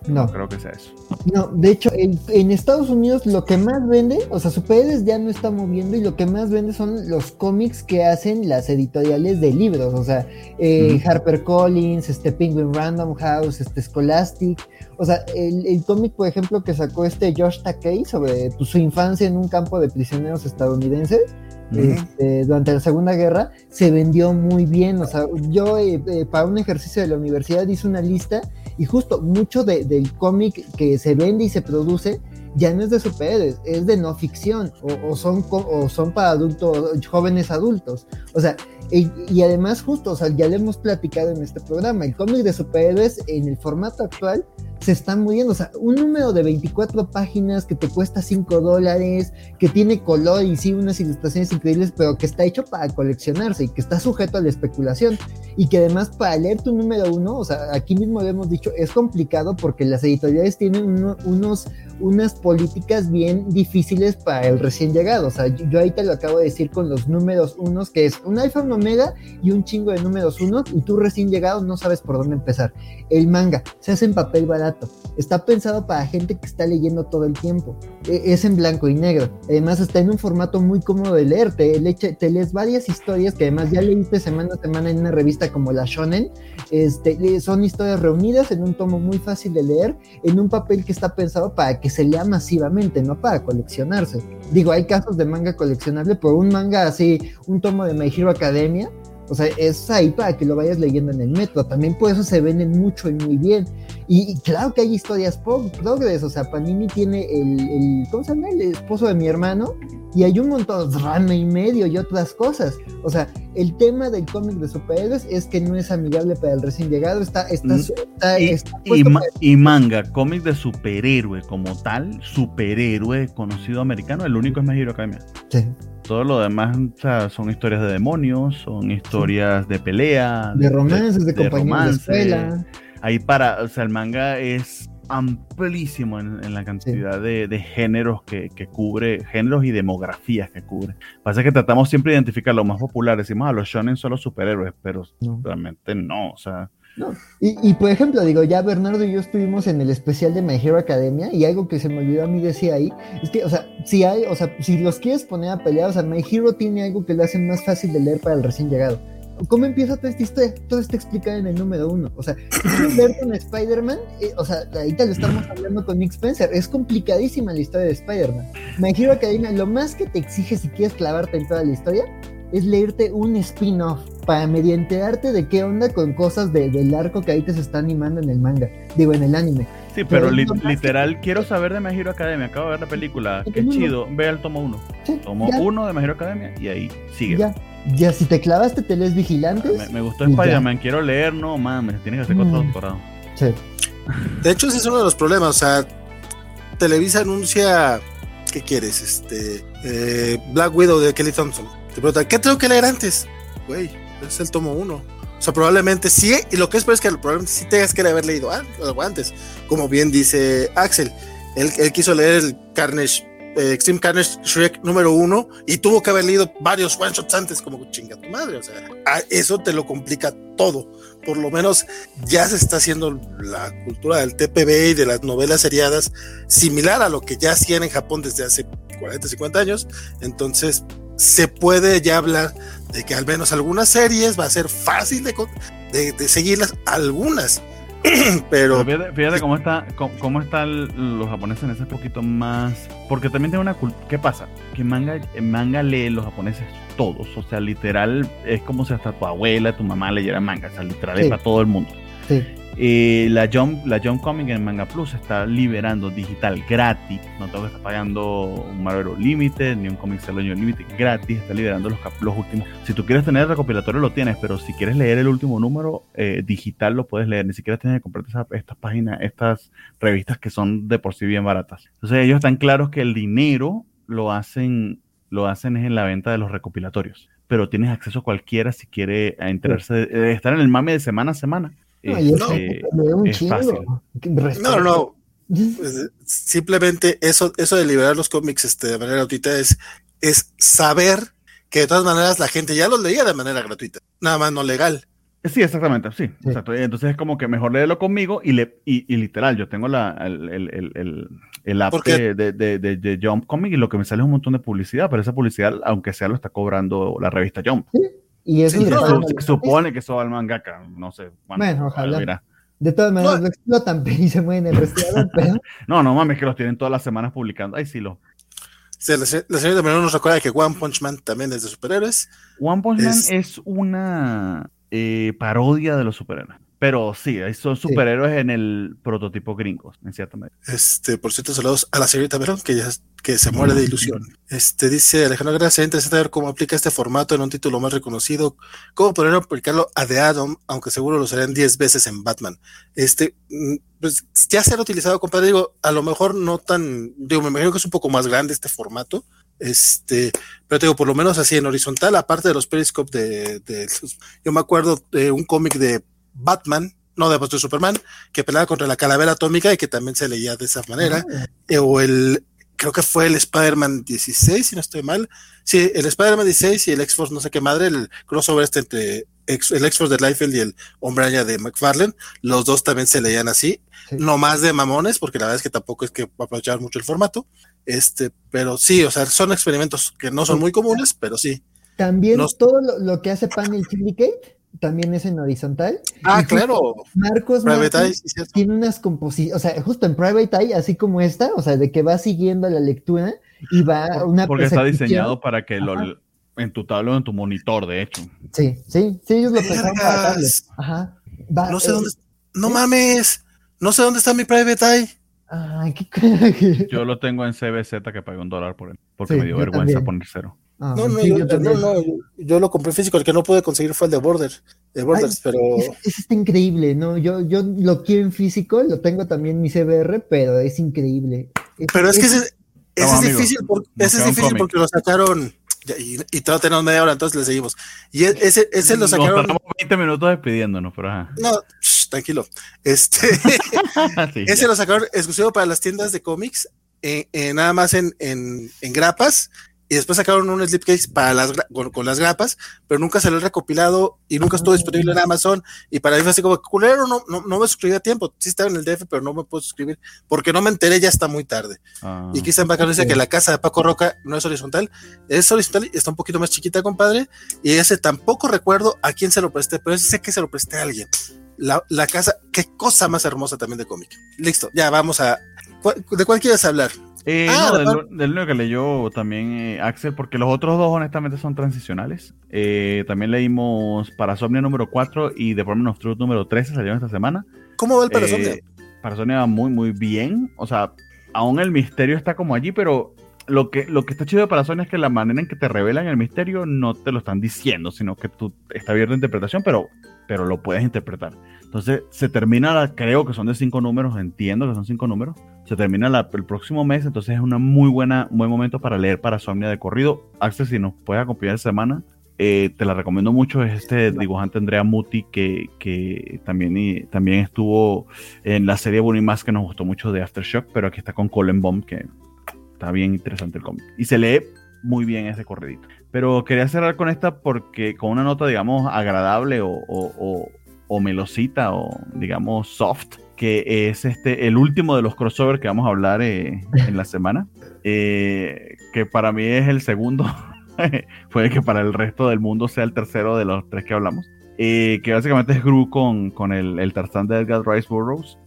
No. creo que sea eso. No, de hecho, en, Estados Unidos lo que más vende, o sea, Superhéroes ya no está moviendo y lo que más vende son los cómics que hacen las editoriales de libros, o sea, eh, Harper Collins, este Penguin Random House, este Scholastic, o sea, el, cómic, por ejemplo, que sacó este Josh Takei sobre pues, su infancia en un campo de prisioneros estadounidenses, este, durante la Segunda Guerra, se vendió muy bien. O sea, yo eh, eh, para un ejercicio de la universidad hice una lista y justo mucho del cómic que se vende y se produce ya no es de superhéroes, es de no ficción o, son, o son para adultos, jóvenes adultos. O sea, y, además justo, o sea, ya le hemos platicado en este programa, el cómic de superhéroes en el formato actual se están muriendo. O sea, un número de 24 páginas que te cuesta 5 dólares, que tiene color y sí unas ilustraciones increíbles, pero que está hecho para coleccionarse y que está sujeto a la especulación. Y que además para leer tu número uno, o sea, aquí mismo le hemos dicho, es complicado porque las editoriales tienen unos, unas políticas bien difíciles para el recién llegado. O sea, yo, ahí te lo acabo de decir con los números unos, que es un iPhone Omega y un chingo de números unos, y tú recién llegado no sabes por dónde empezar. El manga se hace en papel barato Está pensado para gente que está leyendo todo el tiempo. E, es en blanco y negro. Además está en un formato muy cómodo de leer. Te, lees varias historias que además ya leíste semana a semana en una revista como la Shonen. Este, son historias reunidas en un tomo muy fácil de leer, en un papel que está pensado para que se lea masivamente, no para coleccionarse. Digo, hay casos de manga coleccionable, pero un manga así, un tomo de My Hero Academia, o sea, es ahí para que lo vayas leyendo en el metro. También por eso se venden mucho y muy bien. Y, claro que hay historias progres. O sea, Panini tiene el, el, ¿cómo se llama? El esposo de mi hermano. Y hay un montón, rama y medio y otras cosas. O sea, el tema del cómic de superhéroes es que no es amigable para el recién llegado. Está, está, mm, y, y, manga, cómic de superhéroe como tal, superhéroe conocido americano, el único es My Hero Academia. Sí. Todo lo demás son historias de demonios, son historias de pelea, de, romances, de, de, de Ahí para, o sea, el manga es amplísimo en, la cantidad de, géneros que, cubre, géneros y demografías que cubre. Pasa que tratamos siempre de identificar lo más popular, decimos a ah, los shonen son los superhéroes, pero realmente no, o sea, y, por ejemplo, digo, ya Bernardo y yo estuvimos en el especial de My Hero Academia y algo que se me olvidó a mí decir ahí es que, o sea, si hay, o sea, si los quieres poner a pelear, o sea, My Hero tiene algo que lo hace más fácil de leer para el recién llegado. ¿Cómo empieza toda esta historia? Todo está explicado en el número uno. O sea, si quieres leer con Spider-Man, eh, o sea, ahorita lo estamos hablando con Nick Spencer. Es complicadísima la historia de Spider-Man. My Hero Academia, lo más que te exige si quieres clavarte en toda la historia es leerte un spin-off para mediante arte de qué onda con cosas del arco que ahí te se está animando en el manga, digo, en el anime. Sí, pero, literal, quiero saber de My Hero Academia. Acabo de ver la película. Qué chido. Ve al tomo 1. tomo 1 de My Hero Academia y ahí sigue. Ya. Ya, si te clavaste, te lees Vigilantes. Me, gustó Spider-Man. Quiero leer, no mames. Tienes que hacer todo mm. doctorado. Sí. De hecho, ese es uno de los problemas. O sea, Televisa anuncia. ¿Qué quieres? Este. Eh, Black Widow de Kelly Thompson. Te preguntan, ¿qué tengo que leer antes? Güey, es el tomo 1. O sea, probablemente sí, y lo que es es que probablemente sí tengas que haber leído algo antes. Como bien dice Axel, él, quiso leer el Carnage, eh, Extreme Carnage Shrek número 1 y tuvo que haber leído varios one shots antes, como chinga tu madre. O sea, eso te lo complica todo. Por lo menos ya se está haciendo la cultura del TPB y de las novelas seriadas similar a lo que ya hacían en Japón desde hace 40, 50 años. Entonces, se puede ya hablar de que al menos algunas series va a ser fácil de, de, seguirlas, algunas. [clears throat] Pero, fíjate, cómo está cómo, están los japoneses en ese poquito más porque también tiene una cultura ¿qué pasa? que manga manga lee los japoneses todos o sea literal es como si hasta tu abuela tu mamá leyera manga o sea literal es para todo el mundo sí. Eh, la Jump, la Jump Comic en Manga Plus está liberando digital gratis. No tengo que estar pagando un Marvel Limited ni un Comic Salon Limited gratis. Está liberando los, los últimos. Si tú quieres tener el recopilatorio, lo tienes, pero si quieres leer el último número eh, digital, lo puedes leer. Ni siquiera tienes que comprarte estas páginas, estas revistas que son de por sí bien baratas. Entonces, ellos están claros que el dinero lo hacen lo hacen es en la venta de los recopilatorios, pero tienes acceso a cualquiera si quiere enterarse de, estar en el mame de semana a semana. No, es, fácil. No, no. Pues, simplemente eso, eso de liberar los cómics este, de manera gratuita es, es saber que de todas maneras la gente ya los leía de manera gratuita, nada más no legal. Sí, exactamente, sí, Exacto. Entonces es como que mejor léelo conmigo y, le, y, literal, yo tengo la, el, el, el, el app de, de, de, de, Jump Comic y lo que me sale es un montón de publicidad, pero esa publicidad, aunque sea, lo está cobrando la revista Jump. Sí, y eso se supone que eso va al mangaka, no sé. Bueno, ojalá. De todas maneras, lo explotan [laughs] y se mueven el pero... [laughs] no, no mames, que los tienen todas las semanas publicando. Ay, sí, lo. Sí, la, señorita Menor nos recuerda que One Punch Man también es de superhéroes. One Punch Man es una eh, parodia de los superhéroes. Pero sí, son superhéroes en el prototipo gringos, en cierta medida. Este, por cierto, saludos a la señorita Verón, que ya que se muere de ilusión. Este dice Alejandro Gracia, interesante ver cómo aplica este formato en un título más reconocido, cómo poder aplicarlo a The Atom, aunque seguro lo usarían 10 veces en Batman. Este, mm, pues ya se ha utilizado, compadre, digo, a lo mejor no tan, digo, me imagino que es un poco más grande este formato, este, pero te digo, por lo menos así en horizontal, aparte de los periscopes de, de yo me acuerdo de un cómic de Batman, no de, de Superman, que peleaba contra la calavera atómica y que también se leía de esa manera, ah. eh, o el, creo que fue el Spider-Man 16, si no estoy mal, sí, el Spider-Man 16 y el X-Force, no sé qué madre, el crossover este entre el X-Force de Liefeld y el Hombre de McFarlane, los dos también se leían así, no más de mamones, porque la verdad es que tampoco es que aprovechar mucho el formato, este, pero sí, o sea, son experimentos que no son muy comunes, pero sí. También todo lo, que hace Panel Syndicate también es en horizontal. Ah, claro. Marcos tiene unas composiciones, o sea, justo en Private Eye, así como esta, o sea, de que va siguiendo la lectura y va una Porque está diseñado para que lo en tu tablo o en tu monitor, de hecho. Sí, sí, sí, ellos lo pensaron para Ajá. no sé dónde, no mames, no sé dónde está mi Private Eye. Ay, qué [laughs] Yo lo tengo en CBZ que pagué un dólar por él, porque me dio vergüenza poner cero. Ah, no, no, yo, no, yo, lo compré físico, el que no pude conseguir fue el de Border, de Borders, pero... Es, está increíble, ¿no? Yo, yo lo quiero en físico, lo tengo también en mi CBR, pero es increíble. pero es, que ese, es difícil, porque, ese es difícil porque lo sacaron y, y tenemos media hora, entonces le seguimos. Y e, ese, ese lo sacaron. Nos 20 minutos despidiéndonos, pero ajá. No, tranquilo. Este, [laughs] [laughs] ese lo sacaron exclusivo para las tiendas de cómics, eh, eh, nada más en, en, en grapas y después sacaron un slipcase para las con, las grapas, pero nunca salió recopilado y nunca estuvo disponible en Amazon. Y para mí fue así como, culero, no, no, no me suscribí a tiempo. Sí estaba en el DF, pero no me puedo suscribir porque no me enteré, ya está muy tarde. Ah, y Cristian Bacano dice que la casa de Paco Roca no es horizontal, es horizontal y está un poquito más chiquita, compadre. Y ese tampoco recuerdo a quién se lo presté, pero ese sé que se lo presté a alguien. La, la casa, qué cosa más hermosa también de cómic. Listo, ya vamos a. ¿De cuál quieres hablar? Eh, ah, no, del, único que leyó también eh, Axel, porque los otros dos honestamente son transicionales. Eh, también leímos Parasomnia número 4 y Department of Truth número 13 salieron esta semana. ¿Cómo va el Parasomnia? Eh, Parasomnia va muy, muy bien. O sea, aún el misterio está como allí, pero lo que, lo que está chido de Parasomnia es que la manera en que te revelan el misterio no te lo están diciendo, sino que tú está abierto a interpretación, pero, pero lo puedes interpretar. Entonces se termina, creo que son de cinco números, entiendo que son cinco números. Se termina el próximo mes, entonces es una muy buena, un buen momento para leer Parasomnia de corrido. Axel, si nos puedes acompañar esta semana, eh, te la recomiendo mucho. Es este dibujante Andrea Muti que, que también, y, también estuvo en la serie Bunny Más que nos gustó mucho de Aftershock, pero aquí está con Colin Bomb, que está bien interesante el cómic. Y se lee muy bien ese corredito. Pero quería cerrar con esta porque con una nota, digamos, agradable o, o, o melosita o digamos soft, que es este el último de los crossovers que vamos a hablar eh, en la [laughs] semana, eh, que para mí es el segundo, [laughs] puede que para el resto del mundo sea el tercero de los tres que hablamos. Eh, que básicamente es Gru con, con el, el Tarzán de Edgar Rice Burroughs,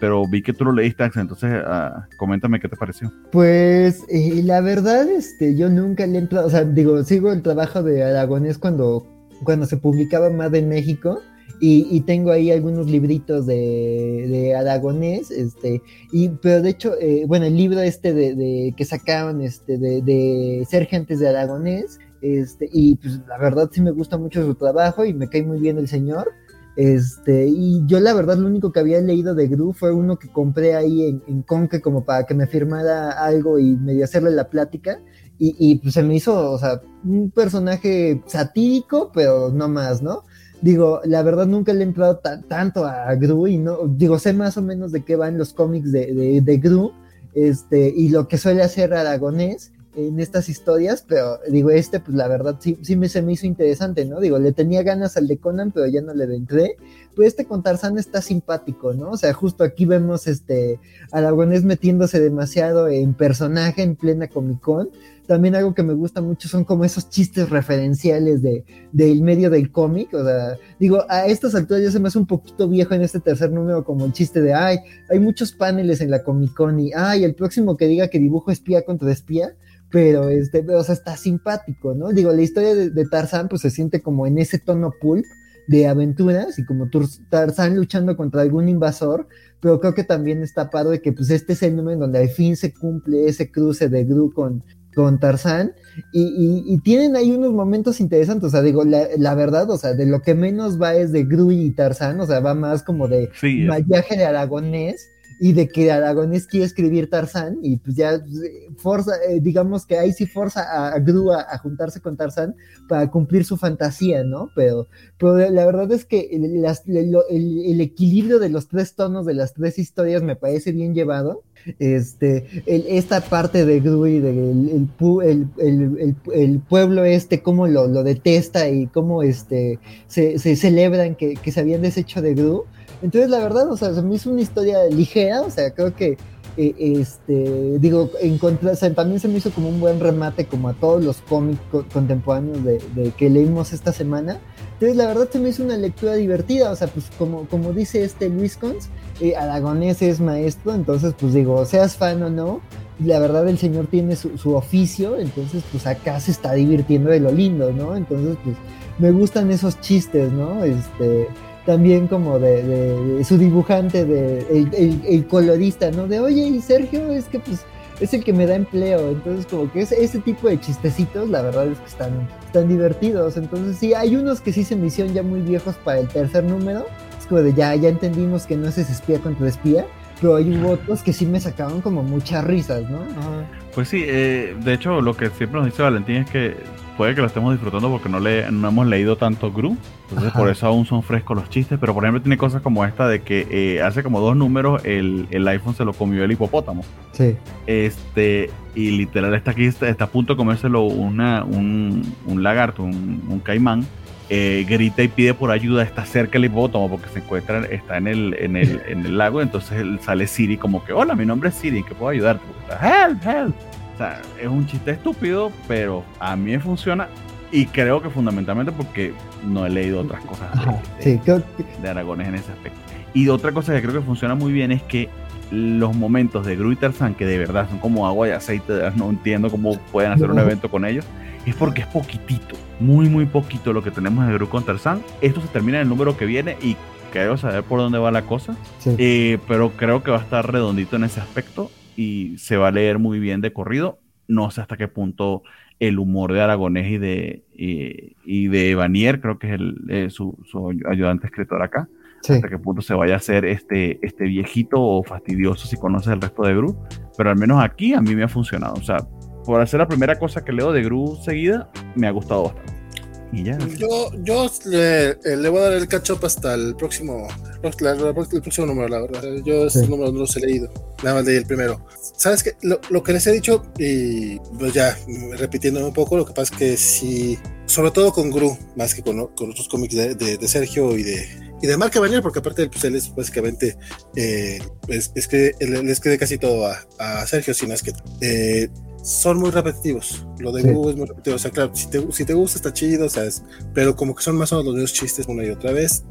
pero vi que tú lo leíste, entonces uh, coméntame qué te pareció. Pues la verdad, este, yo nunca le he entrado, o sea, digo, sigo el trabajo de Aragonés cuando, cuando se publicaba más en México, y, tengo ahí algunos libritos de, de aragonés, este, y, pero de hecho, eh, bueno, el libro este de, que sacaron este, de, de ser gentes de aragonés, este, y pues la verdad sí me gusta mucho su trabajo y me cae muy bien el señor. Este, y yo la verdad lo único que había leído de Gru fue uno que compré ahí en, en Conque como para que me firmara algo y medio hacerle la plática y, pues se me hizo, o sea, un personaje satírico, pero no más, ¿no? Digo, la verdad nunca le he entrado tanto a Gru y no, digo, sé más o menos de qué van los cómics de, de, de Gru, este, y lo que suele hacer Aragonés, en estas historias, pero digo, este, pues la verdad sí, sí me, se me hizo interesante, ¿no? Digo, le tenía ganas al de Conan, pero ya no le entré. Pues este con Tarzán está simpático, ¿no? O sea, justo aquí vemos este Aragonés metiéndose demasiado en personaje en plena Comic Con. También algo que me gusta mucho son como esos chistes referenciales de, del medio del cómic. O sea, digo, a estas alturas ya se me hace un poquito viejo en este tercer número como el chiste de, ay, hay muchos paneles en la Comic Con y, ay, el próximo que diga que dibujo espía contra espía pero este, o sea, está simpático, ¿no? Digo, la historia de, Tarzán pues se siente como en ese tono pulp de aventuras y como Tarzán luchando contra algún invasor, pero creo que también está de que pues este es el número en donde al fin se cumple ese cruce de Gru con, con Tarzán y, tienen ahí unos momentos interesantes, o sea, digo, la, verdad, o sea, de lo que menos va es de Gru y Tarzán, o sea, va más como de sí, viaje de aragonés y de que Aragonés quiere escribir Tarzán y pues ya forza, eh, digamos que ahí sí forza a, Gru a, juntarse con Tarzán para cumplir su fantasía, ¿no? Pero, pero la verdad es que el, equilibrio de los tres tonos de las tres historias me parece bien llevado. Este, esta parte de Gru y del el, pueblo este, cómo lo, detesta y cómo este, se, celebran que, que se habían deshecho de Gru entonces, la verdad, o sea, se me hizo una historia ligera, o sea, creo que, eh, este, digo, en también se me hizo como un buen remate como a todos los cómics contemporáneos de, que leímos esta semana. Entonces, la verdad, se me hizo una lectura divertida, o sea, pues como, como dice este Luis Cons, eh, Aragonés es maestro, entonces, pues digo, seas fan o no, la verdad el señor tiene su, su oficio, entonces, pues acá se está divirtiendo de lo lindo, ¿no? Entonces, pues me gustan esos chistes, ¿no? Este también como de, su dibujante, de el, colorista, ¿no? De, oye, y Sergio es que pues es el que me da empleo, entonces como que ese tipo de chistecitos, la verdad es que están, están divertidos, entonces sí, hay unos que sí se me hicieron ya muy viejos para el tercer número, es como de ya, ya entendimos que no es espía contra espía, pero hay otros que sí me sacaban como muchas risas, ¿no? Pues sí, eh, de hecho lo que siempre nos dice Valentín es que puede que lo estemos disfrutando porque no, le, no hemos leído tanto Gru, entonces por eso aún son frescos los chistes, pero por ejemplo tiene cosas como esta de que eh, hace como dos números el, iPhone se lo comió el hipopótamo. Sí. Este, y literal está aquí, está, a punto de comérselo una, un, lagarto, un, caimán. Eh, grita y pide por ayuda, está cerca el hipopótamo porque se encuentra, está en el, en el, en el lago, entonces sale Siri como que, hola, mi nombre es Siri, ¿en qué puedo ayudarte? Help, help. O sea, es un chiste estúpido, pero a mí me funciona y creo que fundamentalmente porque no he leído otras cosas de, Aragones en ese aspecto. Y otra cosa que creo que funciona muy bien es que los momentos de Gru y Tarzan, que de verdad son como agua y aceite, [laughs] no entiendo cómo pueden hacer un evento con ellos, es porque es poquitito, muy, muy poquito lo que tenemos de Gru con Tarzan. Esto se termina en el número que viene y creo saber por dónde va la cosa, eh, pero creo que va a estar redondito en ese aspecto y se va a leer muy bien de corrido. No sé hasta qué punto el humor de Aragonés y de, y, de Vanier, creo que es el, eh, su, ayudante escritor acá, hasta qué punto se vaya a hacer este, este viejito o fastidioso si conoces el resto de Gru. Pero al menos aquí a mí me ha funcionado. O sea, por hacer la primera cosa que leo de Gru seguida, me ha gustado bastante. Yo, yo le, eh, le, voy a dar el catch up hasta el próximo, el próximo número, la verdad. Yo este número no los he leído, nada más leí el primero. ¿Sabes qué? Lo, lo, que les he dicho, y pues ya repitiendo un poco, lo que pasa es que si, sobre todo con Gru, más que con, con otros cómics de, de, Sergio y de, y de Banier, porque aparte pues, él es básicamente, eh, es, es, que él, le escribe casi todo a, a Sergio, si no es que eh, son muy repetitivos. Lo de Google es muy repetitivo. O sea, claro, si te, si te gusta está chido, ¿sabes? Pero como que son más o menos los mismos chistes una y otra vez.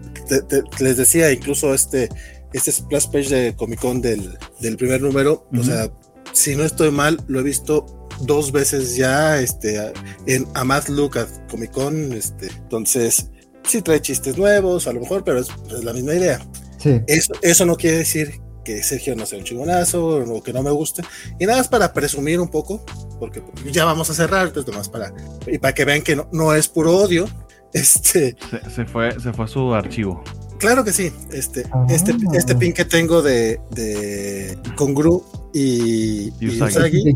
les decía, incluso este, este splash page de Comic Con del, del primer número, o sea, si no estoy mal, lo he visto dos veces ya este, en A Mad Look at Comic Con. Este, entonces, sí trae chistes nuevos, a lo mejor, pero es, es la misma idea. Sí. Eso, eso no quiere decir que Sergio no sea un chingonazo o que no me guste. Y nada más para presumir un poco, porque ya vamos a cerrar, entonces nomás para, y para que vean que no, no es puro odio. [laughs] Este, se, fue, se fue a su archivo. Claro que sí. Este, este, ah. este pin que tengo de, de Congru y, y Usagi.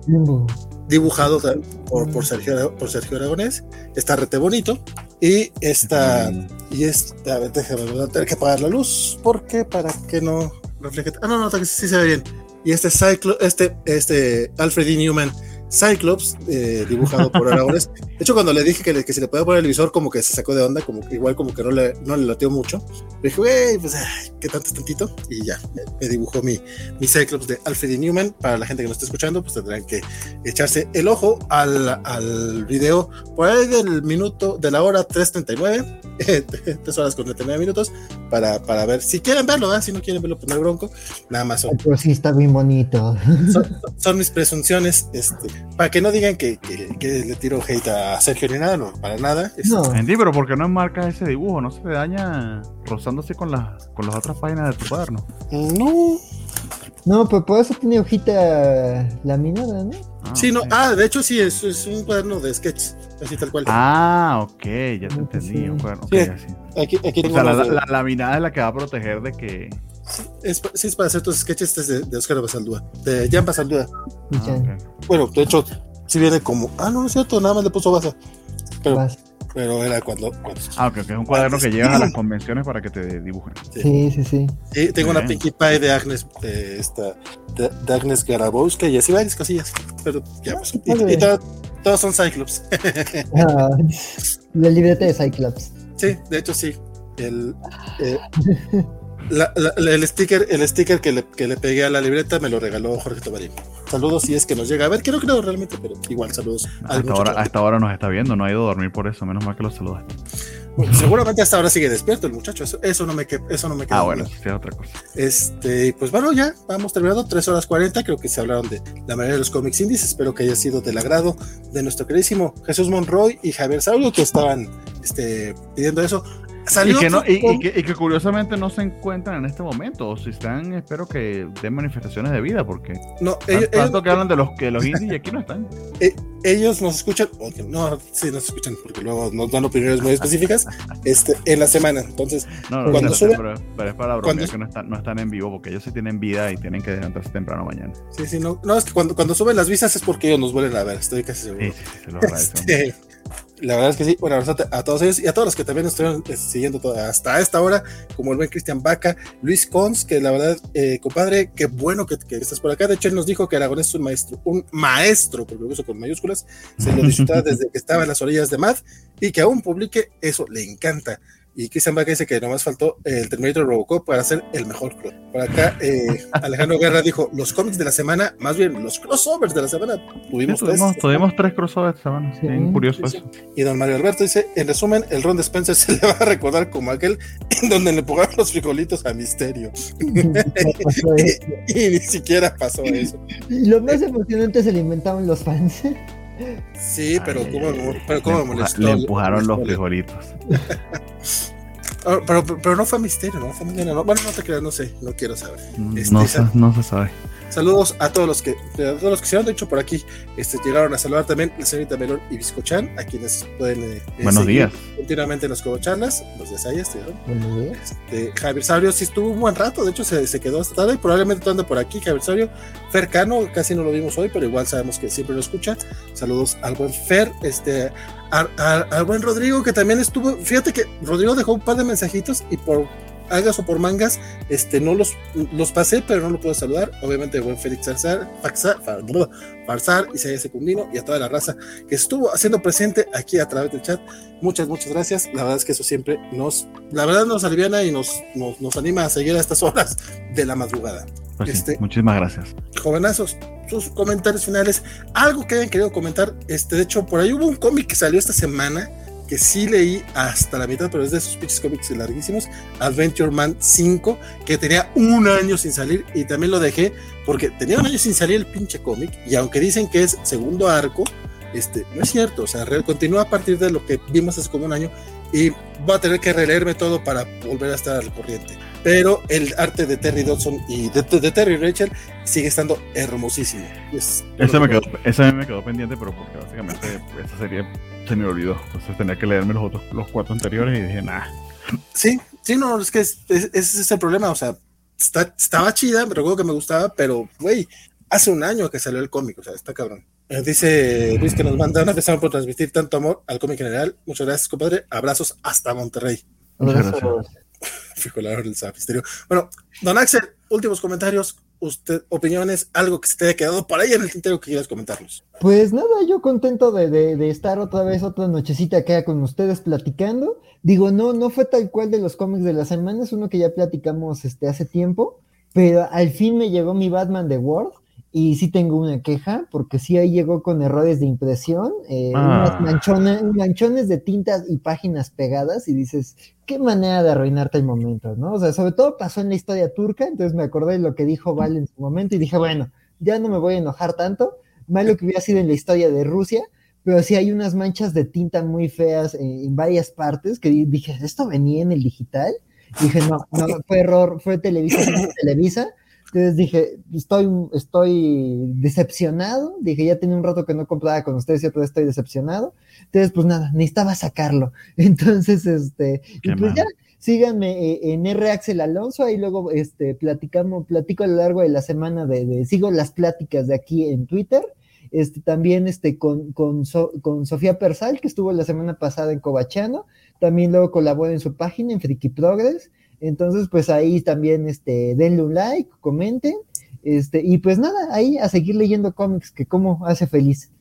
dibujado por, Sergio, por Sergio Aragonés, está rete bonito, y esta, y esta, a ver, déjame, voy a tener que apagar la luz, porque para que no refleje, ah, no, no, sí se ve bien, y este Cyclo, este, este Alfred E. Newman Cyclops, eh, dibujado por Aragones. [laughs] De hecho, cuando le dije que, le, que se le podía poner el visor, como que se sacó de onda, como que igual como que no le, no le lateó mucho. Le dije, güey, pues, ¿qué tanto tantito? Y ya, me, dibujó mi, mi Cyclops de Alfred e. Newman. Para la gente que no está escuchando, pues tendrán que echarse el ojo al, al video por ahí del minuto, de la hora 3.39, 3 [laughs] horas con 39 minutos, para, para ver si quieren verlo, si no quieren verlo, poner pues bronco, nada más. Son, pues sí, está bien bonito. Son, son mis presunciones, este para que no digan que, le tiro hate a Sergio ni nada, no, para nada. No. pero porque no enmarca ese dibujo, no se le daña rozándose con, con las otras páginas de tu cuaderno. No. No, pero por eso tiene hojita laminada, ¿no? Ah, sí, no, ah, de hecho sí, es, es un cuaderno de sketches, así tal cual. Ah, ok, ya te entendí, un cuaderno, sí, Aquí, aquí tengo o sea, la, laminada es la que va a proteger de que... Sí, es, sí, es para hacer tus sketches de, de Oscar Basaldúa, de Jan Basaldúa. Ah, bueno, de hecho, si viene como, ah, no, no es cierto, nada más le puso Basa. Pero, pero era cuando, Ah, ok, es un cuaderno que llevas a las convenciones para que te dibujen. Sí, sí, sí. sí. tengo una Pinkie Pie de Agnes, de esta, de, Agnes Garabowska y así varias cosillas. Pero ya, pues, y, todos son Cyclops. [laughs] ah, la libreta de Cyclops. Sí, de hecho sí. El, eh, [laughs] el sticker, el sticker que le, que le, pegué a la libreta me lo regaló Jorge Tobarín. Saludos si es que nos llega. A ver, que no realmente, pero igual saludos. Hasta ahora, hasta ahora nos está viendo, no ha ido a dormir por eso, menos mal que lo saludaste. seguramente hasta ahora sigue despierto el muchacho, eso, no me eso no me queda. Ah, bueno, sí, otra cosa. Este, pues bueno, ya vamos terminando, 3 horas 40, creo que se hablaron de la mayoría de los cómics indies, espero que haya sido del agrado de nuestro queridísimo Jesús Monroy y Javier Saulo que estaban este, pidiendo eso y, que curiosamente no se encuentran en este momento, o si están, espero que den manifestaciones de vida, porque no, ellos, tanto que hablan de los que los indies y aquí no están. [laughs] Eh, ellos nos escuchan, no, sí nos escuchan, porque luego nos dan opiniones muy específicas este, en la semana. Entonces, cuando suben, pero, es para bromear que no están, no están en vivo, porque ellos sí tienen vida y tienen que levantarse temprano mañana. Sí, sí, no, no es que cuando, cuando suben las visas es porque ellos nos vuelven a ver, estoy casi seguro. Sí, sí, sí se lo [laughs] este, la verdad es que sí, bueno, a todos ellos y a todos los que también estuvieron eh, siguiendo hasta esta hora, como el buen Cristian Vaca, Luis Cons, que la verdad, eh, compadre, qué bueno que, estás por acá. De hecho, él nos dijo que Aragonés es un maestro, un maestro, porque lo uso con mayúsculas, se lo [laughs] disfrutaba desde que estaba en las orillas de Mad y que aún publique, eso le encanta. Y Christian Vaca dice que nomás faltó el Terminator Robocop para ser el mejor Por acá, eh, [laughs] Alejandro Guerra dijo: Los cómics de la semana, más bien los crossovers de la semana. Tuvimos, tres, tuvimos, tres crossovers de semana. Sí, curioso eso. Y don Mario Alberto dice: En resumen, el Ron de Spencer [laughs] se le va a recordar como aquel en donde le pongan los frijolitos a Misterio. [laughs] y, ni siquiera pasó eso. Y lo más emocionante se le inventaron los fans. Sí, pero ¿cómo, pero cómo le, molestó? Le empujaron los frijolitos. [laughs] Ah, pero, pero, no fue misterio, ¿no? Fue no, bueno, no te creas, no sé, no quiero saber. Este, no, se, no se sabe. Saludos a todos los que, a todos los que se han dicho por aquí. Este, llegaron a saludar también la señorita Melón y Biscochan, a quienes pueden eh, eh, Buenos días. continuamente en los charlas. Los días ahí estuvieron. Este, Javier Sabrio sí estuvo un buen rato, de hecho se, se quedó hasta tarde, probablemente anda por aquí. Javier Sabrio, Fer Cano, casi no lo vimos hoy, pero igual sabemos que siempre lo escucha. Saludos al buen Fer, este, al buen Rodrigo, que también estuvo. Fíjate que Rodrigo dejó un par de mensajitos y por hagas o por mangas, este, no los, los pasé, pero no lo puedo saludar. Obviamente, buen Félix Farsar, Farsar, Isaías Secundino y a toda la raza que estuvo haciendo presente aquí a través del chat. Muchas, muchas gracias. La verdad es que eso siempre nos, la verdad nos aliviana y nos, nos, anima a seguir a estas horas de la madrugada. Pues este, muchísimas gracias. Jovenazos, sus comentarios finales, algo que hayan querido comentar. Este, de hecho, por ahí hubo un cómic que salió esta semana que sí leí hasta la mitad, pero es de esos pinches cómics larguísimos, Adventure Man 5, que tenía un año sin salir y también lo dejé porque tenía un año sin salir el pinche cómic y aunque dicen que es segundo arco, este, no es cierto, o sea, continúa a partir de lo que vimos hace como un año y voy a tener que releerme todo para volver a estar al corriente. Pero el arte de Terry Dodson y de, Terry Rachel sigue estando hermosísimo. ese, me quedó, ese me quedó pendiente, pero porque básicamente esa serie se me olvidó. Entonces tenía que leerme los otros, los cuatro anteriores y dije, nah. Sí, sí, no, es que ese es, el problema. O sea, está, estaba chida, me recuerdo que me gustaba, pero, güey, hace un año que salió el cómic, o sea, está cabrón. Eh, dice Luis que nos manda una persona por transmitir tanto amor al cómic general. Muchas gracias, compadre. Abrazos hasta Monterrey. Muchas gracias. [laughs] Bueno, don Axel, últimos comentarios usted, opiniones, algo que se te haya quedado por ahí en el tintero que quieras comentarnos. Pues nada, yo contento de, estar otra vez, otra nochecita acá con ustedes platicando. Digo, no, no fue tal cual de los cómics de la semana, es uno que ya platicamos este, hace tiempo, pero al fin me llegó mi Batman de World y sí tengo una queja, porque sí ahí llegó con errores de impresión, eh, ah. manchones, manchones de tintas y páginas pegadas, y dices, qué manera de arruinarte el momento, ¿no? O sea, sobre todo pasó en la historia turca, entonces me acordé de lo que dijo Val en su momento y dije, bueno, ya no me voy a enojar tanto, malo que hubiera sido en la historia de Rusia, pero sí hay unas manchas de tinta muy feas en, varias partes que dije, ¿esto venía en el digital? dije, no, no, fue error, fue Televisa, [laughs] Televisa, entonces dije, estoy, estoy decepcionado. Dije, ya tenía un rato que no compraba con ustedes y otra vez estoy decepcionado. Entonces, pues nada, necesitaba sacarlo. [laughs] Entonces, este, y pues ya, síganme eh, en R Axel Alonso, ahí luego este, platicamos, platico a lo largo de la semana de, sigo las pláticas de aquí en Twitter. Este, también este, con, con, con Sofía Persal, que estuvo la semana pasada en Cobachano, también luego colabora en su página, en Friki Progress, entonces, pues ahí también, este, denle un like, comenten, este, y pues nada, ahí a seguir leyendo cómics, que como hace feliz.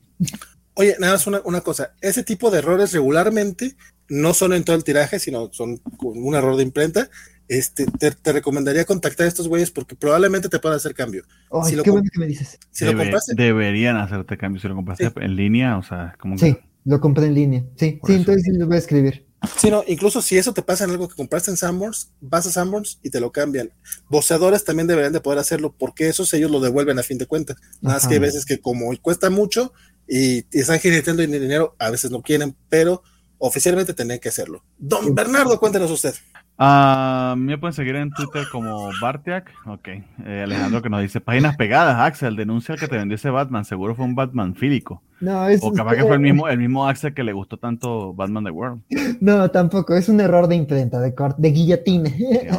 Oye, nada más una, una, cosa, ese tipo de errores regularmente no son en todo el tiraje, sino son con un error de imprenta. Este, te, recomendaría contactar a estos güeyes porque probablemente te puedan hacer cambio. si qué bueno que me dices. Si lo compraste, deberían hacerte cambio si lo compraste en línea, o sea, como Sí, lo compré en línea. Sí, sí, entonces sí lo voy a escribir. Sí, no, incluso si eso te pasa en algo que compraste en Sanborns, vas a Sanborns y te lo cambian. Boceadores también deberían de poder hacerlo porque esos ellos lo devuelven a fin de cuentas. Nada más que hay veces que como cuesta mucho y, están generando dinero, a veces no quieren, pero oficialmente tendrían que hacerlo. Don Bernardo, cuéntenos usted. Uh, me pueden seguir en Twitter como Bartiak. Ok. Eh, Alejandro que nos dice páginas pegadas. Axel, denuncia que te vendió ese Batman. Seguro fue un Batman fílico. No, es, o capaz que fue el mismo, el mismo Axel que le gustó tanto Batman The World. [laughs] No, tampoco. Es un error de imprenta, de, de guillotina.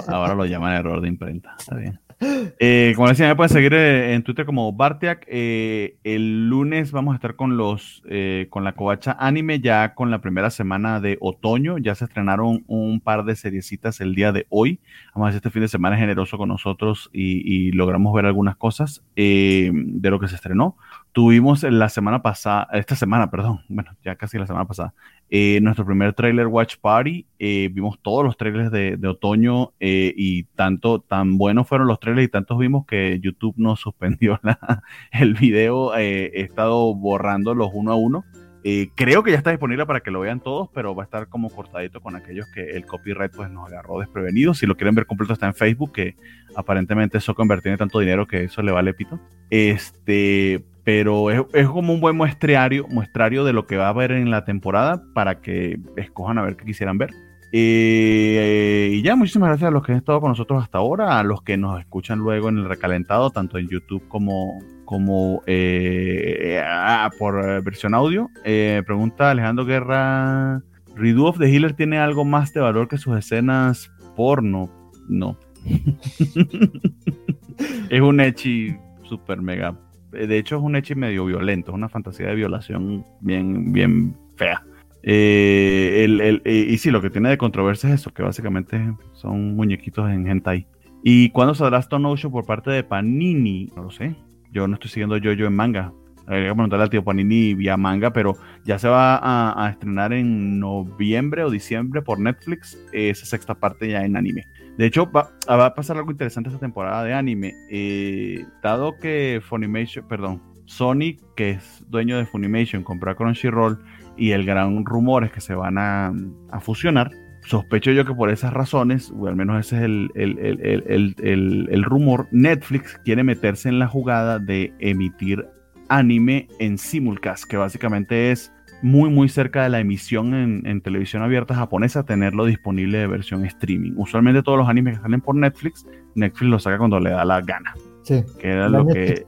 Ahora lo llaman error de imprenta. Está bien. Eh, como decía, me pueden seguir eh, en Twitter como Bartiak. Eh, el lunes vamos a estar con los con la covacha anime, ya con la primera semana de otoño. Ya se estrenaron un par de seriecitas el día de hoy. Vamos a este fin de semana generoso con nosotros y, logramos ver algunas cosas de lo que se estrenó. Tuvimos la semana pasada, esta semana, perdón, bueno, ya casi la semana pasada, eh, nuestro primer trailer Watch Party. Eh, vimos todos los trailers de, otoño eh, y tanto, tan buenos fueron los trailers y tantos vimos que YouTube nos suspendió [laughs] el video. he estado borrando los uno a uno. creo que ya está disponible para que lo vean todos, pero va a estar como cortadito con aquellos que el copyright pues nos agarró desprevenidos. Si lo quieren ver completo está en Facebook, que aparentemente eso convertido en tanto dinero que eso le vale pito. Este, pero es, como un buen muestrario, muestrario de lo que va a haber en la temporada para que escojan a ver qué quisieran ver. Eh, y ya, muchísimas gracias a los que han estado con nosotros hasta ahora, a los que nos escuchan luego en el recalentado, tanto en YouTube como, como eh, por versión audio. Eh, pregunta Alejandro Guerra, ¿Redo of the Healer tiene algo más de valor que sus escenas porno? No. [laughs] es un Echi super mega eh, de hecho es un hecho medio violento, es una fantasía de violación bien, bien fea. Eh, eh, y sí, lo que tiene de controversia es eso, que básicamente son muñequitos en hentai. ¿Y cuándo saldrá Stone Ocean por parte de Panini? No lo sé. Yo no estoy siguiendo yo en manga. Habría que preguntarle al tío Panini vía manga, pero ya se va a, estrenar en noviembre o diciembre por Netflix esa sexta parte ya en anime. De hecho, va, a pasar algo interesante esta temporada de anime. Eh, dado que Funimation, perdón, Sony, que es dueño de Funimation, compró a Crunchyroll y el gran rumor es que se van a, fusionar, sospecho yo que por esas razones, o al menos ese es el, el, rumor, Netflix quiere meterse en la jugada de emitir anime en simulcast, que básicamente es muy muy cerca de la emisión en, televisión abierta japonesa tenerlo disponible de versión streaming. Usualmente todos los animes que salen por Netflix, Netflix los saca cuando le da la gana. Sí. Que era lo que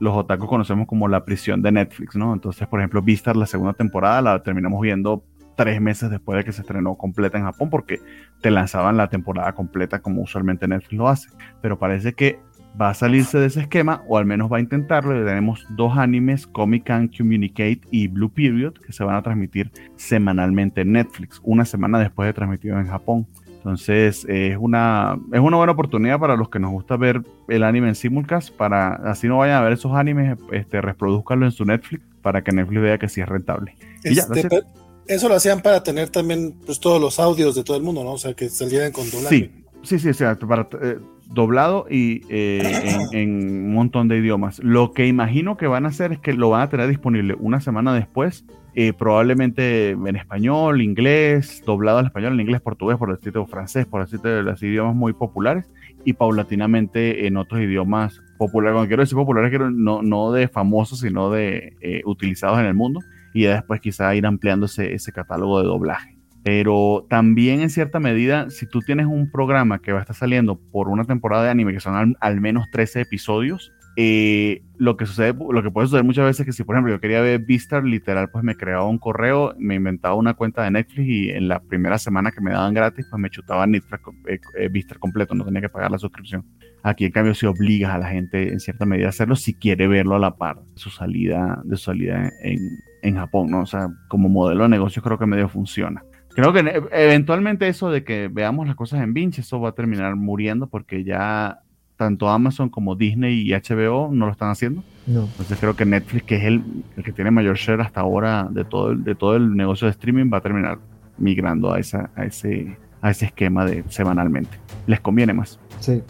los otakus conocemos como la prisión de Netflix, ¿no? Entonces, por ejemplo, Vistar la segunda temporada la terminamos viendo tres meses después de que se estrenó completa en Japón porque te lanzaban la temporada completa como usualmente Netflix lo hace. Pero parece que va a salirse de ese esquema, o al menos va a intentarlo, y tenemos dos animes, Comic Can Communicate y Blue Period, que se van a transmitir semanalmente en Netflix, una semana después de transmitido en Japón. Entonces es una, es una buena oportunidad para los que nos gusta ver el anime en simulcast, para así no vayan a ver esos animes, este, reproduzcanlo en su Netflix, para que Netflix vea que sí es rentable. Este, eso lo hacían para tener también pues, todos los audios de todo el mundo, ¿no? O sea, que salieran con doblaje. Sí, sí, sí, para, eh, doblado y eh, [laughs] en, un montón de idiomas. Lo que imagino que van a hacer es que lo van a tener disponible una semana después, eh, probablemente en español, inglés, doblado al español, en inglés, portugués, por decirte, francés, por decirte, los idiomas muy populares, y paulatinamente en otros idiomas populares. Cuando quiero decir populares, quiero no, no de famosos, sino de eh, utilizados en el mundo, y después quizá ir ampliando ese, ese catálogo de doblaje pero también en cierta medida, si tú tienes un programa que va a estar saliendo por una temporada de anime, que son al, menos 13 episodios, eh, lo que sucede, lo que puede suceder muchas veces es que si, por ejemplo, yo quería ver Vistar, literal, pues me creaba un correo, me inventaba una cuenta de Netflix y en la primera semana que me daban gratis, pues me chutaba Vistar eh, eh, completo, no tenía que pagar la suscripción. Aquí, en cambio, si obligas a la gente en cierta medida a hacerlo si quiere verlo a la par de su salida, de su salida en, en Japón, ¿no? O sea, como modelo de negocio creo que medio funciona. Creo que eventualmente eso de que veamos las cosas en binge, eso va a terminar muriendo porque ya tanto Amazon como Disney y HBO no lo están haciendo. No. Entonces creo que Netflix, que es el, que tiene mayor share hasta ahora de todo, el, de todo el negocio de streaming, va a terminar migrando a, esa, a, ese, a ese esquema de semanalmente. Les conviene más. Sí.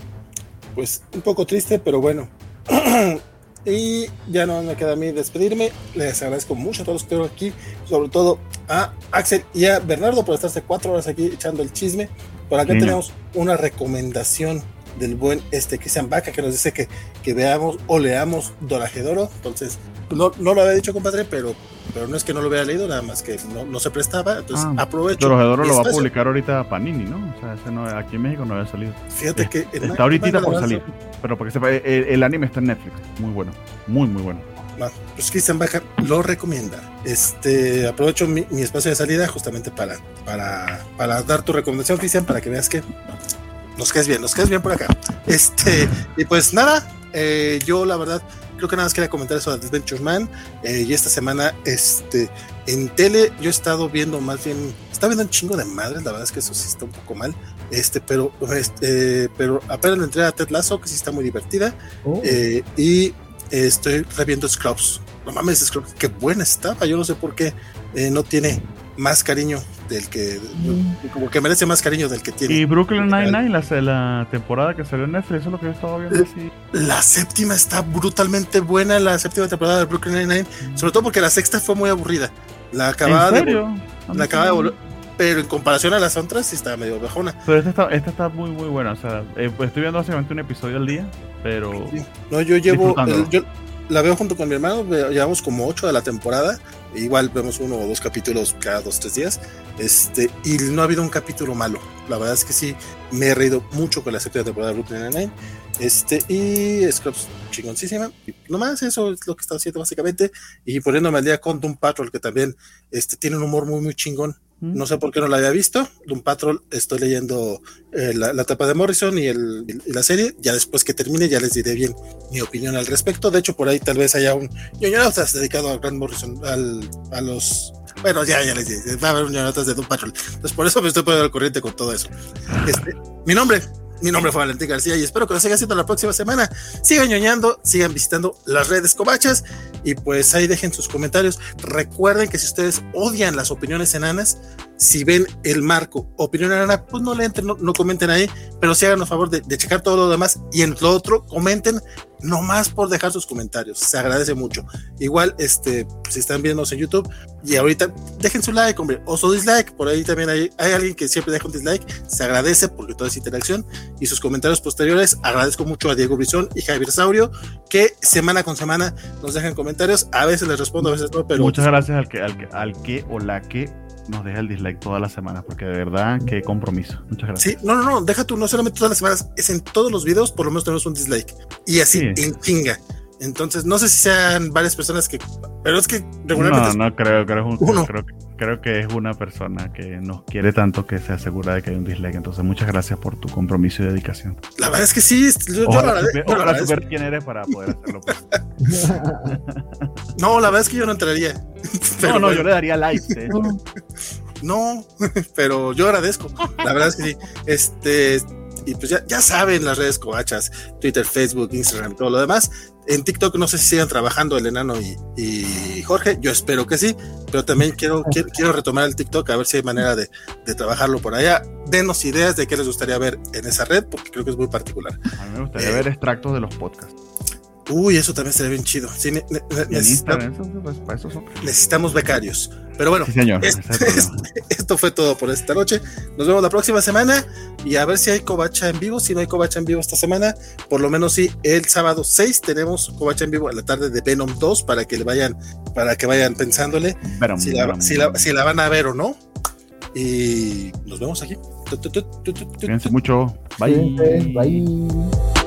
Pues un poco triste, pero bueno. [clears throat] Y ya no me queda a mí despedirme. Les agradezco mucho a todos los que estuvieron aquí, sobre todo a Axel y a Bernardo por estarse cuatro horas aquí echando el chisme. Por acá tenemos una recomendación del buen este Cristian Vaca que nos dice que, que veamos o leamos Dorajedoro. Entonces, no, no lo había dicho, compadre, pero, pero no es que no lo hubiera leído, nada más que no, no se prestaba. Entonces, ah, aprovecho. Dorajedoro lo va a publicar ahorita Panini, ¿no? O sea, ese no, aquí en México no había salido. Fíjate que. Está ahorita por salir. Pero porque sepa, el, anime está en Netflix. Muy bueno. Muy, muy bueno. pues Cristian Baja lo recomienda. Este, aprovecho mi, espacio de salida justamente para, para, para dar tu recomendación, Cristian, para que veas que nos quedes bien, nos quedes bien por acá. Este, y pues nada, eh, yo la verdad creo que nada más quería comentar eso de Adventure Man. Eh, y esta semana, este, en tele, yo he estado viendo más bien, estaba viendo un chingo de madres, la verdad es que eso sí está un poco mal. Este, pero, este, pero apenas le entré a Ted Lasso, que sí está muy divertida. Oh. Eh, y estoy reviendo Scrubs. No mames, Scrubs, qué buena estaba. Yo no sé por qué eh, no tiene más cariño del que mm. como que merece más cariño del que tiene. Y Brooklyn Nine-Nine, la, la, temporada que salió en Netflix, eso es lo que yo estaba viendo así. La séptima está brutalmente buena, la séptima temporada de Brooklyn Nine-Nine, mm. sobre todo porque la sexta fue muy aburrida. La acababa ¿En serio? de la acababa de pero en comparación a las otras sí está medio bajona. Pero esta está, esta está muy muy buena, o sea, eh, estoy viendo básicamente un episodio al día, pero No, yo llevo yo la veo junto con mi hermano, llevamos como ocho de la temporada, igual vemos uno o dos capítulos cada dos tres días, este y no ha habido un capítulo malo. La verdad es que sí me he reído mucho con la séptima temporada de Brooklyn Nine-Nine. Este, y Scrubs chingoncísima. Y nomás eso es lo que está haciendo básicamente. Y poniéndome al día con Doom Patrol, que también este, tiene un humor muy, muy chingón. No sé por qué no la había visto. Doom Patrol, estoy leyendo eh, la, la, tapa de Morrison y, el, la serie. Ya después que termine, ya les diré bien mi opinión al respecto. De hecho, por ahí tal vez haya un has dedicado a Grant Morrison, al, a los. Bueno, ya, ya les dije, va a haber un notas de Doom Patrol. Entonces, por eso me estoy poniendo al corriente con todo eso. Este, mi nombre, mi nombre fue Valentín García y espero que lo sigan haciendo la próxima semana. Sigan ñoñando, sigan visitando las redes cobachas y pues ahí dejen sus comentarios. Recuerden que si ustedes odian las opiniones enanas, si ven el marco opinión pues no le entren, no, comenten ahí, pero sí hagan el favor de, de, checar todo lo demás y en lo otro comenten no más por dejar sus comentarios, se agradece mucho. Igual, este, si están viendo en YouTube y ahorita dejen su like, hombre, o su dislike, por ahí también hay, hay alguien que siempre deja un dislike, se agradece porque toda esa interacción y sus comentarios posteriores, agradezco mucho a Diego Brizón y Javier Saurio, que semana con semana nos dejan comentarios, a veces les respondo, a veces no, pero... Muchas gracias al que, al que, al que o la que nos deja el dislike todas las semanas, porque de verdad, qué compromiso. Muchas gracias. Sí, no, no, no, deja tú, no solamente todas las semanas, es en todos los videos, por lo menos tenemos un dislike. Y así, en chinga. Entonces, no sé si sean varias personas que. Pero es que regularmente. No, no creo, creo, uno. creo, creo que es una persona que nos quiere tanto que se asegura de que hay un dislike. Entonces, muchas gracias por tu compromiso y dedicación. La verdad es que sí. Yo, ojalá, yo quién eres para poder hacerlo. Pues. [laughs] [laughs] no, la verdad es que yo no entraría. [laughs] no, no, yo le daría like. No, [laughs] pero yo agradezco. La verdad es que sí. Este y pues ya, ya saben las redes covachas, Twitter, Facebook, Instagram, todo lo demás. En TikTok no sé si sigan trabajando el enano y, Jorge, yo espero que sí, pero también quiero, quiero, retomar el TikTok a ver si hay manera de, de, trabajarlo por allá. Denos ideas de qué les gustaría ver en esa red, porque creo que es muy particular. A mí me gustaría ver extractos de los podcasts. Uy, eso también sería bien chido. necesitamos becarios. Pero bueno, esto fue todo por esta noche. Nos vemos la próxima semana y a ver si hay covacha en vivo. Si no hay covacha en vivo esta semana, por lo menos sí, el sábado 6 tenemos covacha en vivo a la tarde de Venom 2 para que le vayan, para que vayan pensándole si, la, si, la, van a ver o no. Y nos vemos aquí. Cuídense mucho. Bye. Bye.